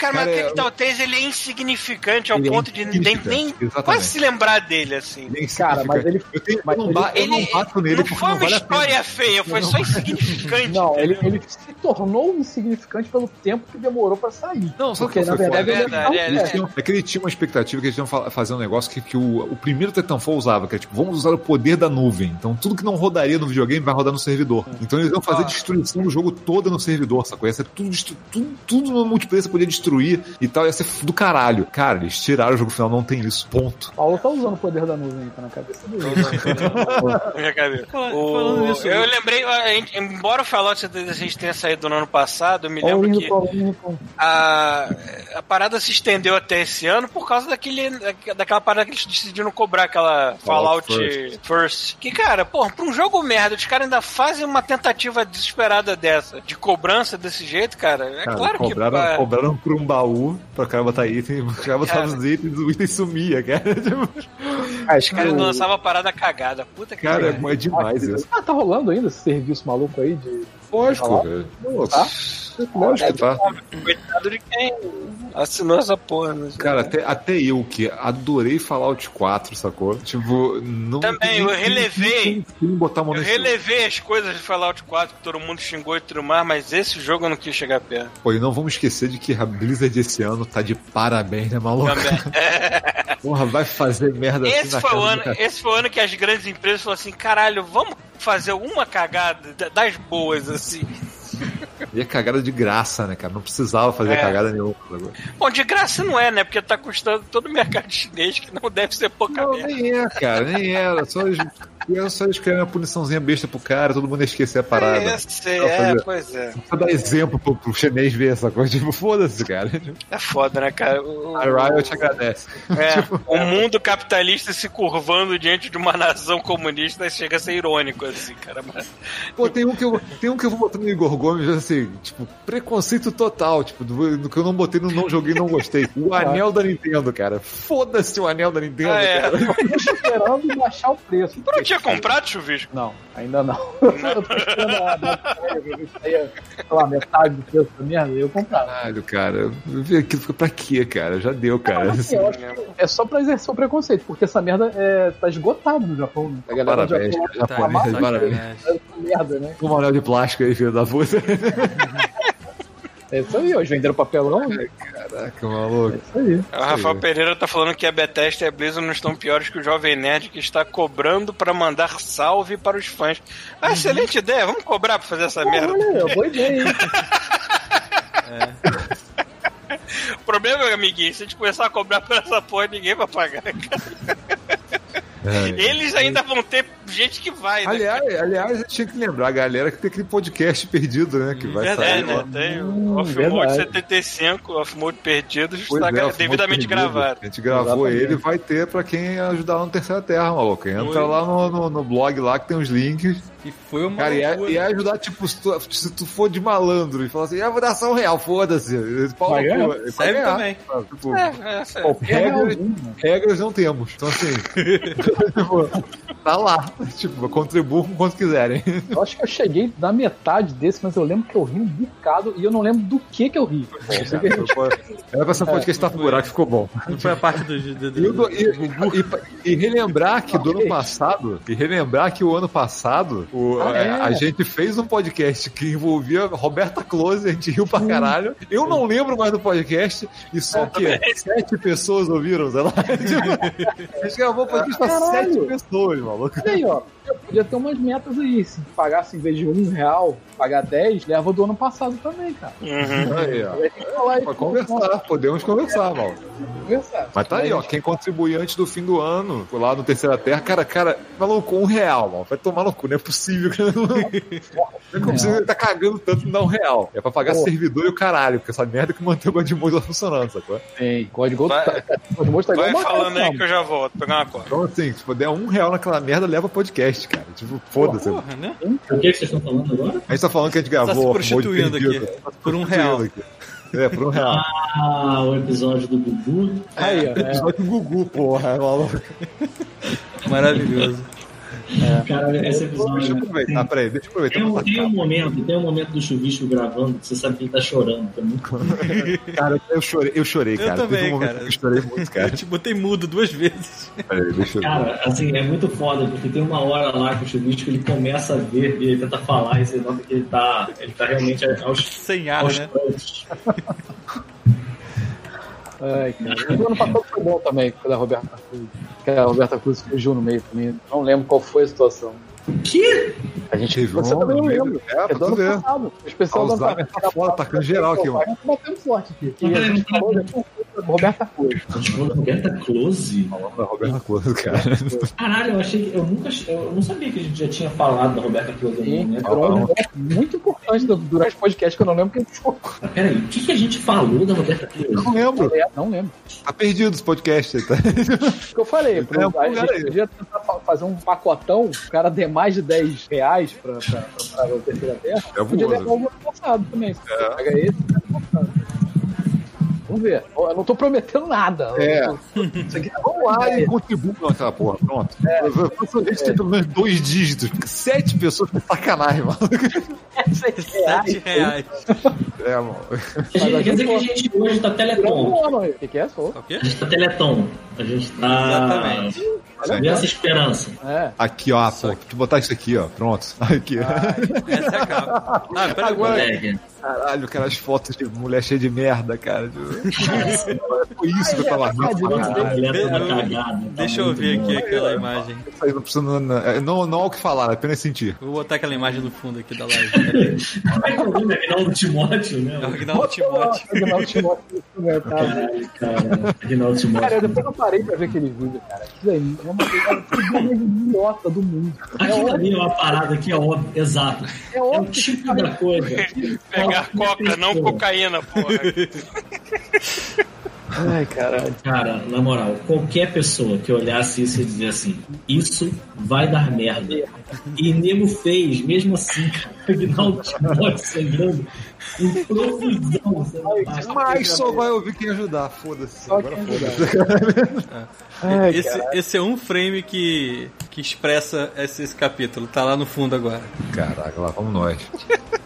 Speaker 2: Cara, mas o 3 ele é insignificante ao
Speaker 5: Ele é
Speaker 2: ponto de nem
Speaker 5: exatamente.
Speaker 2: quase se lembrar dele, assim.
Speaker 5: Nem
Speaker 3: Cara, mas ele.
Speaker 5: Eu, tenho,
Speaker 3: mas
Speaker 5: eu, não
Speaker 3: ele-
Speaker 5: eu não bato nele
Speaker 2: não
Speaker 5: porque
Speaker 2: foi
Speaker 5: não
Speaker 2: uma
Speaker 5: vale
Speaker 2: história feia, foi só insignificante.
Speaker 3: Não, ele, ele se tornou insignificante pelo tempo que demorou pra sair.
Speaker 5: Não,
Speaker 3: Porque,
Speaker 5: que
Speaker 3: na verdade,
Speaker 5: foda?
Speaker 3: ele
Speaker 2: Verdade,
Speaker 3: não
Speaker 2: é.
Speaker 5: Eles tinham, é que ele tinha uma expectativa que eles iam fa- fazer um negócio que, que o, o primeiro Titanfall usava, que é tipo, vamos usar o poder da nuvem. Então tudo que não rodaria no videogame vai rodar no servidor. Então eles iam fazer
Speaker 2: Ah.
Speaker 5: destruição do jogo todo no servidor, sacou? Ia ser tudo, tudo, tudo no multiplayer você podia destruir e tal, ia ser do caralho. Cara, eles tiraram o jogo final, não tem isso. Ponto.
Speaker 3: Paulo tá usando o poder da nuvem aí, tá na cabeça dele.
Speaker 2: Minha cabeça.
Speaker 6: Falando nisso,
Speaker 2: eu lembrei, a gente- embora o Fallout 76 tenha saído no ano passado, eu me lembro que a, a parada se estendeu até esse ano por causa daquele, daquela parada que eles decidiram cobrar aquela Fallout,
Speaker 5: Fallout
Speaker 2: First. Que, cara, pô, pra um jogo merda, os caras ainda fazem uma tentativa desesperada dessa, de cobrança desse jeito, cara. É
Speaker 5: Cara,
Speaker 2: claro
Speaker 5: cobraram,
Speaker 2: que.
Speaker 5: cobraram por um baú pra cara botar item, o cara botava
Speaker 2: Cara.
Speaker 5: os itens, o item sumia, cara. Tipo,
Speaker 3: Ah,
Speaker 2: Os caras
Speaker 3: o-
Speaker 2: lançavam a parada cagada. Puta que
Speaker 5: Cara,
Speaker 2: pariu.
Speaker 5: é demais isso.
Speaker 3: Ah, tá rolando ainda esse serviço maluco aí de.
Speaker 5: Lógico, velho.
Speaker 3: Tá?
Speaker 5: Lógico que tá.
Speaker 2: Coitado de quem assinou essa porra. né?
Speaker 5: Cara, até, até eu que adorei Fallout 4, sacou? Tipo, não.
Speaker 2: Também, eu relevei.
Speaker 5: Não botar a mão
Speaker 2: Eu relevei as coisas de Fallout 4 que todo mundo xingou e tudo mais, mas esse jogo eu não quis chegar perto.
Speaker 5: Pô, e não vamos esquecer de que a Blizzard esse ano tá de parabéns, né, maluco?
Speaker 2: Também.
Speaker 5: Porra, vai fazer merda assim
Speaker 2: Esse
Speaker 5: na
Speaker 2: foi, o ano, esse foi o ano que as grandes empresas falaram assim: caralho, vamos fazer alguma cagada da- das boas, assim.
Speaker 5: E é cagada de graça, né, cara? Não precisava fazer
Speaker 2: É.
Speaker 5: cagada nenhuma.
Speaker 2: Bom, de graça não é, né? Porque tá custando todo o mercado chinês, que não deve ser pouca
Speaker 5: Não,
Speaker 2: merda.
Speaker 5: nem é, cara, nem era. Só eles, só eles criaram uma puniçãozinha besta pro cara, todo mundo ia esquecer a parada.
Speaker 2: É, sei,
Speaker 5: Não,
Speaker 2: é,
Speaker 5: fazer-
Speaker 2: pois é.
Speaker 5: Só dar exemplo pro, pro chinês ver essa coisa. Tipo, foda-se, cara.
Speaker 2: É foda, né, cara? O,
Speaker 5: A Riot agradece.
Speaker 2: é, o mundo capitalista se curvando diante de uma nação comunista chega a ser irônico, assim, cara. Mas...
Speaker 5: Pô, tem um que eu, tem um que eu vou botar no Igor Gomes, assim, tipo, preconceito total, tipo, do, do que eu não botei no não joguei não gostei. O anel da Nintendo, cara. Foda-se o anel da Nintendo,
Speaker 2: Ah, é.
Speaker 5: cara.
Speaker 3: Eu tô esperando baixar o preço.
Speaker 2: Tu não tinha comprado, chuvisco?
Speaker 3: Não, ainda não. eu tô esperando a sei lá, metade do preço da merda, eu comprava.
Speaker 5: Caralho, cara. Eu vi aquilo pra quê, cara? Já deu, cara.
Speaker 3: Mas, assim, eu acho que é só pra exercer o preconceito, porque essa merda é, tá esgotada no Japão. Né? A galera do
Speaker 5: Parabéns,
Speaker 3: Japão
Speaker 5: cara.
Speaker 6: Tá,
Speaker 5: Japonês,
Speaker 6: né?
Speaker 5: parabéns.
Speaker 3: É merda, né?
Speaker 5: Toma um anel de plástico aí, filho da puta.
Speaker 3: É isso aí, hoje venderam papelão, né?
Speaker 5: Caraca,
Speaker 3: É
Speaker 5: maluco.
Speaker 3: isso aí.
Speaker 2: O Rafael Pereira tá falando que a Bethesda e a Blizzard não estão piores que o Jovem Nerd que está cobrando pra mandar salve para os fãs. Ah, excelente ideia, vamos cobrar pra fazer essa merda.
Speaker 3: Olha, boa ideia, hein?
Speaker 2: O problema, amiguinho, se a gente começar a cobrar por essa porra, ninguém vai pagar.
Speaker 5: É.
Speaker 2: Eles ainda vão ter gente que vai, né?
Speaker 5: Aliás, aliás, a gente tinha que lembrar a galera que tem aquele podcast perdido, né? Que vai
Speaker 2: É,
Speaker 5: sair.
Speaker 2: né?
Speaker 5: lá.
Speaker 2: Tem o
Speaker 3: Hum,
Speaker 2: Off-Mode
Speaker 3: verdade.
Speaker 2: 75, Off-Mode Perdidos,
Speaker 5: Pois
Speaker 2: está
Speaker 5: é,
Speaker 2: devidamente
Speaker 5: perdido.
Speaker 2: gravado.
Speaker 5: A gente gravou
Speaker 3: Exatamente.
Speaker 5: ele vai ter pra quem ajudar lá no Terceira Terra, maluco. Entra
Speaker 6: Foi.
Speaker 5: lá no, no, no blog lá que tem os links.
Speaker 6: E foi uma
Speaker 5: Cara, e é,
Speaker 6: loucura.
Speaker 5: e é ajudar, tipo, se tu, se tu for de malandro e falar assim, ah, vou dar só um real, foda-se.
Speaker 3: Vai ganhar.
Speaker 5: cu. Vai
Speaker 6: Serve
Speaker 5: ganhar.
Speaker 6: também.
Speaker 5: Tipo,
Speaker 2: É, é, é.
Speaker 3: Qualquer
Speaker 5: Regra-
Speaker 3: realzinho, né?
Speaker 5: regras não temos. Então, assim, tipo, tá lá. Tipo, contribuam com quanto quiserem.
Speaker 3: Eu acho que eu cheguei na metade desse, mas eu lembro que eu ri um bocado e eu não lembro do que que eu ri. Eu sei que
Speaker 5: Era pra ser um podcast tá pro buraco, ficou bom.
Speaker 6: Não foi a parte do. do, do-
Speaker 5: E, do- e- e- e relembrar que do ano passado, e relembrar que o ano passado O-
Speaker 3: Ah, é?
Speaker 5: A gente fez um podcast que envolvia Roberta Close, a gente riu pra caralho. Eu não lembro mais do podcast, e só que sete pessoas ouviram, sei lá. a gente gravou o podcast pra sete pessoas, maluco.
Speaker 3: Olha aí, ó. Eu podia ter umas metas aí. Se pagasse em vez de um real, pagar 10, leva do ano passado também, cara.
Speaker 2: Uhum.
Speaker 5: Aí, ó. Pra conversar, podemos conversar, mal.
Speaker 3: Conversar.
Speaker 5: Mas tá aí, ó. Quem contribui antes do fim do ano, foi lá no Terceira Terra, cara, cara, maluco, um real, mano. Vai tomar no cu, não é possível. cara. Não, não é possível ele tá cagando tanto dar um real. É pra pagar
Speaker 3: Pô.
Speaker 5: servidor e o caralho, porque essa merda que mantém o Godmode lá funcionando, sacou?
Speaker 3: Tem. Código
Speaker 2: Vai-
Speaker 3: tá, Código tá igual
Speaker 2: Vai falando aí que eu já volto, pegar uma coisa.
Speaker 5: Então, assim, se puder um real naquela merda, leva podcast, cara. Tipo, foda-se.
Speaker 6: Porra, né?
Speaker 4: O que, que vocês estão falando agora?
Speaker 5: A gente tá falando que a gente
Speaker 6: Tá
Speaker 5: gravou
Speaker 6: se
Speaker 5: o
Speaker 6: prostituindo aqui.
Speaker 5: Tá se
Speaker 6: Por um real.
Speaker 5: aqui. É, por um real.
Speaker 4: Ah, o episódio do Gugu.
Speaker 3: Aí, ó. É.
Speaker 5: Episódio do Gugu, porra, é maluco.
Speaker 6: Maravilhoso.
Speaker 4: Cara, esse
Speaker 5: Deixa eu
Speaker 4: episódio.
Speaker 5: aproveitar, peraí, deixa eu aproveitar.
Speaker 4: Tem um, tem um momento, tem um momento do chuvisco gravando que você sabe que ele tá chorando. É muito...
Speaker 5: Cara, eu chorei, eu chorei,
Speaker 6: Eu
Speaker 5: cara. Teve
Speaker 6: também,
Speaker 5: um momento
Speaker 6: cara.
Speaker 5: que eu chorei muito, cara.
Speaker 6: Eu te botei mudo duas vezes.
Speaker 5: Peraí, deixa eu
Speaker 4: Cara, assim, é muito foda, porque tem uma hora lá que o chuvisco ele começa a ver e ele tenta falar e você nota que ele tá, ele tá realmente aos,
Speaker 6: Sem ar,
Speaker 4: aos
Speaker 6: né?
Speaker 3: Ai, cara. O ano passado foi bom também, quando a Roberta Cruz. Que a Roberta Cruz fugiu no meio também. Não lembro qual foi a situação.
Speaker 4: Que?
Speaker 3: A gente.
Speaker 5: Teve
Speaker 3: você
Speaker 5: um
Speaker 3: também não lembra.
Speaker 5: é,
Speaker 3: É do ano
Speaker 5: ver.
Speaker 3: passado. O especial
Speaker 5: Alzheimer tá foda, tacando geral aqui, mano.
Speaker 3: Tá batendo forte aqui. E a gente falou da Roberta.
Speaker 4: A gente falou da Roberta Close?
Speaker 5: Falando da Roberta Close, cara.
Speaker 4: Caralho, eu achei que. Eu nunca. Eu não sabia que a gente já tinha falado da Roberta Close momento.
Speaker 3: foi um negócio muito importante durante o podcast que eu não lembro quem foi.
Speaker 4: Mas peraí, o que, que a gente falou da Roberta
Speaker 5: Eu
Speaker 4: Close?
Speaker 5: não lembro.
Speaker 3: Não lembro.
Speaker 5: Tá perdido esse podcast aí, tá?
Speaker 3: O que eu falei, pro,
Speaker 5: É,
Speaker 3: a
Speaker 5: pô,
Speaker 3: gente podia tentar fa- fazer um pacotão, o cara der mais de 10 reais pra, pra, pra, pra o terceira terra,
Speaker 5: É
Speaker 3: podia levar o ano passado também. Se você pega esse, pega o ano passado. Vamos ver. Eu não tô prometendo nada.
Speaker 5: É.
Speaker 3: Isso aqui
Speaker 5: Vamos lá e contribua naquela porra, pronto. Eu faço a gente ter pelo menos dois dígitos, porque sete pessoas é sacanagem, mano.
Speaker 3: é 6 reais.
Speaker 6: Sete reais.
Speaker 5: É, mano.
Speaker 4: Gente, quer dizer que a gente hoje tá Teleton.
Speaker 3: Não, não, O que, que é? Sou.
Speaker 6: O quê?
Speaker 4: A gente tá Teleton. A gente tá.
Speaker 6: Exatamente.
Speaker 4: Essa esperança.
Speaker 3: É.
Speaker 5: Aqui, ó, pô, tu botar isso aqui, ó, pronto. Aqui.
Speaker 6: Essa é a capa. Ah, pera
Speaker 5: Agora-. Caralho, aquelas fotos de mulher cheia de merda, cara. Foi isso que eu tava
Speaker 4: tá
Speaker 6: Deixa eu ver aqui aquela imagem.
Speaker 5: Isso não precisa. Não, não, não há o que falar, é apenas sentir.
Speaker 6: Vou botar aquela imagem no fundo aqui da live.
Speaker 4: Como é que é o nome? Aguinaldo Timóteo,
Speaker 6: É o
Speaker 4: né?
Speaker 6: Aguinaldo Timóteo.
Speaker 3: Aguinaldo Timóteo comentário.
Speaker 4: Caralho, cara. Aguinaldo
Speaker 3: Cara,
Speaker 4: Timóteo.
Speaker 3: depois eu parei pra ver aquele vídeo, cara. Aquilo aí é uma coisa mais idiota do mundo. É
Speaker 4: Aquilo ali é uma parada que é óbvio, exato.
Speaker 3: é
Speaker 4: É o
Speaker 3: óbvio que
Speaker 4: tipo da coisa.
Speaker 2: Pegar coca, não cocaína, porra.
Speaker 3: Ai, caralho.
Speaker 4: Cara, na moral, qualquer pessoa que olhasse isso e dizer assim, isso vai dar merda. E nego fez, mesmo assim, cara, Aguinaldo Timóteo sangrando em profusão.
Speaker 5: Mas só vai ouvir quem ajudar, foda-se. Agora foda-se.
Speaker 3: Ai,
Speaker 6: Esse, esse é um frame que, que expressa esse, esse capítulo. Tá lá no fundo agora.
Speaker 5: Caraca, lá vamos nós.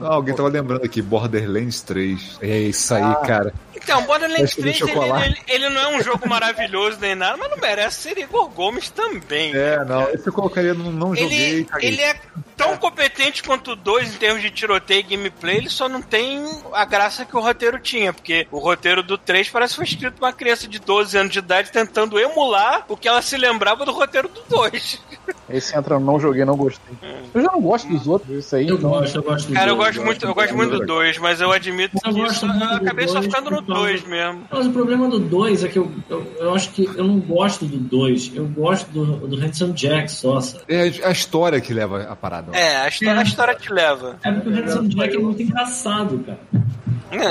Speaker 5: Ah, alguém tava lembrando aqui, Borderlands 3. É isso aí,
Speaker 3: Ah.
Speaker 5: cara.
Speaker 2: Então, Borderlands 3, ele, ele, ele, não é um jogo maravilhoso nem nada, mas não merece ser Igor Gomes também.
Speaker 5: É, né? não, esse eu colocaria no não joguei.
Speaker 2: Tá
Speaker 5: ele,
Speaker 2: ele é tão é. competente quanto o 2 em termos de tiroteio e gameplay, ele só não tem a graça que o roteiro tinha, porque o roteiro do 3 parece que foi escrito uma criança de 12 anos de idade tentando emular o que ela se lembrava do roteiro do 2.
Speaker 3: Esse entra não joguei, não gostei. Eu já não gosto dos outros, isso aí.
Speaker 4: Eu
Speaker 3: então...
Speaker 4: gosto, eu gosto.
Speaker 2: Cara, eu gosto muito, eu gosto muito do 2, mas eu admito
Speaker 4: eu
Speaker 2: que isso, eu acabei só ficando no 2 mesmo.
Speaker 4: Mas o problema do dois é que eu, eu, eu, acho que eu não gosto do dois. Eu gosto do, do Handsome Jack só, sabe?
Speaker 5: É a história que leva a parada.
Speaker 2: É, a história, é. A história te leva.
Speaker 4: É porque o Handsome Jack é muito engraçado, cara.
Speaker 5: É,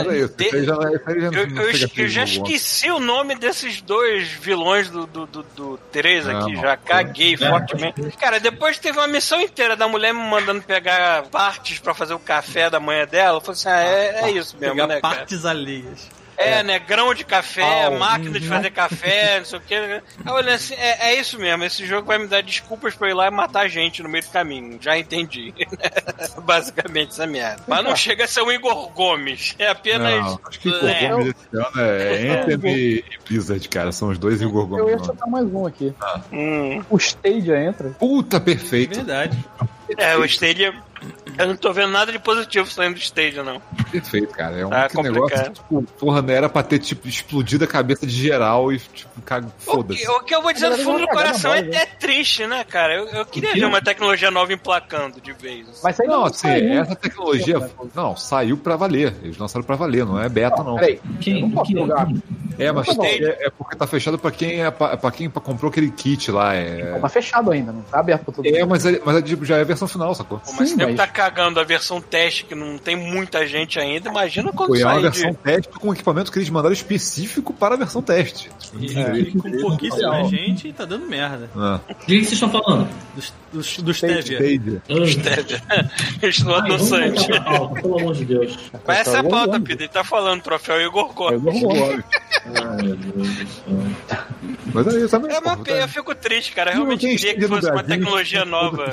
Speaker 2: eu, já esqueci o nome desses dois vilões do, do, do, do 3 aqui,
Speaker 5: não,
Speaker 2: já caguei
Speaker 4: é,
Speaker 2: fortemente. Cara, depois teve uma missão inteira da mulher me mandando pegar partes para fazer o café da manhã dela. Eu falei assim: ah, é, é isso mesmo,
Speaker 6: pegar
Speaker 2: né?
Speaker 6: Partes cara? alheias.
Speaker 2: É, né? Grão de café,
Speaker 3: Pau.
Speaker 2: máquina de fazer café, não sei o quê. Aí eu olhei assim, é, é isso mesmo, esse jogo vai me dar desculpas pra eu ir lá e matar gente no meio do caminho. Já entendi. Basicamente essa merda. Mas não chega a ser o Igor Gomes. É apenas.
Speaker 5: Não, acho que Igor
Speaker 2: leve.
Speaker 5: Gomes esse ano é Anthem e Blizzard, cara. São os dois Igor
Speaker 3: Eu ia
Speaker 5: Gomes.
Speaker 3: chutar mais um aqui.
Speaker 2: Hum.
Speaker 3: O Stadia entra.
Speaker 5: Puta, perfeito.
Speaker 6: Verdade.
Speaker 2: É, o Stadia. Eu não tô vendo nada de positivo saindo do Stadia, não.
Speaker 5: Perfeito, cara. É um
Speaker 2: Tá
Speaker 5: que negócio,
Speaker 2: complicado.
Speaker 5: tipo, porra, não era pra ter, tipo, explodido a cabeça de geral e, tipo, caga,
Speaker 2: O
Speaker 5: foda-se.
Speaker 2: que, o que eu vou dizer no
Speaker 3: Agora
Speaker 2: fundo do coração é,
Speaker 3: bola, né?
Speaker 2: é triste, né, cara? Eu, eu queria
Speaker 4: O
Speaker 2: ver uma tecnologia nova emplacando de vez. assim.
Speaker 3: Mas aí
Speaker 5: Não,
Speaker 3: não
Speaker 5: assim,
Speaker 3: saiu.
Speaker 5: essa tecnologia. Não, saiu pra valer. Eles lançaram pra valer, não é beta, não.
Speaker 3: Peraí,
Speaker 4: Quem?
Speaker 3: não posso
Speaker 4: Quem?
Speaker 3: jogar.
Speaker 5: É, mas
Speaker 3: Tá bom.
Speaker 5: é, é porque tá fechado pra quem, é, pra, pra quem comprou aquele kit lá. É,
Speaker 3: Tá fechado ainda, não tá aberto pra todo
Speaker 5: é
Speaker 3: mundo.
Speaker 5: mas, é, mas é, tipo, já é versão final, sacou?
Speaker 2: Pô, mas
Speaker 3: Sim,
Speaker 2: se deve
Speaker 3: mas-
Speaker 2: tá cagando a versão teste, que não tem muita gente ainda, imagina quando
Speaker 5: Foi é uma
Speaker 2: sair
Speaker 5: versão
Speaker 2: de...
Speaker 5: teste com equipamento que eles mandaram específico para a versão teste.
Speaker 6: E,
Speaker 5: É.
Speaker 6: e com pouquíssima gente tá dando merda.
Speaker 5: Ah,
Speaker 4: De quem vocês estão falando?
Speaker 6: Dos, dos, dos Stadia.
Speaker 5: Stadia.
Speaker 2: Estou adoçante.
Speaker 4: pelo amor de Deus.
Speaker 2: Mas essa é a
Speaker 3: Tá
Speaker 2: pauta. Pedro. Ele tá falando troféu Igor Gomes.
Speaker 3: não vou.
Speaker 4: Ai, meu Deus do céu.
Speaker 5: Mas aí também.
Speaker 2: É uma pena,
Speaker 5: tá-
Speaker 2: eu fico triste, cara. Eu realmente queria que fosse uma tecnologia nova.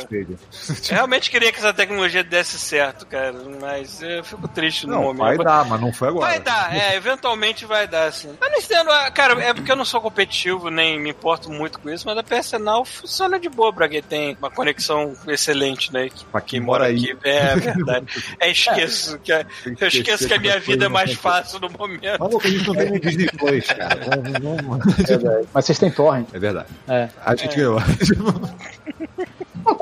Speaker 2: Eu realmente queria que essa tecnologia desse certo, cara. Mas eu fico triste no
Speaker 5: Não,
Speaker 2: momento.
Speaker 5: vai dar, mas não foi agora.
Speaker 2: Vai dar, é, eventualmente vai dar, assim. Eu não entendo, ah, cara, é porque eu não sou competitivo, nem me importo muito com isso, mas a PS Now funciona de boa pra quem tem uma conexão excelente, né?
Speaker 5: Pra
Speaker 2: Quem mora aqui, é, é verdade. É, esqueço que,
Speaker 5: que
Speaker 2: eu esqueço que a minha vida é mais
Speaker 5: não
Speaker 2: fácil no momento.
Speaker 5: Maluco, a gente não tem nem Disney Plus, cara. Vamos, vamos.
Speaker 3: É. Mas vocês têm torrent.
Speaker 5: É verdade.
Speaker 3: É.
Speaker 5: A gente ganhou.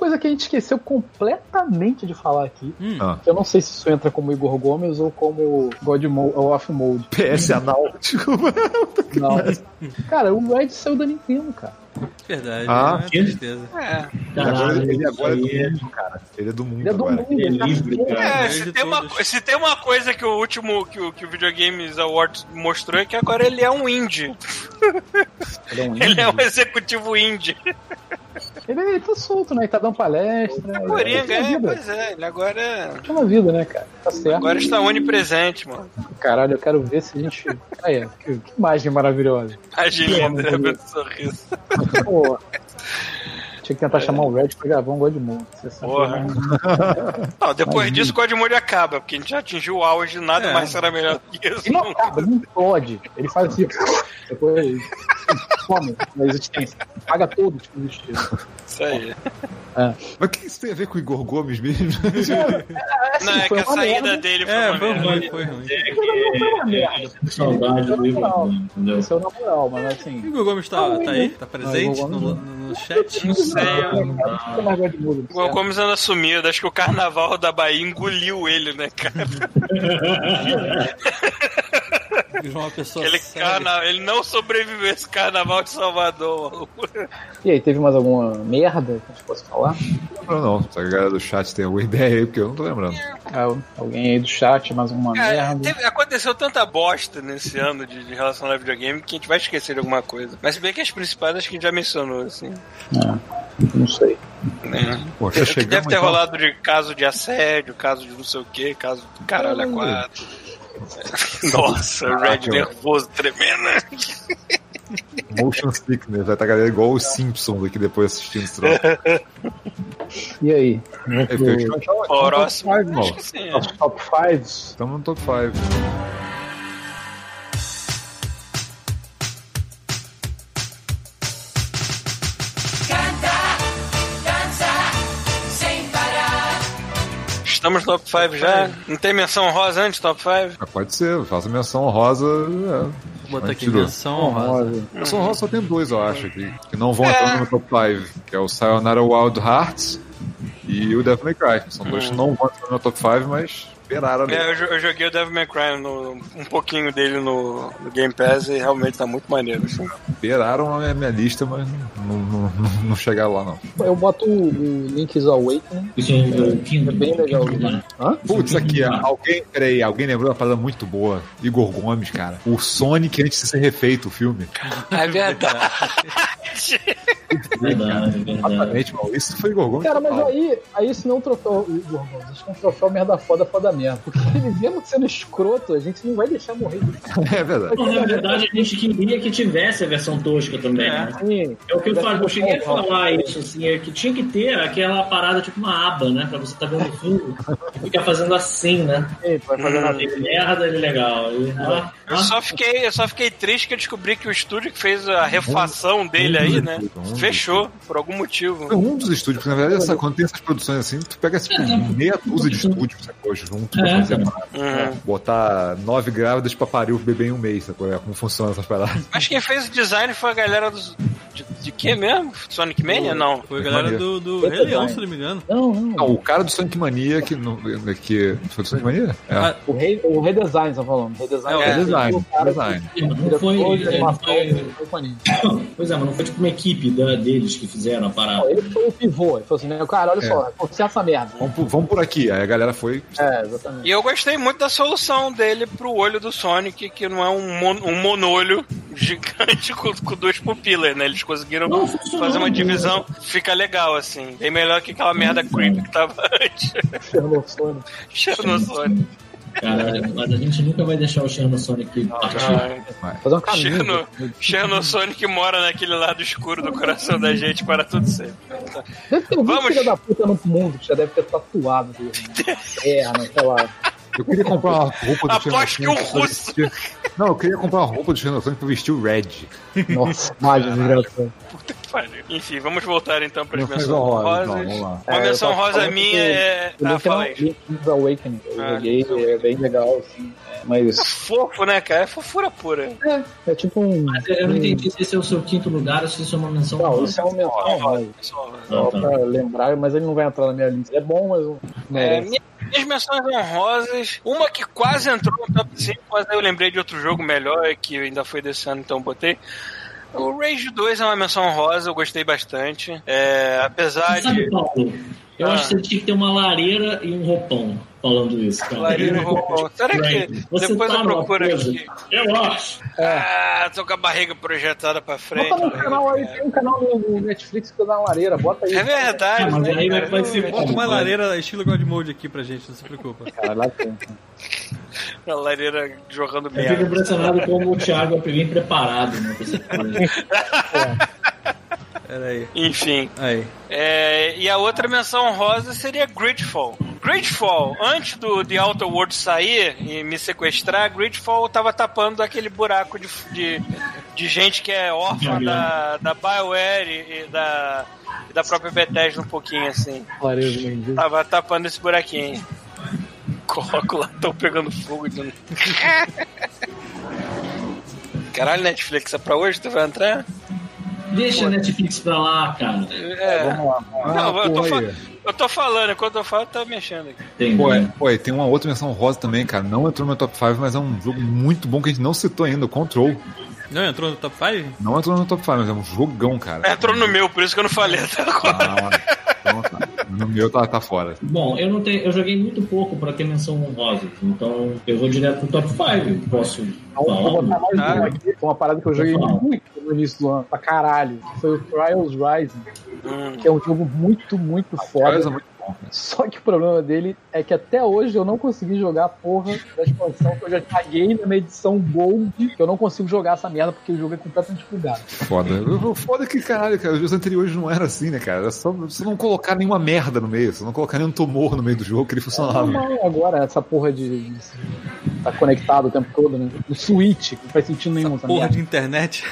Speaker 3: Coisa que a gente esqueceu completamente de falar aqui,
Speaker 6: Hum.
Speaker 5: Ah.
Speaker 3: que eu não sei se isso entra como Igor Gomes ou como God Mode, ou Off Mode.
Speaker 5: PS anal. Desculpa.
Speaker 3: Não. cara, o Red saiu da Nintendo, cara.
Speaker 6: Verdade,
Speaker 5: Ah,
Speaker 6: é uma tristeza.
Speaker 2: É,
Speaker 5: Agora, ele agora é do
Speaker 4: aí
Speaker 5: mundo, cara. Ele é do mundo
Speaker 3: Ele é do
Speaker 5: agora.
Speaker 3: mundo,
Speaker 4: Ele é
Speaker 3: tá
Speaker 4: livre,
Speaker 3: fora.
Speaker 4: cara.
Speaker 2: é se, tem uma, se tem uma coisa que o último que o, que o Video Games Awards mostrou é que agora ele é um indie.
Speaker 3: Ele é um
Speaker 2: Ele é um
Speaker 3: indie.
Speaker 2: executivo indie.
Speaker 3: Ele, ele tá solto, né? Ele tá dando palestra.
Speaker 2: É Coringa, é,
Speaker 3: vida.
Speaker 2: pois é. Ele agora, é-
Speaker 3: Tem uma vida, né, cara? Tá certo.
Speaker 2: agora está onipresente, mano.
Speaker 3: Caralho, eu quero ver se a gente. Aí, que, que imagem maravilhosa.
Speaker 2: Imagina,
Speaker 3: Pô,
Speaker 2: né? sorriso.
Speaker 3: Pô. Tinha que tentar chamar o Red pra gravar um God Mode. Você sabe
Speaker 2: Porra.
Speaker 3: né?
Speaker 2: Não, depois
Speaker 3: Imagina.
Speaker 2: disso o Godmode acaba, porque a gente já atingiu o auge, nada
Speaker 6: É.
Speaker 2: mais será melhor do que isso.
Speaker 3: Ele não acaba, ele não pode. Ele faz assim. Depois ele some na existência. Paga tudo, tipo, existir.
Speaker 2: Isso aí.
Speaker 5: Mas o que isso tem a ver com o Igor Gomes mesmo?
Speaker 2: Não, é que a saída
Speaker 3: merda.
Speaker 2: dele foi
Speaker 6: É,
Speaker 2: uma
Speaker 6: foi
Speaker 2: merda.
Speaker 6: ruim, foi ruim.
Speaker 4: É
Speaker 3: Foi uma
Speaker 4: que
Speaker 3: merda.
Speaker 4: é, saudade do Igor?
Speaker 3: Isso é mas
Speaker 6: O
Speaker 3: assim.
Speaker 6: Igor Gomes tá, tá aí? Tá presente
Speaker 3: Igor
Speaker 6: no,
Speaker 3: Gomes
Speaker 6: no, no chat?
Speaker 2: Não sei. O Gol Gomes anda sumido, acho que o carnaval da Bahia engoliu ele, né, cara?
Speaker 6: Virou uma pessoa
Speaker 2: Ele,
Speaker 6: séria.
Speaker 2: carna... ele não sobreviveu a esse carnaval de Salvador.
Speaker 3: E aí, teve mais alguma merda que a gente possa falar?
Speaker 5: Não, não. Se a galera do chat tem alguma ideia aí, porque eu não tô lembrando.
Speaker 3: Ah, alguém aí do chat, mais alguma
Speaker 2: Cara,
Speaker 3: merda?
Speaker 2: teve- aconteceu tanta bosta nesse ano de, de relação ao videogame que a gente vai esquecer de alguma coisa. Mas se bem que as principais acho que a gente já mencionou, assim.
Speaker 3: Ah, não sei.
Speaker 2: Né? O que
Speaker 5: chegamos,
Speaker 2: deve ter
Speaker 5: então.
Speaker 2: rolado de caso de assédio, caso de não sei o que, caso do caralho a quatro. Nossa, o Red
Speaker 5: Caraca,
Speaker 2: nervoso, tremendo.
Speaker 5: Motion sickness. Vai estar a galera igual os Simpsons aqui depois assistindo esse troço.
Speaker 3: E aí?
Speaker 5: É, eu tinha- tinha-
Speaker 2: Próximo.
Speaker 5: Top five,
Speaker 2: Acho
Speaker 5: mal.
Speaker 2: que sim. é.
Speaker 3: Os top 5?
Speaker 5: Estamos no top 5.
Speaker 2: Estamos no top 5 já. Não tem menção rosa antes, top 5?
Speaker 5: Pode ser, faça menção rosa. É.
Speaker 6: Vou botar
Speaker 5: Mas
Speaker 6: aqui
Speaker 5: tirou.
Speaker 6: menção honrosa.
Speaker 5: Menção rosa só tem dois, eu acho, aqui, que não vão entrar no top 5, que é o Sayonara Wild Hearts e o Devil May Cry. São dois que não vão entrar no top 5, mas esperaram ali.
Speaker 2: É, eu, eu joguei o Devil May Cry, no, um pouquinho dele no, no Game Pass e realmente tá muito maneiro. Assim.
Speaker 5: Esperaram a minha, minha lista, mas não, não, não, não chegaram lá, não.
Speaker 3: Eu boto o, o Link's Awakening.
Speaker 4: Isso é.
Speaker 3: É bem legal. Né? Hã?
Speaker 5: Putz, aqui, alguém, peraí, alguém lembrou uma parada muito boa. Igor Gomes, cara. O Sonic antes de ser refeito o filme.
Speaker 2: É verdade.
Speaker 4: Verdade, verdade.
Speaker 5: Exatamente, mal. Isso foi Igor Gomes.
Speaker 3: Cara, mas aí, aí isso não um troféu Igor Gomes, isso é um troféu merda foda, foda merda. Porque ele mesmo sendo escroto, a gente não vai deixar morrer.
Speaker 5: É verdade.
Speaker 4: Não, na verdade, a gente queria que tivesse a versão tosca também, né?
Speaker 3: Assim,
Speaker 4: É o que eu falo, eu cheguei a falar isso, assim, é que tinha que ter aquela parada, tipo uma aba, né? Pra você tá vendo o fundo e ficar fazendo assim, né?
Speaker 3: Vai fazer nada.
Speaker 4: Ele merda, ele legal. E, ó,
Speaker 2: Eu só, fiquei, eu só fiquei triste que eu descobri que o estúdio que fez a refação dele aí, né? Fechou, por algum motivo.
Speaker 5: Foi um dos estúdios, porque na verdade, essa, quando tem essas produções assim, tu pega tipo, meia dúzia de estúdios, sacou? Junto pra
Speaker 4: É,
Speaker 5: fazer.
Speaker 2: Uhum.
Speaker 5: botar nove grávidas pra parir o bebê em um mês, sacou? É como funciona essas paradas.
Speaker 2: Mas quem fez o design foi a galera dos. De, de que mesmo? Sonic Mania? Não.
Speaker 6: Foi a galera do, do Rei Leão, se não me engano.
Speaker 3: Não, não.
Speaker 5: Não, o cara do Sonic Mania que. que foi do Sonic Mania? É.
Speaker 3: O, rei, o redesign, tá falando. O redesign.
Speaker 6: É, o
Speaker 5: design.
Speaker 3: que-
Speaker 4: Não foi- é. Pois é, mas não foi tipo uma equipe da- deles que fizeram a parada.
Speaker 3: Não, Ele foi o pivô. Ele falou assim, né? Cara, olha
Speaker 5: É.
Speaker 3: só, você essa merda.
Speaker 5: Vamos, por, vamos por aqui. Aí a galera foi.
Speaker 3: É, exatamente.
Speaker 2: E eu gostei muito da solução dele pro olho do Sonic, que não é um, mon, um monolho gigante com, com duas pupilas, né? Eles conseguiram
Speaker 4: Não,
Speaker 2: fazer uma divisão, fica legal, assim. Bem melhor que aquela merda creepy que tava antes.
Speaker 3: Chernobyl.
Speaker 2: Chernosonic.
Speaker 4: Cara, mas a gente nunca vai deixar o Chernosonic partir.
Speaker 3: Fazer um caminho.
Speaker 2: Cherno, Chernosonic mora naquele lado escuro do coração da gente para tudo sempre.
Speaker 3: Deve ter muito
Speaker 2: Vamos.
Speaker 3: filho da puta no mundo que já deve ter tatuado. Perna, sei lá.
Speaker 5: Eu queria comprar uma roupa do
Speaker 2: Aposto que
Speaker 5: pra
Speaker 2: russo.
Speaker 5: vestir- Não, eu queria comprar uma roupa do Xenophonic pra vestir o Red.
Speaker 3: Nossa, mágico, desgraçado.
Speaker 2: Puta que pariu. Enfim, vamos voltar então para as
Speaker 5: Menções honrosas. então, vamos lá.
Speaker 2: Uma
Speaker 3: É,
Speaker 2: menção
Speaker 3: tava
Speaker 2: rosa minha
Speaker 3: que
Speaker 2: é.
Speaker 3: o
Speaker 2: Ah, fala
Speaker 3: é
Speaker 2: aí.
Speaker 3: Awakening. Eu
Speaker 2: Ah,
Speaker 3: joguei, é bem legal, assim. é, Mas
Speaker 2: Fofo, né, cara? É fofura pura.
Speaker 3: é, é tipo um.
Speaker 4: Mas eu não entendi se esse é o seu quinto lugar ou se isso é uma menção.
Speaker 3: Não, isso é um mas
Speaker 2: pessoal.
Speaker 3: só
Speaker 4: Ah, tá.
Speaker 3: pra lembrar, mas ele não vai entrar na minha lista. É bom, mas não
Speaker 2: É, minha- minhas menções honrosas, uma que quase entrou no top 5, mas aí eu lembrei de outro jogo melhor, que ainda foi desse ano, então botei. O Rage 2 é uma menção honrosa, eu gostei bastante. É, apesar de.
Speaker 4: Eu
Speaker 2: Ah.
Speaker 4: acho que você tinha que ter uma lareira e um roupão falando isso, cara.
Speaker 2: Lareira e roupão. Será que
Speaker 4: Você
Speaker 2: depois
Speaker 4: tá
Speaker 2: eu procuro aqui?
Speaker 4: Eu acho.
Speaker 2: Ah, tô com a barriga projetada pra frente.
Speaker 3: Bota no canal aí, tem um canal no Netflix que eu dá uma lareira, bota aí.
Speaker 2: É verdade.
Speaker 4: Ah, mas
Speaker 2: né,
Speaker 4: aí vai-
Speaker 2: cara?
Speaker 4: vai ser-
Speaker 6: Bota uma lareira estilo God Mode aqui pra gente, não se preocupa.
Speaker 3: Cara, lá tem.
Speaker 2: A lareira jogando
Speaker 4: Eu fico
Speaker 2: merda.
Speaker 4: impressionado como o Thiago é bem preparado, né? pra essa coisa.
Speaker 6: Pera aí.
Speaker 2: Enfim.
Speaker 6: Aí.
Speaker 2: É, e a outra menção honrosa seria Gridfall. Gridfall, antes do The Outer World sair e me sequestrar, Gridfall tava tapando aquele buraco de, de, de gente que é órfã da, da BioWare e, e da, e da própria Bethesda um pouquinho assim.
Speaker 3: Lareira, mendigo.
Speaker 2: Tava tapando esse buraquinho. Coloco lá, tô pegando fogo de. Caralho, Netflix, é pra hoje? Tu vai entrar?
Speaker 4: Deixa a Netflix pra lá, cara.
Speaker 2: É.
Speaker 3: Vamos lá.
Speaker 2: Não, eu tô,
Speaker 5: porra
Speaker 2: fa-
Speaker 5: aí.
Speaker 2: eu tô falando, enquanto eu falo, tá mexendo aqui.
Speaker 4: Tem,
Speaker 5: Pô, é, pô, e tem uma outra menção rosa também, cara. Não entrou no meu top 5, mas é um jogo muito bom que a gente não citou ainda, o Control.
Speaker 6: Não entrou no top 5?
Speaker 5: Não entrou no top 5, mas é um jogão, cara.
Speaker 2: Entrou no meu, por isso que eu não falei até agora.
Speaker 5: Ah, então tá. No meu tá, tá fora.
Speaker 4: Bom, eu não tenho, eu joguei muito pouco pra ter menção honrosa, então eu vou direto pro top 5. Posso
Speaker 3: vou botar mais
Speaker 2: Ah.
Speaker 3: um aqui. Uma parada que eu joguei
Speaker 4: falar.
Speaker 3: muito no início do ano, pra caralho. Foi o Trials Rising,
Speaker 2: Hum.
Speaker 3: que é um jogo muito, muito foda.
Speaker 5: Trials é muito.
Speaker 3: Só que o problema dele é que até hoje eu não consegui jogar a porra da expansão que eu já paguei na edição Gold, que eu não consigo jogar essa merda porque o jogo é completamente bugado.
Speaker 5: Foda. O Foda que, caralho, cara, os jogos anteriores não eram assim, né, cara? Era só você não colocar nenhuma merda no meio, você não colocar nenhum tumor no meio do jogo que ele funcionava.
Speaker 3: Não, agora essa porra de, de tá conectado o tempo todo, né? O Switch, que não faz sentido nenhum. Essa,
Speaker 6: Porra
Speaker 3: merda,
Speaker 6: de internet.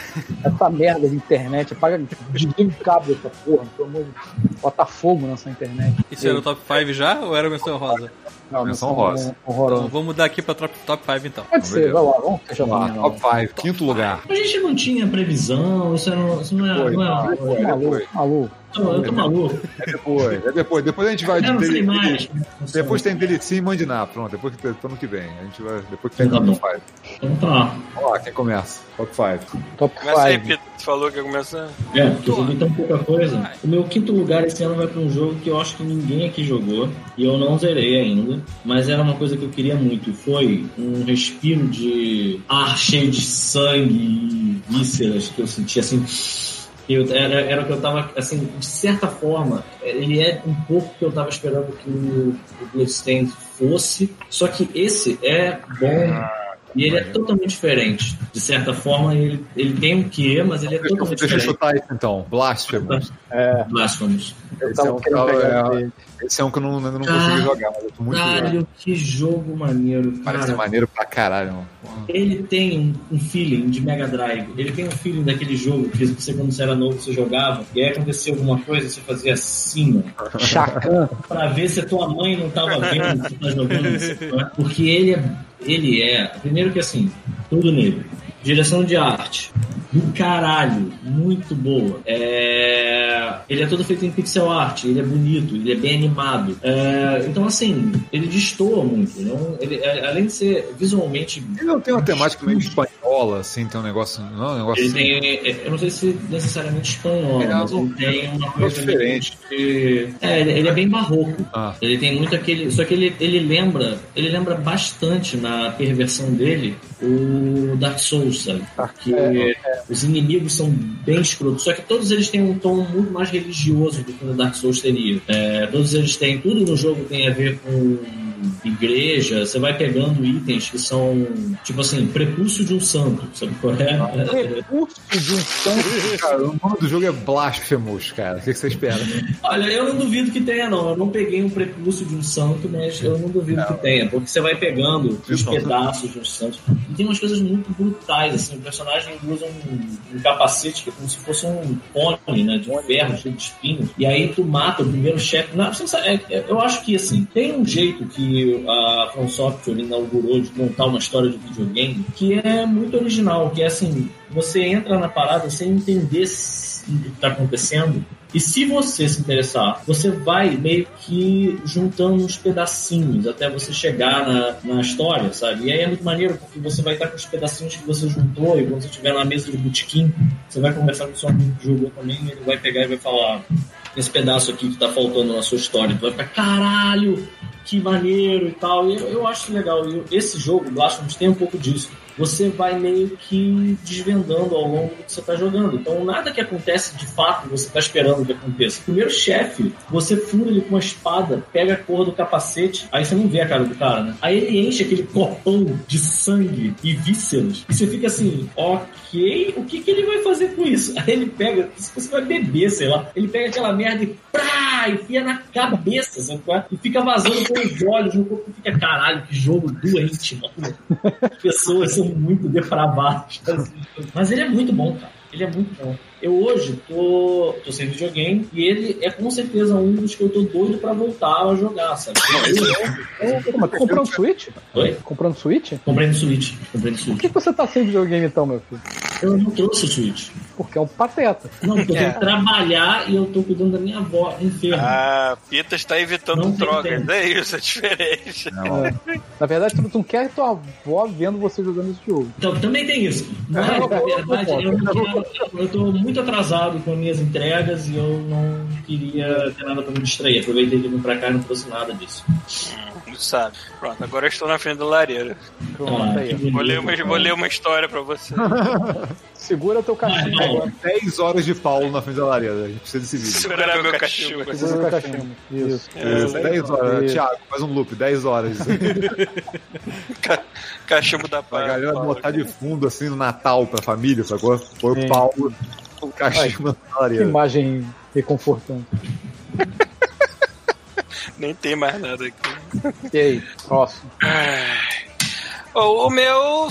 Speaker 3: essa merda de internet, apaga, desliga o cabo dessa porra, pelo amor de Deus. Bota fogo nessa internet.
Speaker 6: Isso era o top 5 já ou era menção rosa?
Speaker 3: Não,
Speaker 5: Menção
Speaker 3: não,
Speaker 5: rosa.
Speaker 6: Então, vamos mudar aqui pra top, top 5 então.
Speaker 3: Pode ser, vai lá, vamos fechar
Speaker 5: lá, top 5, quinto lugar.
Speaker 4: A gente não tinha previsão, isso, era, isso não é.
Speaker 5: Foi,
Speaker 4: não é
Speaker 5: não,
Speaker 4: eu,
Speaker 5: foi.
Speaker 3: Maluco, maluco.
Speaker 4: tô, eu tô maluco.
Speaker 5: É depois, é depois. Depois a gente vai
Speaker 4: Eu não sei
Speaker 5: dele-
Speaker 4: mais.
Speaker 5: Depois tem DLC e Mandiná, pronto. Depois que ano que vem. A gente vai. Depois que tem
Speaker 4: Tá
Speaker 5: top
Speaker 4: bom.
Speaker 5: 5.
Speaker 4: Então tá.
Speaker 5: Vamos lá, quem começa? Top 5.
Speaker 3: Top
Speaker 2: Começa aí,
Speaker 3: 5.
Speaker 2: Falou que ia começar.
Speaker 4: É, porque eu joguei tão pouca coisa. O meu quinto lugar esse ano vai pra um jogo que eu acho que ninguém aqui jogou. E eu não zerei ainda. Mas era uma coisa que eu queria muito. Foi um respiro de ar cheio de sangue e vísceras que eu senti assim. Eu, era, era o que eu tava, assim, de certa forma, ele é um pouco que eu tava esperando que o, o Bloodstained fosse. Só que esse é bom E ele é totalmente diferente. De certa forma, ele, ele tem um quê, mas ele é
Speaker 5: Deixa eu,
Speaker 4: totalmente
Speaker 5: deixa eu
Speaker 4: diferente.
Speaker 5: chutar isso então. Blasphemous.
Speaker 3: É,
Speaker 4: Blasphemous.
Speaker 3: eu
Speaker 5: Esse é
Speaker 3: tava
Speaker 5: um que eu- é-. Esse é um que eu não, eu não
Speaker 4: Cara,
Speaker 5: consegui jogar, mas eu tô muito.
Speaker 4: Caralho, que jogo maneiro,
Speaker 5: Parece
Speaker 4: cara.
Speaker 5: maneiro pra caralho, mano.
Speaker 4: Ele tem um, um feeling de Mega Drive. Ele tem um feeling daquele jogo que você, quando você era novo, você jogava, e aí acontecia alguma coisa, você fazia assim, ó.
Speaker 3: Chacan.
Speaker 4: pra ver se a tua mãe não tava vendo que você tá jogando. sabe? Porque ele é. Ele é. Primeiro que assim, tudo nele. Direção de arte. Do caralho, muito boa. É, Ele é todo feito em pixel art, ele é bonito, ele é bem animado. É, Então, assim, ele destoa muito. Não? Ele, é, além de ser visualmente
Speaker 5: Ele não tem uma temática meio espanhola, assim, tem um negócio. Não, um negócio
Speaker 4: ele
Speaker 5: assim.
Speaker 4: tem, eu não sei se necessariamente espanhol,
Speaker 5: É,
Speaker 4: mas ele tem uma coisa
Speaker 5: diferente.
Speaker 4: de- É, ele, ele é bem barroco.
Speaker 5: Ah.
Speaker 4: Ele tem muito aquele. Só que ele, ele lembra. Ele lembra bastante na perversão dele o Dark Souls, sabe? Porque os inimigos são bem escrotos. Só que todos eles têm um tom muito mais religioso do que o Dark Souls teria. É, todos eles têm. Tudo no jogo tem a ver com igreja, você vai pegando itens que são, tipo assim, prepúcio de um santo, sabe qual é?
Speaker 3: Prepúcio de um santo.
Speaker 5: Cara, o nome do jogo é Blasphemous, cara. O que você espera?
Speaker 4: Olha, eu não duvido que tenha, não. Eu não peguei um prepúcio de um santo, mas eu não duvido que tenha, porque você vai pegando os pedaços de um santo. E tem umas coisas muito brutais, assim. O personagem usa um, um capacete que é como se fosse um cone, né? De ferro, cheio de espinhos. E aí tu mata o primeiro chefe. Não, você sabe, é- é- eu acho que, assim, tem um jeito que a From Software inaugurou de contar uma história de videogame que é muito original, que é assim, você entra na parada sem entender o que está acontecendo. E se você se interessar, você vai meio que juntando uns pedacinhos até você chegar na, na história, sabe? E aí é muito maneiro porque você vai estar com os pedacinhos que você juntou e quando você estiver na mesa de botequim, você vai conversar com o seu amigo que jogou também ele vai pegar e vai falar esse pedaço aqui que tá faltando na sua história. Tu vai ficar, caralho, que maneiro e tal. E eu, eu acho legal. E esse jogo, Blasphemous, tem um pouco disso. Você vai meio que desvendando ao longo do que você tá jogando. Então, nada que acontece de fato você tá esperando que aconteça. Primeiro chefe, você fura ele com uma espada, pega a cor do capacete, aí você não vê a cara do cara, né? Aí ele enche aquele copão de sangue e vísceras, e você fica assim, ok, o que, que ele vai fazer com isso? Aí ele pega, se você vai beber, sei lá, ele pega aquela merda e prá, enfia na cabeça, sabe é? E fica vazando pelos olhos, no corpo fica, caralho, que jogo doente, mano. As pessoas são muito depravadas. assim. Mas ele é muito bom, cara. Ele é muito bom. Eu hoje tô, tô sem videogame e ele é com certeza um dos que eu tô doido pra voltar a jogar, sabe?
Speaker 3: Pô, mas tu comprou um Switch?
Speaker 4: Oi?
Speaker 3: Comprou um Switch?
Speaker 4: Comprei no Switch. Comprei no
Speaker 3: Por
Speaker 4: Switch.
Speaker 3: que que você tá sem videogame então, meu filho?
Speaker 4: Eu não trouxe o Switch.
Speaker 3: Porque é um pateta.
Speaker 4: Não, porque eu tenho
Speaker 2: É.
Speaker 4: que trabalhar e eu tô cuidando da minha avó, enferma.
Speaker 2: Ah, Pita está evitando
Speaker 4: Não
Speaker 2: drogas.
Speaker 4: tempo.
Speaker 2: É isso, é diferente.
Speaker 3: É. Na verdade, tu não quer tua avó vendo você jogando esse jogo.
Speaker 4: Então, também tem isso. Mas,
Speaker 3: É,
Speaker 4: na
Speaker 3: eu-
Speaker 4: verdade,
Speaker 3: eu-
Speaker 4: eu, não eu tô muito atrasado com as minhas entregas e eu não queria ter nada pra me distrair. Aproveitei de vir pra cá e não trouxe nada disso.
Speaker 2: Não sabe. Pronto, agora eu estou na frente da lareira.
Speaker 3: Pronto,
Speaker 4: Ah,
Speaker 3: aí.
Speaker 4: que.
Speaker 2: Vou ler uma, vou ler uma história pra você.
Speaker 3: Segura teu cachimbo
Speaker 4: Ah,
Speaker 3: agora.
Speaker 5: 10 horas de Paulo na frente da lareira. A gente precisa desse vídeo.
Speaker 2: Segurar meu cachimbo.
Speaker 3: Segura teu cachimbo. Isso.
Speaker 5: Isso, 10 horas.
Speaker 3: Isso.
Speaker 5: Thiago, faz um loop, 10 horas.
Speaker 2: Ca- Cachimbo da
Speaker 5: A
Speaker 2: paz.
Speaker 5: galera botar de fundo assim no Natal pra família, sacou? Foi o Paulo, o cachimbo na
Speaker 3: Que imagem reconfortante.
Speaker 2: Nem tem mais nada aqui.
Speaker 3: E aí, próximo.
Speaker 2: Ô, o meu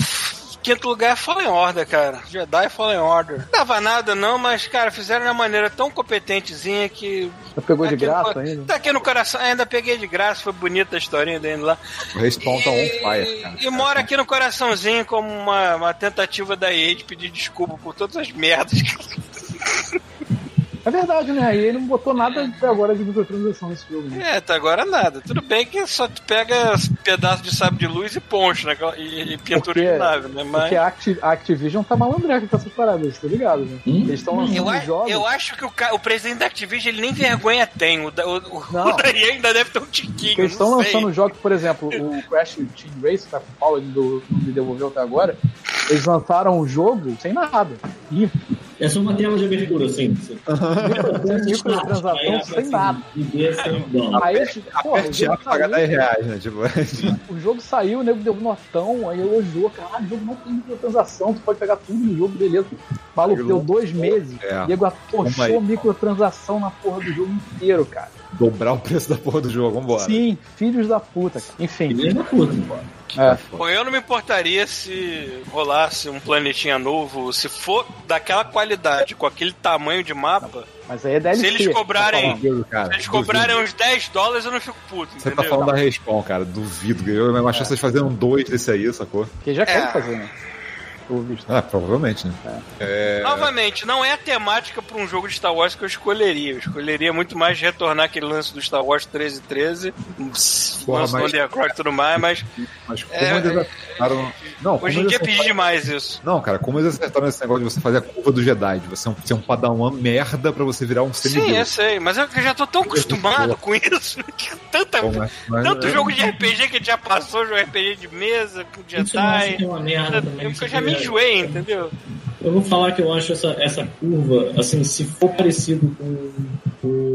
Speaker 2: quinto lugar é Fallen Order, cara. Jedi Fallen Order. Não dava nada não, mas, cara, fizeram de uma maneira tão competentezinha que...
Speaker 3: Você pegou de
Speaker 2: Aqui no
Speaker 3: graça
Speaker 2: co-
Speaker 3: ainda?
Speaker 2: Tá aqui no coração, ainda peguei de graça, foi bonita a historinha dele lá.
Speaker 5: O Respawn tá on
Speaker 2: E-
Speaker 5: fire, cara.
Speaker 2: E mora aqui no coraçãozinho como uma, uma tentativa da EA de pedir desculpa por todas as merdas que
Speaker 3: É verdade, né? E ele não botou nada até agora de microtransação nesse jogo. Né?
Speaker 2: É, até agora nada. Tudo bem que só tu pega pedaço de sábio de luz e ponte, né? E, e pintura
Speaker 3: Porque-
Speaker 2: de nave, né? Mas.
Speaker 3: Porque a, Acti- a Activision tá malandreca com essas paradas, tá ligado? Né?
Speaker 4: Hum?
Speaker 3: Eles estão lançando
Speaker 2: Eu,
Speaker 3: jogos.
Speaker 2: eu acho que o, o presidente da Activision ele nem vergonha tem. O, da- o, o,
Speaker 3: Não.
Speaker 2: ainda deve ter um tiquinho.
Speaker 3: Eles estão
Speaker 2: não
Speaker 3: lançando jogos, por exemplo, o Crash Team Race, tá com o Paulo ele do, me devolveu até agora. Eles lançaram o jogo sem nada. Limpo.
Speaker 4: É só uma tela de abertura, assim.
Speaker 3: Microtransação sem nada.
Speaker 4: Dólar.
Speaker 3: Aí,
Speaker 5: pra pagar 10
Speaker 3: saiu,
Speaker 5: reais, né? Tipo,
Speaker 3: o jogo saiu, o nego deu notão, aí elogiou, caralho, o jogo não tem microtransação, tu pode pegar tudo no jogo, beleza. Maluco, deu dois meses,
Speaker 5: É.
Speaker 3: o nego atochou microtransação na porra do jogo inteiro, cara.
Speaker 5: Dobrar o preço da porra do jogo, vambora.
Speaker 3: Sim, filhos da puta. Enfim.
Speaker 4: Filha da puta.
Speaker 3: É.
Speaker 2: Bom, eu não me importaria se rolasse um planetinha novo, se for daquela qualidade, com aquele tamanho de mapa.
Speaker 3: Mas aí é DLC.
Speaker 2: Se eles cobrarem-
Speaker 3: tá falando.
Speaker 5: Cara,
Speaker 2: Se eles
Speaker 5: duvido.
Speaker 2: cobrarem uns 10 dólares, eu não fico puto,
Speaker 5: Você tá falando da Respawn, cara. Duvido. Eu imagino
Speaker 3: É.
Speaker 5: vocês fazendo dois desse aí, sacou?
Speaker 3: Porque já querem
Speaker 2: É.
Speaker 3: fazer, né? Pelo visto.
Speaker 5: Ah, provavelmente, né? É.
Speaker 2: Novamente, não é a temática para um jogo de Star Wars que eu escolheria. Eu escolheria muito mais retornar aquele lance do Star Wars 13 13,
Speaker 5: Porra,
Speaker 2: lance do
Speaker 5: mas-
Speaker 2: Underground e tudo mais, mas
Speaker 5: Mas como
Speaker 2: É,
Speaker 5: eles acertaram. Não,
Speaker 2: hoje em dia pedi
Speaker 5: acertaram-
Speaker 2: demais isso.
Speaker 5: Não, cara, como eles acertaram esse negócio de você fazer a curva do Jedi, de você ser um, um padawan merda pra você virar um
Speaker 2: Sim, eu
Speaker 5: semideus.
Speaker 2: sei, mas eu já tô tão acostumado com isso. que Tanta,
Speaker 5: Pô, mas- mas-
Speaker 2: tanto jogo de RPG que já passou, jogo RPG de mesa, com
Speaker 4: Isso acho que é
Speaker 2: Jedi.
Speaker 4: uma merda também.
Speaker 2: Eu já me enjoei, entendeu?
Speaker 4: Eu vou falar que eu acho essa, essa curva, assim, se for parecido com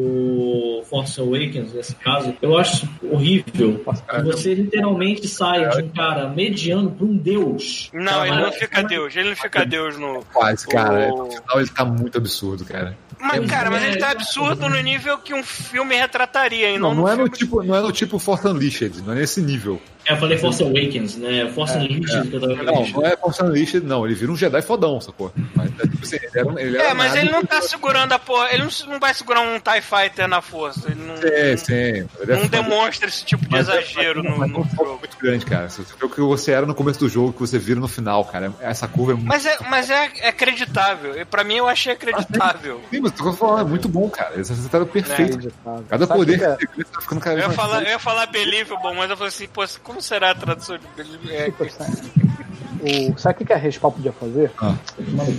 Speaker 4: o Force Awakens, nesse caso, eu acho horrível. Você literalmente sai de um cara mediano pra um deus.
Speaker 2: Não, ele não fica Deus, ele não fica Deus no.
Speaker 5: Quase, cara.
Speaker 2: O-
Speaker 5: No final ele tá muito absurdo, cara.
Speaker 2: Mas, cara, mas ele tá
Speaker 4: É,
Speaker 2: absurdo no nível que um filme retrataria, e não,
Speaker 5: Não, não é no tipo, não é no tipo Force Unleashed, não é nesse nível.
Speaker 4: É, eu falei Force Awakens, né? Force Unleashed que eu tava
Speaker 5: Não, não é Force Unleashed, não. Ele vira um Jedi fodão, sacou? Mas é tipo assim, ele era, ele era
Speaker 2: É, mas ele não tá segurando a porra. Ele não, não vai segurar um TIE Fighter na força. Ele não,
Speaker 5: Sim, sim. Ele é
Speaker 2: não demonstra esse tipo de
Speaker 5: Mas é-
Speaker 2: exagero no,
Speaker 5: mas
Speaker 2: no
Speaker 5: é
Speaker 2: jogo.
Speaker 5: muito grande, cara. Você vê o que você era no começo do jogo, que você vira no final, cara. Essa curva é muito.
Speaker 2: Mas é, mas é, é acreditável. E pra mim eu achei acreditável.
Speaker 5: Sim, mas o que eu tô falando é muito bom, cara. Eles acertaram perfeito.
Speaker 3: Acreditável.
Speaker 5: Cada
Speaker 3: Sabe
Speaker 5: poder
Speaker 3: que é?
Speaker 5: que tá ficando cada
Speaker 2: Eu ia falar, eu ia falar believable, mas eu falei assim, pô, como será a tradução de believable? É,
Speaker 3: o, sabe o que que a Respawn podia fazer?
Speaker 5: Ah.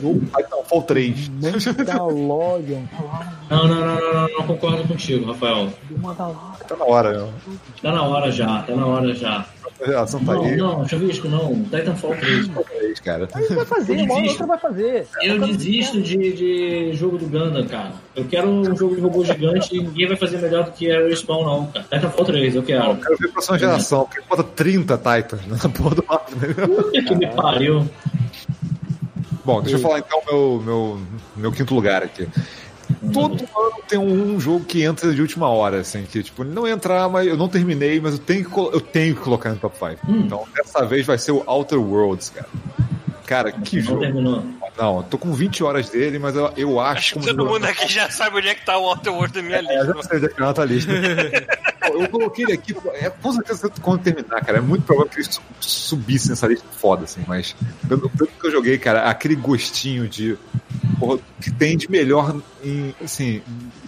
Speaker 3: Jogo
Speaker 5: Titanfall 3.
Speaker 3: Mandalorian.
Speaker 4: Não, não, não, não, não, não concordo contigo, Rafael.
Speaker 3: Do Mandalorian.
Speaker 5: Tá na hora, meu.
Speaker 4: Tá na hora já, tá na hora já.
Speaker 5: A ação tá
Speaker 4: Não,
Speaker 5: aí.
Speaker 4: não, Chavisco, não. Titanfall 3.
Speaker 5: 3, cara.
Speaker 3: Vai fazer, uma outra vai fazer.
Speaker 4: Eu desisto de, de jogo do Gundam, cara. Eu quero um jogo de robô gigante e ninguém vai fazer melhor do que a Respawn, não, cara. Titanfall 3, eu quero.
Speaker 5: Eu quero ver a próxima geração, porque bota 30 Titans na porra do mapa. né?
Speaker 4: Puta que me pariu.
Speaker 5: Bom, deixa eu falar então meu, meu, meu quinto lugar aqui. Todo ano tem um, um jogo que entra de última hora, assim, que tipo, não entrar, mas eu não terminei, mas eu tenho que, colo- eu tenho que colocar no top 5. Então, dessa vez vai ser o Outer Worlds, cara. Cara, que
Speaker 4: Não
Speaker 5: jogo.
Speaker 4: terminou.
Speaker 5: Não, tô com 20 horas dele, mas eu, eu acho
Speaker 2: Acho que todo mundo aqui já sabe onde é que tá o Outer Worlds da minha
Speaker 5: É, eu já
Speaker 2: lista.
Speaker 5: sei onde é que tá na tua lista. Eu coloquei ele aqui, é, com certeza quando terminar, cara. É muito provável que ele su- subisse nessa lista foda, assim, mas pelo pelo que eu joguei, cara, aquele gostinho de. Porra, que tem de melhor em, assim,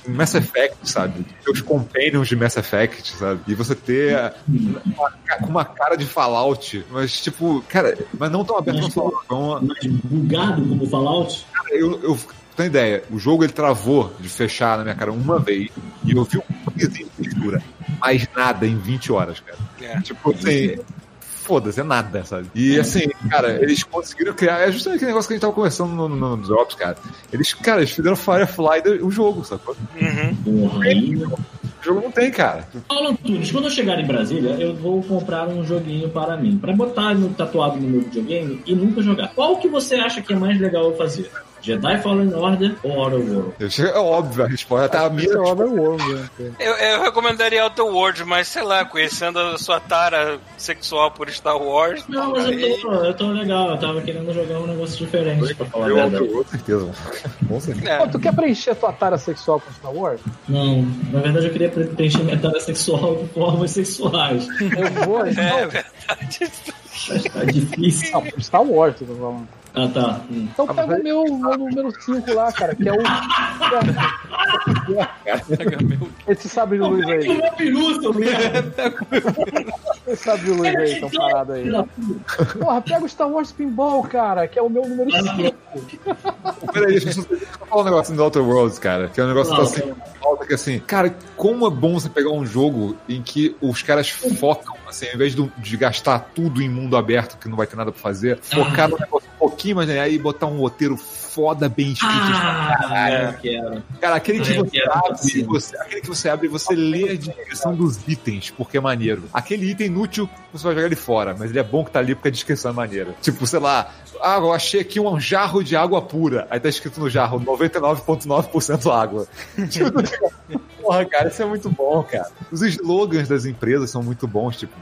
Speaker 5: em Mass Effect, sabe? Os companions de Mass Effect, sabe? E você ter uma, uma cara de Fallout, mas tipo, cara, mas não tão aberto no Fallout. Então,
Speaker 4: Mas bugado como Fallout.
Speaker 5: Cara, eu, eu tenho ideia, o jogo ele travou de fechar na minha cara uma vez e eu vi um pouquinho de textura. Mais nada em 20 horas, cara.
Speaker 2: É.
Speaker 5: Tipo assim. Foda-se, é nada, sabe? E assim, cara, eles conseguiram criar. É justamente aquele negócio que a gente tava conversando no, no, no Drops, cara. Eles, cara, eles fizeram Firefly o jogo, sacou?
Speaker 2: Uhum.
Speaker 5: O jogo não tem, cara.
Speaker 4: Paulo Antunes, quando eu chegar em Brasília, eu vou comprar um joguinho para mim. Pra botar no, tatuado no meu videogame e nunca jogar. Qual que você acha que é mais legal eu fazer? Jedi Fallen Order ou Outer World?
Speaker 5: Eu chego- É óbvio a resposta. Até a minha
Speaker 3: é
Speaker 5: resposta.
Speaker 3: Overworld, né?
Speaker 2: Eu, eu recomendaria Outer Worlds, mas sei lá, conhecendo a sua tara sexual por Star Wars.
Speaker 4: Não, mas eu tô, eu tô legal. Eu tava querendo jogar um negócio diferente, pra falar a
Speaker 5: Eu,
Speaker 4: verdade.
Speaker 5: com certeza. Com certeza.
Speaker 2: É.
Speaker 3: Pô, tu quer preencher a tua tara sexual com Star Wars?
Speaker 4: Não, na verdade eu queria pre- preencher minha tara sexual de formas sexuais.
Speaker 3: Eu vou,
Speaker 2: É
Speaker 3: então.
Speaker 2: verdade.
Speaker 4: Tá difícil.
Speaker 3: Não, Star Wars, eu tô falando.
Speaker 4: Ah, tá. Hum.
Speaker 3: Então pega o meu, meu número 5 lá, cara, que é o. Esse sabre de luz aí.
Speaker 4: Uma peru, seu merda.
Speaker 3: Esse sabre de luz aí, tão parado aí. Porra, pega o Star Wars Pinball, cara, que é o meu número 5.
Speaker 5: Peraí, deixa eu só falar um negócio do Outer Worlds, cara. Que é um negócio que tá assim, falta que assim, cara, como é bom você pegar um jogo em que os caras focam, assim, ao invés de, de gastar tudo em mundo aberto, que não vai ter nada pra fazer, focar no negócio pouquinho, mas aí botar um roteiro foda, bem escrito.
Speaker 4: Ah, eu quero.
Speaker 5: Cara, aquele que você abre, você, aquele que você abre e você lê a descrição dos itens, porque é maneiro. Aquele item inútil, você vai jogar ele fora, mas ele é bom que tá ali porque a descrição é maneira. Tipo, sei lá, ah, eu achei aqui um jarro de água pura. Aí tá escrito no jarro 99,9% água. Tipo, Porra, cara, isso é muito bom, cara. Os slogans das empresas são muito bons, tipo,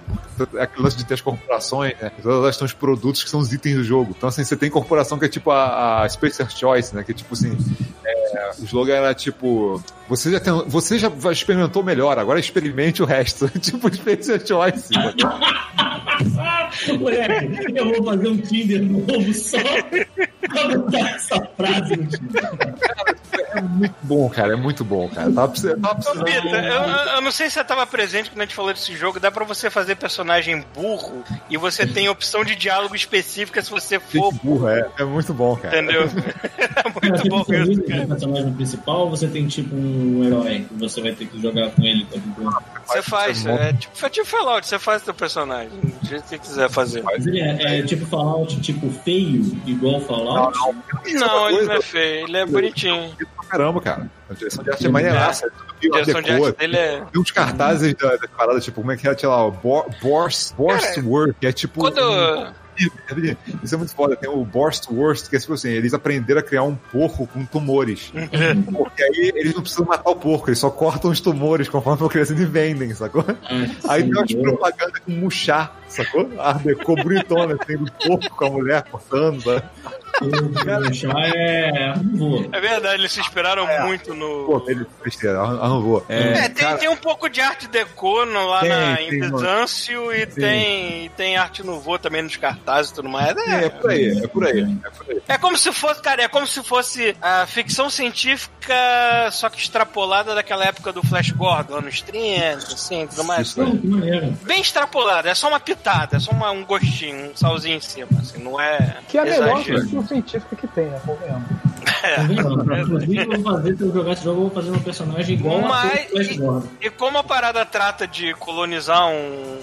Speaker 5: aquele lance de ter as corporações, né? Elas têm os produtos que são os itens do jogo. Então, assim, você tem corporação que é tipo a, a Choice, né? Que é tipo assim, é, o slogan era tipo, você já, tem, você já experimentou melhor, agora experimente o resto. tipo Spacer Choice. né?
Speaker 4: Moleque, eu vou fazer um Tinder novo só pra botar essa frase no Tinder.
Speaker 5: É muito bom, cara, é muito bom, cara. Tava precisando, tava precisando
Speaker 2: Pita, eu, eu não sei se você tava presente quando a gente falou desse jogo. Dá pra você fazer personagem burro e você tem opção de diálogo específica se você for.
Speaker 5: Burra, é, é muito bom, cara.
Speaker 2: Entendeu? É muito bom
Speaker 4: do
Speaker 2: cara.
Speaker 4: Personagem principal ou você tem tipo um herói que você vai ter que jogar com ele? ligado?
Speaker 2: Você faz, é tipo, é tipo Fallout, você faz teu personagem, do jeito que você quiser fazer.
Speaker 4: Mas ele é, é tipo Fallout, tipo feio, igual Fallout?
Speaker 2: Não, ele não
Speaker 5: coisa.
Speaker 2: é feio, ele é bonitinho.
Speaker 5: Pra caramba, cara. A direção de arte é maneiraça. É meio
Speaker 2: A direção de
Speaker 5: art
Speaker 2: arte dele é.
Speaker 5: Tem uns cartazes da, da parada, tipo, como é que é, sei lá, o Bor- Borst, Borstwork, que é tipo.
Speaker 2: Quando.
Speaker 5: Isso é muito foda. Tem o Borstworst, que é tipo assim, eles aprenderam a criar um porco com tumores. Porque aí eles não precisam matar o porco, eles só cortam os tumores conforme vão crescendo e vendem, sacou?
Speaker 4: Ah,
Speaker 5: Aí tem umas propagandas com murchar, sacou? A decor bonitona, assim, do porco com a mulher cortando, sabe?
Speaker 4: Chá é.
Speaker 2: É verdade, eles se inspiraram muito no.
Speaker 5: Pô, ele besteira, arrumou.
Speaker 2: É, tem, tem um pouco de arte deco no, lá
Speaker 5: Tem,
Speaker 2: na,
Speaker 5: tem,
Speaker 2: em Bizâncio e tem, tem arte nouveau também nos cartazes e tudo mais.
Speaker 5: É,
Speaker 2: É,
Speaker 5: é por aí, é por aí, é por aí.
Speaker 2: é como se fosse, cara, é como se fosse a ficção científica, só que extrapolada daquela época do Flash Gordon, anos 30, assim, tudo mais.
Speaker 5: Isso
Speaker 4: maneiro.
Speaker 2: Bem extrapolada, é só uma pitada, é só uma- um gostinho, um salzinho em cima, assim, não é.
Speaker 3: Que é a melhor
Speaker 2: exagero.
Speaker 3: Ficção científica que tem, né? Convenhamos.
Speaker 4: Tá vendo? Inclusive, eu vou fazer, se eu jogar esse jogo, eu vou fazer um personagem igual
Speaker 2: Mas-
Speaker 4: a Gordon.
Speaker 2: E como a parada trata de colonizar um,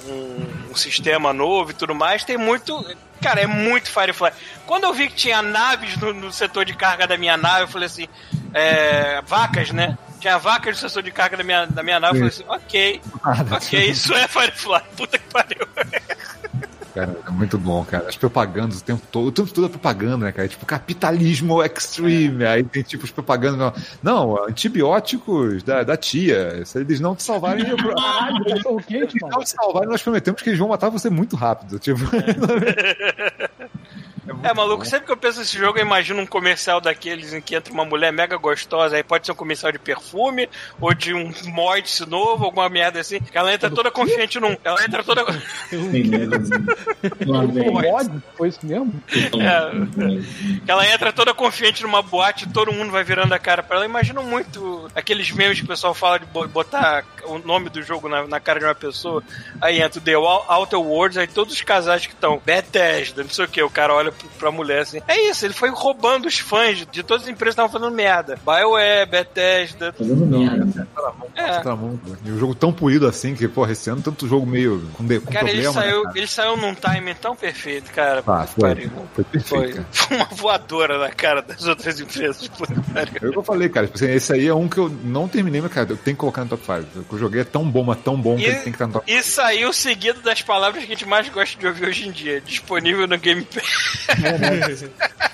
Speaker 2: um- um sistema novo e tudo mais, tem muito. Cara, é muito Firefly. Quando eu vi que tinha naves no, no setor de carga da minha nave, eu falei assim: é, vacas, né? Tinha vacas no setor de carga da minha, da minha nave, eu falei assim: ok, ok, isso é Firefly. Puta que pariu.
Speaker 5: Cara, é muito bom, cara. As propagandas o tempo todo, o tempo todo é propaganda, né, cara? Tipo, capitalismo extreme. Aí tem tipo as propagandas. Não, não antibióticos da, da tia. Se eles não te salvarem, eu,
Speaker 3: Caralho,
Speaker 5: se não
Speaker 3: mano.
Speaker 5: te salvarem, nós prometemos que eles vão matar você muito rápido. Tipo.
Speaker 2: É maluco, sempre que eu penso nesse jogo, eu imagino um comercial daqueles em que entra uma mulher mega gostosa, aí pode ser um comercial de perfume, ou de um morte novo, alguma merda assim. que Ela entra toda confiante num. Ela entra toda.
Speaker 4: Vem.
Speaker 3: Pode? Foi isso mesmo?
Speaker 2: É. Ela entra toda confiante numa boate e todo mundo vai virando a cara pra ela. Eu imagino muito aqueles memes que o pessoal fala de bo- botar o nome do jogo na, na cara de uma pessoa. Aí entra o The Ou- Outer Worlds, aí todos os casais que estão Bethesda, não sei o que, o cara olha pra mulher assim. É isso, ele foi roubando os fãs de, todas as empresas que estavam fazendo merda. BioWare, Bethesda.
Speaker 4: Fazendo merda.
Speaker 2: É.
Speaker 5: Tá. E um jogo tão polido assim que, porra, esse ano tanto jogo meio com, de, com
Speaker 2: Cara, ele
Speaker 5: problema. né,
Speaker 2: saiu,
Speaker 5: cara?
Speaker 2: ele saiu num timing tão perfeito, cara.
Speaker 5: Ah,
Speaker 2: que
Speaker 5: foi,
Speaker 2: pariu.
Speaker 5: foi perfeito,
Speaker 2: Foi,
Speaker 5: cara.
Speaker 2: foi uma voadora na cara das outras empresas. Puta que pariu.
Speaker 5: É o que eu falei, cara. Tipo assim, esse aí é um que eu não terminei, mas, cara, eu tenho que colocar no top 5. O que eu joguei é tão bom, mas tão bom que
Speaker 2: E-
Speaker 5: ele tem que estar no top
Speaker 2: E saiu seguido das palavras que a gente mais gosta de ouvir hoje em dia. Disponível no Game Pass.
Speaker 5: 5.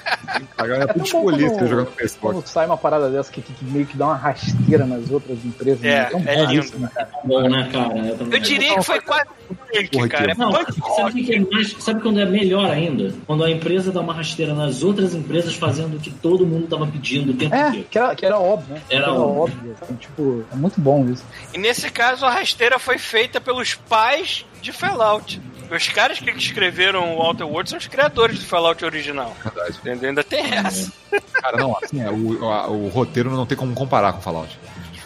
Speaker 5: A galera
Speaker 3: É
Speaker 5: tudo
Speaker 3: tão bom
Speaker 5: escolhido
Speaker 3: quando-
Speaker 5: que jogar no PS4.
Speaker 3: Quando sai uma parada dessa que, que meio que dá uma rasteira nas outras empresas.
Speaker 2: É,
Speaker 3: né? Tão
Speaker 2: é
Speaker 3: bom
Speaker 2: lindo.
Speaker 3: isso, né, cara?
Speaker 4: Bom, né, cara? Eu,
Speaker 2: Eu diria que foi quase punk,
Speaker 5: Porra,
Speaker 2: cara. É
Speaker 5: que-
Speaker 4: Não, sabe que é mais? Sabe quando é melhor ainda? Quando a empresa dá uma rasteira nas outras empresas fazendo o que todo mundo tava pedindo o tempo
Speaker 3: É,
Speaker 4: inteiro.
Speaker 3: que era, que era óbvio, né?
Speaker 4: Era
Speaker 3: óbvio. sabe? Tipo, é muito bom isso.
Speaker 2: E nesse caso, a rasteira foi feita pelos pais de Fallout. Os caras que escreveram o Outer Worlds são os criadores do Fallout original.
Speaker 5: Verdade.
Speaker 2: Entendeu? Ainda tem essa.
Speaker 5: Cara, não, assim, é, o, a- o roteiro não tem como comparar com Fallout.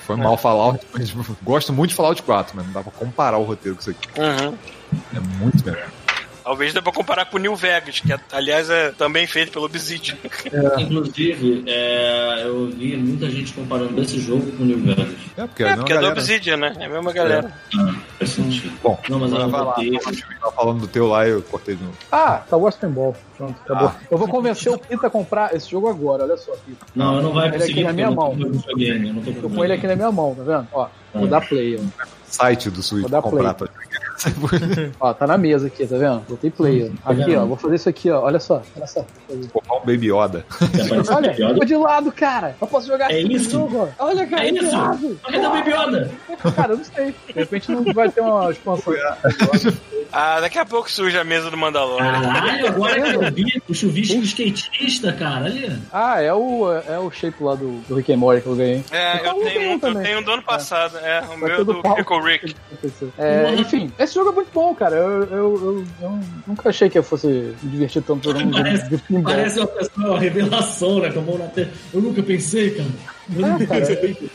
Speaker 5: Foi mal Fallout, mas gosto muito de Fallout 4, mas não dá pra comparar o roteiro com isso aqui.
Speaker 2: Uhum.
Speaker 5: É muito melhor.
Speaker 2: Talvez dê pra comparar com o New Vegas, que aliás é também feito pelo Obsidian.
Speaker 4: Inclusive, é, eu vi muita gente comparando esse jogo com o New Vegas.
Speaker 5: É, porque,
Speaker 2: É,
Speaker 5: não,
Speaker 2: porque é do. Obsidian, né? É a mesma galera.
Speaker 4: Faz sentido.
Speaker 5: Bom,
Speaker 4: Não, mas
Speaker 5: agora
Speaker 4: eu
Speaker 5: vai lá.
Speaker 4: botei.
Speaker 5: Tava falando do teu lá e eu cortei de novo.
Speaker 3: Ah, Star Wars Pinball. Pronto, acabou.
Speaker 5: Ah.
Speaker 3: Eu vou convencer o Pita a comprar esse jogo agora, olha só, Pita.
Speaker 4: Não, eu não vai
Speaker 3: Ele aqui
Speaker 4: conseguir
Speaker 3: na minha
Speaker 4: eu não tô
Speaker 3: mão.
Speaker 4: tô
Speaker 3: Tô com ele aqui na minha mão, tá vendo? Ó, vou dar play, ó.
Speaker 5: Site do Switch
Speaker 3: Vou dar
Speaker 5: comprar.
Speaker 3: play. Ó, tá na mesa aqui, tá vendo? Botei play. ó. Aqui, ó, vou fazer isso aqui, ó. Olha só, olha só.
Speaker 5: um Baby Yoda.
Speaker 3: Olha, tô de lado, cara. Eu posso jogar
Speaker 4: É
Speaker 3: esse
Speaker 4: isso?
Speaker 3: jogo, ó. Olha, cara,
Speaker 4: É isso? Cadê o Baby Yoda?
Speaker 3: Cara, eu não sei. De repente não vai ter uma expansão.
Speaker 2: Ah, daqui a pouco surge a mesa do Mandalorian.
Speaker 4: Caralho, agora que eu vi o chuvisco skatista, cara. Ali.
Speaker 3: Ah, é o, é o shape lá do, do Rick and Morty que eu ganhei.
Speaker 2: É, eu
Speaker 3: Então,
Speaker 2: tenho, um, eu
Speaker 3: também.
Speaker 2: tenho um do ano passado. É, o
Speaker 3: Vai
Speaker 2: meu do
Speaker 3: Paulo.
Speaker 2: Pickle Rick.
Speaker 3: É, enfim, esse jogo é muito bom, cara. Eu, eu, eu, eu nunca achei que eu fosse me divertir tanto jogando um jogo
Speaker 4: Parece,
Speaker 3: de pinball.
Speaker 4: parece uma pessoa, uma revelação, né? Eu nunca pensei, cara. Eu
Speaker 3: É,
Speaker 4: nunca
Speaker 3: cara.
Speaker 4: pensei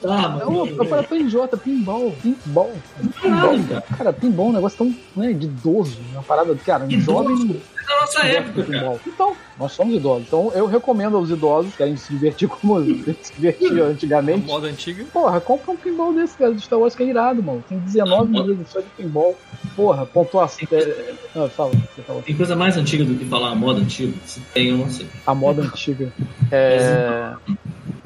Speaker 4: tá,
Speaker 3: É
Speaker 4: mano.
Speaker 3: parada tão idiota, pinball, pinball.
Speaker 4: Caralho,
Speaker 3: Pinball,
Speaker 4: cara.
Speaker 3: cara, pinball é um negócio tão né, de idoso. Uma parada, cara, um jovem
Speaker 4: É da nossa época,
Speaker 3: de
Speaker 4: cara.
Speaker 3: pinball. Então, nós somos idosos. Então, eu recomendo aos idosos que querem se divertir como se divertia antigamente.
Speaker 6: Moda antiga.
Speaker 3: Porra, compra um pinball desse, cara, de Star Wars que é irado, mano. Tem 19 milhões só de pinball. Porra, pontuação. É... Ah, fala, você fala.
Speaker 4: Tem coisa mais antiga do que falar a moda antiga? Se tem, eu não sei.
Speaker 3: A moda antiga. É.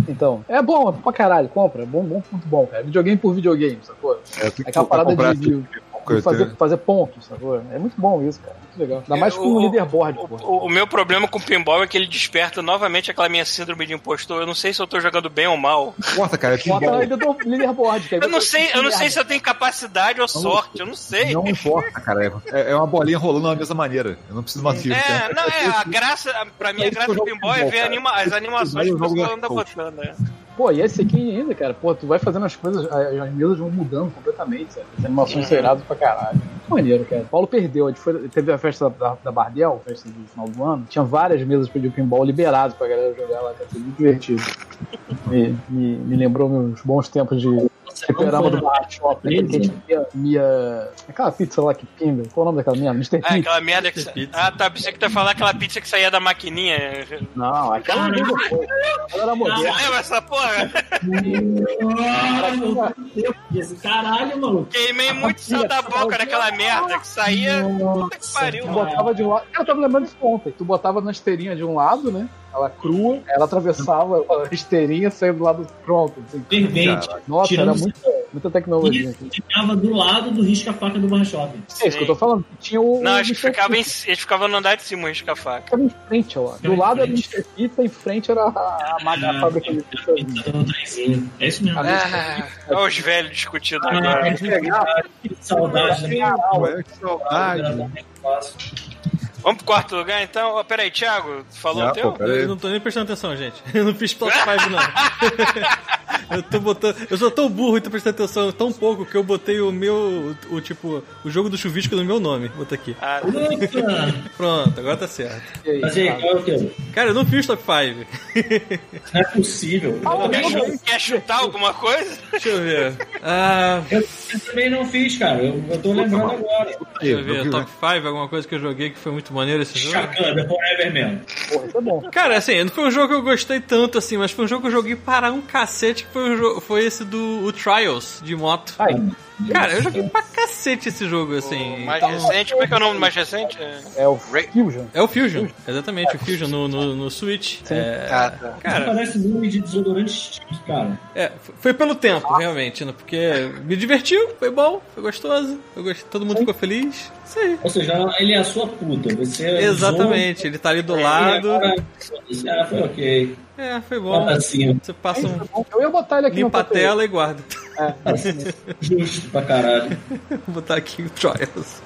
Speaker 3: Então, é bom, é pra caralho, compra. É bom, bom, muito bom, cara. Videogame por videogame, sacou?
Speaker 5: É,
Speaker 3: Aquela parada de, de- fazer, fazer pontos, sacou? É muito bom isso, cara. Muito legal. Ainda mais
Speaker 2: É,
Speaker 3: com o
Speaker 2: o-
Speaker 3: leaderboard,
Speaker 2: O,
Speaker 3: porra.
Speaker 2: o- o meu problema com o pinball é que ele desperta novamente aquela minha síndrome de impostor. Eu não sei se eu tô jogando bem ou mal.
Speaker 5: Porta, cara, é pinball.
Speaker 3: ainda do leaderboard. aí
Speaker 2: Eu não sei, eu não sei se eu tenho capacidade ou sorte, eu não sei.
Speaker 5: Não importa, cara. É, é uma bolinha rolando da mesma maneira. Eu não preciso de uma.
Speaker 2: É, não, é, a graça, pra mim a
Speaker 3: É
Speaker 2: graça do
Speaker 3: jogo
Speaker 2: pinball é ver
Speaker 3: cara.
Speaker 2: anima- as animações que
Speaker 5: Eu
Speaker 2: o pessoal anda botando, né?
Speaker 3: Pô, e esse aqui ainda, cara, pô, tu vai fazendo as coisas, as as mesas vão mudando completamente, sabe? As animações são iradas pra caralho. Maneiro, cara. Paulo perdeu, a gente foi, teve a festa da, da Bardel, festa do final do ano, tinha várias mesas de pinball liberadas pra galera jogar lá, cara, foi muito divertido. Me, me, me lembrou meus bons tempos de Fliperama
Speaker 4: não
Speaker 3: do Bar Shop, né? Que a gente via, via aquela pizza lá que pinga. Qual o nome daquela merda? Mr.
Speaker 2: Ah, aquela merda que.
Speaker 6: Pizza.
Speaker 2: Ah, tá. Pensei que tu ia falar aquela pizza que saía da maquininha.
Speaker 3: Não, aquela não foi. Ela era moderna.
Speaker 2: lembra essa porra?
Speaker 4: Caralho, maluco.
Speaker 2: Queimei muito sal da boca daquela merda que saía. Puta que pariu.
Speaker 3: Tu botava de um lado. Eu tava lembrando disso ontem. Tu botava na esteirinha de um lado, né? Ela crua, ela atravessava a esteirinha saía do lado pronto. assim.
Speaker 4: Fervente.
Speaker 3: Nossa,
Speaker 4: Tirando
Speaker 3: era muita, muita tecnologia.
Speaker 4: Isso ficava do lado do risca-faca do Barra Shopping.
Speaker 3: É isso que eu tô falando. Tinha o.
Speaker 2: Não, acho que ficava em,
Speaker 3: Pizza.
Speaker 2: eles ficavam no andar de cima, o risca-faca.
Speaker 3: Ficava em frente, ó. Do
Speaker 4: Ficava
Speaker 3: lado era o. Pizza, em frente era a, a, máquina- a fábrica de.
Speaker 4: Tá no trenzinho. É isso mesmo.
Speaker 2: Ah, olha os velhos discutindo
Speaker 4: Ah,
Speaker 2: agora.
Speaker 4: que saudade. né?
Speaker 5: Ué, que saudade.
Speaker 2: Vamos pro quarto lugar então? Ó, peraí, Thiago, falou
Speaker 5: Ah,
Speaker 2: o teu?
Speaker 5: pô,
Speaker 6: Eu não tô nem prestando atenção, gente. Eu não fiz top 5, não. eu tô botando. Eu sou tão burro e tô prestando atenção tão pouco que eu botei o meu. O, tipo, o jogo do chuvisco no meu nome. Bota aqui.
Speaker 2: Ah!
Speaker 6: Pronto, agora tá certo.
Speaker 3: E aí,
Speaker 4: Mas aí,
Speaker 3: cara?
Speaker 4: qual é o teu?
Speaker 6: Cara, eu não fiz top 5.
Speaker 4: Não é possível.
Speaker 2: quer, chu- quer chutar alguma coisa?
Speaker 6: Deixa eu ver. Ah,
Speaker 4: Eu, eu também não fiz, cara. Eu, eu tô lembrando agora.
Speaker 6: deixa eu ver. Top 5, alguma coisa que eu joguei que foi muito maneiro esse jogo.
Speaker 4: Chacana, Forever Man.
Speaker 3: Porra, isso é bom.
Speaker 6: Cara, assim, não foi um jogo que eu gostei tanto assim, mas foi um jogo que eu joguei para um cacete, que foi, o jo- foi esse do o Trials de moto.
Speaker 3: Aí,
Speaker 6: Cara, eu joguei pra cacete esse jogo,
Speaker 2: O
Speaker 6: assim.
Speaker 2: mais
Speaker 6: então-
Speaker 2: recente, como é que é o nome do mais recente? É...
Speaker 3: é o Fusion.
Speaker 6: É o Fusion, exatamente, o Fusion no, no, no Switch. É,
Speaker 2: Ah, tá.
Speaker 6: cara,
Speaker 4: Parece nome de desodorante, cara.
Speaker 6: é, foi pelo tempo, realmente, né? Porque me divertiu, foi bom, foi gostoso, eu gostei, todo mundo ficou feliz. Aí.
Speaker 4: Ou seja, ele é a sua puta. Você usou,
Speaker 6: Exatamente, ele tá ali do
Speaker 4: e
Speaker 6: lado.
Speaker 4: agora- Ah, foi ok.
Speaker 6: É, foi bom.
Speaker 4: Bota assim,
Speaker 6: Você passa um.
Speaker 3: Eu ia botar ele aqui
Speaker 6: Limpa a tela e guarda.
Speaker 4: justo pra caralho.
Speaker 6: Vou botar aqui o Trials.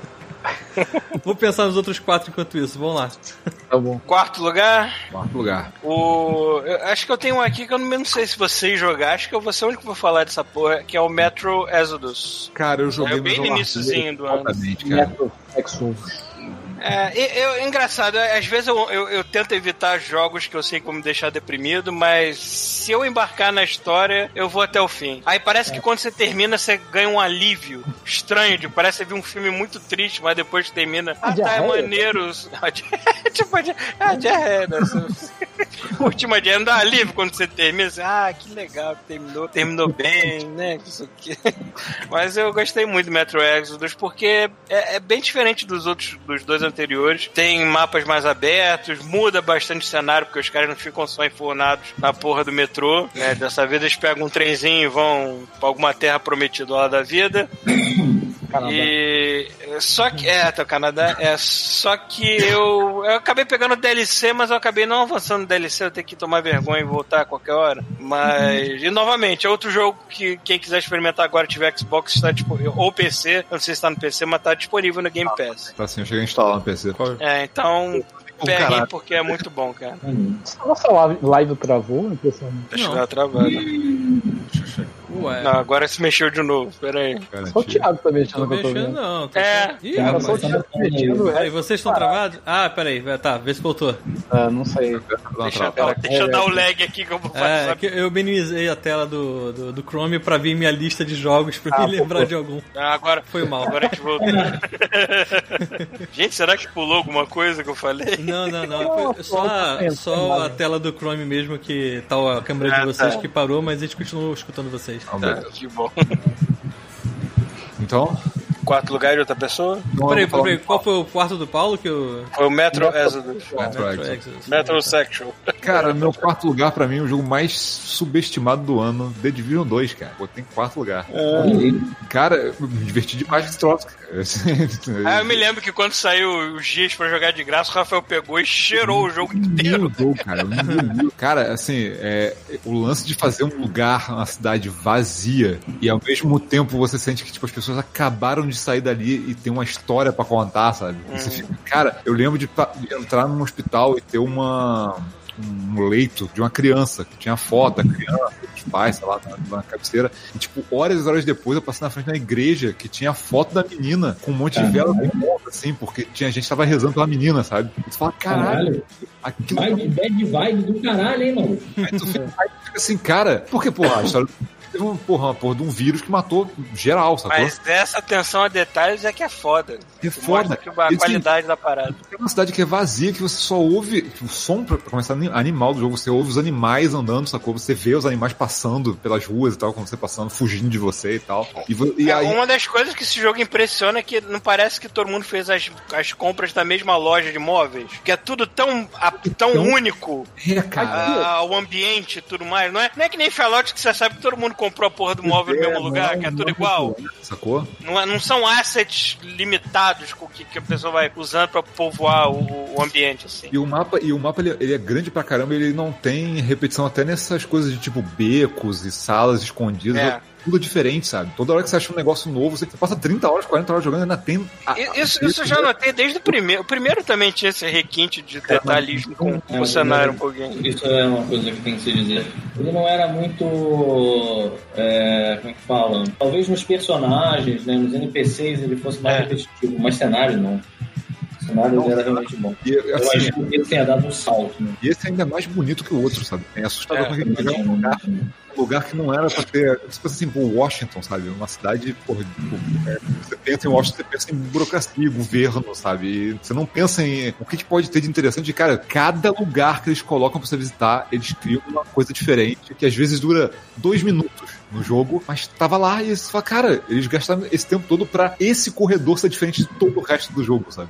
Speaker 6: Vou pensar nos outros quatro enquanto isso, vamos lá.
Speaker 3: Tá bom.
Speaker 2: Quarto lugar,
Speaker 5: Quarto lugar.
Speaker 2: o. eu acho que eu tenho um aqui que eu não, sei se vocês jogaram, acho que eu vou ser o único que vou falar dessa porra, que é o Metro Exodus.
Speaker 5: Cara, eu joguei
Speaker 2: É bem no
Speaker 5: larguei
Speaker 2: iniciozinho do ano.
Speaker 3: Metro Exodus.
Speaker 2: É, eu, engraçado, é, às vezes eu, eu, eu tento evitar jogos que eu sei me deixar deprimido, mas se eu embarcar na história, eu vou até o fim. Aí parece que quando você termina, você ganha um alívio estranho, de, parece que você viu um filme muito triste, mas depois termina, ah, tá, é maneiro. tipo, a di- a diarreia, né? Última diarreia, não dá alívio quando você termina, você, ah, que legal, terminou, terminou bem, né? Isso aqui. Mas eu gostei muito do Metro Exodus porque é, é bem diferente dos outros, dos dois anteriores. Tem mapas mais abertos, muda bastante o cenário, porque os caras não ficam só enfornados na porra do metrô. Né? Dessa vez eles pegam um trenzinho e vão pra alguma terra prometida lá da vida.
Speaker 3: Canadá.
Speaker 2: E só que é, até o Canadá, é só que eu eu acabei pegando o DLC, mas eu acabei não avançando no DLC, eu tenho que tomar vergonha e voltar a qualquer hora. Mas e novamente, é outro jogo que quem quiser experimentar agora tiver Xbox está disponível ou PC, eu não sei se está no PC, mas está disponível no Game Pass.
Speaker 5: Tá assim, eu cheguei a instalar no PC.
Speaker 2: É, então peguem porque é muito bom, cara.
Speaker 3: Nossa live, live travou, impressionante.
Speaker 2: Acho que tá travado.
Speaker 6: Ué.
Speaker 2: Não, agora se mexeu de novo. Pera aí.
Speaker 3: Só o Thiago tá mexendo eu tô
Speaker 6: mexendo,
Speaker 3: vendo.
Speaker 6: não. Tô...
Speaker 2: É.
Speaker 6: Ih,
Speaker 3: Cara,
Speaker 6: rapaz.
Speaker 3: só o Thiago tá mexendo.
Speaker 6: Aí, vocês estão travados? Ah, peraí, vai- tá, vê se voltou.
Speaker 3: Ah, não sei.
Speaker 2: Deixa, eu dar, deixa eu dar o lag aqui que eu vou
Speaker 6: É,
Speaker 2: fazer.
Speaker 6: que eu minimizei a tela do, do, do Chrome pra vir minha lista de jogos pra
Speaker 3: Ah,
Speaker 6: me lembrar
Speaker 3: pô.
Speaker 6: de algum.
Speaker 2: Ah, agora
Speaker 6: Foi mal.
Speaker 2: Agora a gente voltou. gente, será que pulou alguma coisa que eu falei?
Speaker 6: Não, não, não.
Speaker 3: Não,
Speaker 6: Foi só, só
Speaker 3: tá
Speaker 6: a tela do Chrome mesmo que tá a câmera
Speaker 2: Ah,
Speaker 6: de vocês
Speaker 2: tá.
Speaker 6: que parou, mas a gente continuou escutando vocês.
Speaker 5: Ah,
Speaker 2: Tá, que bom.
Speaker 5: Então,
Speaker 2: Quarto lugar de outra pessoa?
Speaker 5: então
Speaker 6: Peraí,
Speaker 5: falar
Speaker 6: peraí, qual foi o quarto do Paulo que eu.
Speaker 2: Foi o Metro Exodus.
Speaker 5: Metro
Speaker 6: Metro
Speaker 5: Exodus.
Speaker 6: Exodus.
Speaker 2: Metrosexual.
Speaker 5: Cara, meu quarto lugar pra mim é o jogo mais subestimado do ano, The Division 2, cara. Botei em quarto lugar. Cara, eu me diverti demais com esse troço, cara.
Speaker 2: Ah, eu me lembro que quando saiu os dias pra jogar de graça, o Rafael pegou e cheirou o jogo inteiro.
Speaker 5: Meu Deus, cara, eu me engoli. Cara, assim, é, o lance de fazer um lugar, uma cidade vazia, e ao mesmo tempo você sente que tipo, as pessoas acabaram de sair dali e tem uma história pra contar, sabe? E Você fica, cara, eu lembro de, pa- de entrar num hospital e ter uma um leito de uma criança que tinha foto da criança, dos pais, sei lá, na, na cabeceira. E, tipo, horas e horas depois eu passei na frente da igreja que tinha foto da menina com um monte de vela em volta, assim, porque tinha gente que tava rezando pela menina, sabe? E tu fala, caralho,
Speaker 4: Caralho. Vibe, bad vibe do caralho, hein, mano?
Speaker 5: Aí tu fica, aí tu fica assim, cara, porque, porra, a história teve uma porra, uma porra de um vírus que matou geral, sacou?
Speaker 2: Mas essa atenção a detalhes é que é foda.
Speaker 5: É foda.
Speaker 2: Que a
Speaker 5: assim,
Speaker 2: qualidade da parada.
Speaker 5: É uma cidade que é vazia, que você só ouve o som, pra começar, ani- animal do jogo, você ouve os animais andando, sacou? Você vê os animais passando pelas ruas e tal, quando você passando, fugindo de você e tal. E, e
Speaker 2: É,
Speaker 5: aí,
Speaker 2: Uma das coisas que esse jogo impressiona é que não parece que todo mundo fez as, as compras da mesma loja de móveis. Que é tudo tão, a- tão
Speaker 5: Então,
Speaker 2: único.
Speaker 5: é, cara.
Speaker 2: Ah, o ambiente e tudo mais. Não é, não é que nem Fallout que você sabe que todo mundo comprou a porra do móvel no mesmo lugar, que é tudo igual.
Speaker 5: Sacou?
Speaker 2: Não, é- não são assets limitados com que, que a pessoa vai usando pra povoar o, o ambiente, assim.
Speaker 5: E o mapa, e o mapa ele, ele é grande pra caramba, ele não tem repetição até nessas coisas de tipo becos e salas escondidas.
Speaker 2: É.
Speaker 5: Tudo diferente, sabe? Toda hora que você acha um negócio novo, você passa 30 horas, 40 horas jogando e ainda tem. a-
Speaker 2: I-
Speaker 5: a-
Speaker 2: Isso, isso eu já notei desde o primeiro. O primeiro também tinha esse requinte de detalhismo com, com o cenário um pouquinho.
Speaker 4: Isso é uma coisa que tem que se dizer. Ele não era muito. é, como é que fala? Talvez nos personagens, né, nos NPCs ele fosse mais
Speaker 2: É.
Speaker 4: repetitivo, mas cenário não. O cenário era realmente bom.
Speaker 5: E,
Speaker 4: Eu
Speaker 5: assim,
Speaker 4: acho que ele tenha dado um salto. Né?
Speaker 5: E esse ainda é mais bonito que o outro, sabe? É assustador
Speaker 2: É,
Speaker 5: porque ele pegar um lugar, um lugar que não era pra ter. Você pensa assim, pô, Washington, sabe? Uma cidade, porra, é, você pensa em Washington, você pensa em burocracia, governo, sabe? E você não pensa em o que, que pode ter de interessante. Cara, cada lugar que eles colocam pra você visitar, eles criam uma coisa diferente, que às vezes dura dois minutos no jogo, mas tava lá e você fala, cara, eles gastaram esse tempo todo pra esse corredor ser diferente de todo o resto do jogo, sabe?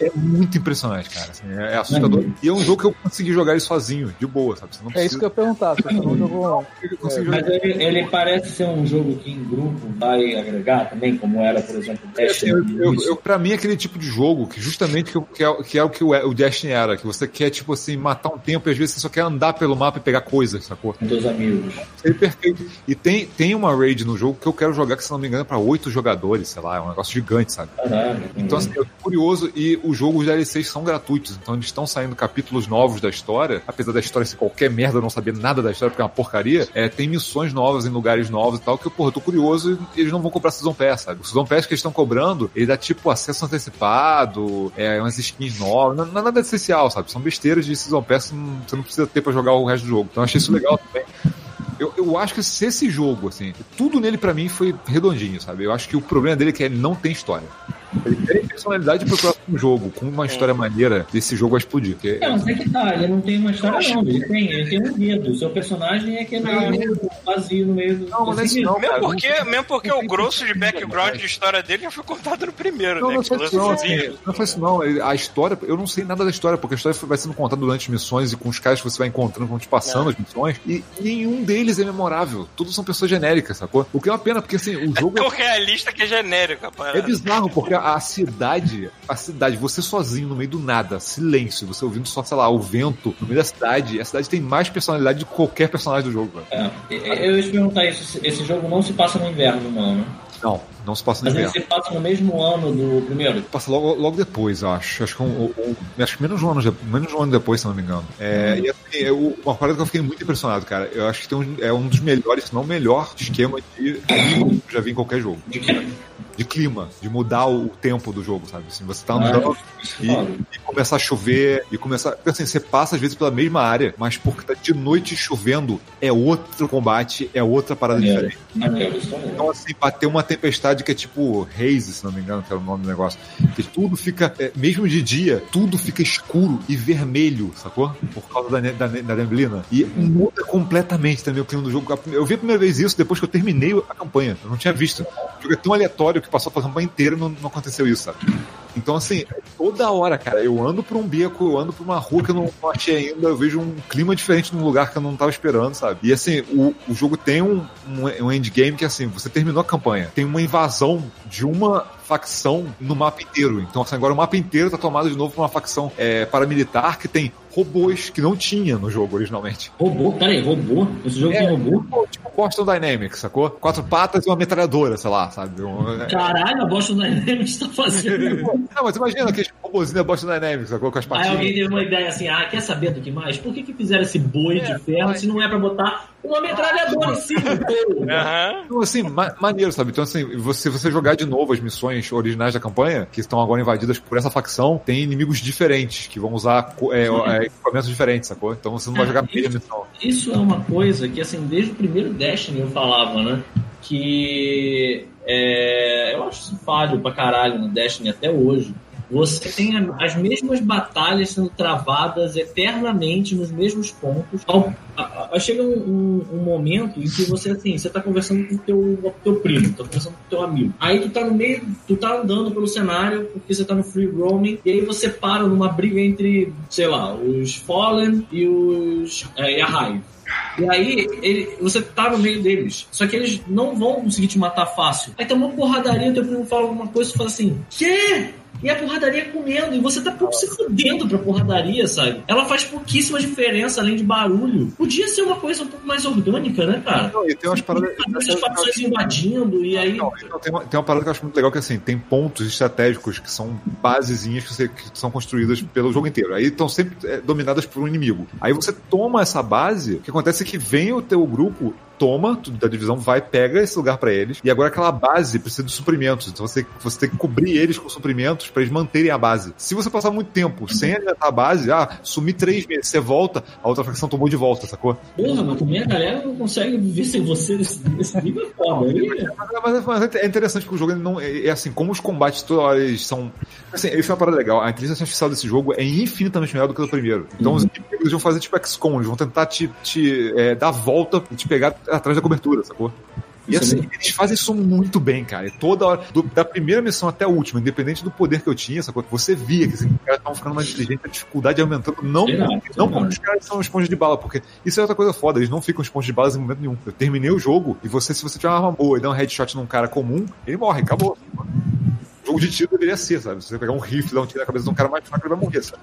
Speaker 5: É muito impressionante, cara. assim, é, é assustador. E é um jogo que eu consegui jogar ele sozinho, de boa, sabe? Você não
Speaker 3: É isso que
Speaker 5: precisa.
Speaker 3: eu ia perguntar, você não jogou.
Speaker 5: eu jogar.
Speaker 4: Mas ele, ele parece ser um jogo que em grupo vai agregar também, como era, por exemplo, o
Speaker 5: É,
Speaker 4: Destiny.
Speaker 5: assim, eu, eu,
Speaker 4: no
Speaker 5: eu, pra mim, é aquele tipo de jogo que justamente que, eu- que, é, que é o que o, o Destiny era, que você quer, tipo assim, matar um tempo e às vezes você só quer andar pelo mapa e pegar coisas, sacou?
Speaker 4: com teus amigos.
Speaker 5: Seria perfeito. E tem, tem uma raid no jogo que eu quero jogar, que se não me engano é pra oito jogadores, sei lá, é um negócio gigante, sabe?
Speaker 4: Caralho.
Speaker 5: Então, assim, eu tô curioso e os DLCs são gratuitos, então eles estão saindo capítulos novos da história, apesar da história ser qualquer merda, eu não saber nada da história porque é uma porcaria, é, tem missões novas em lugares novos e tal, que eu, porra, eu tô curioso e eles não vão comprar Season Pass, sabe? O Season Pass que eles estão cobrando, ele dá tipo acesso antecipado, é, umas skins novas, não, não é nada essencial, sabe? São besteiras de Season Pass que você não precisa ter pra jogar o resto do jogo. Então eu achei isso legal também. Eu, eu acho que se esse jogo, assim, tudo nele pra mim foi redondinho, sabe? Eu acho que o problema dele é que ele não tem história. Ele personalidade pro próximo jogo, com uma história maneira, desse jogo vai explodir. Porque
Speaker 4: É, mas é que tá, ele não tem uma história não, ele tem, ele tem um medo. O seu personagem é aquele meio vazio no meio do.
Speaker 5: Não, mas não é isso
Speaker 4: Assim,
Speaker 5: não,
Speaker 2: Mesmo
Speaker 5: cara.
Speaker 2: porque, mesmo porque o grosso de background de história dele já foi contado no primeiro,
Speaker 5: Não,
Speaker 2: né?
Speaker 5: não
Speaker 2: Que
Speaker 5: foi isso não, assim, não foi isso não. A história, eu não sei nada da história, porque a história vai sendo contada durante as missões e com os caras que você vai encontrando, vão te passando as missões, e nenhum deles é memorável. Todos são pessoas genéricas, sacou? O que é uma pena, porque assim, o jogo
Speaker 2: Tão realista que é genérico, parada.
Speaker 5: É bizarro, porque a a cidade, a cidade, você sozinho no meio do nada, silêncio, você ouvindo só, sei lá, o vento no meio da cidade, a cidade tem mais personalidade do que qualquer personagem do jogo.
Speaker 4: É, eu ia te perguntar isso, esse- jogo não se passa no inverno, não, né?
Speaker 5: Não, não se passa no
Speaker 4: Mas ele
Speaker 5: inverno.
Speaker 4: se passa no mesmo ano do primeiro.
Speaker 5: Passa logo, logo depois, acho. Acho que, um, um- um- acho que menos, de um ano, de- menos de um ano depois, se não me engano. É, E assim, eu, uma parada que eu fiquei muito impressionado, cara. Eu acho que tem um, é um dos melhores, se não o melhor esquema de que eu já vi em qualquer jogo.
Speaker 4: De que?
Speaker 5: De clima, de mudar o tempo do jogo, sabe? Assim, você tá
Speaker 4: Ah,
Speaker 5: andando
Speaker 4: é
Speaker 5: e,
Speaker 4: foda.
Speaker 5: e começar a chover e começar. Assim, você passa às vezes pela mesma área, mas porque tá de noite chovendo, é outro combate, é outra parada
Speaker 4: Maneiro.
Speaker 5: diferente.
Speaker 4: Maneiro, é.
Speaker 5: Então, assim, bater uma tempestade que é tipo Haze, se não me engano, que era o nome do negócio. Que tudo fica, é, mesmo de dia, tudo fica escuro e vermelho, sacou? Por causa da, ne- da, ne- da neblina. E muda completamente também o clima do jogo. Eu vi a primeira vez isso depois que eu terminei a campanha. Eu não tinha visto. O jogo é tão aleatório que passou pela campanha inteira e não, não aconteceu isso, sabe? Então, assim, toda hora, cara, eu ando por um beco, eu ando por uma rua que eu não, não achei ainda, eu vejo um clima diferente num lugar que eu não tava esperando, sabe? E assim, o, o jogo tem um, um, um endgame que, assim, você terminou a campanha, tem uma invasão de uma facção no mapa inteiro. Então, assim, agora o mapa inteiro tá tomado de novo por uma facção é, paramilitar que tem robôs que não tinha no jogo originalmente.
Speaker 4: Robô? Peraí, robô? Esse jogo
Speaker 5: É.
Speaker 4: tem robô?
Speaker 5: Tipo, tipo Boston Dynamics, sacou? Quatro patas e uma metralhadora, sei lá, sabe? Um- é-
Speaker 4: Caralho, a Boston Dynamics tá fazendo.
Speaker 5: Não, mas imagina aqueles robôzinhos da Boston Dynamics, sacou? Com as
Speaker 4: Aí
Speaker 5: patinhas.
Speaker 4: alguém teve uma ideia assim, ah, quer saber do que mais? Por que, que fizeram esse boi de ferro se não é pra botar uma metralhadora em cima.
Speaker 5: Então, assim, ma- maneiro, sabe? Então, assim, você, você jogar de novo as missões originais da campanha, que estão agora invadidas por essa facção, tem inimigos diferentes, que vão usar é, é, equipamentos diferentes, sacou? Então você não vai
Speaker 4: É,
Speaker 5: jogar a mesma missão.
Speaker 4: Isso é uma coisa que, assim, desde o primeiro Destiny eu falava, né? Que é, eu acho isso falho pra caralho no Destiny até hoje. Você tem as mesmas batalhas sendo travadas eternamente nos mesmos pontos. Ao- a- a- chega um, um- um momento em que você, assim, você tá conversando com o teu, o teu primo, tá conversando com o teu amigo. Aí tu tá no meio, tu tá andando pelo cenário, porque você tá no free roaming, e aí você para numa briga entre, sei lá, os Fallen e os. É, e a Hive. E aí, ele, você tá no meio deles. Só que eles não vão conseguir te matar fácil. Aí tem uma porradaria, teu primo fala alguma coisa e fala assim: Quê? E a porradaria comendo, e você tá pouco se fudendo pra porradaria, sabe? Ela faz pouquíssima diferença além de barulho. Podia ser uma coisa um pouco mais orgânica, né, cara?
Speaker 5: Não, e tem umas paradas.
Speaker 4: Essas facções invadindo, e aí.
Speaker 5: Não, então, tem, uma, tem uma parada que eu acho muito legal que assim, tem pontos estratégicos que são basezinhas que, você- que são construídas pelo jogo inteiro. Aí estão sempre é, dominadas por um inimigo. Aí você toma essa base, o que acontece é que vem o teu grupo, toma tudo da divisão, vai, pega esse lugar pra eles, e agora aquela base precisa de suprimentos. Então você, você tem que cobrir eles com suprimentos pra eles manterem a base. Se você passar muito tempo sem alimentar a base, ah, sumir três meses, você volta, a outra facção tomou de volta, sacou?
Speaker 4: Porra, mas também a galera não consegue viver sem você nesse, nesse nível é foda.
Speaker 5: Mas, mas é interessante que o jogo não. É, é assim, como os combates toda hora eles são. Assim, isso é uma parada legal. A inteligência artificial desse jogo é infinitamente melhor do que a do primeiro. Então os inimigos vão fazer tipo XCOM, eles vão tentar te, te é, dar volta e te pegar atrás da cobertura, sacou? E
Speaker 4: é
Speaker 5: assim, eles fazem isso muito bem, cara. E toda hora, do- da primeira missão até a última, independente do poder que eu tinha, sacou? Você via que esses caras estavam ficando mais inteligentes, a dificuldade aumentando. Não, não
Speaker 4: Será?
Speaker 5: como os caras são esponja de bala, porque isso é outra coisa foda, eles não ficam esponja de balas em momento nenhum. Eu terminei o jogo e você, se você tiver uma arma boa e der um headshot num cara comum, ele morre, acabou. Jogo de tiro deveria ser, sabe? Se você pegar um rifle e dar um tiro na cabeça de um cara mais fraco, ele vai morrer, sabe?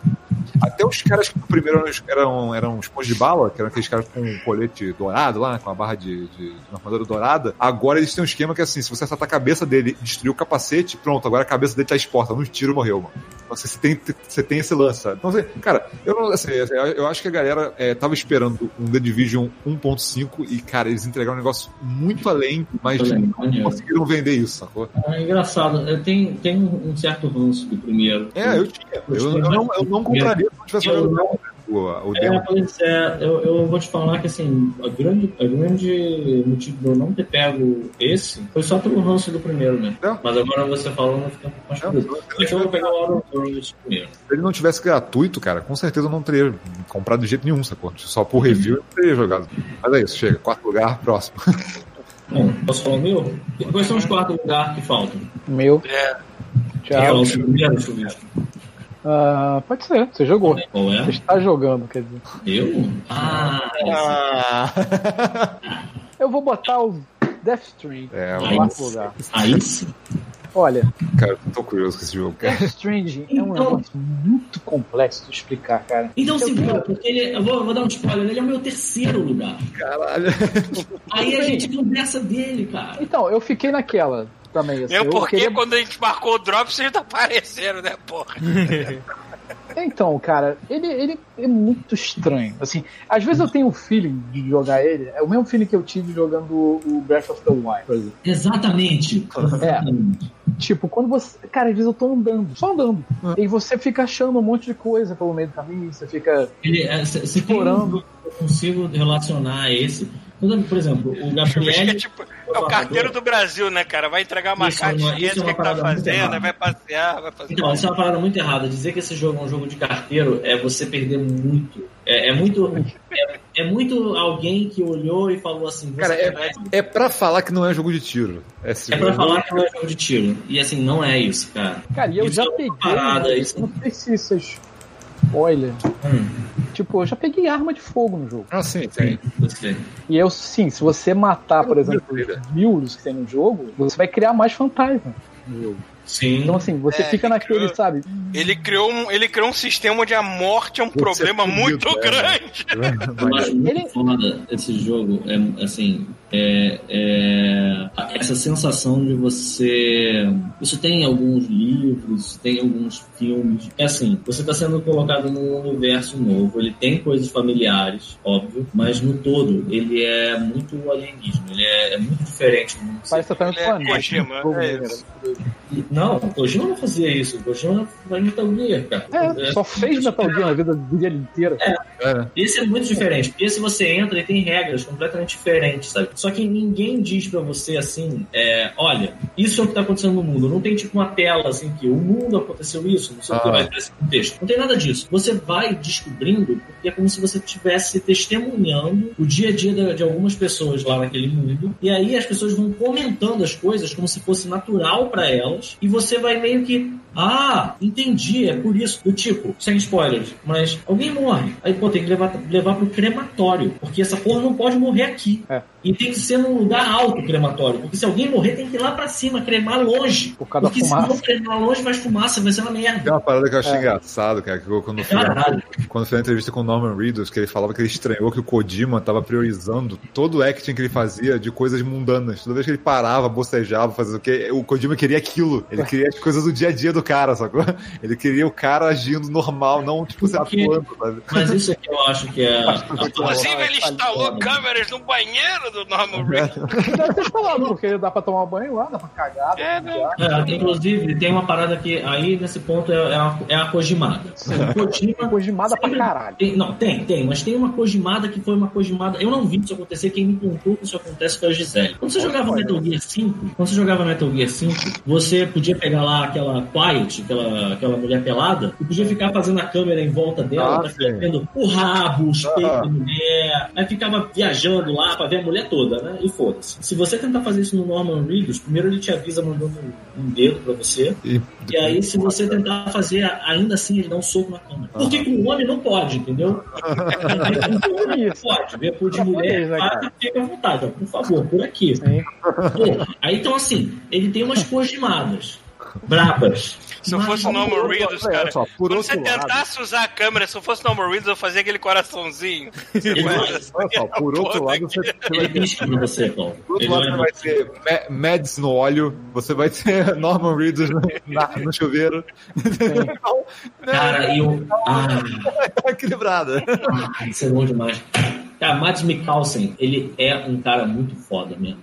Speaker 5: Até os caras que no primeiro eram, eram, eram os de bala, que eram aqueles caras com um colete dourado lá, com a barra de, de, de uma armadura dourada, agora eles têm um esquema que é assim, se você acertar a cabeça dele e destruir o capacete, pronto, agora a cabeça dele tá exposta, um tiro morreu, mano. Então, assim, você tem, você tem esse lance, sabe? Então, assim, cara, eu não, assim, eu acho que a galera é, tava esperando um The Division 1.5 e, cara, eles entregaram um negócio muito além, mas não conseguiram vender isso, sacou?
Speaker 4: É engraçado, eu tenho, tenho um certo ranço do primeiro.
Speaker 5: É, eu tinha. Eu, eu não, eu não compraria se não tivesse
Speaker 4: Eu
Speaker 5: jogado
Speaker 4: não-
Speaker 5: o, o
Speaker 4: É,
Speaker 5: demo.
Speaker 4: pois é, eu, eu vou te falar que assim, a grande, a grande motivo de eu não ter pego esse foi só pelo ranço do primeiro, né?
Speaker 5: É.
Speaker 4: Mas agora você fico um pouco mais curioso. Acho que eu vou pegar o Worlds primeiro.
Speaker 5: Se ele não tivesse gratuito, cara, com certeza eu não teria comprado de jeito nenhum, sacou? Só por review eu não teria jogado. Mas é isso, chega. Quarto lugar, próximo.
Speaker 4: Bom, posso falar o meu? Quais são os quatro lugares que faltam?
Speaker 3: Meu.
Speaker 2: É.
Speaker 4: Quer falar
Speaker 3: Tchau.
Speaker 4: o seu primeiro, Chuvisco?
Speaker 3: Ah, pode ser, você jogou.
Speaker 4: Qual
Speaker 3: Você
Speaker 4: é?
Speaker 3: está jogando, quer dizer.
Speaker 4: Eu? Ah,
Speaker 3: Eu vou botar o Death String
Speaker 5: É,
Speaker 4: Aí
Speaker 3: lugar.
Speaker 4: aí sim.
Speaker 3: Olha,
Speaker 5: cara, eu tô curioso com esse jogo, cara.
Speaker 3: Death Stranding é um
Speaker 4: Então-
Speaker 3: negócio muito complexo de explicar, cara.
Speaker 4: Então
Speaker 3: Eu
Speaker 4: segura, porque ele, eu, vou, vou dar um spoiler, ele é o meu terceiro lugar.
Speaker 5: Caralho.
Speaker 4: Aí a gente conversa dele, cara.
Speaker 3: Então, eu fiquei naquela também. Assim,
Speaker 2: Mesmo
Speaker 3: eu
Speaker 2: porque
Speaker 3: queria-
Speaker 2: quando a gente marcou o drop, vocês não apareceram, né, porra?
Speaker 3: Então, cara, ele, ele é muito estranho. Assim, às vezes eu tenho o feeling de jogar ele, é o mesmo feeling que eu tive jogando o Breath of the Wild, por exemplo.
Speaker 4: Exatamente.
Speaker 3: É. Tipo, quando você. Cara, às vezes eu tô andando, só andando. E você fica achando um monte de coisa pelo meio do caminho, você fica
Speaker 4: Ele, é, tem
Speaker 3: explorando.
Speaker 4: um- eu consigo relacionar esse. Por exemplo, o
Speaker 2: Acho que é
Speaker 4: Gabriel.
Speaker 2: tipo, é o carteiro do Brasil, né, cara? Vai entregar uma
Speaker 4: Isso é
Speaker 2: carta
Speaker 4: isso é
Speaker 2: o que, tá fazendo,
Speaker 4: errada.
Speaker 2: vai passear, vai fazer.
Speaker 4: Então, isso é uma parada muito errada. Dizer que esse jogo é um jogo de carteiro é você perder muito. É, é muito. É, é muito alguém que olhou e falou assim. você
Speaker 5: Cara,
Speaker 4: vai-
Speaker 5: É pra falar que não é jogo de tiro. É,
Speaker 4: É pra falar que não é jogo de tiro. E assim, não é isso, cara.
Speaker 3: Cara, e eu
Speaker 4: Isso
Speaker 3: já
Speaker 4: é uma
Speaker 3: peguei.
Speaker 4: parada, isso-
Speaker 3: Não sei se isso é spoiler.
Speaker 4: Hum,
Speaker 3: Tipo, eu já peguei arma de fogo no jogo.
Speaker 5: Ah, sim,
Speaker 4: sim,
Speaker 5: tem.
Speaker 3: E eu, sim, se você matar, por exemplo, os miúdos que tem no jogo, você vai criar mais fantasmas no jogo.
Speaker 4: Sim.
Speaker 3: Então, assim, você
Speaker 2: É,
Speaker 3: fica
Speaker 2: ele
Speaker 3: naquele,
Speaker 2: criou-
Speaker 3: sabe?
Speaker 2: Ele criou, um, ele criou um sistema onde a morte é um
Speaker 5: Você
Speaker 2: problema
Speaker 5: é
Speaker 2: muito
Speaker 5: é.
Speaker 2: grande.
Speaker 4: Eu acho muito
Speaker 3: Ele-
Speaker 4: foda esse jogo. É, assim, é, é- essa sensação de você. Isso tem em alguns livros, tem em alguns filmes. É assim, você está sendo colocado num universo novo. Ele tem coisas familiares, óbvio, mas no todo ele é muito alienígena. Ele é, é muito diferente. do mundo
Speaker 3: Parece que tá
Speaker 2: Ele é?
Speaker 4: Não, o Kojima não fazia isso. O Kojima vai Metal Gear, cara.
Speaker 3: É, só fez Metal Gear na vida dele inteira.
Speaker 5: É.
Speaker 4: Esse é muito diferente, porque se você entra, ele tem regras completamente diferentes, sabe? Só que ninguém diz pra você assim, é, olha, isso é o que tá acontecendo no mundo. Não tem tipo uma tela assim que o mundo aconteceu isso, não sei o que
Speaker 5: Ah.
Speaker 4: vai pra esse contexto. Não tem nada disso. Você vai descobrindo, porque é como se você estivesse testemunhando o dia a dia de, de algumas pessoas lá naquele mundo. E aí as pessoas vão comentando as coisas como se fosse natural pra elas. E você vai meio que, ah, entendi, é por isso. Do tipo, sem spoilers, mas alguém morre. Aí, pô, tem que levar, levar pro crematório. Porque essa porra não pode morrer aqui.
Speaker 3: É.
Speaker 4: E tem que ser num lugar alto crematório. Porque se alguém morrer, tem que ir lá pra cima, cremar longe.
Speaker 3: Por causa da
Speaker 4: porque se
Speaker 3: fumaça.
Speaker 4: não cremar longe, vai fumaça, vai ser uma
Speaker 5: Tem
Speaker 4: merda.
Speaker 5: uma parada que eu achei
Speaker 3: É.
Speaker 5: engraçado, cara, que eu, quando, eu fui,
Speaker 4: Caralho.
Speaker 5: quando eu fiz a entrevista com o Norman Reedus, que ele falava que ele estranhou que o Kojima tava priorizando todo o acting que ele fazia de coisas mundanas. Toda vez que ele parava, bocejava, fazia o quê, o Kojima queria aquilo. Ele queria as coisas do dia a dia do cara, sacou? Ele queria o cara agindo normal, não, tipo, se atuando, sabe?
Speaker 4: Mas isso é que eu acho que é.
Speaker 2: Inclusive, ele instalou câmeras no banheiro do Norman Reedus.
Speaker 3: Deve ter falado, porque dá pra tomar banho lá, dá pra cagar.
Speaker 2: É, né?
Speaker 4: É, inclusive, tem uma parada que aí nesse ponto é, é, a, é a Kojimada. O Kojima.
Speaker 3: Kojimada pra caralho.
Speaker 4: Tem, não, tem, tem, mas tem uma Kojimada que foi uma Kojimada. Eu não vi isso acontecer, quem me contou que isso acontece foi a Gisele. Quando você jogava Metal Gear 5, quando você jogava Metal Gear 5, você podia pegar lá aquela Aquela, aquela mulher pelada, e podia ficar fazendo a câmera em volta dela,
Speaker 5: Ah,
Speaker 4: ficar vendo o rabo, os peitos
Speaker 5: Ah.
Speaker 4: da mulher, aí ficava viajando lá pra ver a mulher toda, né? E foda-se. Se você tentar fazer isso no Norman Reedus, primeiro ele te avisa mandando um dedo pra você,
Speaker 5: E,
Speaker 4: e aí, se você tentar fazer, ainda assim, ele dá um soco na câmera. Porque com o homem não pode, entendeu? Homem não pode. Ver por de mulher,
Speaker 3: né, cara?
Speaker 4: ah, fica à vontade, ó, por favor, por aqui. Porra, aí, então, assim, ele tem umas cojimadas. Brabas.
Speaker 2: Se eu fosse o Norman Reedus,
Speaker 5: olha
Speaker 2: cara.
Speaker 5: só, por
Speaker 2: quando você
Speaker 5: lado-
Speaker 2: tentasse usar a câmera, se eu fosse o Norman Reedus, eu fazia aquele coraçãozinho.
Speaker 5: Olha só, por outro lado, você, vai ter,
Speaker 4: você,
Speaker 5: por outro lado, você vai ter Ma- Mads no óleo, você vai ter Norman Reedus no, na- no chuveiro. Então, né,
Speaker 4: Cara, eu. Ah,
Speaker 5: tá equilibrada.
Speaker 4: ah, isso é bom demais. Cara, Mads Mikkelsen, ele é um cara muito foda mesmo.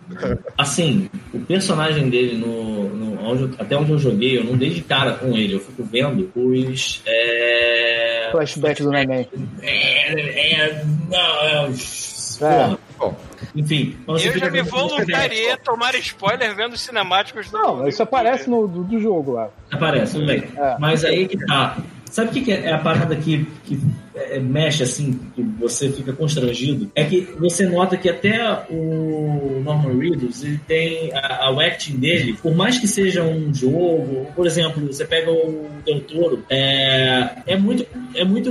Speaker 4: Assim, o personagem dele, no, no- onde até onde eu joguei, eu não dei de cara com ele, eu fico vendo os. É,
Speaker 3: Flashback do Neném.
Speaker 4: é, é, não, é, os-
Speaker 3: É.
Speaker 5: Bom,
Speaker 4: Enfim.
Speaker 2: Eu já me voluntariei a tomar spoiler vendo os cinemáticos do.
Speaker 3: Não, isso aparece no do, do jogo lá.
Speaker 4: Aparece, tudo bem.
Speaker 3: É.
Speaker 4: Mas aí que tá. Sabe o que, que é a parada que, que é, mexe assim, que você fica constrangido? É que você nota que até o Norman Reedus, ele tem a, a- acting dele, por mais que seja um jogo, por exemplo, você pega o Del Toro, é, é muito é muito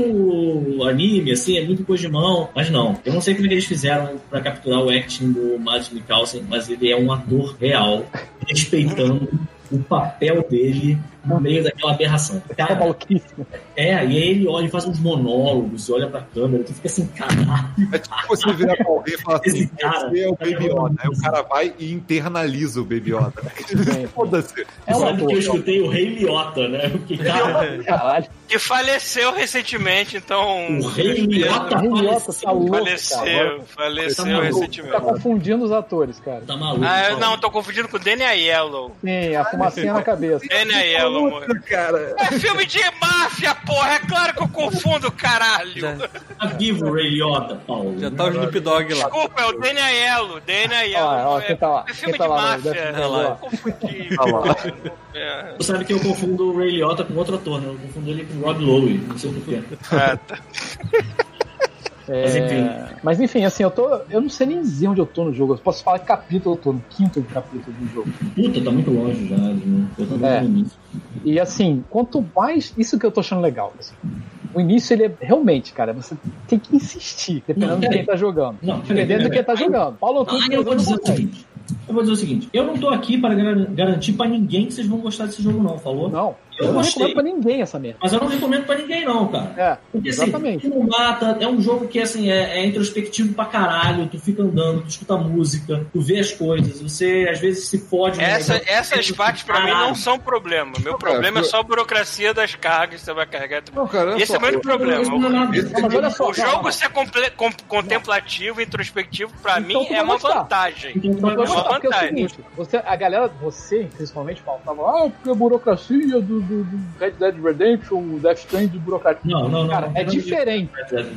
Speaker 4: anime, assim, é muito coisa de mão, mas não. Eu não sei como é que eles fizeram pra capturar o acting do Mads Mikkelsen, mas ele é um ator real, respeitando o papel dele no meio daquela aberração.
Speaker 3: Tá
Speaker 4: Cara,
Speaker 3: maluquíssimo.
Speaker 4: é, e aí ele olha e faz uns monólogos, olha pra câmera, tu fica assim, caralho.
Speaker 5: é tipo você virar pra alguém e falar assim,
Speaker 4: Esse cara-
Speaker 5: você é o Baby Yoda. Aí o cara vai e internaliza o Baby Yoda. Foda-se.
Speaker 3: É
Speaker 4: Sabe que eu escutei o Rei Liotta, né? Porque, cara,
Speaker 3: Caralho.
Speaker 2: Que faleceu recentemente, então.
Speaker 4: o Rei Liotta
Speaker 3: O Rei Liotta
Speaker 4: faleceu.
Speaker 3: tá louco, cara.
Speaker 2: Faleceu, faleceu
Speaker 4: Tá maluco.
Speaker 3: Tá
Speaker 2: recentemente.
Speaker 3: confundindo os atores, cara.
Speaker 4: Tá maluco.
Speaker 2: Ah, eu
Speaker 4: tá
Speaker 2: não, tô confundindo com Danny Aiello.
Speaker 3: Sim, a fumacinha na cabeça.
Speaker 2: Danny Aiello, morreu.
Speaker 5: cara.
Speaker 2: É filme de máfia, porra! É claro que eu confundo, caralho!
Speaker 6: Já,
Speaker 4: Tá vivo o Rei Liotta, Paulo.
Speaker 6: já tá o Snoop Dogg lá.
Speaker 2: Desculpa, é o Danny Aiello. Danny Aiello.
Speaker 3: Ó,
Speaker 2: é,
Speaker 3: tá lá?
Speaker 2: é filme
Speaker 3: tá
Speaker 2: de
Speaker 3: lá no
Speaker 2: máfia.
Speaker 6: Note lá?
Speaker 2: Eu confundi.
Speaker 5: Lá.
Speaker 2: É.
Speaker 4: Tu sabe que eu confundo o Ray Liotta com outro ator, né? Eu confundo ele com o Rob Lowe, não sei porquê.
Speaker 2: Ah, tá.
Speaker 3: É,
Speaker 4: Mas enfim.
Speaker 3: Mas enfim, assim, eu tô. Eu não sei nem dizer onde eu tô no jogo. Eu posso falar que capítulo eu tô, no quinto capítulo do jogo.
Speaker 4: Puta, tá muito longe já. né? Eu tô
Speaker 3: É.
Speaker 4: no início.
Speaker 3: E assim, quanto mais. Isso que eu tô achando legal. assim. o início, ele é realmente, cara, você tem que insistir, dependendo
Speaker 4: Não,
Speaker 3: de quem tá jogando.
Speaker 4: Não,
Speaker 3: Dependendo de quem tá jogando. Paulo
Speaker 4: Ah,
Speaker 3: Tucci,
Speaker 4: eu vou dizer o seguinte. Eu vou dizer o seguinte, eu não tô aqui para gar- garantir pra ninguém que vocês vão gostar desse jogo, não, falou?
Speaker 3: Não,
Speaker 4: Eu
Speaker 3: eu não
Speaker 4: gostei.
Speaker 3: recomendo pra ninguém essa merda.
Speaker 4: Mas eu não recomendo pra ninguém, não, cara.
Speaker 3: É,
Speaker 4: Porque assim,
Speaker 3: exatamente.
Speaker 4: tu não mata, é um jogo que assim, é, é introspectivo pra caralho, tu fica andando, tu escuta música, tu vê as coisas, você às vezes se fode. no
Speaker 2: Essa,
Speaker 4: negócio,
Speaker 2: essas partes pra mim
Speaker 4: caralho.
Speaker 2: não são problema. Meu problema
Speaker 5: cara,
Speaker 2: é só a burocracia das cargas que você vai carregar.
Speaker 5: Não, cara,
Speaker 2: Esse é o único problema.
Speaker 4: É
Speaker 2: O jogo ser contemplativo, introspectivo, pra
Speaker 3: Então
Speaker 2: mim é uma
Speaker 3: gostar.
Speaker 2: vantagem.
Speaker 4: Então,
Speaker 2: uma
Speaker 3: é o
Speaker 2: vantagem.
Speaker 3: seguinte, você, a galera, você, principalmente, Paulo, tava, ah, porque a burocracia do, do, do Red Dead Redemption, o Death Stranding de burocracia.
Speaker 4: Não, não, não.
Speaker 3: Cara,
Speaker 4: não,
Speaker 3: é
Speaker 4: não,
Speaker 3: diferente.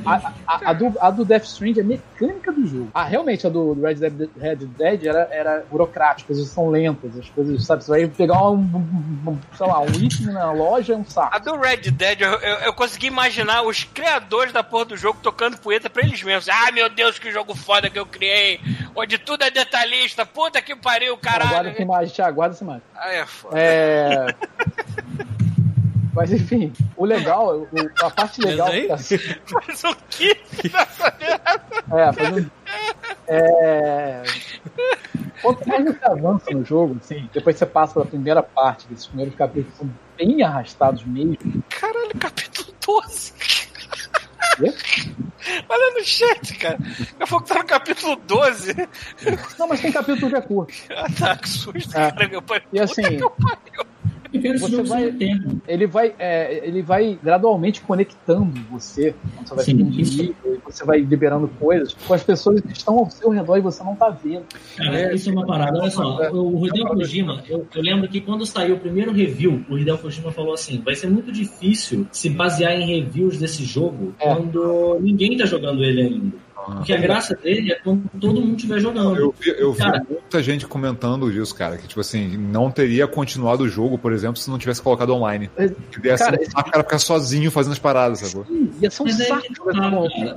Speaker 3: A, a, a do, a do Death Stranding é mecânica do jogo. Ah, realmente, a do, do Red Dead, Red Dead era, era burocrática, as coisas são lentas, as coisas, sabe, você vai pegar um, um- um, sei lá, um item na loja é um saco.
Speaker 2: A do Red Dead, eu, eu, eu consegui imaginar os criadores da porra do jogo tocando poeta pra eles mesmos. Ah, meu Deus, que jogo foda que eu criei. Onde tudo é detalhista. Puta que pariu,
Speaker 3: Aguarda
Speaker 2: caralho.
Speaker 3: essa imagem, Thiago, aguarda essa imagem.
Speaker 2: Ah, é foda.
Speaker 3: É... Mas enfim, o legal, o- a parte legal. que tá-
Speaker 2: Mas o que?
Speaker 3: É, fazendo. É. Quanto mais você avança no jogo, assim, depois você passa pela primeira parte, que esses primeiros capítulos são bem arrastados mesmo.
Speaker 2: Caralho, capítulo 12.
Speaker 3: Quê?
Speaker 2: Olha no chat, cara. Daqui a pouco tá no capítulo 12.
Speaker 3: Não, mas tem capítulo que é curto.
Speaker 2: Ah, tá, que susto,
Speaker 3: É.
Speaker 2: cara. Eu falei,
Speaker 3: E assim,
Speaker 4: Eu
Speaker 3: Você vai-
Speaker 4: tempo.
Speaker 3: ele vai, é, ele vai gradualmente conectando você, você vai
Speaker 4: Sim,
Speaker 3: nível, você vai liberando coisas com as pessoas que estão ao seu redor e você não tá vendo.
Speaker 4: Cara, isso é uma parada. Olha só, o Hideo Kojima, eu, eu lembro que quando saiu o primeiro review, o Hideo Kojima falou assim: vai ser muito difícil se basear em reviews desse jogo
Speaker 3: É.
Speaker 4: quando ninguém tá jogando ele ainda. Porque a graça dele é quando todo mundo estiver jogando.
Speaker 5: Eu vi, eu vi muita gente comentando disso, cara. Que, tipo assim, não teria continuado o jogo, por exemplo, se não tivesse colocado online.
Speaker 3: É,
Speaker 5: Que desse
Speaker 3: cara,
Speaker 5: um saco, cara ficar sozinho fazendo as paradas, sacou?
Speaker 3: E Ia ser um
Speaker 4: Mas é
Speaker 3: saco.
Speaker 4: que tá, cara.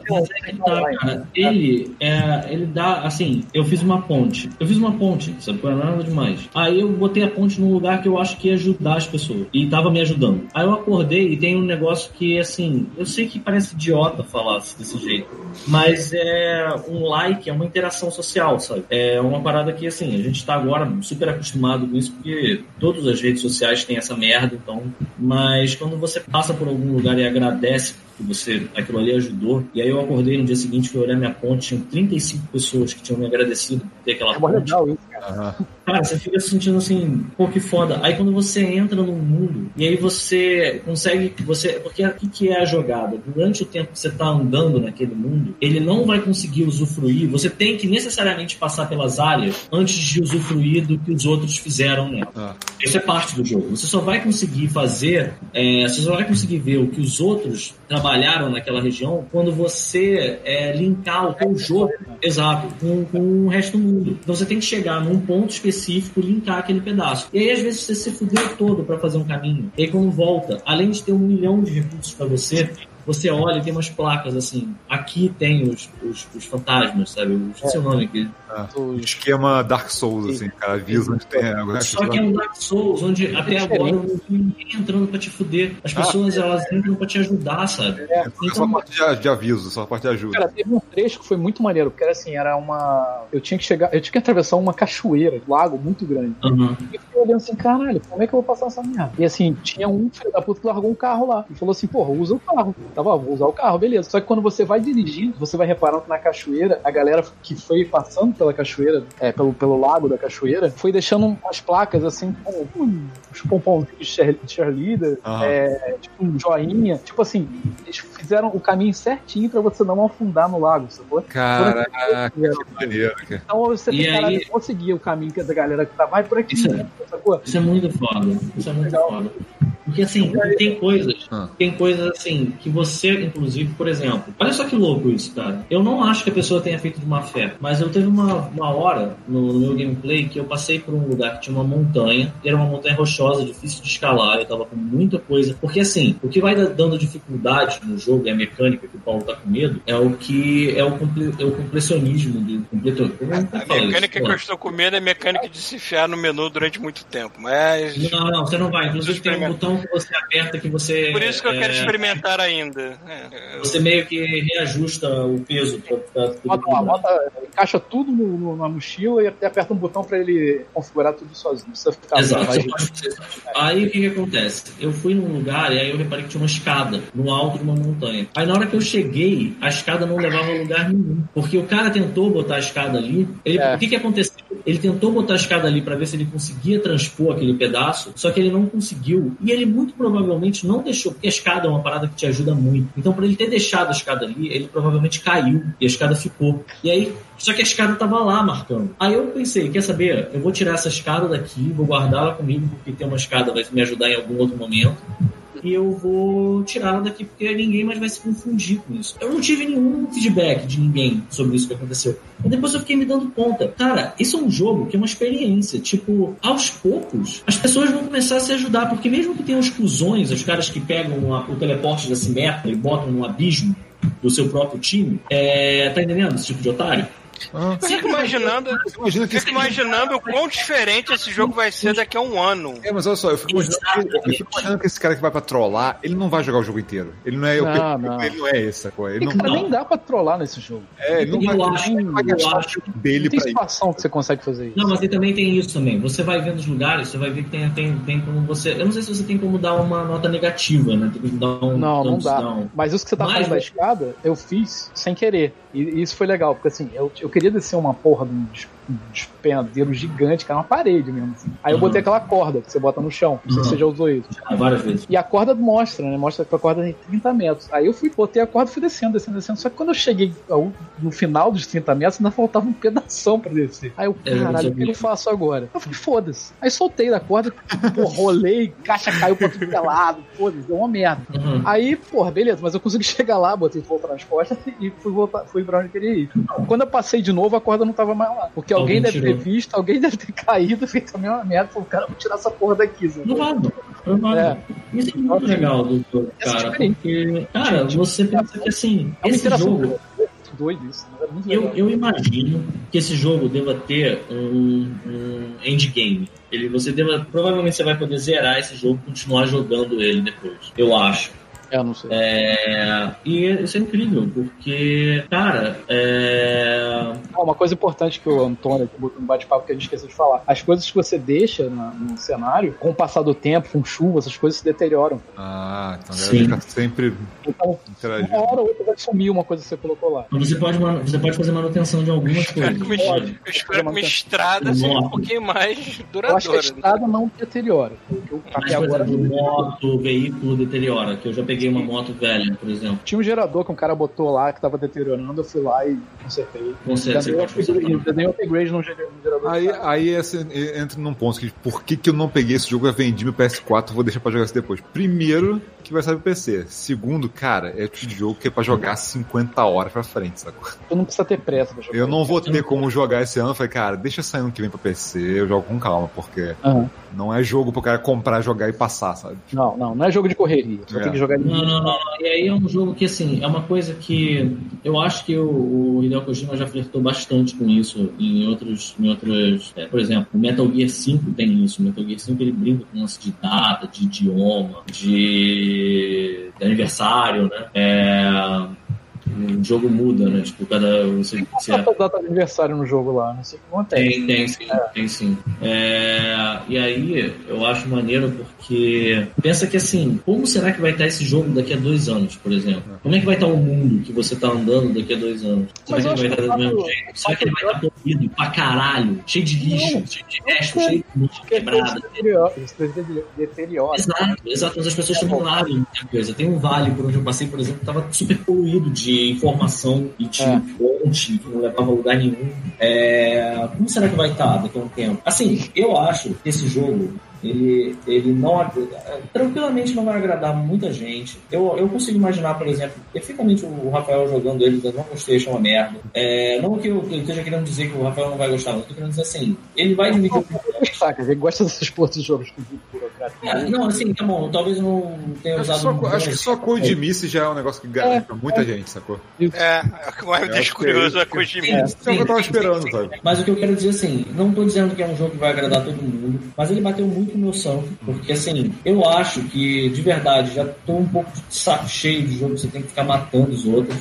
Speaker 4: Mas é que tá, cara. Ele, é, ele dá, assim, eu fiz uma ponte. Eu fiz uma ponte, sabe? Não é nada demais. Aí eu botei a ponte num lugar que eu acho que ia ajudar as pessoas. E tava me ajudando. Aí eu acordei e tem um negócio que, assim, eu sei que parece idiota falar desse jeito. Mas é um like, é uma interação social, sabe? É uma parada que, assim, a gente tá agora super acostumado com isso, porque todas as redes sociais têm essa merda, então. Mas quando você passa por algum lugar e agradece que você, aquilo ali ajudou, e aí eu acordei no dia seguinte, fui olhar minha ponte, tinham 35 pessoas que tinham me agradecido por ter aquela
Speaker 3: É
Speaker 4: ponte.
Speaker 3: legal isso, cara.
Speaker 5: Aham.
Speaker 4: Cara, você fica se sentindo assim, pô, que foda. Aí quando você entra no mundo, e aí você consegue, você, porque o que, que é a jogada? Durante o tempo que você tá andando naquele mundo, ele não vai conseguir usufruir, você tem que necessariamente passar pelas áreas antes de usufruir do que os outros fizeram nela.
Speaker 5: Ah.
Speaker 4: Isso é parte do jogo. Você só vai conseguir fazer, é, você só vai conseguir ver o que os outros trabalharam naquela região quando você é, linkar o teu jogo, exato, com, com o resto do mundo. Então você tem que chegar num ponto específico, linkar aquele pedaço. E aí às vezes você se fudeu todo para fazer um caminho. E aí quando volta, além de ter um milhão de recursos para você, você olha e tem umas placas assim. Aqui tem os, os, os fantasmas, sabe? Eu esqueci o nome aqui.
Speaker 5: O esquema Dark Souls, assim, cara. Avisa onde tem. né?
Speaker 4: Só que é um Dark Souls, onde até agora eu não vi ninguém entrando pra te fuder. As pessoas, elas entram pra te ajudar, sabe?
Speaker 3: É,
Speaker 5: É só a
Speaker 4: Então,
Speaker 5: parte de, de aviso, só a parte de ajuda.
Speaker 3: Cara, teve um trecho que foi muito maneiro, porque era assim, era uma. Eu tinha que chegar, eu tinha que atravessar uma cachoeira, um lago muito grande.
Speaker 4: aham.
Speaker 3: E eu fiquei olhando assim, caralho, como é que eu vou passar essa merda? E assim, tinha um filho da puta que largou um carro lá. E falou assim, porra, usa o carro. Tava, vou usar o carro, beleza. Só que quando você vai dirigindo, você vai reparando que na cachoeira, a galera que foi passando pela cachoeira, é, pelo, pelo lago da cachoeira, foi deixando umas placas assim, com uns pompons de cheer- cheerleader, é, tipo um joinha. Tipo assim, eles fizeram o caminho certinho pra você não afundar no lago, sacou?
Speaker 5: Caraca, que maneiro, cara.
Speaker 3: Então você tem
Speaker 4: aí-
Speaker 3: caralho, conseguir o caminho que a da galera que tá, vai por aqui,
Speaker 4: Isso é-
Speaker 3: sacou?
Speaker 4: Isso é muito foda. Isso é muito foda. Porque assim, tem coisas,
Speaker 5: Ah.
Speaker 4: tem coisas assim, que você, inclusive, por exemplo, olha só que louco isso, cara. Eu não acho que a pessoa tenha feito de má fé, mas eu teve uma, uma hora no, no meu gameplay que eu passei por um lugar que tinha uma montanha, e era uma montanha rochosa, difícil de escalar, eu tava com muita coisa. Porque assim, o que vai da- dando dificuldade no jogo, é a mecânica que o Paulo tá com medo, é o que é o, comple, é o completionismo do completo. Como é
Speaker 2: A
Speaker 4: isso,
Speaker 2: mecânica
Speaker 4: pô?
Speaker 2: que eu estou com medo é a mecânica de se enfiar no menu durante muito tempo. Mas.
Speaker 4: Não, não, você não vai. Inclusive tem um botão que você aperta que você.
Speaker 2: Por isso que eu quero
Speaker 4: é,
Speaker 2: experimentar ainda. É,
Speaker 4: Você meio que reajusta o peso pra ficar tudo
Speaker 3: Bota, lá, bota, encaixa tudo no, no- na mochila e até aperta um botão pra ele configurar tudo sozinho.
Speaker 4: Exato. você fazer isso. Aí o que, que acontece? Eu fui num lugar e aí eu reparei que tinha uma escada no alto de uma montanha. Aí na hora que eu cheguei, a escada não levava a lugar nenhum. Porque o cara tentou botar a escada ali. Ele,
Speaker 3: É.
Speaker 4: O que, que aconteceu? Ele tentou botar a escada ali pra ver se ele conseguia transpor aquele pedaço, só que ele não conseguiu. E ele muito provavelmente não deixou, porque a escada é uma parada que te ajuda muito. Então, pra ele ter deixado a escada ali, ele provavelmente caiu e a escada ficou. E aí, só que a escada tava lá marcando. Aí eu pensei, quer saber? Eu vou tirar essa escada daqui, vou guardar ela comigo, porque ter uma escada vai me ajudar em algum outro momento. E eu vou tirar ela daqui, porque ninguém mais vai se confundir com isso. Eu não tive nenhum feedback de ninguém sobre isso que aconteceu. Mas depois eu fiquei me dando conta. Cara, isso é um jogo que é uma experiência. Tipo, aos poucos, as pessoas vão começar a se ajudar, porque mesmo que tenham exclusões, os caras que pegam a- o teleporte da Simetra e botam no abismo do seu próprio time, é, tá entendendo esse tipo de otário?
Speaker 5: Ah,
Speaker 2: Eu fico imaginando,
Speaker 5: você imagina que
Speaker 2: fico imaginando o quão diferente esse jogo vai ser daqui a um ano.
Speaker 5: É, mas olha só, eu fico, imaginando que, eu fico imaginando que esse cara que vai pra trollar, ele não vai jogar o jogo inteiro. Ele não é
Speaker 3: Não,
Speaker 5: perfil,
Speaker 3: não.
Speaker 5: ele não é esse, sacou? Ele não,
Speaker 3: cara,
Speaker 4: não.
Speaker 3: nem dá pra trollar nesse jogo.
Speaker 5: é, ele não
Speaker 4: Eu
Speaker 5: vai,
Speaker 4: acho,
Speaker 5: ele não vai
Speaker 4: eu
Speaker 5: gastar
Speaker 4: acho.
Speaker 5: dele
Speaker 3: Não tem
Speaker 5: pra
Speaker 3: que você consegue fazer isso.
Speaker 4: Não, mas aí também tem isso também. Você vai vendo os lugares, você vai ver que tem, tem, tem como você. Eu não sei se você tem como dar uma nota negativa, né? Tem como dar um.
Speaker 3: Não, não dá. Mas isso que você tá
Speaker 4: Mas-
Speaker 3: falando da escada, eu fiz sem querer. E e isso foi legal, porque assim, eu, eu queria descer uma porra de um um despenhadeiro gigante, que era uma parede mesmo. Assim. Aí eu
Speaker 4: Uhum.
Speaker 3: botei aquela corda que você bota no chão. Não sei se
Speaker 4: Uhum.
Speaker 3: você já usou isso.
Speaker 4: Ah, várias vezes.
Speaker 3: E a corda mostra, né? Mostra que a corda tem 30 metros. Aí eu fui, botei a corda e fui descendo, descendo, descendo. Só que quando eu cheguei ao- no final dos 30 metros, ainda faltava um pedação pra descer. Aí eu,
Speaker 4: É,
Speaker 3: caralho, o que eu faço agora? Eu falei, foda-se. Aí soltei da corda, pô, rolei, caixa caiu pra tudo é lado, foda-se, deu uma merda.
Speaker 4: Uhum.
Speaker 3: Aí, porra, beleza, mas eu consegui chegar lá, botei volta nas costas e fui, voltar, fui pra onde eu queria ir. Quando eu passei de novo, a corda não tava mais lá. Porque alguém, deve ter
Speaker 4: tirou.
Speaker 3: visto, alguém deve ter caído, feito a mesma merda. Falei, cara, vou tirar essa porra daqui, sabe?
Speaker 4: Não vai, não. Provável.
Speaker 3: É.
Speaker 4: Isso é muito legal do jogo, cara.
Speaker 3: experiência.
Speaker 4: Porque, cara, você pensa que assim,
Speaker 3: É
Speaker 4: esse jogo.
Speaker 3: doido isso. né? É
Speaker 4: Eu, eu imagino que esse jogo deva ter um, um endgame. Ele, você deva, provavelmente você vai poder zerar esse jogo e continuar jogando ele depois. Eu acho.
Speaker 3: É, não sei.
Speaker 4: É, e isso é incrível, porque, cara, é,
Speaker 3: Ah, uma coisa importante que o Antônio aqui botou no bate-papo que a gente esqueceu de falar. As coisas que você deixa na- no cenário, com o passar do tempo, com chuva, essas coisas se deterioram.
Speaker 5: Ah, então
Speaker 4: Sim.
Speaker 5: deve ficar sempre
Speaker 3: Então,
Speaker 5: interagindo.
Speaker 3: uma hora ou outra vai sumir uma coisa que você colocou lá.
Speaker 4: você pode, você pode fazer manutenção de algumas
Speaker 2: Espero que
Speaker 4: coisas.
Speaker 2: uma,
Speaker 3: Pode.
Speaker 2: eu espero que uma estrada seja um
Speaker 4: Nossa.
Speaker 2: pouquinho mais
Speaker 3: Eu acho que a
Speaker 2: duradoura. né?
Speaker 3: estrada não deteriora. Porque eu,
Speaker 4: Mas,
Speaker 3: agora
Speaker 4: exemplo, moto, veículo deteriora, que eu já peguei uma moto velha, por exemplo.
Speaker 3: tinha um gerador que um cara botou lá que tava deteriorando, eu fui lá e consertei. Dei um upgrade- upgrade no gerador.
Speaker 5: Aí, aí esse, entra num ponto que por que, que eu não peguei esse jogo e vendi meu PS4 vou deixar pra jogar isso depois. Primeiro, que vai sair pro PC. Segundo, cara, é o tipo de jogo que é pra jogar 50 horas pra frente, sacou?
Speaker 3: Tu não precisa ter pressa pra jogar.
Speaker 5: Eu não vou ter como jogar esse ano. Eu falei, cara, deixa sair ano que vem pra PC, eu jogo com calma, porque
Speaker 3: Aham.
Speaker 5: não é jogo pro cara comprar, jogar e passar, sabe?
Speaker 3: Não, não, não é jogo de correria. Você
Speaker 5: É.
Speaker 3: tem que jogar
Speaker 4: Não, não, não, não. E aí é um jogo que, assim, é uma coisa que eu acho que o, o Hideo Kojima já flertou bastante com isso em outros, em outros, é, por exemplo, o Metal Gear 5 tem isso. O Metal Gear 5 ele brinca com lance de data, de idioma, de, de aniversário, né? É, o jogo muda, né? Tipo, cada. Você, você
Speaker 3: Qual a data de aniversário no jogo lá? Não sei o que acontece.
Speaker 4: tem, tem sim, tem sim. É, e aí, eu acho maneiro porque pensa que assim, como será que vai estar esse jogo daqui a dois anos, por exemplo? Como é que vai estar o mundo que você tá andando daqui a dois anos? Será que ele vai estar do mesmo
Speaker 3: fato-
Speaker 4: jeito? Será que ele vai estar poluído pra caralho? Cheio de lixo, cheio de resto, cheio de lixo
Speaker 3: Porque
Speaker 4: quebrado.
Speaker 3: deteriora. Deteriora.
Speaker 4: Exato, exato, mas as pessoas também largam muita coisa. Tem um vale por onde eu passei, por exemplo, que estava super poluído de informação e de
Speaker 3: É.
Speaker 4: fonte que não levava a lugar nenhum. É, Como será que vai estar daqui a um tempo? Assim, eu acho que esse jogo. Ele, ele não tranquilamente não vai agradar muita gente. Eu, eu consigo imaginar, por exemplo, perfeitamente o Rafael jogando ele, não gostei, achei uma merda. É, não que eu, eu esteja querendo dizer que o Rafael não vai gostar, mas eu tô querendo dizer assim, ele vai dividir
Speaker 3: Saca, ele gosta desses portos de jogos
Speaker 4: é, não, assim, tá bom, talvez eu não tenha
Speaker 5: Acho que,
Speaker 4: usado.
Speaker 5: só,
Speaker 4: um
Speaker 5: acho que só Kojimice já é um negócio que garante
Speaker 3: É,
Speaker 5: pra muita gente, sacou?
Speaker 2: É, é o que mais
Speaker 5: Eu que é
Speaker 2: curioso é a
Speaker 5: que-
Speaker 2: Kojima.
Speaker 3: É.
Speaker 5: Isso é o que eu tava esperando, sabe?
Speaker 4: Mas o que eu quero dizer assim, não tô dizendo que é um jogo que vai agradar todo mundo, mas ele bateu muito no meu santo, porque assim, eu acho que, de verdade, já tô um pouco de saco cheio de jogo você tem que ficar matando os outros.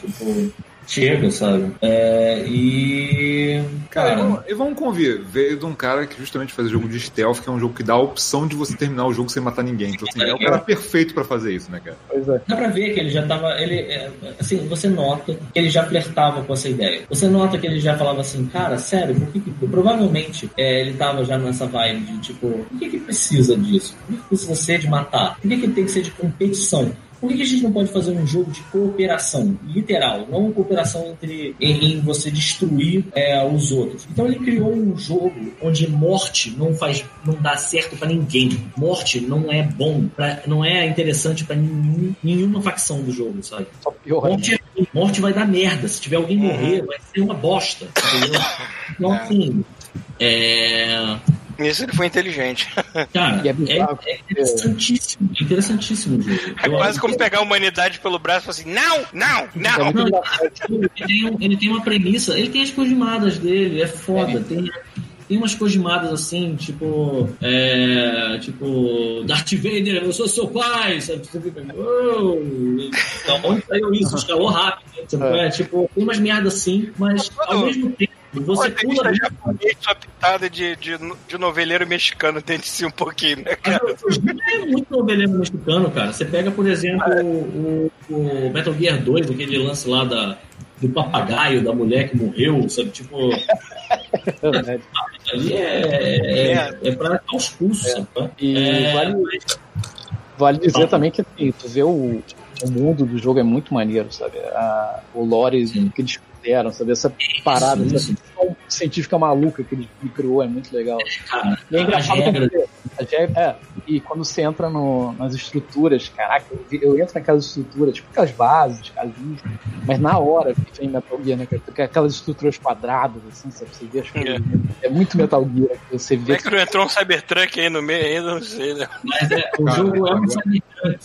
Speaker 4: Tipo, chega, sabe? É, e.
Speaker 5: Cara,
Speaker 4: Cara,
Speaker 5: vamos- e vamos convir, veio de um cara que justamente faz jogo de stealth, que é um jogo que dá a opção de você terminar o jogo sem matar ninguém. Então, assim, é o cara perfeito pra fazer isso, né, cara?
Speaker 3: Pois é.
Speaker 4: Dá pra ver que ele já tava. Ele, é, assim, você nota que ele já flertava com essa ideia. Você nota que ele já falava assim, cara, sério, por que, que- provavelmente é, ele tava já nessa vibe de tipo, por que, que precisa disso? Por que, que precisa ser de matar? Por que, que tem que ser de competição? Por que, a gente não pode fazer um jogo de cooperação, literal, não cooperação entre em, em você destruir é, os outros? Então ele criou um jogo onde morte não faz, não dá certo pra ninguém. Morte não é bom, pra, não é interessante pra nenhum, nenhuma facção do jogo, sabe?
Speaker 3: Só piora.
Speaker 4: Morte, é ruim, morte vai dar merda. Se tiver alguém morrer, vai ser uma bosta. Entendeu? Então, assim, é,
Speaker 2: Nisso ele foi inteligente.
Speaker 4: cara,
Speaker 3: é
Speaker 4: é,
Speaker 3: bizarro,
Speaker 4: é interessantíssimo. É interessantíssimo o jogo.
Speaker 2: É
Speaker 4: Eu
Speaker 2: quase como
Speaker 4: que-
Speaker 2: pegar a humanidade pelo braço e falar assim: não, não,
Speaker 3: É
Speaker 2: não.
Speaker 4: ele, tem ele tem uma premissa, ele tem as cojimadas dele, é foda. Tem, tem umas cojimadas assim, tipo. É, tipo. Darth Vader, eu sou seu pai, sabe? Você fica. "Uou". Então, onde saiu isso? Escalou rápido. Tipo,
Speaker 3: É.
Speaker 4: é, tipo, tem umas merdas assim, mas ao mesmo tempo. Você
Speaker 2: Pô, tem
Speaker 4: pula
Speaker 2: vista japonês, sua pitada de, de, de noveleiro mexicano dentro de si um pouquinho, né, cara?
Speaker 4: É muito noveleiro mexicano, cara. Você pega, por exemplo, o, o Metal Gear 2, aquele lance lá da, do papagaio, da mulher que morreu, sabe? Tipo, ali é, é, é pra dar os pulsos, sabe?
Speaker 3: E
Speaker 4: É,
Speaker 3: vale, vale dizer também que assim, tu vê o, o mundo do jogo é muito maneiro, sabe? A, o lore
Speaker 4: Sim.
Speaker 3: que eles fizeram, sabe? Essa parada, essa científica maluca que ele, criou é muito legal.
Speaker 4: cara,
Speaker 3: E é
Speaker 4: as
Speaker 3: engraçado
Speaker 4: regras.
Speaker 3: porque. É, é, e quando você entra no- nas estruturas, caraca, eu, eu entro naquelas estruturas, tipo aquelas bases, casinhas, mas na hora que vem Metal Gear, né? cara? Porque Aquelas estruturas quadradas, assim, sabe? Você vê as coisas. É, muito Metal Gear. Você
Speaker 2: Como
Speaker 3: vê
Speaker 2: é que não entrou um Cybertruck aí no meio ainda? Não sei, né?
Speaker 4: Mas é, o jogo é um Cyberpunk,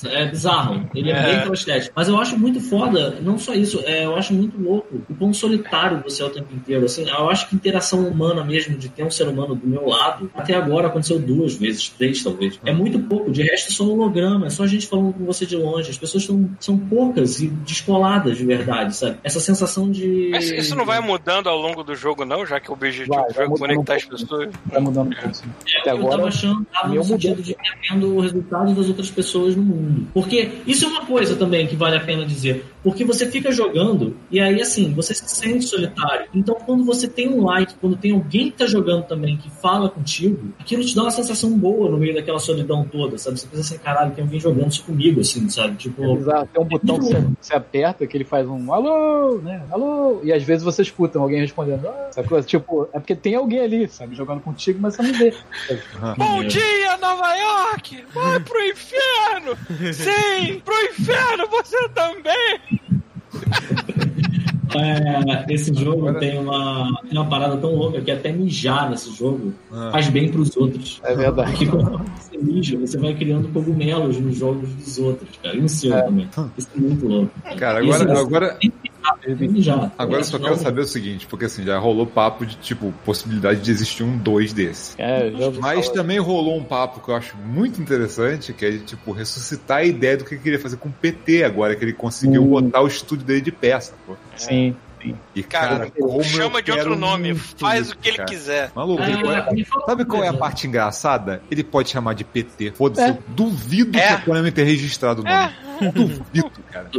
Speaker 4: é bizarro. Ele é,
Speaker 2: É.
Speaker 4: bem pela estética. Mas eu acho muito foda, não só isso, é, eu acho muito louco o quão solitário você é o tempo inteiro. Assim, eu acho que interação humana mesmo, de ter um ser humano do meu lado, até agora aconteceu duas vezes, três talvez. É muito pouco. De resto, é só holograma, é só gente falando com você de longe. As pessoas são, são poucas e descoladas de verdade, sabe? Essa sensação de.
Speaker 2: Mas isso não vai mudando ao longo do jogo, não, já que o objetivo
Speaker 3: Vai,
Speaker 2: do jogo é
Speaker 3: mudando
Speaker 2: conectar
Speaker 3: um
Speaker 2: as pessoas.
Speaker 3: Vai mudando um pouco. assim. Até
Speaker 4: eu
Speaker 3: agora.
Speaker 4: tava achando tava no sentido
Speaker 3: mudou.
Speaker 4: de ir vendo o resultado das outras pessoas no mundo. Porque isso é uma coisa também que vale a pena dizer. Porque você fica jogando e aí, assim, você se sente solitário. Então, quando você tem um like, quando tem alguém que tá jogando também que fala contigo, aquilo te dá uma sensação boa no meio daquela solidão toda, sabe? Você pensa assim, caralho, tem alguém jogando isso comigo, assim, sabe?
Speaker 3: É
Speaker 4: Tipo,
Speaker 3: bizarro. Tem um botão que você, você aperta que ele faz um alô, né? Alô. E às vezes você escuta alguém respondendo. Ah, sacou? Tipo, é porque tem alguém ali, sabe? Jogando contigo, mas você não vê.
Speaker 2: Bom dia, Nova York! Vai pro inferno! Sim, pro inferno você também!
Speaker 4: É, esse jogo
Speaker 5: Agora-
Speaker 4: tem uma, tem uma parada tão louca que até mijar nesse jogo
Speaker 5: Ah.
Speaker 4: faz bem pros outros.
Speaker 3: É verdade.
Speaker 4: Porque quando você vai criando cogumelos nos jogos dos outros, cara. E no seu também. Isso é muito louco.
Speaker 5: Cara,
Speaker 4: E
Speaker 5: agora,
Speaker 4: assim,
Speaker 5: agora,
Speaker 4: tem que mijar.
Speaker 5: agora eu
Speaker 4: Esse
Speaker 5: só quero saber o seguinte, porque assim, já rolou papo de, tipo, possibilidade de existir um 2 desse.
Speaker 3: É, já
Speaker 5: Mas
Speaker 3: falar.
Speaker 5: também rolou um papo que eu acho muito interessante, que é de, tipo, ressuscitar a ideia do que ele queria fazer com o PT agora, que ele conseguiu
Speaker 3: Hum.
Speaker 5: botar o estúdio dele de peça, pô.
Speaker 3: Sim.
Speaker 5: E,
Speaker 2: Cara,
Speaker 5: cara,
Speaker 2: Chama de outro nome, faz
Speaker 5: isso,
Speaker 2: o que ele
Speaker 5: cara.
Speaker 2: quiser.
Speaker 5: Maluco,
Speaker 4: É,
Speaker 5: pode-
Speaker 4: me fala
Speaker 5: Sabe qual é a parte engraçada? Ele pode chamar de PT. Foda-se,
Speaker 3: É.
Speaker 5: eu duvido
Speaker 2: É.
Speaker 5: que a Konami tenha registrado o nome. Duvido, cara.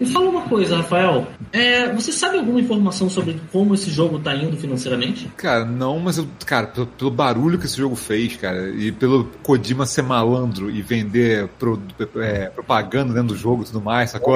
Speaker 4: Me fala uma coisa, Rafael. É, você sabe alguma informação sobre como esse jogo tá indo financeiramente?
Speaker 5: Cara, não, mas eu, cara, pelo, pelo barulho que esse jogo fez, cara, e pelo Kojima ser malandro e vender pro- é, propaganda dentro do jogo e tudo mais, sacou?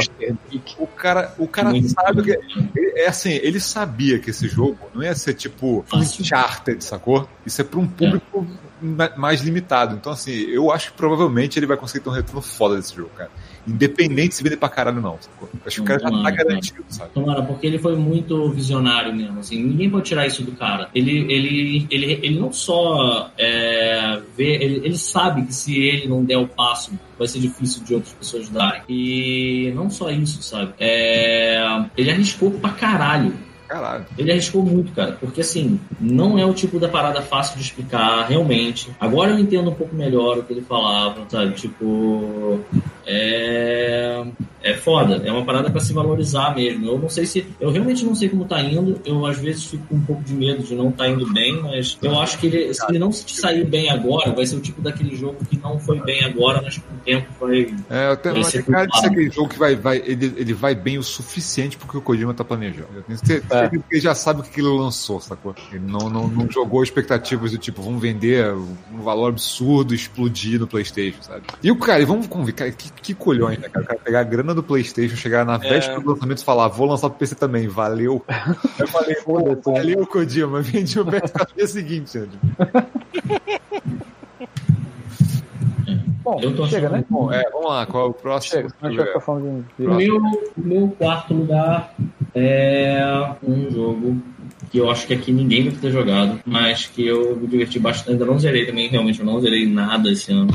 Speaker 5: O cara, o cara
Speaker 4: Muito
Speaker 5: sabe que.
Speaker 4: bom.
Speaker 5: É assim, ele sabia que esse jogo não ia ser tipo. Uncharted, sacou? Isso é pra um público ma- mais limitado. Então, assim, eu acho que provavelmente ele vai conseguir ter um retorno foda desse jogo, cara. Independente se vender pra caralho não, sacou? Acho que o cara já tá garantido, sabe?
Speaker 4: Tomara, porque ele foi muito visionário mesmo, assim, ninguém pode tirar isso do cara. Ele, ele, ele, ele não só é, vê, ele, ele sabe que se ele não der o passo, vai ser difícil de outras pessoas darem. E não só isso, sabe? É, ele arriscou pra caralho.
Speaker 5: Caralho.
Speaker 4: Ele arriscou muito, cara, porque assim, não é o tipo da parada fácil de explicar, realmente. Agora eu entendo um pouco melhor o que ele falava, sabe? Tipo, é. É foda, é uma parada pra se valorizar mesmo. Eu não sei se. Eu realmente não sei como tá indo. Eu às vezes fico com um pouco de medo de não tá indo bem, mas eu acho que ele, se ele não sair bem agora, vai ser o tipo daquele jogo que não foi bem agora, mas com o tempo vai.
Speaker 5: É, eu tenho
Speaker 4: Vai ser
Speaker 5: cara de ser aquele jogo que vai, vai, ele, ele vai bem o suficiente porque o Kojima tá planejando. Eu tenho certeza
Speaker 3: É.
Speaker 5: que ele já sabe o que ele lançou, sacou? Ele não, não, não jogou expectativas do tipo, vamos vender um valor absurdo, explodir no Playstation, sabe? E o cara, e vamos convir, cara, que, que colhões, né, cara? O cara pegar a grana do Playstation, chegar na véspera do lançamento e falar, vou lançar pro PC também, valeu. Eu falei, pô, valeu, Kojima, vendi o PS no dia seguinte, né?
Speaker 3: Bom,
Speaker 4: Eu tô
Speaker 3: chega, né?
Speaker 5: Bom, é, vamos lá, qual é o próximo?
Speaker 3: Chega, falando de.
Speaker 4: O meu, meu quarto lugar é um jogo que eu acho que aqui ninguém vai ter jogado, mas que eu me diverti bastante. Ainda não zerei também, realmente eu não zerei nada esse ano.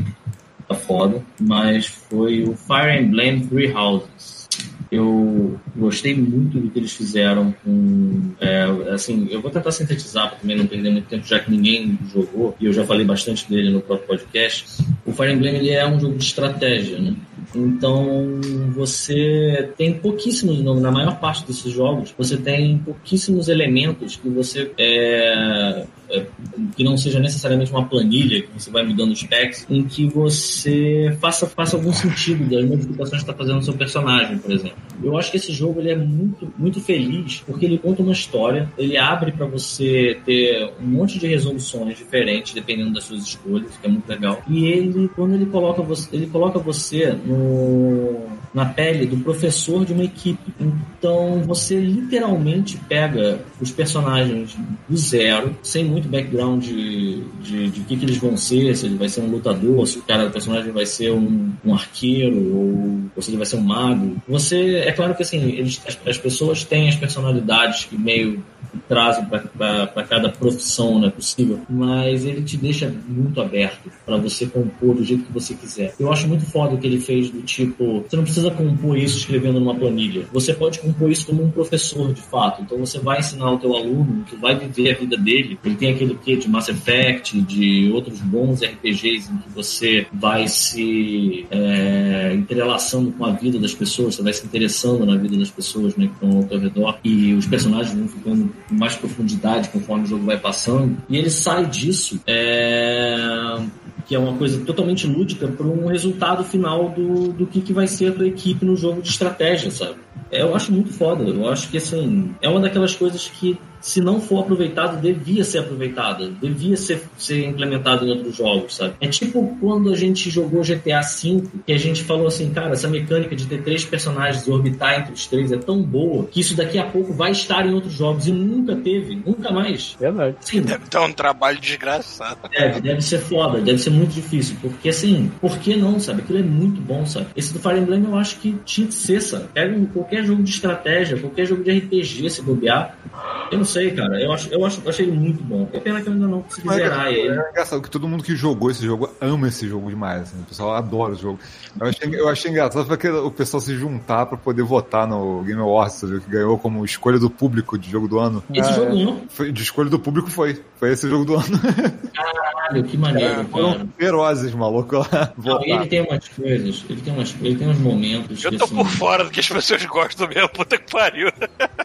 Speaker 4: Tá foda. Mas foi o Fire Emblem Three Houses. Eu gostei muito do que eles fizeram com. é, assim, eu vou tentar sintetizar para também não perder muito tempo, já que ninguém jogou, e eu já falei bastante dele no próprio podcast. O Fire Emblem ele é um jogo de estratégia, né? Então você tem pouquíssimos, na maior parte desses jogos, você tem pouquíssimos elementos que você é, é, que não seja necessariamente uma planilha que você vai mudando os packs, em que você faça, faça algum sentido das modificações que está fazendo no seu personagem, por exemplo. Eu acho que esse jogo ele é muito, muito feliz porque ele conta uma história, ele abre para você ter um monte de resoluções diferentes dependendo das suas escolhas, que é muito legal. E ele, quando ele coloca você, ele coloca você no na pele do professor de uma equipe. Então você literalmente pega os personagens do zero, sem muito background de, de, de que, que eles vão ser, se ele vai ser um lutador, se o cara do personagem vai ser um, um arqueiro, ou, ou se ele vai ser um mago. Você, é claro que assim, eles, as, as pessoas têm as personalidades que meio trazem para cada profissão né, possível, mas ele te deixa muito aberto para você compor do jeito que você quiser. Eu acho muito foda o que ele fez do tipo, você não precisa compor isso escrevendo numa planilha. Você pode compor isso como um professor de fato. Então você vai ensinar o teu aluno que vai viver a vida dele. Ele tem aquele que de Mass Effect, de outros bons RPGs em que você vai se é, entrelaçando com a vida das pessoas, você vai se interessando na vida das pessoas né, que estão ao teu redor e os personagens vão ficando com mais profundidade conforme o jogo vai passando. E ele sai disso, é, que é uma coisa totalmente lúdica, para um resultado final do, do que, que vai ser a tua equipe no jogo de estratégia, sabe? Eu acho muito foda. Eu acho que, assim, é uma daquelas coisas que se não for aproveitado, devia ser aproveitada, devia ser, ser implementado em outros jogos, sabe? É tipo quando a gente jogou GTA V, que a gente falou assim, cara, essa mecânica de ter três personagens e orbitar entre os três é tão boa que isso daqui a pouco vai estar em outros jogos e nunca teve, nunca mais.
Speaker 3: Verdade.
Speaker 4: Sim,
Speaker 2: Deve dar um trabalho desgraçado.
Speaker 4: Deve, deve ser foda, deve ser muito difícil. Porque assim, por que não, sabe? Aquilo é muito bom, sabe? Esse do Fire Emblem eu acho que tinha que ser, sabe? Pega qualquer jogo de estratégia, qualquer jogo de RPG se bobear. Eu não sei, cara. Eu acho, eu acho, eu achei ele muito bom. É pena que eu ainda não consegui
Speaker 5: Mas
Speaker 4: zerar
Speaker 5: é,
Speaker 4: ele.
Speaker 5: é engraçado que todo mundo que jogou esse jogo ama esse jogo demais. Assim. O pessoal adora o jogo. Eu achei, eu achei engraçado porque o pessoal se juntar pra poder votar no Game Awards, sabe? que ganhou como escolha do público de jogo do ano.
Speaker 4: Esse
Speaker 3: Ah,
Speaker 4: jogo não.
Speaker 5: Foi, de escolha do público foi. Foi esse jogo do ano.
Speaker 4: Caralho, que maneiro, cara.
Speaker 5: Foram ferozes, maluco, lá.
Speaker 4: Não, ele tem umas coisas, ele tem, umas, ele tem uns momentos.
Speaker 2: Eu
Speaker 4: que,
Speaker 2: tô
Speaker 4: assim,
Speaker 2: por fora do que as pessoas gostam mesmo, puta que pariu.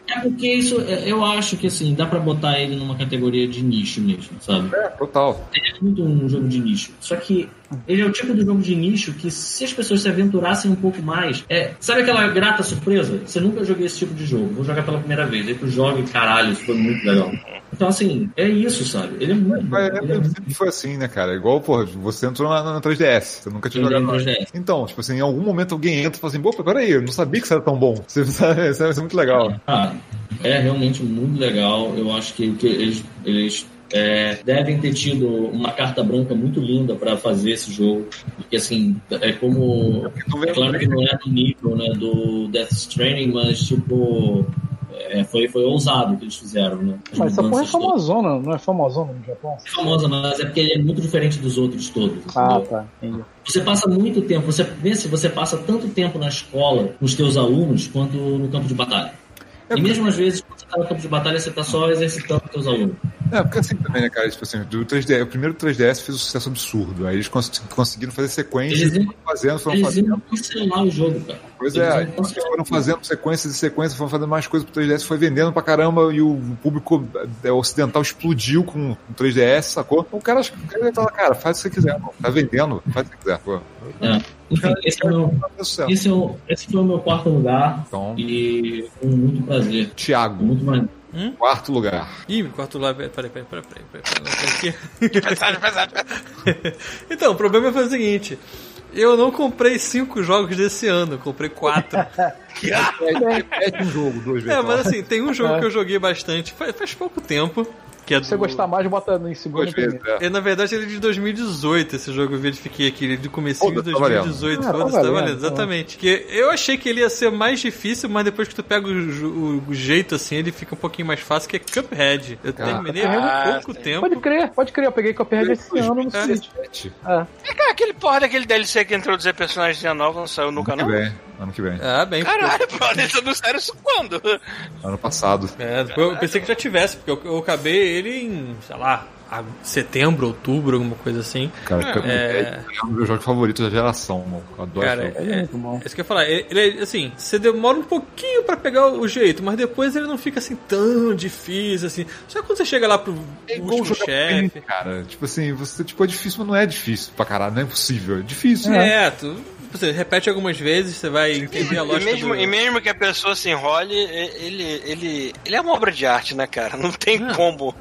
Speaker 4: É porque isso, é, eu acho que assim, dá pra botar ele numa categoria de nicho mesmo, sabe?
Speaker 5: É, total.
Speaker 4: Ele é muito um jogo de nicho. Só que ele é o tipo de jogo de nicho que se as pessoas se aventurassem um pouco mais, é, sabe aquela grata surpresa? Você nunca joguei esse tipo de jogo, vou jogar pela primeira vez, aí tu joga e caralho, isso foi muito legal. Então assim, é isso, sabe? Ele é muito é
Speaker 5: é,
Speaker 4: muito
Speaker 5: sempre foi assim, né, cara? Igual, pô, você entrou na, na 3DS, você nunca tinha jogado.
Speaker 4: é
Speaker 5: na-
Speaker 4: 3DS.
Speaker 5: Então, tipo assim, em algum momento alguém entra e fala assim, pô, peraí, eu não sabia que isso era tão bom. Você sabe, isso ser muito legal.
Speaker 4: Ah, é realmente muito legal. Eu acho que, que eles, eles é, devem ter tido uma carta branca muito linda para fazer esse jogo. Porque, assim, é como. É claro que não é do nível né, do Death Stranding, mas, tipo. é, foi, foi ousado o que eles fizeram, né? As
Speaker 3: Mas essa porra é
Speaker 4: todas.
Speaker 3: famosona, não é famosona no Japão?
Speaker 4: É famosa, mas é porque ele é muito diferente dos outros todos.
Speaker 3: Ah,
Speaker 4: entendeu?
Speaker 3: tá. Entendi.
Speaker 4: Você passa muito tempo, você vê se você passa tanto tempo na escola com os teus alunos quanto no campo de batalha. E mesmo às vezes, quando você tá no campo de batalha, você tá só exercitando os teus alunos.
Speaker 5: É, porque assim também, né, cara? Tipo assim, do 3DS, o primeiro 3DS fez um sucesso absurdo. Aí eles cons- conseguiram fazer sequências,
Speaker 4: Eles
Speaker 5: fazendo, foram
Speaker 4: Eles
Speaker 5: fazendo.
Speaker 4: iam cancelar o jogo, cara.
Speaker 5: Pois
Speaker 4: Eles
Speaker 5: é,
Speaker 4: cancelar
Speaker 5: foram fazendo sequências e sequências, foram fazendo mais coisas pro 3DS, foi vendendo pra caramba e o público é, ocidental explodiu com o 3DS, sacou? O cara, o cara fala, cara, faz o que você quiser, pô. tá vendendo, faz o que quiser, pô.
Speaker 4: É. Enfim, esse, é meu,
Speaker 5: sucesso.
Speaker 4: esse, é o, esse foi o meu quarto lugar
Speaker 5: Então,
Speaker 4: e com muito prazer.
Speaker 5: Thiago,
Speaker 4: Muito maneiro.
Speaker 5: Quarto lugar.
Speaker 6: Ih, quarto lá. Peraí, peraí, peraí, peraí. peraí.
Speaker 2: Pesado, pesado, pesado.
Speaker 6: Então, o problema foi o seguinte. Eu não comprei cinco jogos desse ano, eu comprei quatro.
Speaker 5: Pede um jogo, duas vezes.
Speaker 6: É, mas assim, tem um jogo que eu joguei bastante faz, faz pouco tempo. Que é
Speaker 3: Se você
Speaker 6: do...
Speaker 3: gostar mais, bota em segundo
Speaker 5: vezes, é.
Speaker 6: É, na verdade, ele é de 2018, esse jogo eu verifiquei aqui, ele é de comecinho de
Speaker 5: Foda-se, tá valendo.
Speaker 6: 2018,
Speaker 3: Ah, tá
Speaker 6: foda-se, tá
Speaker 3: valendo, tá
Speaker 6: exatamente. Que eu achei que ele ia ser mais difícil, mas depois que tu pega o, ju- o jeito assim, ele fica um pouquinho mais fácil, que é Cuphead. Eu terminei há
Speaker 2: Ah,
Speaker 6: pouco
Speaker 2: sim.
Speaker 6: tempo.
Speaker 3: Pode crer, pode crer. Eu peguei Cuphead esse ano no
Speaker 6: É.
Speaker 3: Switch. É.
Speaker 2: É, cara, aquele porra daquele DLC que introduzir personagens novos não saiu nunca,
Speaker 5: Ano
Speaker 2: não?
Speaker 5: que vem. Ano que vem.
Speaker 6: Ah, bem.
Speaker 2: Caralho, brother, eles anunciaram isso quando?
Speaker 5: Ano passado.
Speaker 6: É, eu pensei que já tivesse, porque eu, eu acabei ele em, sei lá, setembro, outubro, alguma coisa assim.
Speaker 5: Cara, Cuphead
Speaker 6: É.
Speaker 5: é um dos meus jogos favoritos da geração, mano. Eu adoro
Speaker 6: Cara,
Speaker 5: esse jogo.
Speaker 3: É
Speaker 6: é,
Speaker 3: muito bom.
Speaker 6: é isso que eu ia falar. Ele, é, assim, você demora um pouquinho pra pegar o jeito, mas depois ele não fica assim tão difícil assim. Só quando você chega lá pro
Speaker 5: É
Speaker 6: último chefe.
Speaker 5: Cara. Tipo assim, você, tipo, é difícil, mas não é difícil pra caralho, não é impossível. É difícil,
Speaker 6: É, tu, você repete algumas vezes, você vai entender a
Speaker 2: E
Speaker 6: lógica
Speaker 2: mesmo,
Speaker 6: do...
Speaker 2: e mesmo que a pessoa se enrole, e- ele, ele, ele é uma obra de arte, né, cara? Não tem
Speaker 6: Ah.
Speaker 2: como.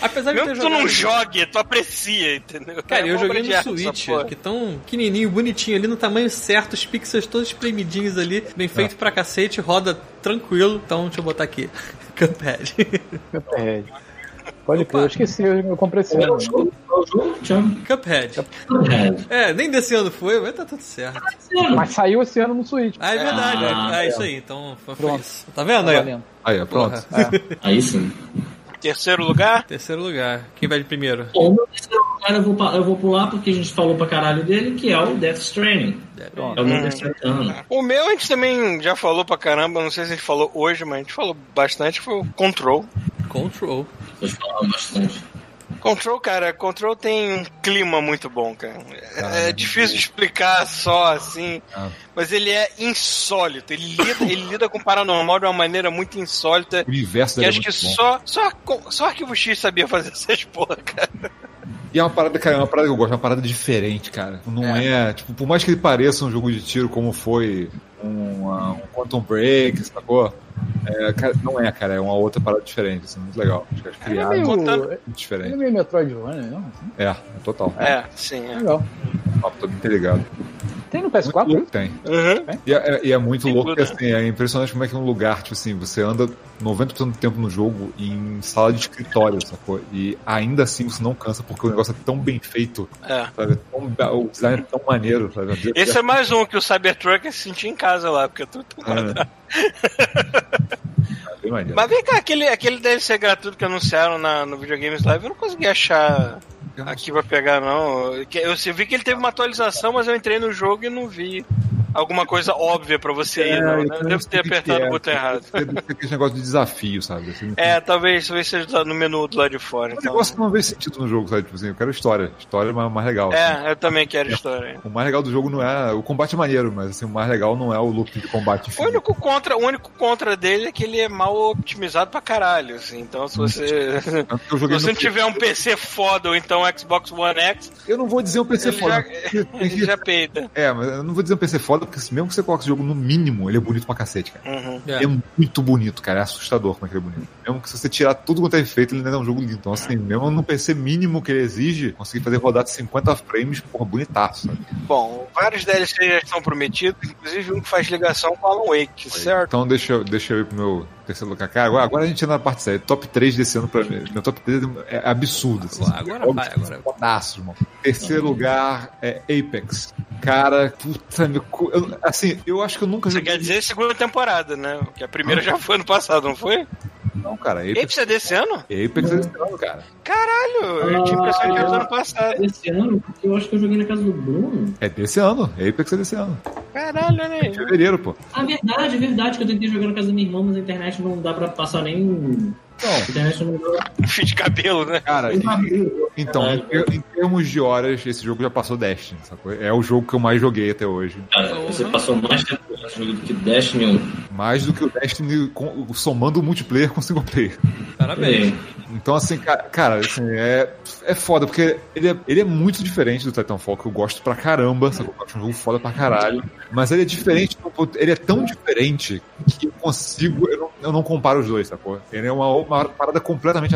Speaker 6: Apesar de
Speaker 2: Mesmo que tu não jogue, tu aprecia, entendeu?
Speaker 6: Cara,
Speaker 2: É
Speaker 6: eu joguei no Switch, que tão pequenininho, bonitinho ali, no tamanho certo, os pixels todos espremidinhos ali, bem feito pra cacete, roda tranquilo. Então, deixa eu botar aqui. Cuphead.
Speaker 3: Cuphead. Pode crer, eu esqueci, eu comprei esse
Speaker 4: É
Speaker 3: ano.
Speaker 4: é.
Speaker 6: Cuphead.
Speaker 4: Cuphead.
Speaker 6: É, nem desse ano foi, mas tá tudo certo.
Speaker 3: Mas saiu esse ano no Switch.
Speaker 6: Ah, é verdade.
Speaker 4: Ah,
Speaker 6: é, é
Speaker 3: é.
Speaker 6: isso aí, então foi,
Speaker 3: Pronto.
Speaker 6: isso. Tá vendo
Speaker 3: Tá
Speaker 6: aí?
Speaker 5: Aí, ó, pronto.
Speaker 6: Porra.
Speaker 4: Aí sim.
Speaker 2: Terceiro lugar?
Speaker 6: Terceiro lugar. Quem vai de primeiro?
Speaker 4: Bom, no terceiro lugar eu vou, eu vou pular porque a gente falou pra caralho dele, que é o Death Stranding. É o ano.
Speaker 2: O meu a gente também já falou pra caramba, não sei se a gente falou hoje, mas a gente falou bastante, foi o Control.
Speaker 6: Control.
Speaker 4: Bastante.
Speaker 2: Control, cara, Control tem um clima muito bom, cara. É, é difícil de explicar só assim,
Speaker 5: Ah.
Speaker 2: mas ele é insólito. Ele lida, ele lida com o paranormal de uma maneira muito insólita.
Speaker 5: O universo
Speaker 2: Que
Speaker 5: dele é
Speaker 2: acho que só, só, só Arquivo X sabia fazer essas porra, cara.
Speaker 5: E é uma parada, cara, é uma parada que eu gosto, é uma parada diferente, cara. Não é. tipo, por mais que ele pareça um jogo de tiro como foi um, ah, um Quantum Break, sacou? É, cara, não é, cara, é uma outra parada diferente, assim, muito legal. Acho que eles
Speaker 3: Ele é
Speaker 5: criaram
Speaker 3: meio,
Speaker 5: diferente.
Speaker 3: é meio Metroidvania, não? Assim,
Speaker 5: É, total.
Speaker 2: É, sim, é.
Speaker 3: Legal.
Speaker 5: Ó, Tô bem ligado.
Speaker 3: Tem no
Speaker 5: Muito
Speaker 3: PS4?
Speaker 5: louco, tem.
Speaker 2: Uhum.
Speaker 5: E é, e é muito
Speaker 2: Tem
Speaker 5: louco, porque assim, é impressionante como é que é um lugar, tipo assim, você anda 90% do tempo no jogo em sala de escritório, sacou? E ainda assim você não cansa porque o negócio é tão bem feito,
Speaker 2: É.
Speaker 5: sabe? É tão- o design é tão maneiro, sabe?
Speaker 2: Esse é mais um que o Cybertruck se sentia em casa lá, porque tudo tão quadrado.
Speaker 5: É bem maneiro.
Speaker 2: Mas vem cá, aquele, aquele DLC gratuito que anunciaram na, no Videogames Live, eu não consegui achar aqui pra pegar, não. Eu vi que ele teve uma atualização, mas eu entrei no jogo e não vi alguma coisa óbvia pra você ir, não. né? Eu devo ter apertado
Speaker 5: é,
Speaker 2: o botão errado.
Speaker 5: Aquele negócio de desafio, sabe? Assim,
Speaker 2: É, talvez, talvez seja no menu do lado de fora.
Speaker 5: É um
Speaker 2: Então.
Speaker 5: negócio que não vê sentido no jogo, sabe? Tipo assim, eu quero história. História é mais, mais legal. assim.
Speaker 2: É, eu também quero história.
Speaker 5: O mais legal do jogo não é. O combate é maneiro, mas assim, o mais legal não é o loop de combate.
Speaker 2: O único contra, o único contra dele é que ele é mal otimizado pra caralho, assim. Então se você.
Speaker 5: Eu
Speaker 2: Se você não tiver um PC foda ou então Xbox One X,
Speaker 5: Eu não vou dizer um PC foda.
Speaker 2: já,
Speaker 5: tem
Speaker 2: ele já peida.
Speaker 5: É, mas eu não vou dizer um PC foda, porque mesmo que você coloque esse jogo no mínimo, ele é bonito pra cacete, cara.
Speaker 2: Uhum.
Speaker 6: É.
Speaker 5: É muito bonito, cara. É assustador como é que ele é bonito. Mesmo que se você tirar tudo quanto é feito, ele ainda é um jogo lindo. Então, assim, mesmo no PC mínimo que ele exige, conseguir fazer rodar 50 frames, porra, bonitaço, sabe?
Speaker 2: Bom, vários DLCs já estão prometidos, inclusive um que faz ligação com Alan Wake, certo?
Speaker 5: Então deixa, deixa eu ir pro meu terceiro lugar. Cara, agora, agora a gente entra na parte séria. Top 3 desse ano pra mim. Meu top 3 é absurdo. Assim,
Speaker 6: Agora
Speaker 5: Jogos
Speaker 6: vai, agora.
Speaker 5: Fodaço, irmão. Terceiro lugar é Apex. Cara, puta, meu, eu- assim, eu acho que eu nunca
Speaker 2: Você quer dizer segunda temporada, né? Porque a primeira já foi ano passado, não foi?
Speaker 5: Não, cara. Apex,
Speaker 2: Apex é desse ano?
Speaker 5: Apex é desse ano, cara.
Speaker 2: Caralho, eu tinha a impressão que era do ano passado.
Speaker 4: Esse ano, porque eu acho que eu joguei na casa do Bruno.
Speaker 5: É desse ano. Apex é desse ano.
Speaker 2: Caralho, olha aí.
Speaker 5: Fevereiro, pô.
Speaker 4: Ah, verdade, verdade, que eu tentei jogar na casa da minha irmã, mas a internet não dá pra passar nem. Dá.
Speaker 2: Fio de cabelo, né?
Speaker 5: cara, então, em, ter- em termos de horas, esse jogo já passou Destiny, sacou? É o jogo que eu mais joguei até hoje.
Speaker 4: Cara, você passou mais tempo nesse jogo do que Destiny 1.
Speaker 5: Mais do que o Destiny com- somando o multiplayer com single player.
Speaker 6: Parabéns.
Speaker 5: Então, assim, ca- cara, assim, é, é foda, porque ele é, ele é muito diferente do Titanfall, que eu gosto pra caramba, sacou? Eu acho um jogo foda pra caralho. Mas ele é diferente, ele é tão diferente que eu consigo, eu não, eu não comparo os dois, sacou? Ele é uma, uma parada completamente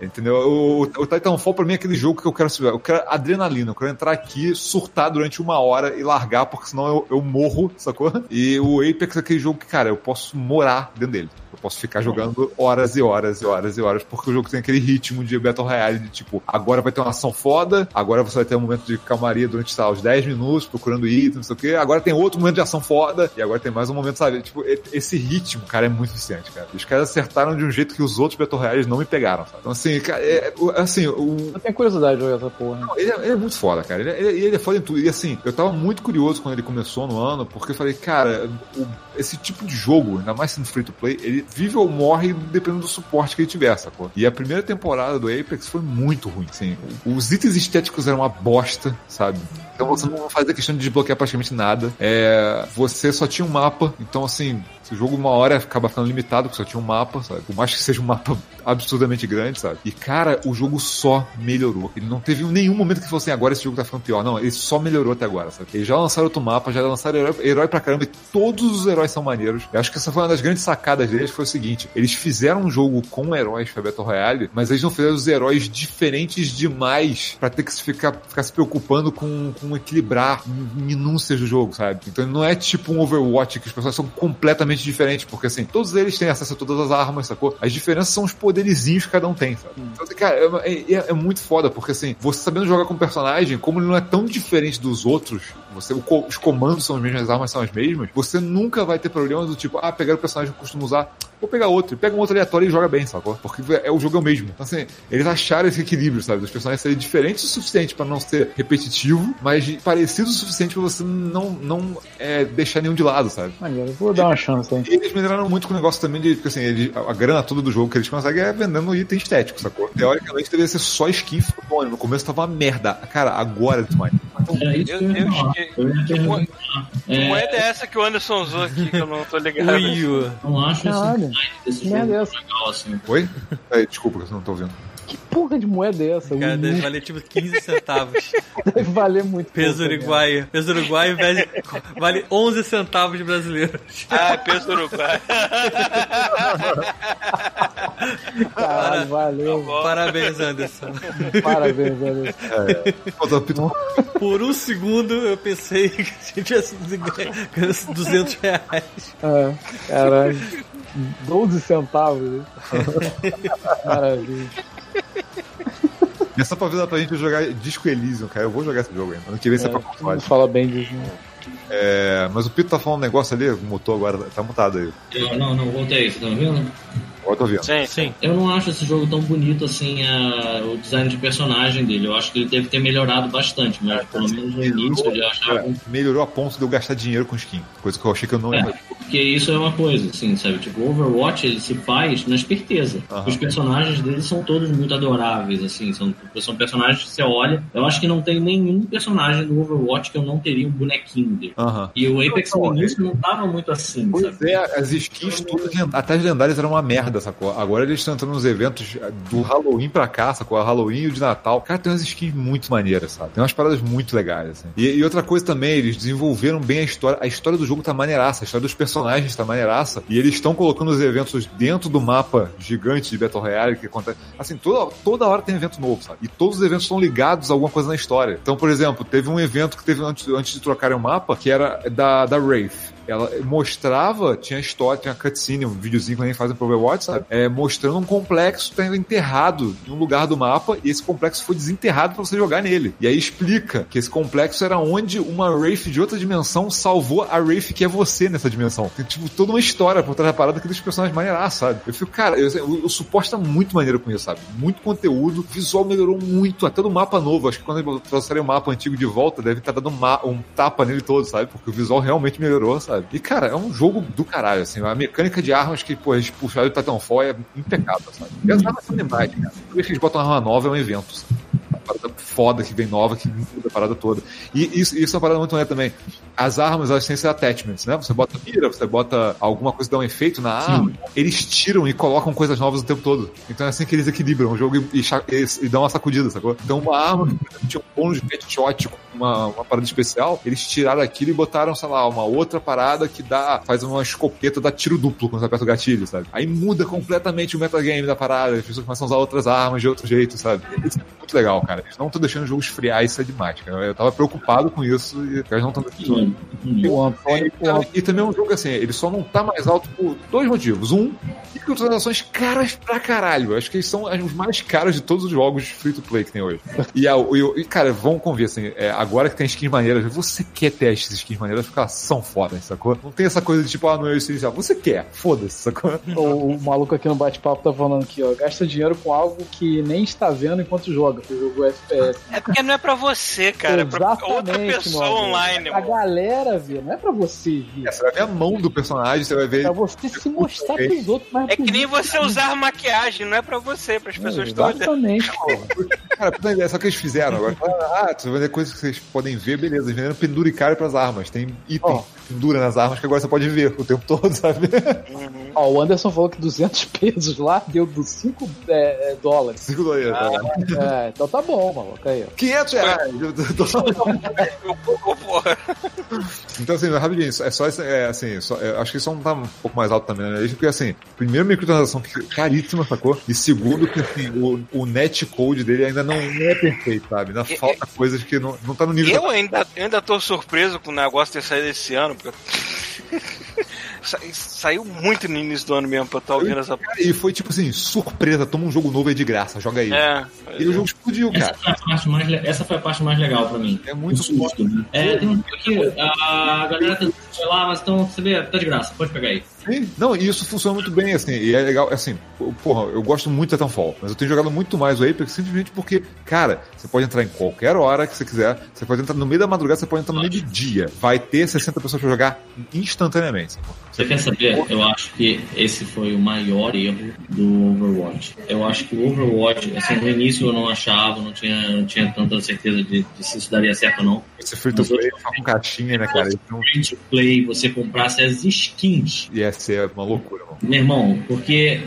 Speaker 5: entendeu? O, o Titanfall pra mim é aquele jogo que eu quero, eu quero adrenalina, eu quero entrar aqui, surtar durante uma hora e largar, porque senão eu, eu morro, sacou? E o Apex é aquele jogo que, cara, eu posso morar dentro dele. Eu posso ficar jogando horas e horas e horas e horas, porque o jogo tem aquele ritmo de Battle Royale, de tipo, agora vai ter uma ação foda, agora você vai ter um momento de calmaria durante, sei lá, os 10 minutos, procurando itens, não sei o quê, agora tem outro momento de ação foda, e agora tem mais um momento, sabe? Tipo, esse ritmo, cara, é muito viciante, cara. Os caras acertaram de um jeito que os outros Battle Royales não me pegaram, sabe? Então, assim, cara, é, assim, o,
Speaker 3: Eu tenho curiosidade de jogar essa porra.
Speaker 5: não, Ele é, ele é muito foda, cara. Ele é, ele- ele é foda em tudo. E assim, eu tava muito curioso quando ele começou no ano, porque eu falei, cara, o- esse tipo de jogo, ainda mais sendo free to play, ele vive ou morre dependendo do suporte que ele tiver, sacou? E a primeira temporada do Apex foi muito ruim, assim. Os itens estéticos eram uma bosta, sabe? Então você não fazia questão de desbloquear praticamente nada. É, você só tinha um mapa, então assim, o jogo uma hora acaba ficando limitado, porque só tinha um mapa, sabe? Por mais que seja um mapa absurdamente grande, sabe? E, cara, o jogo só melhorou. Ele não teve nenhum momento que fosse assim, agora esse jogo tá ficando pior. Não, ele só melhorou até agora, sabe? Eles já lançaram outro mapa, já lançaram herói, herói pra caramba, e todos os heróis são maneiros. Eu acho que essa foi uma das grandes sacadas deles, foi o seguinte, eles fizeram um jogo com heróis pra Battle Royale, mas eles não fizeram os heróis diferentes demais pra ter que ficar, ficar se preocupando com, com equilibrar minúcias do jogo, sabe? Então não é tipo um Overwatch que os personagens são completamente diferentes, porque assim, todos eles têm acesso a todas as armas, sacou? As diferenças são os poderizinhos que cada um tem, sabe? Então, assim, cara, é, é- é muito foda, porque assim, você sabendo jogar com o personagem, como ele não é tão diferente dos outros, você, os comandos são os mesmos, as armas são as mesmas, você nunca vai ter problema do tipo, ah, pegar o personagem que eu costumo usar, vou pegar outro, pega um outro aleatório e joga bem, sacou? Porque é, o jogo é o mesmo. Então, assim, eles acharam esse equilíbrio, sabe? Dos personagens serem diferentes o suficiente pra não ser repetitivo, mas parecido o suficiente pra você não, não é, deixar nenhum de lado, sabe?
Speaker 3: Maneiro, vou dar uma chance aí.
Speaker 5: E eles melhoraram muito com o negócio também de, porque assim, eles- a grana toda do jogo que eles conseguem é vendendo item estético, sacou? Teoricamente deveria ser só skin fodona. No começo tava uma merda. Cara, agora é demais.
Speaker 4: Isso
Speaker 2: Meu
Speaker 4: que eu ia
Speaker 2: Deus,
Speaker 4: falar.
Speaker 2: que-
Speaker 4: Eu É,
Speaker 2: moeda é essa que o Anderson usou aqui, que eu não tô ligado?
Speaker 6: Wii U.
Speaker 4: não acho design desse
Speaker 3: Merda
Speaker 4: jogo
Speaker 3: essa?
Speaker 4: legal assim.
Speaker 5: Oi? É, desculpa, não tô ouvindo.
Speaker 3: Que porra de moeda é essa?
Speaker 6: Cara, deve
Speaker 3: U
Speaker 6: valer tipo 15 centavos.
Speaker 3: deve valer muito
Speaker 6: Peso
Speaker 3: pouco, né?
Speaker 6: uruguaio. Peso uruguaio vale, vale 11 centavos brasileiros.
Speaker 2: Ah, peso do Uruguai.
Speaker 3: Caralho, valeu.
Speaker 6: Parabéns, Anderson.
Speaker 3: Parabéns,
Speaker 5: tô pito-
Speaker 6: Por um segundo eu pensei que a gente tivesse ganhando 200 reais.
Speaker 3: É, caralho. 12 centavos. Maravilha.
Speaker 5: É só pra avisar pra gente jogar Disco Elysium, cara. Eu vou jogar esse jogo ainda. Ano que vem sai pra console.
Speaker 3: Vamos falar bem disso. né?
Speaker 5: É, mas o Pito tá falando um negócio ali, mutou agora, tá mutado aí.
Speaker 4: Eu- não, não, voltei, você tá ouvindo?
Speaker 5: Tô vendo.
Speaker 2: Sim.
Speaker 6: Sim.
Speaker 4: Eu não acho esse jogo tão bonito assim, a- o design de personagem dele. Eu acho que ele deve ter melhorado bastante, mas pelo menos no início eu já achava
Speaker 5: Cara, melhorou a ponto de eu gastar dinheiro com skin. Coisa que eu achei que eu não ia
Speaker 4: É,
Speaker 5: fazer.
Speaker 4: porque isso é uma coisa, assim, sabe? Tipo, o Overwatch ele se faz na esperteza.
Speaker 5: Aham.
Speaker 4: Os personagens dele são todos muito adoráveis, assim, são, são personagens que você olha. Eu acho que não tem nenhum personagem do Overwatch que eu não teria um bonequinho dele.
Speaker 5: Aham.
Speaker 4: E o Apex
Speaker 5: Não,
Speaker 4: no início não tava muito assim,
Speaker 5: Pois
Speaker 4: sabe?
Speaker 5: é, as skins todas, len- até as lendárias eram uma merda, sacou? Agora eles estão entrando nos eventos do Halloween pra cá, sacou? Halloween e o de Natal. Cara, tem umas skins muito maneiras, sabe? Tem umas paradas muito legais, assim. E, e outra coisa também, eles desenvolveram bem a história. A história do jogo tá maneiraça, a história dos personagens tá maneiraça. E eles estão colocando os eventos dentro do mapa gigante de Battle Royale que acontece. Assim, toda, toda hora tem evento novo, sabe? E todos os eventos estão ligados a alguma coisa na história. Então, por exemplo, teve um evento que teve antes, antes de trocarem o mapa, que era da, da Wraith. Ela mostrava, tinha história, tinha cutscene, um videozinho que nem fazem pro Overwatch, sabe? É, mostrando um complexo tá enterrado em um lugar do mapa e esse complexo foi desenterrado pra você jogar nele. E aí explica que esse complexo era onde uma Wraith de outra dimensão salvou a Wraith que é você nessa dimensão. Tem, tipo, toda uma história por trás da parada que deixa os personagens maneiraços, sabe? Eu fico, cara, eu, o, o tá muito maneiro com isso, sabe? Muito conteúdo, o visual melhorou muito, até no mapa novo. Acho que quando eles trouxerem o mapa antigo de volta, deve estar dando um, um tapa nele todo, sabe? Porque o visual realmente melhorou, sabe? E, cara, é um jogo do caralho, assim. A mecânica de armas que, pô, eles puxaram do Titanfall é impecável, sabe? E as armas são demais, cara. Toda vez que eles botam uma arma nova é um evento, sabe? Parada foda que vem nova, que muda a parada toda. E isso, isso é uma parada muito maneira também. As armas, elas têm esses attachments, né? Você bota mira, você bota alguma coisa que dá um efeito na arma, eles tiram e colocam coisas novas o tempo todo. Então é assim que eles equilibram o jogo e, e, e- e dão uma sacudida, sacou? Então uma arma que exemplo, tinha um bônus de headshot com uma, uma parada especial, eles tiraram aquilo e botaram, sei lá, uma outra parada que dá, faz uma escopeta, dá tiro duplo quando você aperta o gatilho, sabe? Aí muda completamente o metagame da parada, as pessoas começam a usar outras armas de outro jeito, sabe? Isso é muito legal, cara. Eles não estão deixando o jogo esfriar, isso é demais, cara. Eu tava preocupado com isso e eles não estão deixando.
Speaker 4: Hum, hum.
Speaker 3: Antônio, o Antônio
Speaker 5: E também é um jogo assim, ele só não tá mais alto por dois motivos. Um, microtransações caras pra caralho. Acho que eles são os mais caros de todos os jogos free to play que tem hoje. E, a, e, e, cara, vão convir assim, é, agora que tem skins maneiras, você quer ter essas skins maneiras porque elas são fodas, sacou? Não tem essa coisa de tipo, ah, não é isso inicial. Você quer, foda-se, sacou?
Speaker 3: O, o maluco aqui no bate-papo tá falando aqui, ó. Gasta dinheiro com algo que nem está vendo enquanto joga, o jogo FPS.
Speaker 2: É porque não é pra você, cara. É pra outra
Speaker 3: Exatamente,
Speaker 2: pessoa online,
Speaker 3: A galera ver, não é pra você ver.
Speaker 5: É, você vai ver a mão do personagem, você vai
Speaker 3: É
Speaker 5: ver.
Speaker 3: pra você se mostrar pros outros mais
Speaker 2: É que nem você usar maquiagem, não é pra você, pras pessoas
Speaker 3: É,
Speaker 2: todas.
Speaker 3: Exatamente.
Speaker 5: Cara, ideia, só que eles fizeram agora. Ah, você vai ver coisas que vocês podem ver, beleza. Eles venderam penduricário pras armas. Tem item
Speaker 3: Ó.
Speaker 5: pendura nas armas que agora você pode ver o tempo todo, sabe?
Speaker 3: Ó, o Anderson falou que 200 pesos lá deu dos 5 é, dólares.
Speaker 5: 5 dólares. tá?
Speaker 3: É, então tá bom, maluco. Aí, ó.
Speaker 5: 500 reais. Então, assim, rapidinho, é só esse, é, assim, só, é, acho que isso não tá um pouco mais alto também, né? Porque, assim, primeiro, microtransação que é caríssima, sacou? E segundo, que, assim, o, o netcode dele ainda não é perfeito, sabe? Ainda falta coisas que não, não tá no nível
Speaker 2: Eu ainda, eu ainda tô surpreso com o negócio ter saído esse ano, porque. Sa- Saiu muito no início do ano mesmo pra estar ouvindo essa.
Speaker 5: E foi tipo assim, surpresa, toma um jogo novo aí de graça, joga aí.
Speaker 2: É.
Speaker 5: E o jogo explodiu,
Speaker 4: Essa
Speaker 5: cara.
Speaker 4: foi, a parte mais, le- essa foi a parte mais legal pra mim.
Speaker 5: É muito
Speaker 4: susto, né? É, tem um que a galera tá sei lá, mas então, você vê, tá de graça, pode pegar aí.
Speaker 5: Sim. Não, e isso funciona muito bem, assim, e é legal, assim, porra, eu gosto muito de Titanfall, mas eu tenho jogado muito mais o Apex simplesmente porque, cara, você pode entrar em qualquer hora que você quiser, você pode entrar no meio da madrugada, você pode entrar no meio do dia, vai ter 60 pessoas pra jogar instantaneamente.
Speaker 4: Você quer saber? Eu acho que esse foi o maior erro do Overwatch. Eu acho que o Overwatch, assim, no início eu não achava, não tinha, não tinha tanta certeza de, de se isso daria certo ou não.
Speaker 5: Esse free to play com caixinha, né, cara?
Speaker 4: Free to play, você comprasse as skins
Speaker 5: ser uma loucura, mano.
Speaker 4: Meu irmão, porque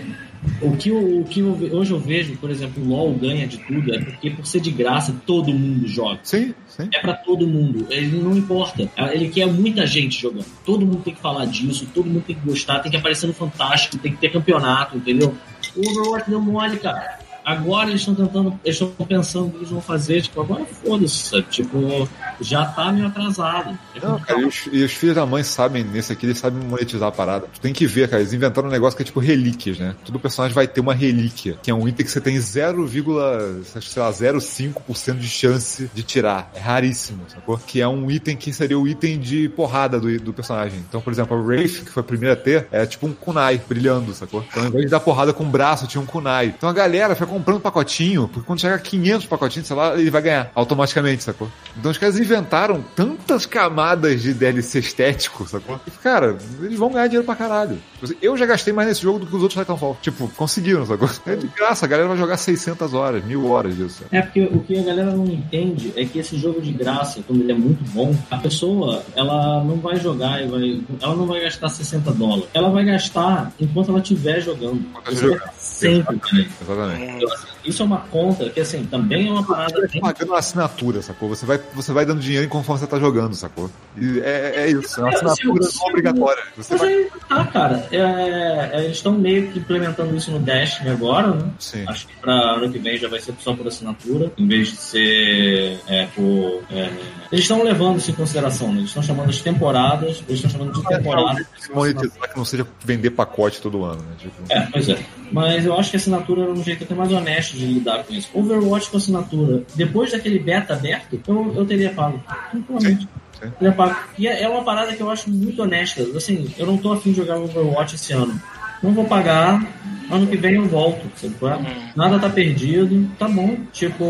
Speaker 4: o que, eu, o que eu hoje eu vejo, por exemplo, o LoL ganha de tudo, é porque por ser de graça, todo mundo joga.
Speaker 5: Sim, sim.
Speaker 4: É pra todo mundo, ele não importa. Ele quer muita gente jogando. Todo mundo tem que falar disso, todo mundo tem que gostar, tem que aparecer no Fantástico, tem que ter campeonato, entendeu? O Overwatch deu mole, cara. Agora eles estão tentando, eles estão pensando o que eles vão fazer, tipo, agora foda-se? Tipo, já tá meio atrasado.
Speaker 5: Não, cara, e os, e os filhos da mãe sabem, nesse aqui, eles sabem monetizar a parada. Tu tem que ver, cara, eles inventaram um negócio que é tipo relíquias, né? Todo personagem vai ter uma relíquia, que é um item que você tem 0, sei lá, 0,5% de chance de tirar. É raríssimo, sacou? Que é um item que seria o item de porrada do, do personagem. Então, por exemplo, a Wraith, que foi a primeira a ter, é tipo um kunai brilhando, sacou? Então, ao invés de dar porrada com o braço, tinha um kunai. Então a galera fica comprando pacotinho, porque quando chegar a 500 pacotinhos, sei lá, ele vai ganhar automaticamente, sacou? Então os caras inventaram tantas camadas de DLC estético, sacou? E, cara, eles vão ganhar dinheiro pra caralho. Eu já gastei mais nesse jogo do que os outros Titanfall. Tipo, conseguiram, sacou? É de graça, a galera vai jogar 600 horas, mil horas disso.
Speaker 4: É porque o que a galera não entende é que esse jogo de graça, quando ele é muito bom, a pessoa ela não vai jogar e vai, ela não vai gastar 60 dólares. Ela vai gastar enquanto ela estiver jogando.
Speaker 5: Enquanto jogando.
Speaker 4: é sempre, né?
Speaker 5: Exatamente.
Speaker 4: Assim, Isso é uma conta que assim também é uma parada.
Speaker 5: Você tá pagando uma assinatura, sacou? Você vai, você vai dando dinheiro conforme você tá jogando, sacou? E é, é isso, é uma assinatura não obrigatória. Você
Speaker 4: Mas
Speaker 5: vai...
Speaker 4: aí tá, cara. É, é, eles estão meio que implementando isso no Destiny agora, né?
Speaker 5: Sim.
Speaker 4: Acho que pra ano que vem já vai ser só por assinatura, em vez de ser é, por. é, Eles estão levando isso em consideração, né? Eles estão chamando de temporadas, eles estão chamando de temporadas.
Speaker 5: Se monetizar que não seja vender pacote todo ano, né? Tipo,
Speaker 4: É, pois é. Mas eu acho que a assinatura era um jeito até mais honesto de lidar com isso. Overwatch com assinatura, depois daquele beta aberto, eu, eu teria pago. Tranquilamente.
Speaker 5: Sim, sim.
Speaker 4: Teria pago. E é é uma parada que eu acho muito honesta. Assim, eu não tô afim de jogar Overwatch esse ano. Não vou pagar. Ano que vem eu volto. Sabe é? Nada tá perdido. Tá bom. Tipo.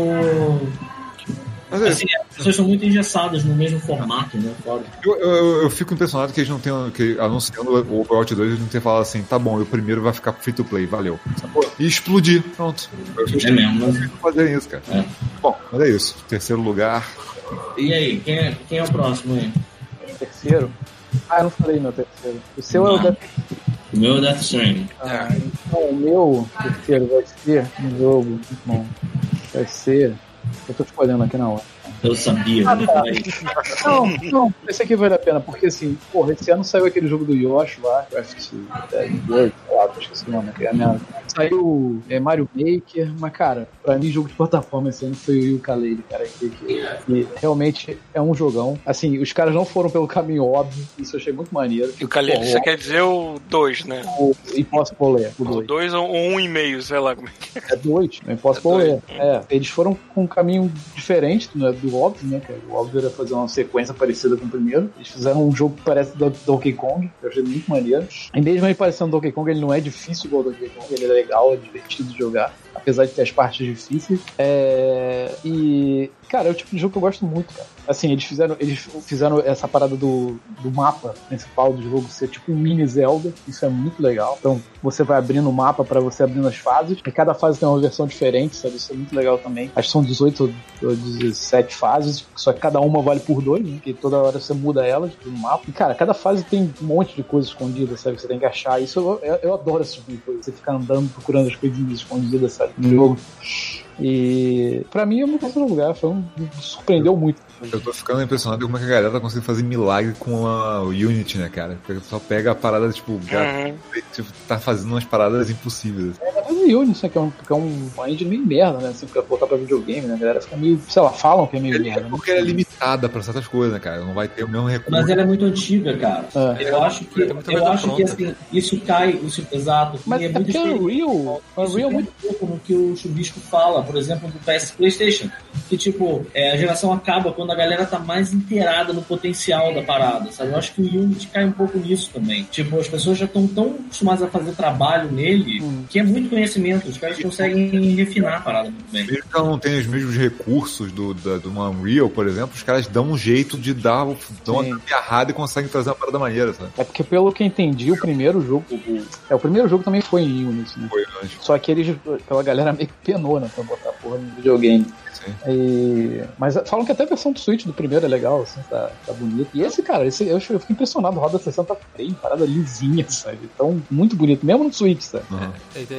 Speaker 5: Mas é,
Speaker 4: Assim, as pessoas são muito engessadas no mesmo formato, né? Foda.
Speaker 5: eu, eu, eu fico impressionado que eles não tenham, que anunciando o Overwatch 2, eles não tenham falado assim, tá bom, o primeiro vai ficar free to play, valeu. E explodir, pronto.
Speaker 4: É mesmo. Mas...
Speaker 5: Fazer isso, cara.
Speaker 4: É.
Speaker 5: Bom, mas é isso. Terceiro lugar.
Speaker 4: E aí, quem é, quem é o próximo aí?
Speaker 3: Terceiro? Ah, eu não falei meu terceiro. O seu é o
Speaker 4: Não.
Speaker 3: da...
Speaker 4: O meu é o Death Stranding.
Speaker 3: Ah, então o meu terceiro vai ser um jogo. Bom, vai ser. Eu tô escolhendo aqui na hora.
Speaker 4: Eu sabia.
Speaker 3: Ah,
Speaker 4: né?
Speaker 3: tá. Não, não, esse aqui vale a pena, porque assim, porra, esse ano saiu aquele jogo do Yoshi lá, Craft sei lá, esqueci o nome, que é a minha. Saiu é, Mario Maker, mas cara, pra mim jogo de plataforma esse ano foi o Yooka-Laylee, cara, que, que- que realmente é um jogão. Assim, os caras não foram pelo caminho óbvio, isso eu achei muito maneiro.
Speaker 2: E o
Speaker 3: Pô,
Speaker 2: você quer dizer o 2, né?
Speaker 3: O Impossible Lair, o
Speaker 2: O
Speaker 3: dois.
Speaker 2: 2 ou um e meio, sei lá como é que é.
Speaker 3: É dois, não Impossible
Speaker 2: É
Speaker 3: Lair. É, eles foram com um caminho diferente né, do óbvio, né? O óbvio era fazer uma sequência parecida com o primeiro. Eles fizeram um jogo que parece do Donkey Kong, que eu achei muito maneiro. E mesmo ele parecendo Donkey Kong, ele não é difícil igual o Donkey Kong, ele é legal, é divertido de jogar. Apesar de ter as partes difíceis. É, e, cara, é o tipo de jogo que eu gosto muito, cara. Assim, eles fizeram, eles fizeram essa parada do, do mapa principal do jogo ser tipo um mini Zelda. Isso é muito legal. Então, você vai abrindo o mapa para você abrindo as fases. E cada fase tem uma versão diferente, sabe? Isso é muito legal também. Acho que são 18 ou 17 fases, só que cada uma vale por dois, né? Que toda hora você muda elas no mapa. E, cara, cada fase tem um monte de coisa escondida, sabe? Você tem que achar. Isso eu, eu, eu adoro esse tipo de coisa. Você ficar andando procurando as coisinhas escondidas, sabe? No jogo. E pra mim é meu terceiro lugar. Foi um. Me surpreendeu muito.
Speaker 5: Eu tô ficando impressionado com como é que a galera tá conseguindo fazer milagre com a, o Unity, né, cara? Porque só pega a parada, tipo,
Speaker 2: Uhum.
Speaker 5: tipo, tá fazendo umas paradas impossíveis.
Speaker 3: Mas o Unity, né, que é, um, que é um, uma engine meio merda, né? Assim, pra botar pra videogame, né? A galera fica meio, sei lá, falam que é meio
Speaker 5: É
Speaker 3: merda. né?
Speaker 5: porque ela é limitada pra certas coisas, né, cara? Não vai ter o mesmo recurso.
Speaker 4: Mas ela é muito antiga, cara.
Speaker 3: É.
Speaker 4: Eu acho que, eu
Speaker 6: coisa
Speaker 4: acho que assim, isso cai, isso, exato.
Speaker 3: Mas
Speaker 4: e
Speaker 3: é
Speaker 4: é muito
Speaker 3: porque. Unreal, a
Speaker 4: Isso
Speaker 3: Unreal é muito
Speaker 4: um pouco no que o Chubisco fala, por exemplo, do PS PlayStation. Que, tipo, é, a geração acaba quando a galera tá mais inteirada no potencial da parada, sabe? Eu acho que o Unity cai um pouco nisso também. Tipo, as pessoas já estão tão acostumadas a fazer trabalho nele que é muito conhecimento. Os caras conseguem refinar a parada muito bem.
Speaker 5: Mesmo que ela não tenha os mesmos recursos do, da, do Unreal, por exemplo, os caras dão um jeito de dar, dão
Speaker 3: Sim.
Speaker 5: uma errada e conseguem trazer uma parada maneira, sabe?
Speaker 3: É porque, pelo que eu entendi, o primeiro jogo. o- é, o primeiro jogo também foi em Unity, né?
Speaker 5: Foi antes.
Speaker 3: Só que eles, aquela galera meio que penou, né? Pra botar porra no videogame. E- mas falam que até a versão do Switch do primeiro é legal, assim, tá, tá bonito. E esse, cara, esse, eu, eu fico impressionado, roda 60 frames, parada lisinha, sabe? Então, muito bonito, mesmo no Switch, sabe?
Speaker 5: Uhum.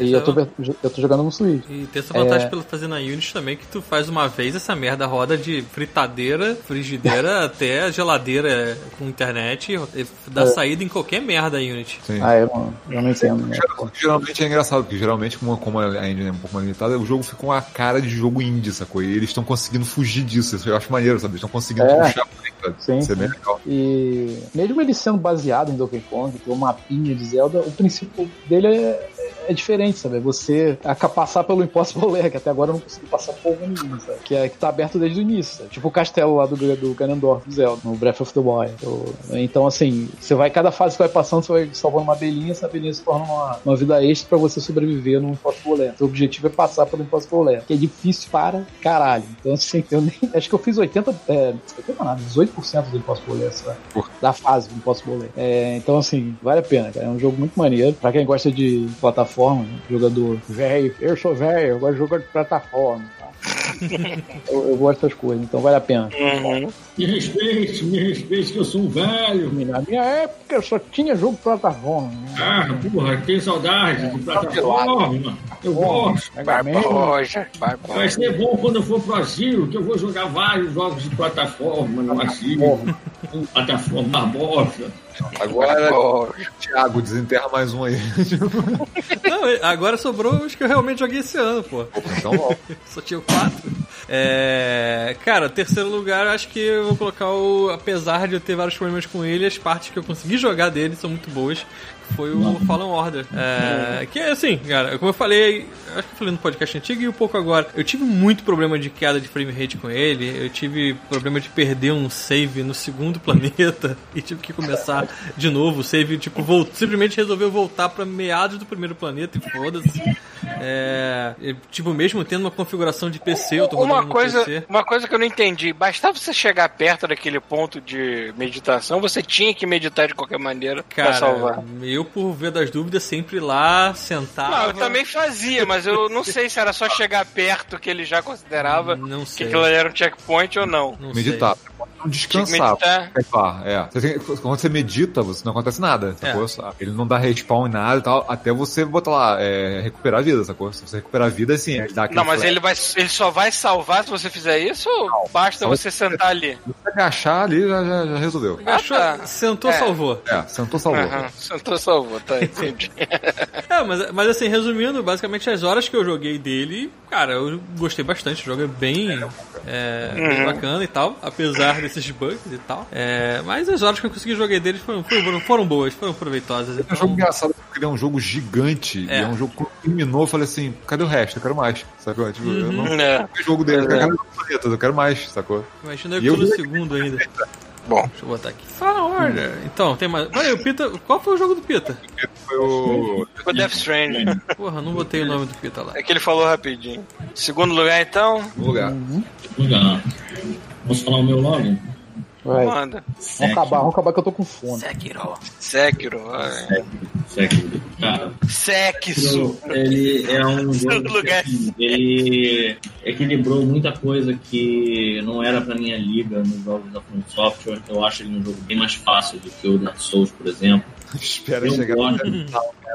Speaker 3: E eu tô, eu tô jogando no Switch.
Speaker 6: E tem essa vantagem
Speaker 3: É.
Speaker 6: pela fazer na Unity também, que tu faz uma vez essa merda roda de fritadeira, frigideira até geladeira com internet e dá saída em qualquer merda a Unity.
Speaker 5: Sim.
Speaker 3: Ah, eu, não- eu não entendo, né?
Speaker 5: Geralmente é engraçado, porque geralmente, como, como a engine é um pouco mais limitada, o jogo fica com a cara de jogo indie, sacou? E eles estão conseguindo fugir disso. Isso eu acho maneiro, sabe? Eles estão conseguindo
Speaker 3: É.
Speaker 5: puxar por?
Speaker 3: Sim,
Speaker 5: Isso é bem legal.
Speaker 3: E mesmo ele sendo baseado em Donkey Kong, tem um mapinha de Zelda, o princípio dele é, é diferente, sabe? É Você passar pelo Impossible Lair, que até agora eu não consegui passar porra nenhuma, sabe? Que, é, que tá aberto desde o início, sabe? Tipo o castelo lá do, do Ganondorf, do Zelda, no Breath of the Wild. Então, assim, você vai, cada fase que vai passando, você vai salvando uma abelhinha, essa abelhinha se torna uma, uma vida extra pra você sobreviver no Impossible Lair. Seu objetivo é passar pelo Impossible Lair, que é difícil para caralho. Então, assim, eu nem, acho que eu fiz 80, é, 80 nada, 18% do Impossible Lair, sabe? Da fase do Impossible Lair. É, então, assim, vale a pena, cara. É um jogo muito maneiro. Pra quem gosta de plataforma, né? jogador velho, eu sou velho, eu gosto de jogar de plataforma. Tá? eu, eu gosto dessas coisas, então vale a pena.
Speaker 2: Uhum.
Speaker 4: Me respeite, me respeite que eu sou um velho.
Speaker 3: Na minha época eu só tinha jogo de plataforma. Né?
Speaker 4: Ah, porra, tem saudade de plataforma. Eu gosto.
Speaker 2: Barboja,
Speaker 4: Vai
Speaker 2: Barboja.
Speaker 4: ser bom quando eu for pro asilo, que eu vou jogar vários jogos de plataforma no asilo. Plataforma Barbosa.
Speaker 5: Agora. Thiago, desenterra mais um aí.
Speaker 6: Não, agora sobrou os que eu realmente joguei esse ano, pô.
Speaker 5: então.
Speaker 6: Só tinha quatro. É, cara, terceiro lugar, acho que eu vou colocar o. Apesar de eu ter vários problemas com ele, as partes que eu consegui jogar dele são muito boas. Foi o Fallen Order. É, que é assim, cara, como eu falei, acho que eu falei no podcast antigo e um pouco agora. Eu tive muito problema de queda de frame rate com ele. Eu tive problema de perder um save no segundo planeta e tive que começar de novo. O save, tipo, volt, simplesmente resolveu voltar pra meados do primeiro planeta e foda-se. É, tipo, mesmo tendo uma configuração de PC, eu tô rodando
Speaker 2: Uma coisa,
Speaker 6: PC.
Speaker 2: uma coisa que eu não entendi, bastava você chegar perto daquele ponto de meditação, você tinha que meditar de qualquer maneira pra
Speaker 6: Cara,
Speaker 2: salvar.
Speaker 6: eu, por ver das dúvidas, sempre lá, sentava.
Speaker 2: Não, eu também fazia, mas eu não sei se era só chegar perto que ele já considerava
Speaker 6: Não
Speaker 2: que
Speaker 6: sei.
Speaker 2: aquilo ali era um checkpoint ou não.
Speaker 6: Não
Speaker 5: Meditar.
Speaker 6: sei.
Speaker 5: Não descansar.
Speaker 2: meditar.
Speaker 5: É. Você tem- quando você medita, você não acontece nada, sacou?
Speaker 6: É.
Speaker 5: Ele não dá respawn em nada e tal, até você botar lá, é, recuperar a vida, sacou? Se você recuperar a vida, assim, ele dá aquele
Speaker 2: Não, mas
Speaker 5: flash.
Speaker 2: ele, vai, ele só vai salvar se você fizer isso ou basta você sentar ali?
Speaker 5: Se você agachar ali, já, já, já resolveu.
Speaker 6: Agachou,
Speaker 2: Ah, tá.
Speaker 6: sentou,
Speaker 2: É.
Speaker 6: salvou.
Speaker 5: É, sentou, salvou.
Speaker 2: Aham, sentou, salvou, tá, entendi.
Speaker 6: É, mas, mas assim, resumindo, basicamente as horas que eu joguei dele, cara, eu gostei bastante. O jogo é bem, é, bem bacana e tal, apesar desses bugs e tal. É, mas as horas que eu consegui jogar dele foram, foram, foram boas, foram proveitosas.
Speaker 5: É um jogo
Speaker 6: Então,
Speaker 5: engraçado porque ele é um jogo gigante.
Speaker 6: É.
Speaker 5: E é um jogo que quando terminou, eu falei assim, cadê o resto? Eu quero mais, sacou? Tipo, eu não
Speaker 2: É.
Speaker 5: quero jogo dele, eu quero planetas, eu quero mais, sacou?
Speaker 6: imagina eu
Speaker 5: eu
Speaker 6: no segundo ainda.
Speaker 2: Bom,
Speaker 6: Deixa eu botar aqui. Fala Order. Então, tem mais. Olha, o Pita. Qual foi o jogo do Pita?
Speaker 5: Foi foi o.
Speaker 2: Ficou Death Stranding.
Speaker 6: Porra, não botei o nome do Pita lá.
Speaker 2: É que ele falou rapidinho. Segundo lugar, então,
Speaker 5: lugar.
Speaker 4: Lugar. Posso falar o meu logo?
Speaker 3: Vai.
Speaker 2: manda.
Speaker 3: Vamos acabar, vamos acabar que eu tô com fome.
Speaker 2: Sekiro. vai.
Speaker 4: Sekiro. Cara,
Speaker 2: Sekiro.
Speaker 4: ele é um jogo que, assim, ele equilibrou muita coisa que não era pra minha liga nos jogos da From Software. Eu acho ele um jogo bem mais fácil do que o Dark Souls, por exemplo.
Speaker 5: Espera
Speaker 4: Eu
Speaker 5: chegar
Speaker 4: gosto.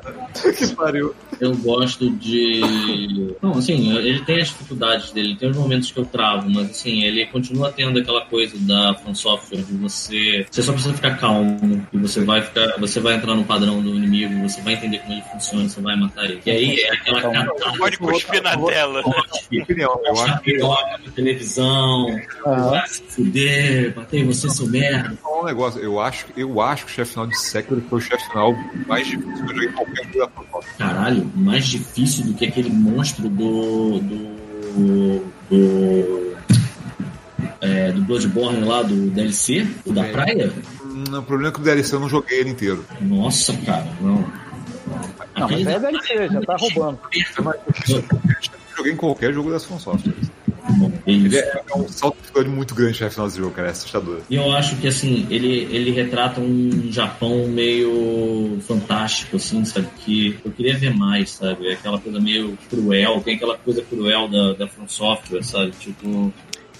Speaker 5: que pariu.
Speaker 4: Eu gosto de. Não, assim, ele tem as dificuldades dele, tem os momentos que eu travo, mas assim, ele continua tendo aquela coisa da From Software de você. Você só precisa ficar calmo e você vai ficar. Você vai entrar no padrão do inimigo, você vai entender como ele funciona, você vai matar ele. E aí é aquela catarse.
Speaker 2: Pode cuspir na tela.
Speaker 5: Eu acho que
Speaker 4: piroca na televisão,
Speaker 3: Aham.
Speaker 4: vai se fuder, bater em você, seu merda.
Speaker 5: um negócio. Eu acho, eu acho que o chefe final de Sekiro foi o chefe final mais difícil que eu joguei qualquer jogo da From
Speaker 4: Caralho, mais difícil do que aquele monstro do. do. do. É, do Bloodborne lá, do DLC, o da
Speaker 5: É.
Speaker 4: praia?
Speaker 5: Hum, O problema é que o DLC eu não joguei ele inteiro.
Speaker 4: Nossa, cara, não.
Speaker 3: Não, mas é DLC, já tá roubando.
Speaker 5: Eu joguei em qualquer jogo da From Software.
Speaker 4: Bom, é
Speaker 5: Ele é, é um salto de muito grande o chefe final desse jogo, cara. É assustador.
Speaker 4: E eu acho que assim, ele, ele retrata um Japão meio fantástico, assim, sabe? Que eu queria ver mais, sabe? Aquela coisa meio cruel, tem aquela coisa cruel da, da From Software, sabe? Tipo,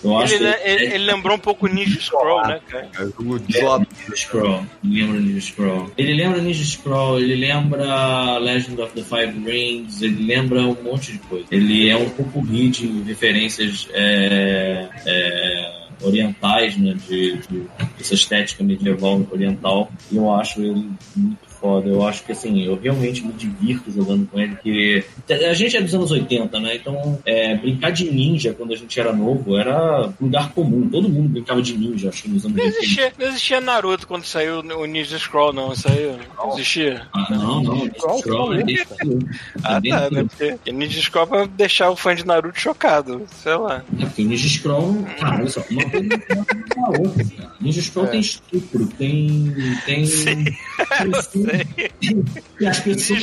Speaker 4: eu acho
Speaker 2: Ele,
Speaker 4: que.
Speaker 2: ele, ele lembrou um pouco o Ninja Scroll, né, cara?
Speaker 5: É jogo.
Speaker 4: Ninja Scroll. Lembra Ninja Scroll. Ele lembra Ninja Scroll, ele lembra Legend of the Five Rings, ele lembra um monte de coisa. Ele é um pouco de referências é, é, orientais, né? De, de essa estética medieval oriental. E eu acho ele muito foda. Eu acho que assim, eu realmente me divirto jogando com ele, porque a gente é dos anos 80, né? Então, é, brincar de ninja quando a gente era novo era lugar comum. Todo mundo brincava de ninja, acho que nos anos
Speaker 2: Não
Speaker 4: 80.
Speaker 2: existia, não existia Naruto quando saiu o Ninja Scroll, não. Isso aí não existia.
Speaker 4: Ah, não, não.
Speaker 3: Scroll,
Speaker 4: Scroll é.
Speaker 2: Ah,
Speaker 4: É bem
Speaker 2: tá, né? Porque Ninja Scroll pra deixar o fã de Naruto chocado. Sei lá.
Speaker 4: É porque o Ninja Scroll, cara, olha só, uma coisa não tem a outra, cara. Ninja Scroll tem estupro, tem. tem.
Speaker 2: Sim,
Speaker 4: tem- E as pessoas.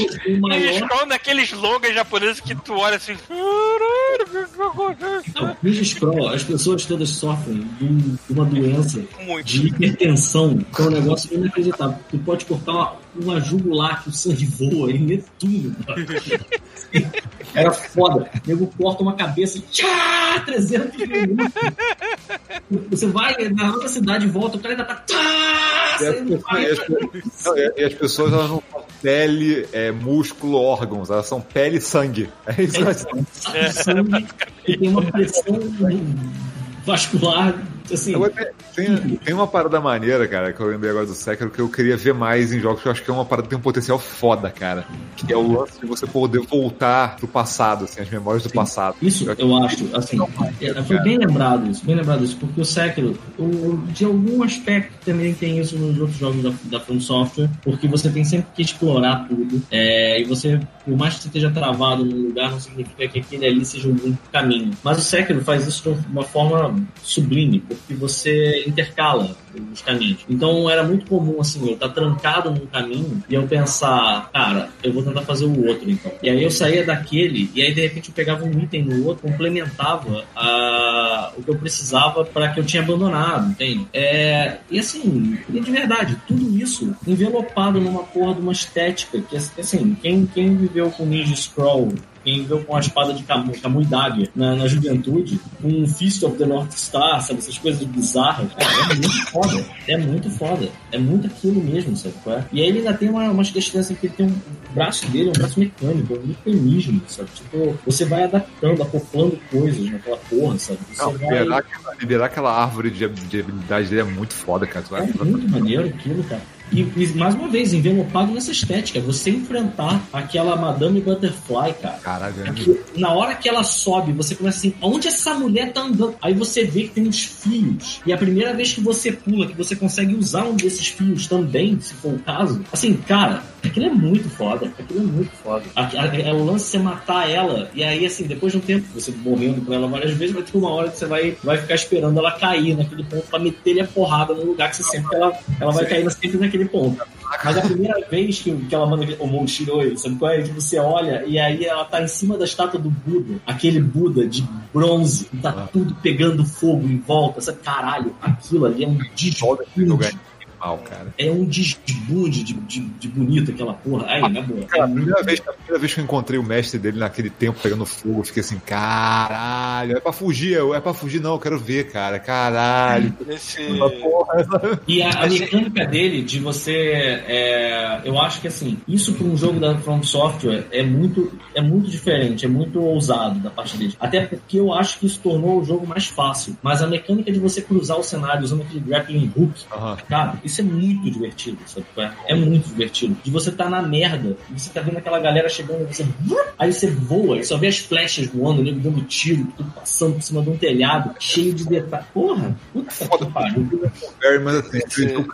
Speaker 2: Scroll naqueles slogans japoneses que tu olha assim.
Speaker 4: Ninja Scroll, as pessoas todas sofrem de uma doença
Speaker 2: Muito.
Speaker 4: de hipertensão, que é um negócio inacreditável. Tu pode cortar uma, uma jugular que o sangue voa e tudo. cara. Era foda. O nego corta uma cabeça, tchá, 300 minutos. Você vai na outra cidade e volta, o cara ainda tá. Tchá,
Speaker 5: E as pessoas, e as pessoas- não, e- e as pessoas, elas não pele, é, músculo, órgãos. Elas são pele e sangue. É isso que elas são.
Speaker 4: saco de sangue e tem uma pressão vascular. Assim,
Speaker 5: Agora, tem, tem- uma parada maneira, cara, que eu lembrei agora do Sekiro, que eu queria ver mais em jogos, que eu acho que é uma parada que tem um potencial foda, cara. Que é o lance de você poder voltar pro passado, assim, as memórias do passado.
Speaker 4: Isso eu acho, assim, é, foi bem lembrado isso, bem lembrado isso, porque o Sekiro, o- de algum aspecto também tem isso nos outros jogos da, da From Software, porque você tem sempre que explorar tudo, é, e você, por mais que você esteja travado num lugar, não significa que aquele ali seja único caminho. Mas o Sekiro faz isso de uma forma sublime, porque você intercala os caminhos. Então era muito comum, assim, eu estar trancado num caminho e eu pensar, cara, eu vou tentar fazer o outro, então. E aí eu saía daquele, e aí de repente eu pegava um item no outro, complementava a, o que eu precisava para que eu tinha abandonado, entende? É, e assim, de verdade, tudo isso envelopado numa porra de uma estética que, assim, quem, quem viveu com Ninja Scroll quem viveu com a espada de Camu, Camu e Dagger na, na juventude, com um Fist of the North Star, sabe? Essas coisas bizarras. Cara, é muito foda. É muito foda. É muito aquilo mesmo, sabe? é? E aí ele ainda tem uma, umas questões assim, que ele tem um braço dele, é um braço mecânico, é um mecanismo, sabe? Tipo, você vai adaptando, acoplando coisas naquela porra, sabe? Você
Speaker 5: Não,
Speaker 4: vai...
Speaker 5: liberar, aquela- liberar aquela árvore de, de habilidade dele é muito foda, cara.
Speaker 4: É muito maneiro aquilo, cara. E, mais uma vez, envelopado nessa estética, você enfrentar aquela Madame Butterfly, cara.
Speaker 5: Caralho,
Speaker 4: Que na hora que ela sobe, você começa assim, onde essa mulher tá andando? Aí você vê que tem uns fios. E a primeira vez que você pula, que você consegue usar um desses fios também, se for o caso, assim, cara, aquilo é muito foda. Aquilo é muito foda. A, a- é o lance de você matar ela, e aí, assim, depois de um tempo, você morrendo com ela várias vezes, vai ter uma hora que você vai, vai ficar esperando ela cair naquele ponto pra meter-lhe a porrada no lugar que você sempre ela, ela vai cair sempre naquele ponto. Mas a primeira vez que, que ela manda aquele Omon Shiroi, sabe qual é? Que você olha e aí ela tá em cima da estátua do Buda. Aquele Buda de bronze, e tá tudo pegando fogo em volta. Sabe? Caralho, aquilo ali é um
Speaker 5: esse é cara.
Speaker 4: É um desbunde de, de, de bonito aquela porra. Aí, na boa.
Speaker 5: Cara, a primeira, vez, a primeira vez que eu encontrei o mestre dele naquele tempo pegando fogo, eu fiquei assim, caralho, é pra fugir, eu- é pra fugir não, eu quero ver, cara, caralho.
Speaker 2: Esse...
Speaker 5: Uma porra, sabe?
Speaker 4: E a, a mecânica dele de você. é, eu acho que assim, isso para um jogo da From Software é muito, é muito diferente, é muito ousado da parte dele. Até porque eu acho que isso tornou o jogo mais fácil. Mas a mecânica de você cruzar o cenário usando aquele grappling hook,
Speaker 5: Aham.
Speaker 4: cara, isso é muito divertido, sabe? É É muito divertido. De você tá na merda, e você tá vendo aquela galera chegando, você. Aí você voa, e só vê as flechas voando, o nego dando tiro, tudo passando por cima de um telhado, cheio de detalhes. Porra, puta que pariu.
Speaker 5: Perry, mas assim, que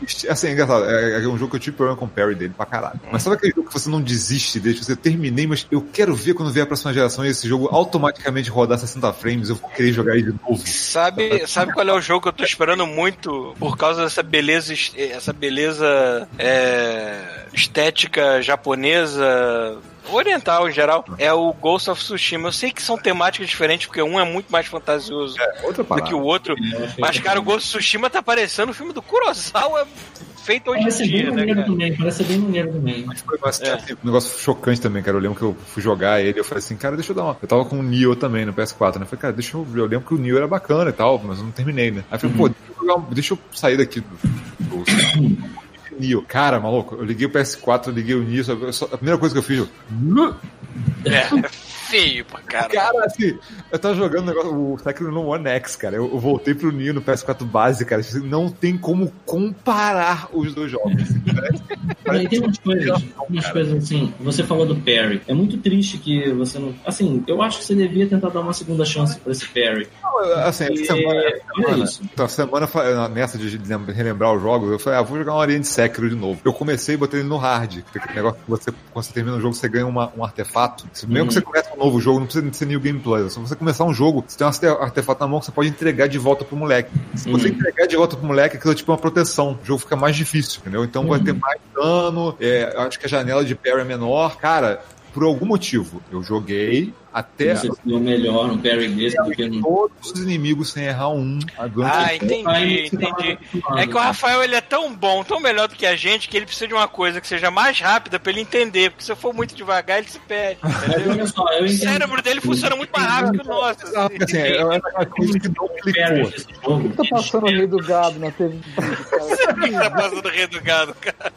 Speaker 5: desisti- assim, é engraçado, é, é um jogo que eu tive problema com o Perry dele pra caralho. Mas sabe aquele jogo que você não desiste dele, você terminei, mas eu quero ver quando vier a próxima geração e esse jogo automaticamente rodar 60 frames, eu vou querer jogar ele de novo.
Speaker 2: Sabe, sabe qual é o jogo que eu tô esperando muito por causa dessa beleza, es- essa beleza é, estética japonesa, oriental em geral? É o Ghost of Tsushima. Eu sei que são temáticas diferentes, porque um é muito mais fantasioso
Speaker 5: Outra
Speaker 2: do que o outro. Mas, cara, o Ghost of Tsushima tá parecendo o filme do Kurosawa feito hoje
Speaker 4: Parece
Speaker 2: em
Speaker 4: bem
Speaker 2: dia, né, cara?
Speaker 4: também, parece bem maneiro também.
Speaker 5: Mas foi mas,
Speaker 2: É.
Speaker 5: um negócio chocante também, cara. Eu lembro que eu fui jogar ele, eu falei assim, cara, deixa eu dar uma. Eu tava com o Nioh também no PS4, né? Eu falei, cara, deixa eu ver. Eu lembro que o Nioh era bacana e tal, mas eu não terminei, né? Aí eu falei, pô, deixa eu, jogar um- deixa eu sair daqui do. do Nioh. Cara, maluco, eu liguei o PS4, eu liguei o só- a primeira coisa que eu fiz, eu.
Speaker 2: É, é feio pra cara.
Speaker 5: Cara, assim, eu tava jogando o negócio, o Sekiro no One X, cara. Eu, eu voltei pro Nioh no PS4 base, cara. Não tem como comparar os dois jogos. assim, parece-
Speaker 4: Aí tem umas coisas,
Speaker 5: Não,
Speaker 4: umas
Speaker 5: cara.
Speaker 4: coisas assim. Você falou do Perry. É muito triste que você não. Assim, eu acho que você devia tentar dar uma segunda chance pra esse Perry.
Speaker 5: Assim, essa
Speaker 4: E-
Speaker 5: semana,
Speaker 4: olha
Speaker 5: semana,
Speaker 4: isso.
Speaker 5: então, semana fa- nessa de lem- relembrar os jogos, eu falei, ah, vou jogar uma areia de Sekiro de novo. Eu comecei e botei ele no hard. Tem Aquele negócio que você, quando você termina o jogo, você ganha uma- um artefato. Mesmo
Speaker 4: Uhum.
Speaker 5: que você comece um novo jogo, não precisa ser New Game Plus. Se você começar um jogo, você tem um arte- artefato na mão que você pode entregar de volta pro moleque. Se você
Speaker 4: Uhum.
Speaker 5: entregar de volta pro moleque, aquilo é tipo uma proteção. O jogo fica mais difícil, entendeu? Então vai
Speaker 4: Uhum.
Speaker 5: ter mais dano, é, acho que a janela de parry é menor. Cara, por algum motivo, eu joguei até
Speaker 4: Você deu melhor no Perry desse do que no.
Speaker 5: todos os inimigos sem errar um.
Speaker 2: Ah,
Speaker 5: o
Speaker 2: entendi,
Speaker 4: tá
Speaker 2: entendi. É que o Rafael ele é tão bom, tão melhor do que a gente, que ele precisa de uma coisa que seja mais rápida pra ele entender. Porque se eu for muito devagar, ele se perde.
Speaker 4: Só,
Speaker 2: O cérebro dele funciona muito mais rápido que o nosso.
Speaker 5: Porque, assim, é é aquela coisa que não clicou.
Speaker 4: desse jogo.
Speaker 3: Tá passando o rei do gado na TV.
Speaker 2: O que tá passando rei do gado, cara?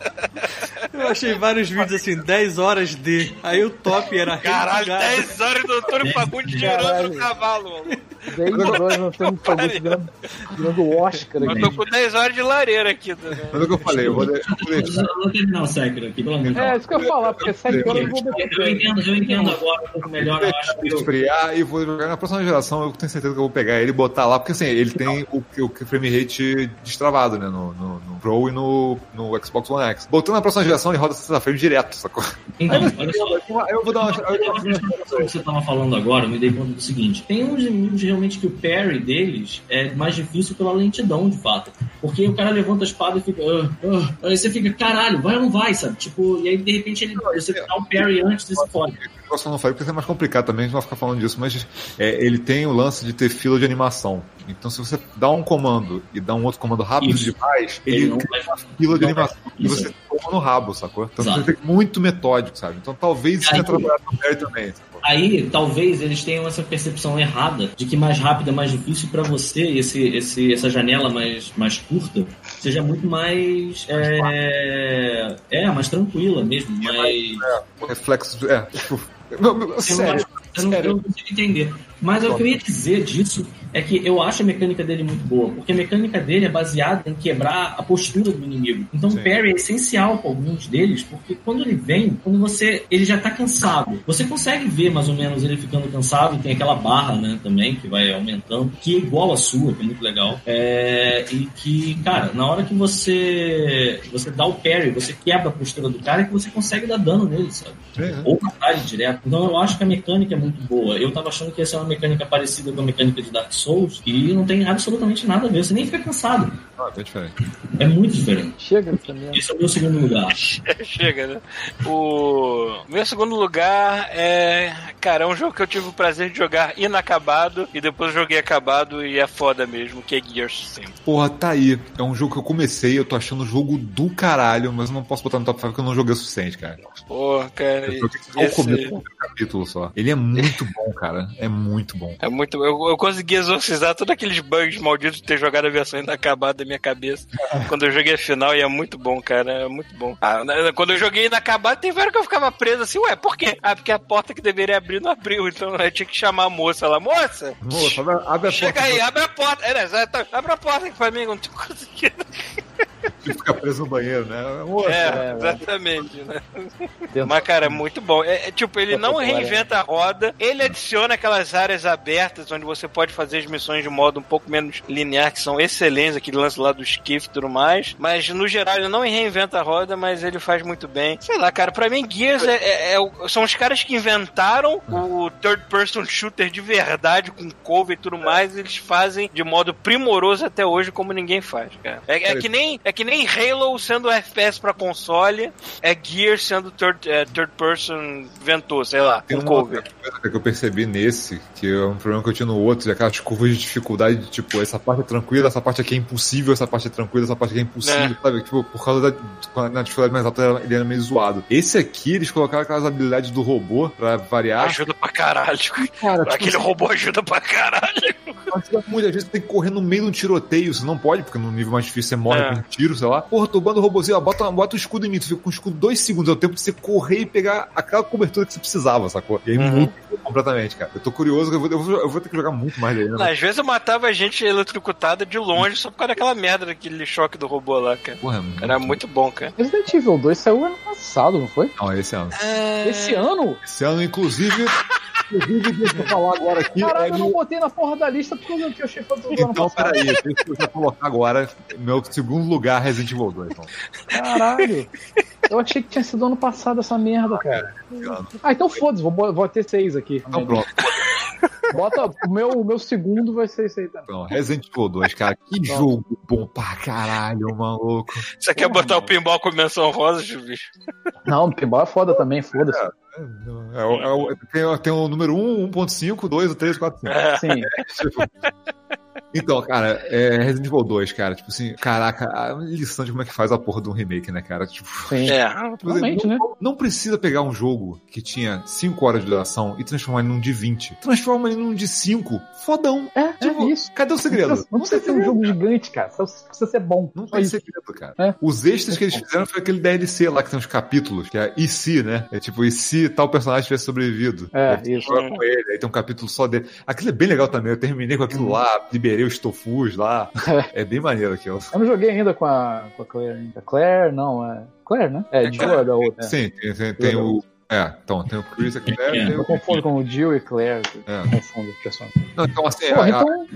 Speaker 6: Eu achei vários vídeos assim, 10 horas de. Aí o top era
Speaker 2: Caralho,
Speaker 6: Rei do Gado.
Speaker 2: 10 horas do Antônio Fagundes tirando no cavalo, mano.
Speaker 3: 10 horas nós estamos fazendo virando, virando o Oscar
Speaker 2: Eu
Speaker 3: aqui.
Speaker 2: tô com 10 horas de lareira aqui.
Speaker 5: Mas é o que eu falei, eu vou, de- eu vou
Speaker 4: Eu
Speaker 5: deixar.
Speaker 4: vou terminar o Sekiro aqui, pelo amor de Deus.
Speaker 3: É, isso que eu ia falar, porque 7 horas eu vou
Speaker 4: Eu entendo, eu entendo agora um pouco melhor, eu acho que eu,
Speaker 5: esfriar e vou jogar na próxima geração. Eu tenho certeza que eu vou pegar ele e botar lá, porque assim, ele tem o, o frame rate destravado, né? No, no, no Pro e no, no Xbox One X. Botando na próxima geração, ele roda 60 frames direto, sacou?
Speaker 4: Então, olha só.
Speaker 5: Eu vou dar uma.
Speaker 4: Eu tava prestando atenção no que você estava falando agora, eu me dei conta do seguinte: tem uns inimigos realmente que o parry deles é mais difícil pela lentidão, de fato. Porque o cara levanta a espada e fica. "Ah, ah", aí você fica, caralho, vai ou não vai, sabe? Tipo, e aí de repente ele, você dá o parry antes e se fode.
Speaker 5: Eu só não falei porque é mais complicado também, a gente não vai ficar falando disso, mas é, ele tem o lance de ter fila de animação. Então, se você dá um comando e dá um outro comando rápido
Speaker 4: Isso.
Speaker 5: demais, ele,
Speaker 4: Ele não
Speaker 5: cria uma fila de animação e você toma no rabo, sacou? Então
Speaker 4: Exato.
Speaker 5: você tem que ser muito metódico, sabe? Então talvez isso tenha trabalhado no Perry também, sacou?
Speaker 4: Aí, talvez eles tenham essa percepção errada de que mais rápido é mais difícil pra você, esse, esse, essa janela mais, mais curta seja muito mais. É, é mais tranquila mesmo, mais.
Speaker 5: O reflexo. É, tipo. Não, sério.
Speaker 4: eu não, eu não consigo entender. Mas o que eu ia dizer disso é que eu acho a mecânica dele muito boa, porque a mecânica dele é baseada em quebrar a postura do inimigo. Então
Speaker 5: Sim.
Speaker 4: o parry é essencial para alguns deles, porque quando ele vem, quando você. ele já tá cansado. Você consegue ver mais ou menos ele ficando cansado, tem aquela barra, né, também, que vai aumentando, que é igual a sua, que é muito legal. É, e que, cara, na hora que você. você dá o parry, você quebra a postura do cara e que você consegue dar dano nele, sabe?
Speaker 5: É, é.
Speaker 4: ou matar ele direto. Então eu acho que a mecânica é muito boa. Eu tava achando que ia ser uma mecânica parecida com a mecânica de Dark Souls e não tem absolutamente nada a ver. Você nem fica cansado.
Speaker 5: Ah, bem diferente.
Speaker 4: É muito diferente.
Speaker 3: Chega merda.
Speaker 4: Esse é o meu segundo lugar.
Speaker 2: Chega, né? O meu segundo lugar é. Cara, é um jogo que eu tive o prazer de jogar inacabado e depois eu joguei acabado e é foda mesmo, que é Gears 5.
Speaker 5: Porra, tá aí. É um jogo que eu comecei, eu tô achando o jogo do caralho, mas eu não posso botar no top 5 porque eu não joguei o suficiente, cara.
Speaker 2: Porra, cara.
Speaker 5: Eu
Speaker 2: esse-
Speaker 5: começo do capítulo só. Ele é muito bom, cara. É muito bom.
Speaker 2: É muito. Eu, eu consegui exorcizar todos aqueles bugs malditos de ter jogado a versão inacabada da minha cabeça. quando eu joguei a final e é muito bom, cara. É muito bom. Ah, né, quando eu joguei inacabado, tem vários que eu ficava preso assim, ué, por quê? Ah, porque a porta que deveria abrir não abriu. Então eu tinha que chamar a moça lá, moça!
Speaker 5: Moça, abre, abre a
Speaker 2: Chega
Speaker 5: porta
Speaker 2: aí, abre a porta. É, né, exato. abre a porta aqui pra mim, eu não tô conseguindo.
Speaker 5: e fica preso no banheiro, né? Moça,
Speaker 2: É, exatamente, né? Mas, cara, é muito bom. É, é, tipo, ele não reinventa a roda, ele adiciona aquelas áreas abertas onde você pode fazer as missões de modo um pouco menos linear, que são excelentes, aquele lance lá do skiff e tudo mais. Mas, no geral, ele não reinventa a roda, mas ele faz muito bem. Sei lá, cara, pra mim, Gears é, é- é são os caras que inventaram o third person shooter de verdade, com cover e tudo mais, e eles fazem de modo primoroso até hoje, como ninguém faz, cara. É, é que nem, é que nem Halo sendo FPS pra console, é Gears sendo third, é, third person ventou, sei lá,
Speaker 5: Tem
Speaker 2: com
Speaker 5: uma
Speaker 2: cover.
Speaker 5: coisa que eu percebi nesse, que é um problema que eu tinha no outro, é aquelas curvas de dificuldade, de, tipo, essa parte é tranquila, essa parte aqui é impossível, essa parte é tranquila, essa parte é impossível,
Speaker 2: É.
Speaker 5: sabe? Tipo, por causa da na dificuldade mais alta ele era meio zoado. Esse aqui, eles colocaram aquelas habilidades do robô pra variar.
Speaker 2: Ajuda pra caralho.
Speaker 5: Cara, tipo,
Speaker 2: Aquele robô ajuda pra caralho.
Speaker 5: Muitas vezes você tem que correr no meio de um tiroteio, você não pode, porque no nível mais difícil você morre
Speaker 2: É.
Speaker 5: com um tiro, sei lá. Porra, tu banda o robôzinho, ó, bota, bota o escudo em mim, tu fica com o escudo dois segundos, é o tempo de você correr e pegar aquela cobertura que você precisava, sacou? E aí
Speaker 2: Uhum.
Speaker 5: muda completamente, cara. Eu tô curioso, eu vou, eu vou, eu vou ter que jogar muito mais daí, né?
Speaker 2: Às vezes eu matava gente eletrocutada de longe só por causa daquela merda daquele choque do robô lá, cara.
Speaker 5: Porra, é muito...
Speaker 2: Era muito bom, cara.
Speaker 3: Resident Evil 2 saiu ano passado, não foi?
Speaker 5: Não, é esse ano.
Speaker 3: Esse ano?
Speaker 5: Esse ano, inclusive, inclusive, deixa eu falar agora aqui.
Speaker 3: Caralho,
Speaker 5: é
Speaker 3: eu não botei na porra da lista porque eu não tinha achei que foi do ano
Speaker 5: Então, peraí, deixa eu já colocar agora meu segundo lugar Resident Evil 2. Então.
Speaker 3: Caralho. Eu achei que tinha sido ano passado essa merda, cara. Ah, então foda-se, vou, vou ter seis aqui.
Speaker 5: Então pronto.
Speaker 3: Bota, o meu, o meu segundo vai ser esse aí também.
Speaker 5: Então, Resident Evil 2, cara, que jogo bom pra caralho, maluco.
Speaker 2: Você quer botar o pinball com menção rosa, bicho?
Speaker 3: Não, o pinball é foda também, foda-se.
Speaker 5: É, o- é o- tem, tem o número 1, 1.5, 2, 3, 4, 5.
Speaker 3: Sim.
Speaker 5: Então, cara, é Resident Evil 2, cara, tipo assim, caraca, a lição de como é que faz a porra de um remake, né, cara? Tipo,
Speaker 3: Sim.
Speaker 2: É.
Speaker 3: Realmente, né?
Speaker 5: não precisa pegar um jogo que tinha 5 horas de duração e transformar ele num de 20. Transforma ele num de 5. Fodão.
Speaker 3: É,
Speaker 5: Tipo,
Speaker 3: é isso.
Speaker 5: Cadê o segredo?
Speaker 3: Não precisa, não precisa ser um jogo gigante, cara. Só precisa ser bom.
Speaker 5: Não tem
Speaker 3: isso.
Speaker 5: segredo, cara.
Speaker 3: É.
Speaker 5: Os extras que eles fizeram foi aquele DLC lá que tem uns capítulos, que é e se, né? É tipo, e se tal personagem tivesse sobrevivido?
Speaker 3: É, isso.
Speaker 5: joga com ele, aí tem um capítulo só dele. Aquilo é bem legal também. Eu terminei com aquilo lá, liberei os tofus lá. É bem maneiro aquilo.
Speaker 3: Eu não joguei ainda com a, com a Claire ainda. Claire, não, é. Claire, né? É, é da outra. É.
Speaker 5: Sim, tem, tem- tem o. É, então, tem o Chris aqui, né?
Speaker 4: É.
Speaker 5: Tem
Speaker 3: Eu
Speaker 5: o...
Speaker 3: confundo com o Jill e Claire.
Speaker 5: É.
Speaker 3: Confundo os personagens.
Speaker 5: Não, então assim,
Speaker 3: Porra,
Speaker 5: a- a-
Speaker 3: então.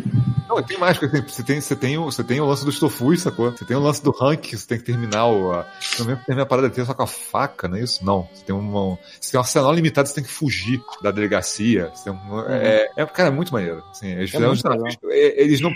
Speaker 5: Não, tem mais coisa. Você tem, você, tem o, você tem o lance dos tofus, sacou? Você tem o lance do rank, você tem que terminar o. A, menos terminar a parada tem só com a faca, não é isso? Não. Você tem uma. Você tem um arsenal limitado, você tem que fugir da delegacia. Você tem um, é, é, cara, é muito maneiro. Assim, eles fizeram
Speaker 3: muito
Speaker 5: é, Eles não.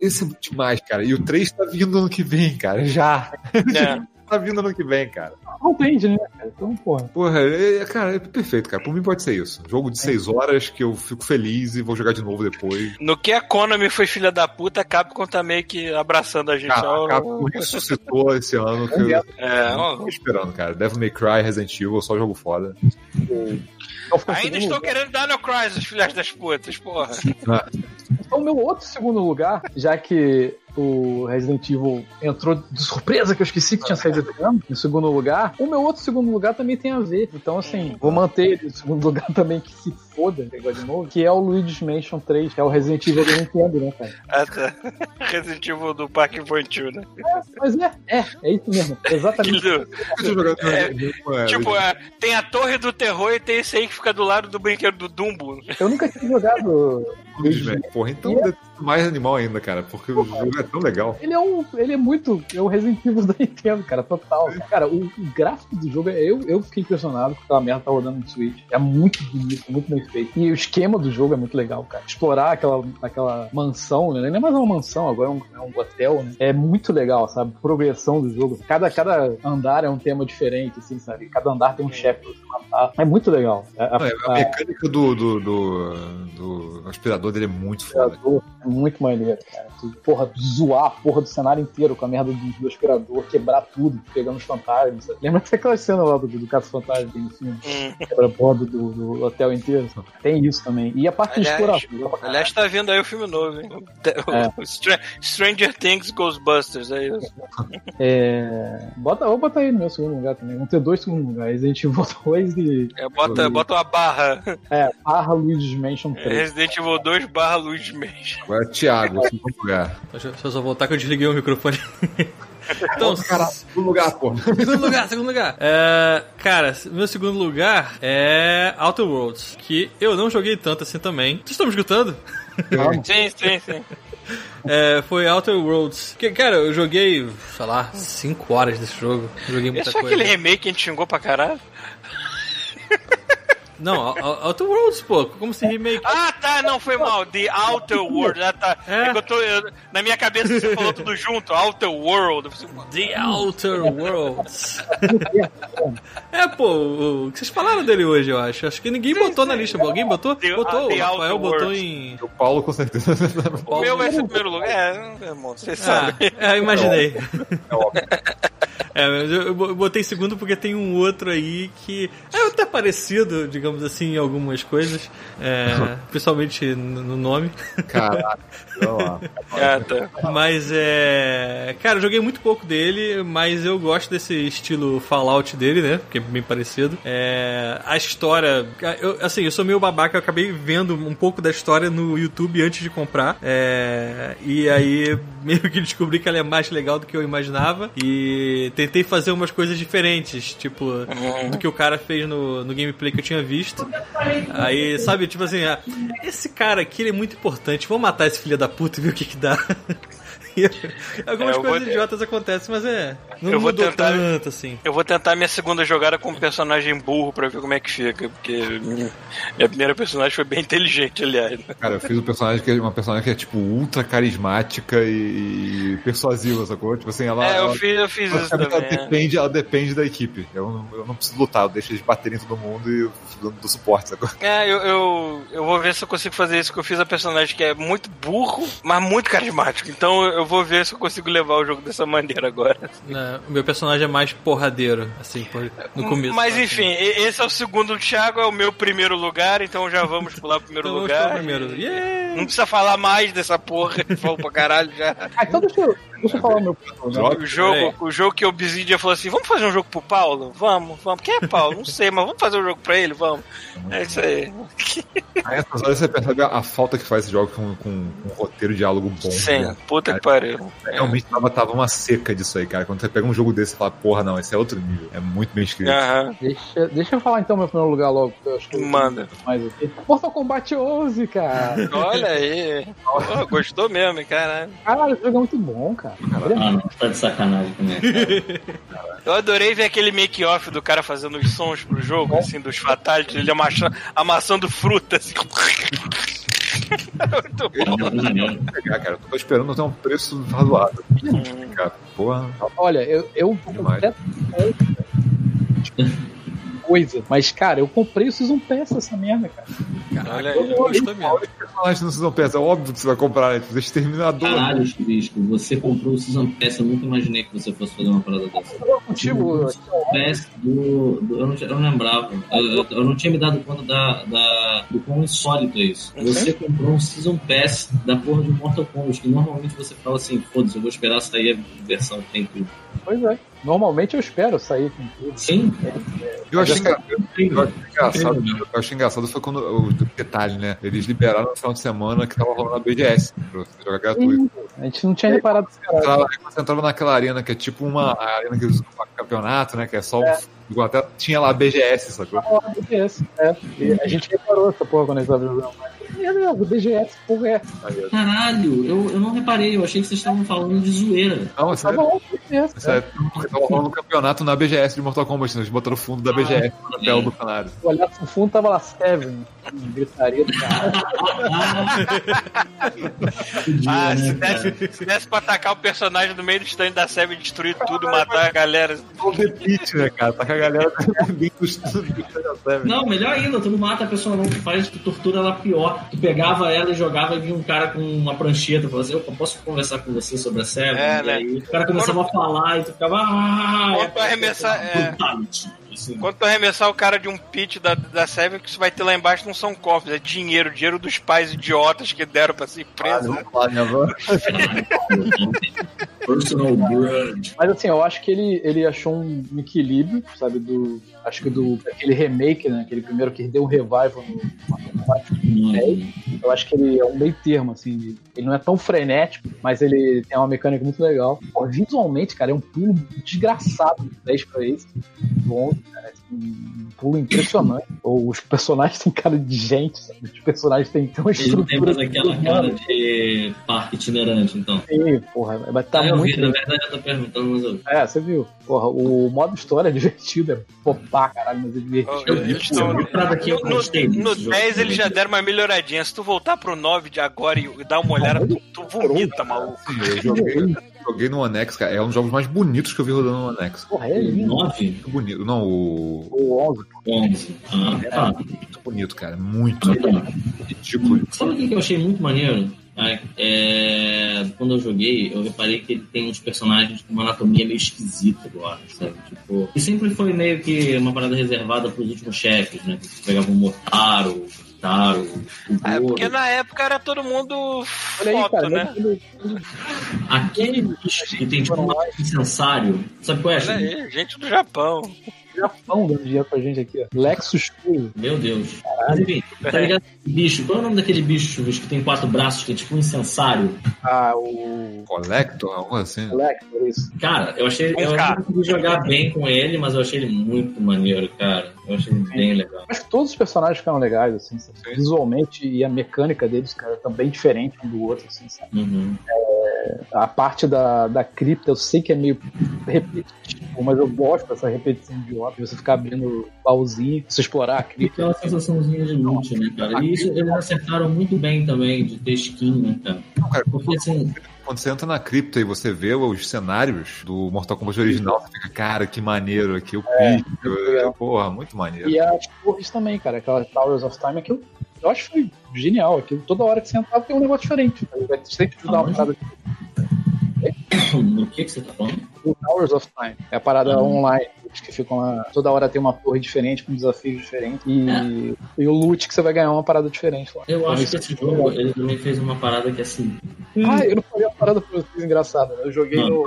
Speaker 5: Esse é demais, cara. E o 3 tá vindo ano que vem, cara. Já.
Speaker 2: É.
Speaker 5: tá vindo ano que vem, cara.
Speaker 3: Não entende, né? Então, porra.
Speaker 5: Porra, é, cara, é perfeito, cara. Por mim pode ser isso. Jogo de 6 horas que eu fico feliz e vou jogar de novo depois.
Speaker 2: No que a Konami foi filha da puta, a Capcom tá meio que abraçando a gente.
Speaker 5: Cara,
Speaker 2: Ó,
Speaker 5: a Capcom ressuscitou esse ano. Que eu
Speaker 2: É, ó,
Speaker 5: tô esperando, cara. Devil May Cry, Resident Evil, só jogo foda.
Speaker 3: Então,
Speaker 2: Ainda estou
Speaker 3: lugar.
Speaker 2: querendo Dino Crisis, filhas das putas, porra.
Speaker 3: Então, o meu outro segundo lugar, já que o Resident Evil entrou de surpresa, que eu esqueci que tinha saído esse ano, em segundo lugar, o meu outro segundo lugar também tem a ver. Então, assim, vou manter ele em segundo lugar também, que se foda, pegar de novo, que é o Luigi's Mansion 3, que é o Resident Evil do Nintendo, né, cara?
Speaker 2: Ah, tá. Resident Evil do Parque Infantil, né?
Speaker 3: Mas é, é, é isso mesmo, exatamente.
Speaker 2: É,
Speaker 5: é,
Speaker 2: Tipo, é, tem a Torre do Terror e tem esse aí que fica do lado do brinquedo do Dumbo.
Speaker 3: Eu nunca tinha jogado Luigi's
Speaker 5: Luigi's Mansion. Porra, então
Speaker 3: é-
Speaker 5: mais animal ainda, cara, porque o jogo é tão legal.
Speaker 3: Ele é um. Ele é muito. É o Resident Evil da Nintendo, cara, total. Cara, o, o gráfico do jogo, é- eu, eu fiquei impressionado com aquela merda tá rodando no Switch. É muito bonito, muito bem feito. E o esquema do jogo é muito legal, cara. Explorar aquela, aquela mansão, né? Nem é mais uma mansão, agora é um, é um hotel, né? É muito legal, sabe? Progressão do jogo. Cada, cada andar é um tema diferente, assim, sabe? Cada andar tem um chefe pra você matar. É muito legal. A, a-
Speaker 5: Não, a mecânica do, do, do, do aspirador dele é muito foda.
Speaker 3: aspirador é muito maneiro, cara. Tu, porra, zoar a porra do cenário inteiro com a merda do, do aspirador, quebrar tudo, pegando os fantasmas. sabe? Lembra até aquela cena lá do, do Caso Fantasma que tem no filme?
Speaker 2: Hum.
Speaker 3: Quebra a porra do, do, hotel inteiro. Tem isso também. E a parte de
Speaker 2: Aliás,
Speaker 3: exploração.
Speaker 2: aliás, tá vindo aí o filme novo, hein?
Speaker 3: É.
Speaker 2: O Stra- Stranger Things Ghostbusters, é isso.
Speaker 3: É, bota, vou botar aí no meu segundo lugar também. Vão ter dois segundos lugares. A gente votou dois e.
Speaker 2: É, bota, bota uma barra.
Speaker 3: É, barra Luigi's Mansion 3.
Speaker 2: Resident Evil 2 barra Luigi's Mansion.
Speaker 5: Agora, Thiago, segundo lugar.
Speaker 6: Deixa eu só voltar que eu desliguei o microfone. Então,
Speaker 5: Caralho, segundo lugar, pô.
Speaker 6: segundo lugar, segundo lugar. É, cara, meu segundo lugar é Outer Worlds, que eu não joguei tanto assim também. Vocês estão me escutando?
Speaker 2: Sim, sim, sim.
Speaker 6: É, foi Outer Worlds. Que, cara, eu joguei, sei lá, 5 horas desse jogo. Joguei muita
Speaker 2: Esse é
Speaker 6: coisa.
Speaker 2: aquele remake que a gente xingou pra caralho?
Speaker 6: Não, Ou- Ou- Outer Worlds, pô, como se remake.
Speaker 2: Ah, tá, não foi mal. The Outer World. Ah, tá.
Speaker 6: É.
Speaker 2: É que eu tô, eu- na minha cabeça você falou tudo junto. Outer World.
Speaker 6: The Outer Worlds. é, pô, o, que vocês falaram dele hoje, eu acho. Acho que ninguém botou na lista. Alguém botou?
Speaker 2: The-
Speaker 6: botou,
Speaker 2: The
Speaker 6: o Rafael
Speaker 2: Outer
Speaker 6: botou
Speaker 2: Worlds.
Speaker 6: em.
Speaker 5: O Paulo, com certeza.
Speaker 2: O meu vai ser o primeiro lugar. É, irmão, você
Speaker 6: Ah,
Speaker 2: sabe.
Speaker 6: é, eu imaginei.
Speaker 5: É óbvio.
Speaker 6: É, mas eu, eu botei segundo porque tem um outro aí que é até parecido, digamos assim, em algumas coisas. É, principalmente no no nome.
Speaker 5: Caralho.
Speaker 2: Ah, tá.
Speaker 6: Mas é. Cara, eu joguei muito pouco dele, mas eu gosto desse estilo Fallout dele, né? Porque é bem parecido. É, a história. Eu, assim, eu sou meio babaca, eu acabei vendo um pouco da história no YouTube antes de comprar. É, e aí meio que descobri que ela é mais legal do que eu imaginava. E tentei fazer umas coisas diferentes, tipo, do que o cara fez no, no gameplay que eu tinha visto. Aí, sabe, tipo assim, ah, esse cara aqui ele é muito importante, vamos matar esse filho da puta e ver o que que dá. Algumas
Speaker 2: É,
Speaker 6: coisas
Speaker 2: vou-
Speaker 6: idiotas acontecem, mas é. Não
Speaker 2: Eu vou tentar-
Speaker 6: tanto assim.
Speaker 2: Eu vou tentar minha segunda jogada com um personagem burro pra ver como é que fica, porque minha primeira personagem foi bem inteligente, aliás.
Speaker 5: Cara, eu fiz um personagem que é uma personagem que é, tipo, ultra carismática e, e persuasiva, sacou? Tipo assim, ela.
Speaker 2: É, eu
Speaker 5: ela-
Speaker 2: fiz, eu fiz isso
Speaker 5: ela,
Speaker 2: também. é.
Speaker 5: depende, ela depende da equipe. Eu não, eu não preciso lutar, eu deixo eles baterem em todo mundo e dou, dou suporte, sacou?
Speaker 2: É, eu, eu, eu vou ver se eu consigo fazer isso, que eu fiz a personagem que é muito burro, mas muito carismático. Então eu vou ver se eu consigo levar o jogo dessa maneira agora.
Speaker 6: Né, o meu personagem é mais porradeiro, assim, no começo.
Speaker 2: Mas
Speaker 6: tá?
Speaker 2: enfim, e- esse é o segundo do Thiago, é o meu primeiro lugar, então já vamos pular pro primeiro
Speaker 6: Então o
Speaker 2: lugar.
Speaker 6: primeiro. Yeah!
Speaker 2: Não precisa falar mais dessa porra, falou pra caralho já.
Speaker 3: Ah, então deixa eu, deixa eu falar o meu.
Speaker 2: O jogo, o jogo que o Obsidian falou assim: vamos fazer um jogo pro Paulo? Vamos, vamos. Quem é Paulo? Não sei, mas vamos fazer um jogo pra ele? Vamos. É isso aí.
Speaker 5: A essas horas você percebe a, a falta que faz esse jogo com, com, com um roteiro de diálogo bom.
Speaker 2: Sim,
Speaker 5: né?
Speaker 2: puta que pariu.
Speaker 5: Realmente tava, tava uma seca disso aí, cara. Quando você pega um jogo desse e fala, porra, não, esse é outro nível. É muito bem escrito.
Speaker 2: Aham.
Speaker 3: Deixa, deixa eu falar então meu primeiro lugar logo, eu acho que eu-
Speaker 2: Manda.
Speaker 3: mais aqui. Mortal Kombat 11, cara.
Speaker 2: Olha aí. Pô, gostou mesmo, hein, caralho.
Speaker 3: Caralho, esse jogo é muito bom, cara. Ele é
Speaker 4: Ah, não, tá de sacanagem comigo.
Speaker 2: Eu adorei ver aquele make-off do cara fazendo os sons pro jogo, assim, dos fatalities, ele amassando, amassando fruta, assim. Muito bom.
Speaker 5: Pegar, cara. Eu tô esperando ter um preço razoável. Cara, porra.
Speaker 3: Olha, eu, eu. Coisa. Mas, cara, eu comprei o Season Pass essa merda, cara.
Speaker 2: Olha
Speaker 6: Eu
Speaker 2: aí.
Speaker 6: gostou mesmo.
Speaker 5: Personagens Season Pass. É óbvio que você vai comprar, né? Tipo, Exterminador.
Speaker 4: Caralho, Chuvisco, você comprou o Season Pass, eu nunca imaginei que você fosse fazer uma parada dessa.
Speaker 3: Eu contigo,
Speaker 4: O Season Pass do, do- eu, não, eu não lembrava. Eu, eu- eu não tinha me dado conta da, da- do quão insólito é isso. Você comprou um Season Pass da porra de Mortal Kombat, que normalmente você fala assim, foda-se, eu vou esperar sair a versão que tem tudo.
Speaker 3: pois é. Normalmente eu espero sair com tudo.
Speaker 4: Sim,
Speaker 5: Eu achei,
Speaker 3: Mas
Speaker 5: engra- eu achei engraçado. Eu achei engraçado foi quando. O detalhe, né? Eles liberaram no final de semana que tava rolando a BGS pra você jogar gratuito.
Speaker 3: A gente não tinha reparado esse cara.
Speaker 5: Entrava, você entrava naquela arena que é tipo uma arena que eles usam pra campeonato, né? Que é só. um- Até tinha lá a BGS, sacou?
Speaker 3: É, e a gente reparou essa porra quando a gente tava jogando. merda é, o BGS, porra é.
Speaker 4: Caralho, eu, eu não reparei, eu achei que vocês estavam falando de zoeira.
Speaker 5: Não, é
Speaker 3: Tá
Speaker 5: sério.
Speaker 3: bom.
Speaker 5: Isso é, tava rolando um campeonato na BGS de Mortal Kombat, né? eles botaram o fundo da BGS no papel do cenário.
Speaker 3: Se olhar pro fundo, tava lá Seven. Gritaria do cara.
Speaker 2: Ah,
Speaker 4: né,
Speaker 2: se desse, se desse pra atacar o personagem no meio do stand da Seb e destruir tudo, matar a galera.
Speaker 5: O The Pit, né, cara? Tá com a galera dentro do estúdio da Seven.
Speaker 4: Não, melhor ainda, tu não mata a pessoa não, tu faz, tu tortura ela pior. Tu pegava ela e jogava e vinha um cara com uma prancheta, falava assim, eu posso conversar com você sobre a série?
Speaker 2: É,
Speaker 4: e
Speaker 2: né?
Speaker 4: aí o cara começava a falar e tu ficava... Ah,
Speaker 2: Quando tu arremessar- é.
Speaker 4: Assim.
Speaker 2: Quando tu arremessar o cara de um pitch da, da Seven, que isso vai ter lá embaixo não são cofres, é dinheiro, dinheiro dos pais idiotas que deram pra ser.
Speaker 5: Vamos falar, minha avó.
Speaker 4: Personal grudge.
Speaker 3: Mas assim, eu acho que ele, ele achou um equilíbrio, sabe, do. Acho que do aquele remake, né? Aquele primeiro que deu um revival no Kombat 10. Eu acho que ele é um meio termo, assim. Ele não é tão frenético, mas ele tem uma mecânica muito legal. Pô, visualmente, cara, é um pulo desgraçado do 10 pra esse. 11, cara. assim, Um pulo impressionante. Os personagens têm cara de gente, sabe? Os personagens têm, têm uma
Speaker 4: Ele tem
Speaker 3: estrutura.
Speaker 4: mais aquela cara de parque itinerante, então.
Speaker 3: Sim, porra, mas tá
Speaker 4: Ah, eu
Speaker 3: muito.
Speaker 4: vi, na verdade eu tô perguntando, mas eu...
Speaker 3: É, você viu. Porra, o modo história é divertido, é popá, caralho, mas é divertido.
Speaker 2: Eu vi,
Speaker 4: uma parada que eu
Speaker 2: No,
Speaker 4: gostei
Speaker 2: no, no
Speaker 4: desse jogo
Speaker 2: 10 eles já deram uma melhoradinha. Se tu voltar pro 9 de agora e, e dar uma olhada, tu, tu vomita, maluco.
Speaker 5: Sim, eu joguei, joguei no One X, cara. É um dos jogos mais bonitos que eu vi rodando no One X.
Speaker 3: Porra, é lindo.
Speaker 4: Nove?
Speaker 5: Muito bonito. Não, o.
Speaker 3: O 11.
Speaker 4: Onze. Ah, tá.
Speaker 5: Muito bonito, cara. Muito ridículo.
Speaker 4: Sabe o que eu achei muito maneiro? Ah, é, quando eu joguei, eu reparei que ele tem uns personagens com uma anatomia meio esquisita agora, sabe? Tipo, e sempre foi meio que uma parada reservada pros últimos chefes, né? Que pegava o Motaro, o
Speaker 2: É, porque na época era todo mundo
Speaker 3: aí,
Speaker 2: foto,
Speaker 3: cara.
Speaker 2: né?
Speaker 3: Ele,
Speaker 4: Aquele bicho que tem tipo um incensário, sabe qual é?
Speaker 2: Olha aí, gente do Japão.
Speaker 3: Japão dando dinheiro pra gente aqui, ó. Lexus Cool.
Speaker 4: Meu Deus. Mas enfim, tá ligado? Bicho, qual é o nome daquele bicho, Chuvis, que tem quatro braços, que é tipo um incensário?
Speaker 3: Ah, o.
Speaker 5: Collector, algo assim.
Speaker 3: Lexus, isso.
Speaker 4: Cara, eu achei.
Speaker 2: Um
Speaker 4: Eu
Speaker 2: cara.
Speaker 4: não consegui jogar bem com ele, mas eu achei ele muito maneiro, cara. Eu achei ele bem legal.
Speaker 3: Acho que todos os personagens ficaram legais, assim, sabe? visualmente e a mecânica deles, cara, tá bem diferente um do outro, assim, sabe?
Speaker 4: Uhum.
Speaker 3: A parte da, da cripta eu sei que é meio repetitivo, mas eu gosto dessa repetição de você ficar abrindo o baúzinho, você explorar a cripta.
Speaker 4: Aquela sensaçãozinha de loot, né, cara? E isso eles acertaram muito bem também, de ter skin, né, cara?
Speaker 5: Não, cara,
Speaker 4: Porque assim,
Speaker 5: quando você entra na cripta e você vê os cenários do Mortal Kombat original, você fica, cara, que maneiro aqui, o
Speaker 3: É,
Speaker 5: pico.
Speaker 3: legal.
Speaker 5: Porra, muito maneiro.
Speaker 3: E as torres também, cara, aquela Towers of Time, aquilo eu acho que foi genial. Aquilo, toda hora que você entrava tem um negócio diferente. Vai sempre te dar uma parada
Speaker 4: no que, que você tá falando?
Speaker 3: o Towers of Time. É a parada
Speaker 4: Ah.
Speaker 3: online. Que ficam lá. Toda hora tem uma torre diferente, com desafios diferentes. E, e o loot que você vai ganhar uma parada diferente lá.
Speaker 4: Eu
Speaker 3: Então,
Speaker 4: acho que esse
Speaker 3: é
Speaker 4: jogo, ele também fez uma parada que assim.
Speaker 3: Ah, eu não falei parada pra vocês engraçada. Eu joguei
Speaker 4: Não,
Speaker 3: no.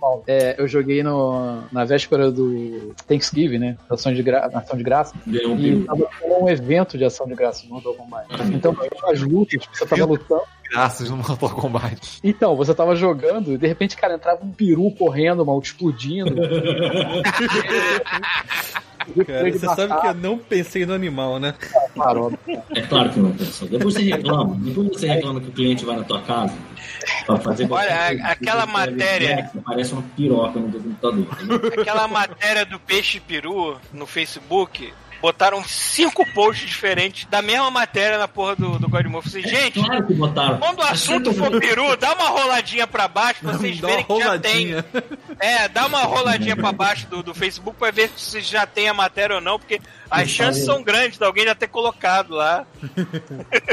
Speaker 4: não.
Speaker 3: É, eu joguei no, na véspera do Thanksgiving, né? Ação de, gra... ação de graça.
Speaker 4: Ganhou um
Speaker 3: E tava tendo um evento de ação de graça no Mortal Kombat. Então, as lutas, você tava lutando.
Speaker 5: Graças no Mortal Kombat.
Speaker 3: Então, você tava jogando e de repente, cara, entrava um peru correndo, mal, explodindo.
Speaker 6: Cara, você sabe que eu não pensei no animal, né?
Speaker 3: Claro,
Speaker 4: É claro que não pensou. Depois você reclama. Depois você reclama que o cliente vai na tua casa
Speaker 2: Olha, aquela matéria-
Speaker 4: Parece uma piroca no teu computador. entendeu?
Speaker 2: Aquela matéria do peixe peru no Facebook, botaram cinco posts diferentes da mesma matéria na porra do, do God Mode. Falei, gente,
Speaker 4: Claro que botaram.
Speaker 2: quando o assunto for peru, dá uma roladinha pra baixo pra vocês
Speaker 6: Dá
Speaker 2: verem que já tem. É, dá uma roladinha pra baixo do, do Facebook pra ver se já tem a matéria ou não, porque as chances são grandes de alguém já ter colocado lá.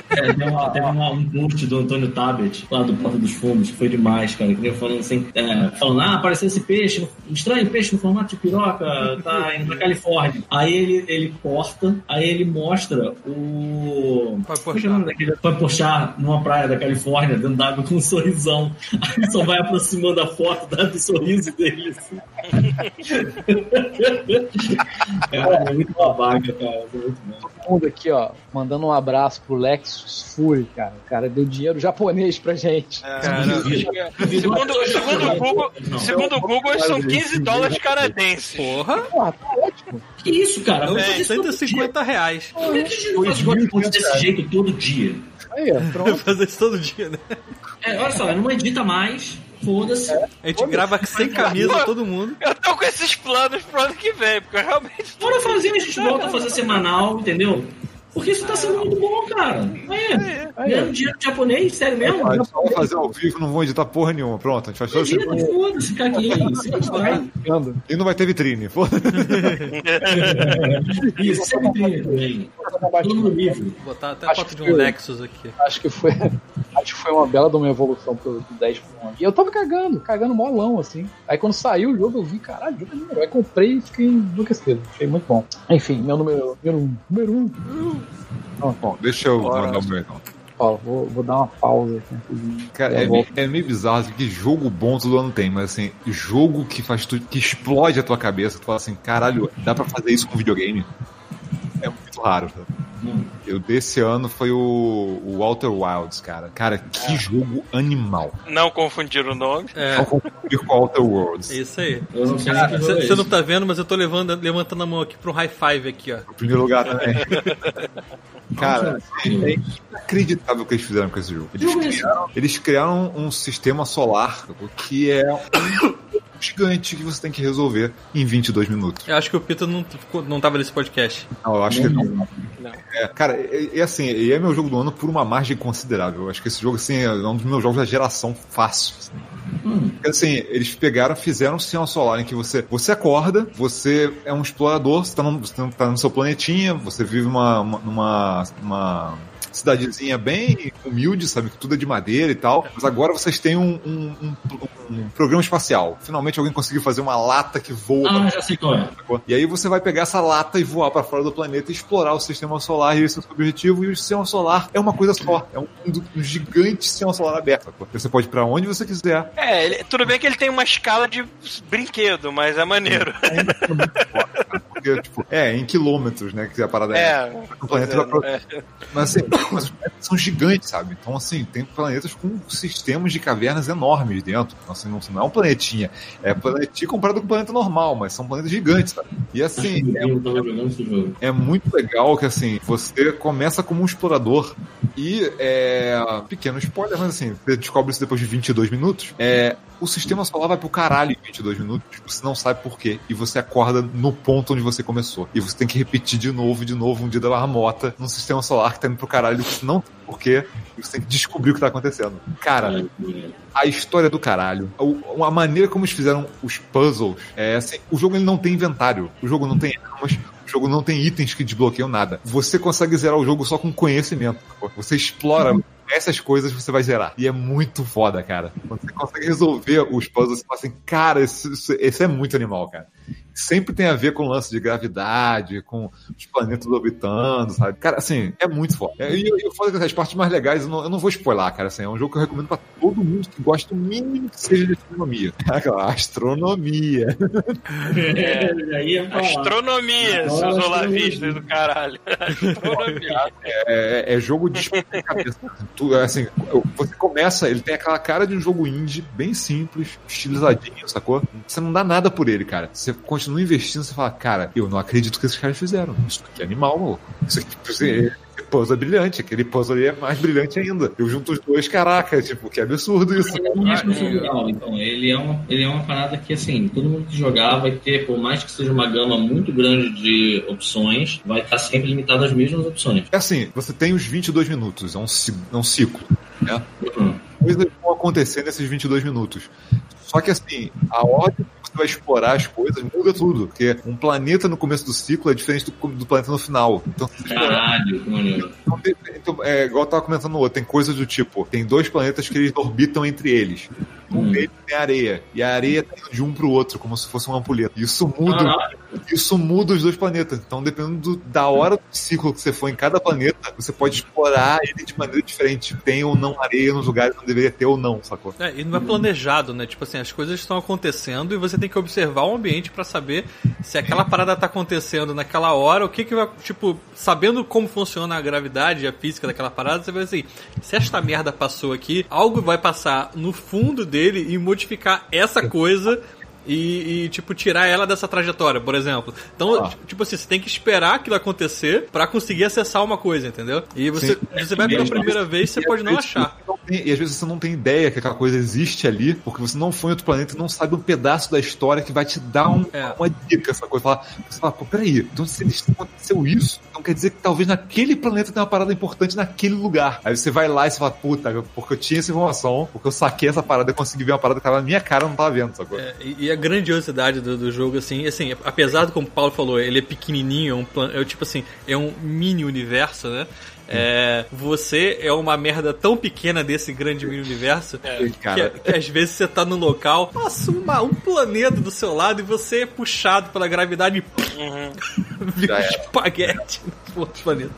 Speaker 4: É, teve uma- teve uma- um post do Antônio Tabet, lá do Porta dos Fundos, que foi demais, cara. Que falando assim, é, falando, ah, apareceu esse peixe, estranho peixe no formato de piroca, tá indo na Califórnia. Aí ele, ele corta, aí ele mostra o.
Speaker 6: Vai
Speaker 4: Como é é puxar numa praia da Califórnia, dentro d'água com um sorrisão. Aí só vai aproximando a foto dá do sorriso dele. Assim. cara, é muito cara. É
Speaker 3: todo mundo aqui, ó, mandando um abraço pro Lexus Fury, cara. O cara deu dinheiro japonês pra gente.
Speaker 6: Cara,
Speaker 2: Segundo, segundo o Google, segundo o Google, são 15 dólares canadenses.
Speaker 6: porra,
Speaker 3: Porra, tá ótimo.
Speaker 4: Que isso, cara? dia.
Speaker 6: 150 reais.
Speaker 4: Por que a gente não faz desse jeito todo dia?
Speaker 3: Aí, ó, pronto.
Speaker 6: Fazer isso todo dia, né?
Speaker 4: É, olha só, não edita mais, foda-se.
Speaker 6: A gente grava sem camisa, todo mundo.
Speaker 2: Eu tô com esses planos pro ano que vem, porque eu realmente.
Speaker 4: Bora fazer, a gente volta a fazer semanal, entendeu? Porque isso tá sendo muito bom, cara. Aí,
Speaker 3: Aí,
Speaker 4: ganhando dinheiro de japonês, sério mesmo?
Speaker 5: Só vai fazer ao vivo, não vão editar porra nenhuma. Pronto, a gente faz todo
Speaker 4: Edita, foda-se, caguei. Sempre vai.
Speaker 3: Ando.
Speaker 5: E não vai ter vitrine. Foda.
Speaker 4: Isso, sempre tem também. Todo mundo livre.
Speaker 6: Vou botar até a
Speaker 3: Acho
Speaker 6: foto de
Speaker 3: que-
Speaker 6: um Lexus aqui.
Speaker 3: Acho que foi. Acho que foi uma bela de uma evolução pro do 10 pro 11. E eu tava cagando, cagando molão, assim. Aí quando saiu o jogo, eu vi, caralho, o jogo é número. Aí comprei e fiquei enlouquecido. Achei muito bom. Enfim, meu número, número um. Número um.
Speaker 5: Bom, deixa eu mandar o meu então.
Speaker 3: Ó, vou, vou dar uma pausa aqui.
Speaker 5: Cara, é, meio- é meio bizarro assim, que jogo bom todo ano tem, mas assim, jogo que faz tu, que explode a tua cabeça, tu fala assim, caralho, dá pra fazer isso com videogame? É muito raro, tá? Eu desse ano foi o, o Walter Wilds, cara. Cara, que jogo animal.
Speaker 2: Não confundir o nome.
Speaker 6: É,
Speaker 5: Não confundir com Outer Worlds.
Speaker 6: é isso aí.
Speaker 4: É
Speaker 6: Você não
Speaker 4: esse.
Speaker 6: tá vendo, mas eu tô levando, levantando a mão aqui pro high five aqui, ó.
Speaker 5: Em primeiro lugar também. Cara, é inacreditável o que eles fizeram com esse jogo. Eles
Speaker 4: é
Speaker 5: criaram, eles criaram um sistema solar que é gigante que você tem que resolver em 22 minutos.
Speaker 6: Eu acho que o Pito não, não tava nesse podcast.
Speaker 5: Não, eu acho que não.
Speaker 2: Não.
Speaker 5: É, cara, é, é assim, e é meu jogo do ano por uma margem considerável. Eu acho que esse jogo, assim, é um dos meus jogos da geração fácil. assim. Porque, assim, eles pegaram, fizeram um sistema solar em que você, você acorda, você é um explorador, você tá, no, você tá no seu planetinha, você vive uma, uma, numa, numa cidadezinha bem humilde, sabe? Que tudo é de madeira e tal. Mas agora vocês têm um, um, um- um programa espacial. Finalmente alguém conseguiu fazer uma lata que voa
Speaker 4: Ah, já sei qual é.
Speaker 5: E aí você vai pegar essa lata e voar pra fora do planeta e explorar o sistema solar, e esse é o seu objetivo. E o sistema solar é uma coisa só, é um, um gigante sistema solar aberto. sacou? Você pode ir pra onde você quiser.
Speaker 2: É, ele- tudo bem que ele tem uma escala de brinquedo, mas é maneiro.
Speaker 5: Porque, tipo, é, em quilômetros, né? Que a parada é.
Speaker 2: É.
Speaker 5: O planeta pra-
Speaker 2: é.
Speaker 5: Mas assim, mas os planetas são gigantes, sabe? Então, assim, tem planetas com sistemas de cavernas enormes dentro. Então, assim, não, não é um planetinha. É planetinha comparado com um planeta normal, mas são planetas gigantes, sabe? E assim, é é muito legal que assim, você começa como um explorador e é. Pequeno spoiler, mas assim, você descobre isso depois de 22 minutos. É. O sistema solar vai pro caralho em 22 minutos, você não sabe por quê. E você acorda no ponto onde você começou. E você tem que repetir de novo, de novo, um dia da marmota, num sistema solar que tá indo pro caralho, você não sabe por quê. E você tem que descobrir o que tá acontecendo. Cara, a história do caralho, a maneira como eles fizeram os puzzles, é assim, o jogo ele não tem inventário, o jogo não tem armas, o jogo não tem itens que desbloqueiam nada. Você consegue zerar o jogo só com conhecimento. Você explora essas coisas, você vai zerar. E é muito foda, cara. Quando você consegue resolver os puzzles, você fala assim, cara, esse- esse é muito animal, cara. Sempre tem a ver com o lance de gravidade, com os planetas orbitando, sabe? Cara, assim, é muito foda. E eu foda que as partes mais legais, eu não, eu não vou spoiler, cara. Assim, é um jogo que eu recomendo pra todo mundo que gosta o mínimo que seja de astronomia. Cara, astronomia.
Speaker 4: É, aí é.
Speaker 2: Astronomia,
Speaker 4: Adoro
Speaker 2: seus olavistas do caralho. Astronomia.
Speaker 5: É, é jogo de cabeça. Tu, assim, você começa, ele tem aquela cara de um jogo indie, bem simples, estilizadinho, sacou? Você não dá nada por ele, cara. Você continua investindo, você fala, cara, eu não acredito que esses caras fizeram. Isso aqui é animal, maluco. Isso aqui, puzzle é brilhante, aquele puzzle ali é mais brilhante ainda. Eu junto os dois, caraca, tipo, que absurdo isso.
Speaker 4: Ele não é procedural, então. Ele é, uma, ele é uma parada que, assim, todo mundo que jogar vai ter, por mais que seja uma gama muito grande de opções, vai estar sempre limitado às mesmas opções.
Speaker 5: É assim, você tem os 22 minutos, é um, é um ciclo, né?
Speaker 4: Uhum.
Speaker 5: coisas vão acontecer nesses 22 minutos. Só que assim, a ordem vai explorar as coisas muda tudo. Porque um planeta no começo do ciclo é diferente do, do planeta no final. Então,
Speaker 4: Caralho, que maneiro.
Speaker 5: então, então, é, igual eu tava comentando no outro, tem coisas do tipo, tem dois planetas que eles orbitam entre eles. Um
Speaker 4: Hum.
Speaker 5: deles tem areia. E a areia tá indo de um pro outro, como se fosse uma ampulheta. Isso muda.
Speaker 4: Caralho.
Speaker 5: Isso muda os dois planetas. Então, dependendo do- da hora do ciclo que você for em cada planeta, você pode explorar ele de maneira diferente. Tem ou não areia nos lugares onde deveria ter ou não, sacou?
Speaker 6: É, e não é planejado, né? Tipo assim, as coisas estão acontecendo e você tem que observar o ambiente pra saber se aquela parada tá acontecendo naquela hora, o que que vai, tipo, sabendo como funciona a gravidade e a física daquela parada, você vai assim, se esta merda passou aqui, algo vai passar no fundo dele e modificar essa coisa e, e, tipo, tirar ela dessa trajetória, por exemplo. Então,
Speaker 5: Ah.
Speaker 6: tipo assim, você tem que esperar aquilo acontecer pra conseguir acessar uma coisa, entendeu? E você,
Speaker 5: Sim.
Speaker 6: você vai pela primeira vez, você pode não achar.
Speaker 5: não tem- e às vezes você não tem ideia que aquela coisa existe ali, porque você não foi em outro planeta e não sabe um pedaço da história que vai te dar um-
Speaker 6: É.
Speaker 5: uma dica, essa coisa. Fala, você fala, pô, peraí, então se aconteceu isso, então quer dizer que talvez naquele planeta tenha uma parada importante naquele lugar. Aí você vai lá e você fala, puta, porque eu tinha essa informação, porque eu saquei essa parada e consegui ver uma parada que tava na minha cara eu não tava vendo, sacou?
Speaker 6: É, e a grandiosidade do, do jogo, assim, assim, apesar do como o Paulo falou, ele é pequenininho, é um plan, é tipo assim, é um mini universo, né? É, você é uma merda tão pequena desse grande mini universo que,
Speaker 5: Cara,
Speaker 6: que às vezes você tá no local, passa uma- um planeta do seu lado e você é puxado pela gravidade e
Speaker 2: Uhum.
Speaker 6: vira um espaguete no outro planeta.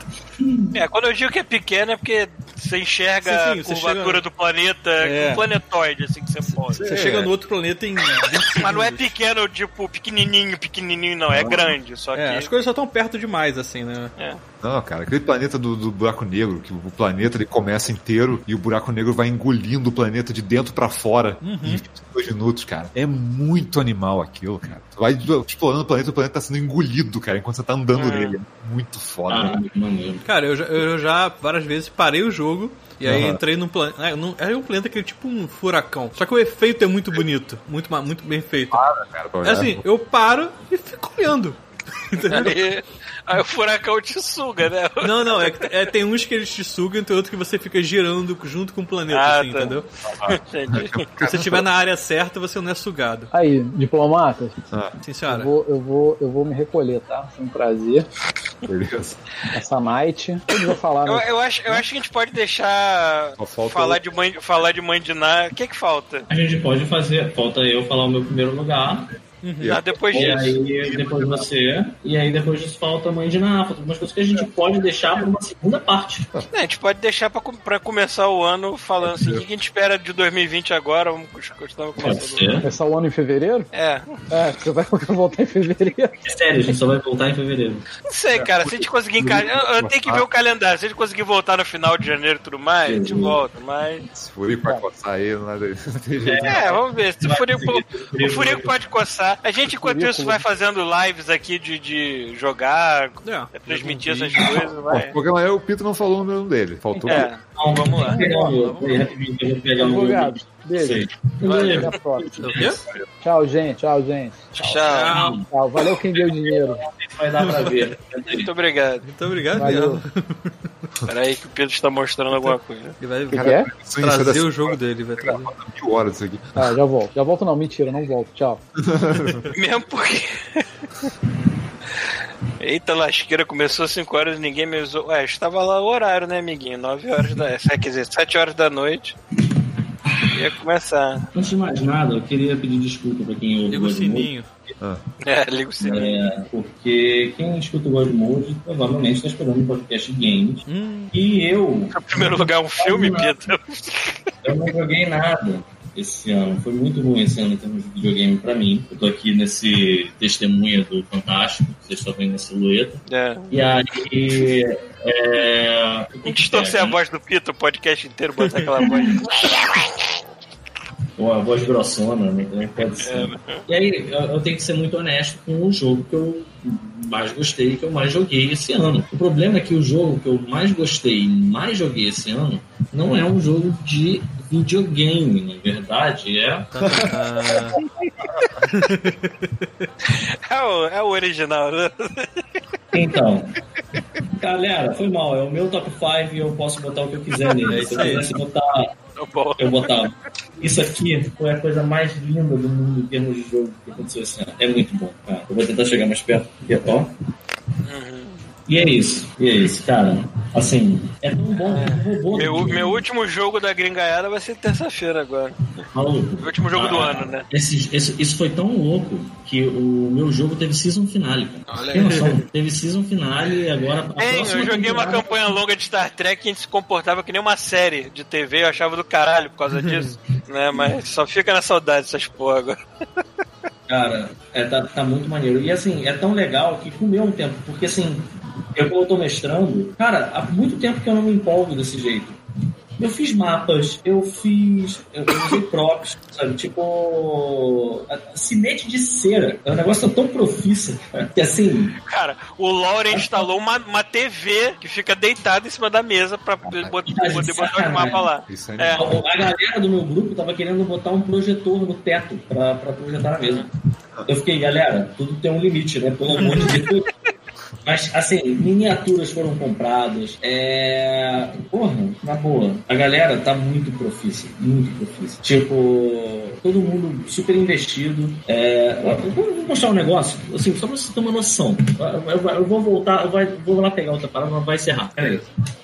Speaker 2: É, quando eu digo que é pequeno é porque você enxerga
Speaker 6: Sim, sim,
Speaker 2: a curvatura
Speaker 6: chega-
Speaker 2: do planeta,
Speaker 6: É.
Speaker 2: um planetoide, assim que você pode.
Speaker 6: Você
Speaker 5: É.
Speaker 6: chega no outro planeta em 20
Speaker 2: Mas não é pequeno, tipo, pequenininho, pequenininho, não. É grande, só que...
Speaker 6: É, as coisas só estão perto demais, assim, né?
Speaker 2: É.
Speaker 5: Não, cara, aquele planeta do, do buraco negro, que o planeta ele começa inteiro e o buraco negro vai engolindo o planeta de dentro pra fora
Speaker 6: Uhum.
Speaker 5: em 22 minutos, cara. É muito animal aquilo, cara. Tu vai explorando o planeta, o planeta tá sendo engolido, cara, enquanto você tá andando
Speaker 2: Hum.
Speaker 5: nele. É muito foda.
Speaker 4: Ah, muito maneiro.
Speaker 6: Cara, eu já, eu já várias vezes parei o jogo e aí
Speaker 5: Aham.
Speaker 6: entrei num planeta. É, é um planeta que é tipo um furacão. Só que o efeito é muito bonito. Muito, muito bem feito.
Speaker 5: Cara, pra
Speaker 6: É assim, eu paro e fico olhando. Entendeu?
Speaker 2: Aí, o furacão te suga, né?
Speaker 6: Não, não, é, que- é, tem uns que eles te sugam e tem outros que você fica girando junto com o planeta,
Speaker 2: Ah,
Speaker 6: assim,
Speaker 2: tá.
Speaker 6: entendeu?
Speaker 2: Entendi.
Speaker 6: Se você estiver na área certa, você não é sugado.
Speaker 3: Aí, diplomatas,
Speaker 6: Sim,
Speaker 3: eu
Speaker 6: senhora.
Speaker 3: vou, eu, vou, eu vou me recolher, tá? Foi um prazer.
Speaker 5: Beleza.
Speaker 3: Essa night. Eu falar,
Speaker 2: Eu,
Speaker 3: né?
Speaker 2: eu acho, eu acho que a gente pode deixar falar de, mãe, falar de mãe de Ná. O que que falta?
Speaker 4: A gente pode fazer, falta eu falar o meu primeiro lugar,
Speaker 5: E
Speaker 2: Ah, depois
Speaker 4: e
Speaker 2: disso.
Speaker 4: aí depois você, e aí depois disso falta a mãe de falta algumas coisas que a gente pode deixar para uma segunda parte.
Speaker 2: É, a gente pode deixar pra começar o ano falando assim, o que a gente espera de 2020 agora? Vamos continuar começando.
Speaker 3: Começar o ano em fevereiro?
Speaker 2: É,
Speaker 3: É, você vai voltar em fevereiro.
Speaker 4: É sério, a gente só vai voltar em fevereiro.
Speaker 2: não sei, cara. Se a gente conseguir encaixar. Eu, eu tenho que ver o calendário. Se a gente conseguir voltar no final de janeiro e tudo mais, a gente volta. Mas.
Speaker 5: Se Furico vai coçar não nada- não tem jeito.
Speaker 2: É, vamos ver. Se o Furico, o Furico pode coçar. A gente, enquanto isso, vai fazendo lives aqui de, de jogar,
Speaker 6: É.
Speaker 2: transmitir essas coisas. Vai.
Speaker 5: qualquer maneira, o Pito não falou o nome dele. Faltou.
Speaker 2: É,
Speaker 4: Então,
Speaker 2: vamos lá.
Speaker 4: Vou pegar o meu, peraí, rapidinho, que eu vou pegar o meu.
Speaker 3: Advogado, beijo. Até a próxima. Tchau, gente. Tchau, gente.
Speaker 2: Tchau.
Speaker 3: Tchau. Valeu quem deu dinheiro.
Speaker 4: Vai dar pra ver.
Speaker 2: Muito obrigado.
Speaker 6: Muito obrigado
Speaker 3: Valeu.
Speaker 2: Peraí que o Pedro está mostrando alguma coisa.
Speaker 6: Ele vai
Speaker 3: que, que é?
Speaker 5: É
Speaker 6: trazer o jogo dele, vai trazer.
Speaker 5: mil horas isso aqui.
Speaker 3: Ah, já volto. Já volto não, mentira, não volto. Tchau.
Speaker 2: Mesmo porque. Eita, lasqueira, começou às 5 horas e ninguém me usou. Ué, estava lá o horário, né, amiguinho? 9 horas da. Quer dizer, 7 horas da noite. Ia começar.
Speaker 4: Antes de mais nada, eu queria pedir desculpa pra quem ouve
Speaker 6: Liga o
Speaker 4: God Mode,
Speaker 6: sininho.
Speaker 2: É, liga o sininho.
Speaker 4: É, porque quem escuta o God Mode provavelmente está esperando um podcast de games.
Speaker 6: Hum,
Speaker 4: E eu,
Speaker 2: Em primeiro lugar, um filme, Pedro.
Speaker 4: eu não joguei nada esse ano. Foi muito ruim esse ano em termos de videogame pra mim. Eu tô aqui nesse testemunha do Fantástico, que vocês estão vendo na silhueta.
Speaker 2: É.
Speaker 4: E aí. É...
Speaker 2: Distorcer a voz do Pito o podcast inteiro, botar aquela voz.
Speaker 4: Ou a voz grossona, né? Pode ser. E aí, eu, eu tenho que ser muito honesto com o jogo que eu mais gostei, que eu mais joguei esse ano. O problema é que o jogo que eu mais gostei e mais joguei esse ano não é um jogo de videogame, na verdade, é.
Speaker 2: É o, é o original, né?
Speaker 4: Então, galera, foi mal, é o meu top 5 e eu posso botar o que eu quiser
Speaker 6: É
Speaker 4: nele.
Speaker 6: isso
Speaker 4: Se eu quisesse botar
Speaker 2: Tá
Speaker 4: eu botava. Isso aqui foi a coisa mais linda do mundo em termos de jogo que aconteceu esse ano. É muito bom, cara. Eu vou tentar chegar mais perto aqui, ó. E é isso, e é isso, cara. Assim, é tão bom que eu vou
Speaker 2: Meu, meu último jogo da gringaiada vai ser terça-feira agora.
Speaker 4: Maluco.
Speaker 2: O último jogo do
Speaker 4: Ah,
Speaker 2: ano, né?
Speaker 4: Esse, esse- isso foi tão louco que o meu jogo teve season finale. Cara.
Speaker 2: Olha
Speaker 4: Tem noção? Teve season finale e agora. a
Speaker 2: Tem,
Speaker 4: próxima
Speaker 2: eu joguei uma
Speaker 4: temporada-
Speaker 2: campanha longa de Star Trek e a gente se comportava que nem uma série de TV, eu achava do caralho por causa disso, né? Mas só fica na saudade dessas porra agora.
Speaker 4: Cara, é, tá, tá muito maneiro. E assim, é tão legal que comeu um tempo, porque assim, eu como eu tô mestrando, cara, há muito tempo que eu não me empolgo desse jeito. Eu fiz mapas, eu fiz. Eu usei props, sabe? Tipo. Cinete de cera. É um negócio tão profissa cara, que assim.
Speaker 2: Cara, o Lauren instalou uma, uma TV que fica deitada em cima da mesa pra poder botar,
Speaker 4: de
Speaker 2: poder botar os
Speaker 4: sacanagem.
Speaker 2: mapas lá.
Speaker 5: Aí
Speaker 2: É.
Speaker 4: A galera do meu grupo tava querendo botar um projetor no teto pra, pra projetar na mesa. Eu fiquei, galera, tudo tem um limite, né? Pelo amor de Deus. Mas, assim, miniaturas foram compradas. É. Porra, na boa. A galera tá muito profícia. Muito profícia. Tipo, todo mundo super investido. É... Vou mostrar um negócio, assim, só pra você ter uma noção. Eu, eu- eu vou voltar, eu vai- vou lá pegar outra parada, mas vai encerrar. Pera aí.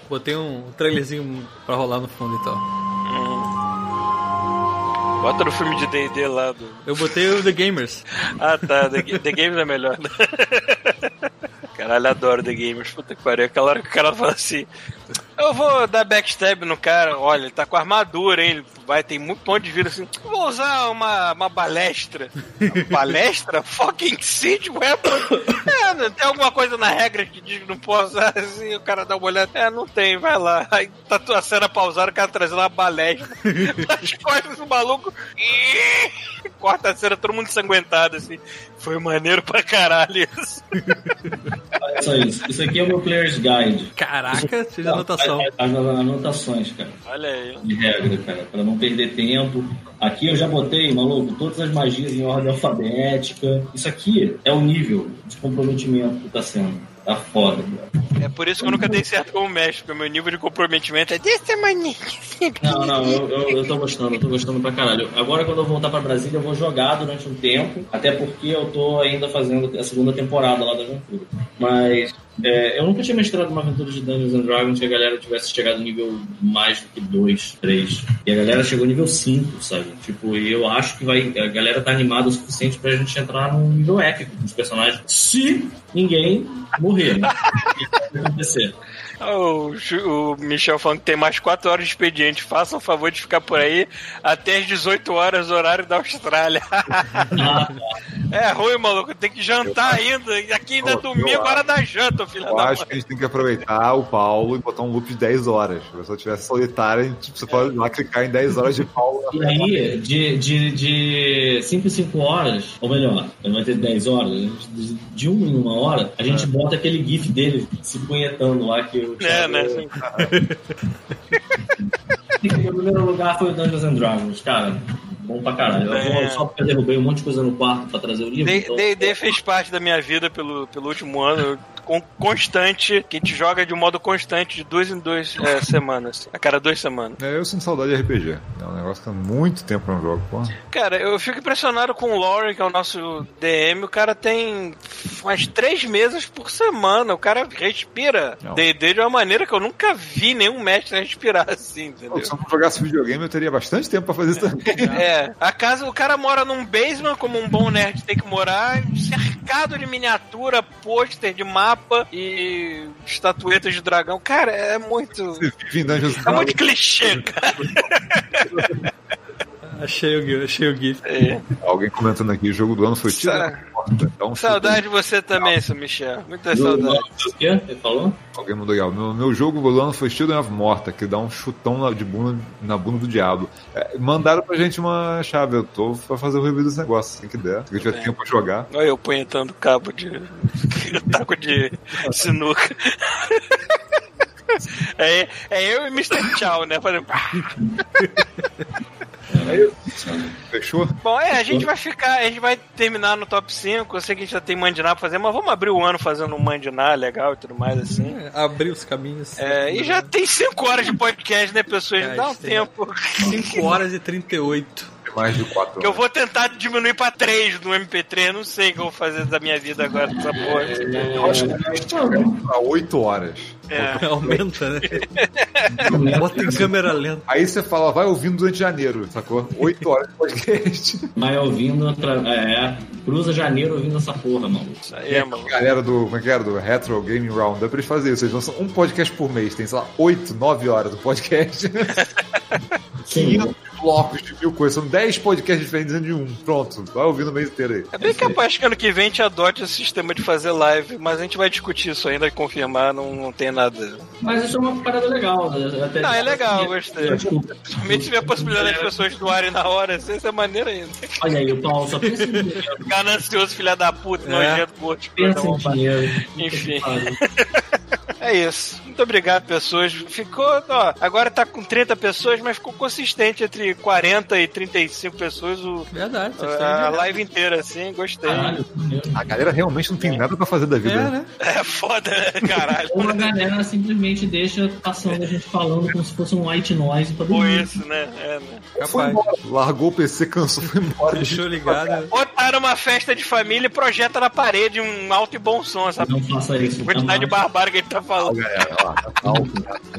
Speaker 6: Botei um trailerzinho pra rolar no fundo então.
Speaker 2: Bota no filme de D&D lá do...
Speaker 6: Eu botei o The Gamers.
Speaker 2: Ah, tá. The, The Games é melhor. Caralho, adoro The Gamers. Puta que pariu. Aquela hora que o cara fala assim... Eu vou dar backstab no cara. Olha, ele tá com armadura, hein? Ele vai, tem muito ponto de vida assim. Vou usar uma, uma balestra. Balestra? Fucking Siege Weapon? É, não tem alguma coisa na regra que diz que não pode usar assim? O cara dá uma olhada. É, não tem, vai lá. Aí tá a cena pausada, o cara trazendo uma balestra. As costas do maluco. Corta a cena, todo mundo ensanguentado, assim. Foi maneiro pra caralho isso.
Speaker 4: Olha só isso. Isso aqui é o meu Player's Guide.
Speaker 6: Caraca, fiz a anotação.
Speaker 4: As, as anotações, cara.
Speaker 2: Olha aí.
Speaker 4: de regra, cara, pra não perder tempo. Aqui eu já botei, maluco, todas as magias em ordem alfabética. Isso aqui é o nível de comprometimento que tá sendo. Tá foda, cara.
Speaker 2: É por isso que eu nunca dei certo como mestre, porque o meu nível de comprometimento é desse tamanho.
Speaker 4: Não, não, eu, eu, eu tô gostando, eu tô gostando pra caralho. Agora, quando eu voltar pra Brasília, eu vou jogar durante um tempo, até porque eu tô ainda fazendo a segunda temporada lá da aventura. Mas é, eu nunca tinha mestrado uma aventura de Dungeons and Dragons que a galera tivesse chegado nível mais do que 2, 3. E a galera chegou nível 5, sabe? Tipo, eu acho que vai, a galera tá animada o suficiente pra gente entrar num nível épico com os personagens. Se ninguém morrer, né? Acontecer.
Speaker 2: O, o Michel falando que tem mais 4 horas de expediente. Façam o favor de ficar por aí até as 18 horas, horário da Austrália. É ruim, maluco. Tem que jantar ainda. E aqui ainda é
Speaker 5: Eu-
Speaker 2: domingo,
Speaker 5: eu
Speaker 2: hora da janta, filha
Speaker 5: Eu
Speaker 2: da
Speaker 5: acho
Speaker 2: mãe.
Speaker 5: que a gente tem que aproveitar o Paulo e botar um loop de 10 horas. Se a pessoa tivesse solitária, a gente- você pode ir lá clicar em 10 horas de Paulo.
Speaker 4: E aí, de, de, de 5 em 5 horas, ou melhor, não vai ter 10 horas, de, de 1 em 1 hora, a gente bota aquele gif dele se punhetando lá que o
Speaker 2: É,
Speaker 4: Thiago-
Speaker 2: né? assim.
Speaker 4: Em primeiro lugar foi o Dungeons and Dragons, cara. Bom pra caralho. Eu
Speaker 2: É.
Speaker 4: vou, só porque eu derrubei um monte de coisa no quarto pra trazer o livro.
Speaker 2: D-
Speaker 4: então-
Speaker 2: D&D fez parte da minha vida pelo, pelo último ano, com, constante, que a gente joga de modo constante, de duas em duas é, semanas, a cada duas semanas.
Speaker 5: É, eu sinto saudade de RPG. É um negócio que há muito tempo eu não jogo, pô.
Speaker 2: Cara, eu fico impressionado com o Lauren, que é o nosso DM, o cara tem umas três mesas por semana, o cara respira. D&D de uma maneira que eu nunca vi nenhum mestre respirar assim, entendeu?
Speaker 5: Se eu não jogasse videogame, eu teria bastante tempo pra fazer isso também.
Speaker 2: É, a casa, o cara mora num basement, como um bom nerd tem que morar, cercado de miniatura, pôster de mapa e estatuetas de dragão. Cara, é muito. É muito clichê, cara.
Speaker 6: Achei o GIF, achei o GIF.
Speaker 2: É.
Speaker 5: Alguém comentando aqui, o jogo do ano foi tiro.
Speaker 2: Sa-
Speaker 5: Então,
Speaker 2: Saudade de você também, seu Michel. Muita saudade.
Speaker 4: O quê? Ele falou?
Speaker 5: Alguém mandou legal. Meu, meu jogo do ano foi Children of Morta, que dá um chutão na, de bunda, na bunda do diabo. É, mandaram pra gente uma chave. Eu tô pra fazer o review desse negócio, assim que der. Se eu tiver
Speaker 2: bem.
Speaker 5: tempo pra jogar.
Speaker 2: Olha eu punhetando cabo de. taco de sinuca. É, é eu e Mr. Chow, né? Fazendo.
Speaker 5: Fechou?
Speaker 2: Bom, é, a gente vai ficar, a gente vai terminar no top 5. Eu sei que a gente já tem Mandiná pra fazer, mas vamos abrir o ano fazendo um Mandiná legal e tudo mais assim.
Speaker 6: É, Abrir os caminhos.
Speaker 2: É, e já tem 5 horas de podcast, né, pessoas?
Speaker 6: É,
Speaker 2: Dá um
Speaker 6: tem.
Speaker 2: tempo.
Speaker 6: 5 horas e 38.
Speaker 5: Mais de quatro
Speaker 2: Que eu vou tentar diminuir pra 3 no MP3. Não sei o que eu vou fazer da minha vida agora dessa porra.
Speaker 5: Eu acho que a gente chega pra 8 horas.
Speaker 2: É.
Speaker 6: Aumenta, né? Bota em câmera lenta.
Speaker 5: Aí você fala, vai ouvindo durante janeiro, sacou? 8 horas de podcast.
Speaker 4: Vai ouvindo, outra, é, cruza janeiro ouvindo essa porra, mano.
Speaker 2: Isso aí, é, mano.
Speaker 5: Galera do, como é que era? Do Retro Gaming Roundup, eles fazem isso. Eles lançam um podcast por mês. Tem, sei lá, 8, 9 horas do podcast.
Speaker 4: Sim.
Speaker 5: 500 blocos de mil coisas. São 10 podcasts diferentes dentro de um. Pronto, vai ouvir no mês inteiro aí.
Speaker 2: É bem capaz que ano que vem a gente adote esse sistema de fazer live, mas a gente vai discutir isso ainda e confirmar, não, não tem nada.
Speaker 4: Mas isso é uma parada legal. né? Até-
Speaker 2: Não, é legal, gostei.
Speaker 4: Desculpa.
Speaker 2: Principalmente se tiver a possibilidade das pessoas doarem na hora, assim, isso é maneiro ainda.
Speaker 4: Olha aí, o Paulo só pensa em dinheiro.
Speaker 2: Ganancioso, filha da puta,
Speaker 6: É.
Speaker 2: nojento, gordo.
Speaker 4: Pensa em dinheiro.
Speaker 2: Enfim. É isso. Muito obrigado, pessoas. Ficou, ó, agora tá com 30 pessoas, mas ficou consistente entre 40 e 35 pessoas o,
Speaker 6: Verdade,
Speaker 2: a, a live inteira, assim, gostei.
Speaker 4: Caralho.
Speaker 5: A galera realmente não tem nada pra fazer da vida.
Speaker 6: É,
Speaker 5: né?
Speaker 6: né?
Speaker 2: É foda, né, caralho?
Speaker 4: Ou a galera simplesmente deixa passando a gente falando como se fosse um white noise pra
Speaker 2: Foi
Speaker 4: dormir.
Speaker 2: isso, né? É, né?
Speaker 5: Foi embora. Largou o PC, cansou, foi embora.
Speaker 6: Deixou ligado.
Speaker 2: Botaram uma festa de família e projeta na parede um alto e bom som, essa
Speaker 4: Não faça isso.
Speaker 2: quantidade de barbárie que ele tá
Speaker 5: Ó,
Speaker 2: falando.
Speaker 5: galera, ó, alto,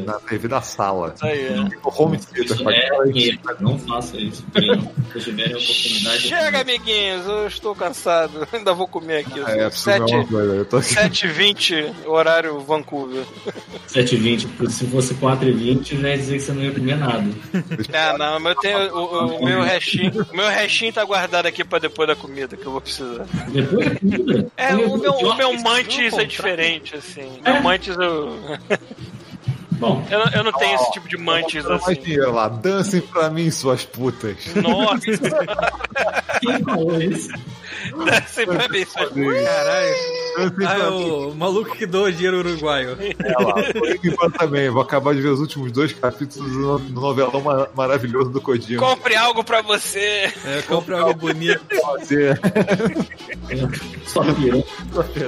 Speaker 5: na TV da sala.
Speaker 2: Isso aí, é.
Speaker 5: O home theater.
Speaker 4: É. Não faça isso. Se tiverem a oportunidade.
Speaker 2: Chega, amiguinhos, eu estou cansado. Ainda vou comer aqui.
Speaker 5: É, coisa. Eu tô aqui.
Speaker 2: 7h20, horário Vancouver.
Speaker 4: 7h20, se fosse 4h20, já ia dizer que você não ia comer nada.
Speaker 2: É, não, mas eu tenho o, o- o meu restinho. O meu restinho tá guardado aqui pra depois da comida que eu vou precisar.
Speaker 4: Depois da comida.
Speaker 2: É, o meu, o meu
Speaker 4: eu-
Speaker 2: mantis é diferente, assim. Meu mantis eu.
Speaker 4: Bom,
Speaker 2: Eu, não- eu não tenho esse tipo de mantis
Speaker 5: mais
Speaker 2: assim.
Speaker 5: dinheiro lá. Dancem pra mim, suas putas.
Speaker 2: Nossa,
Speaker 4: quem falou isso?
Speaker 2: assim pra mim. isso é-
Speaker 6: Caralho.
Speaker 5: Dancem
Speaker 6: Ah, é
Speaker 5: pra mim.
Speaker 6: o maluco que doa dinheiro uruguaio.
Speaker 5: É lá. Também. Vou acabar de ver os últimos dois capítulos do no- do novelão ma- maravilhoso do Kojima.
Speaker 2: Compre algo pra você.
Speaker 6: É, compra algo bonito.
Speaker 5: Você.
Speaker 4: Só pirou.
Speaker 8: Lo tiene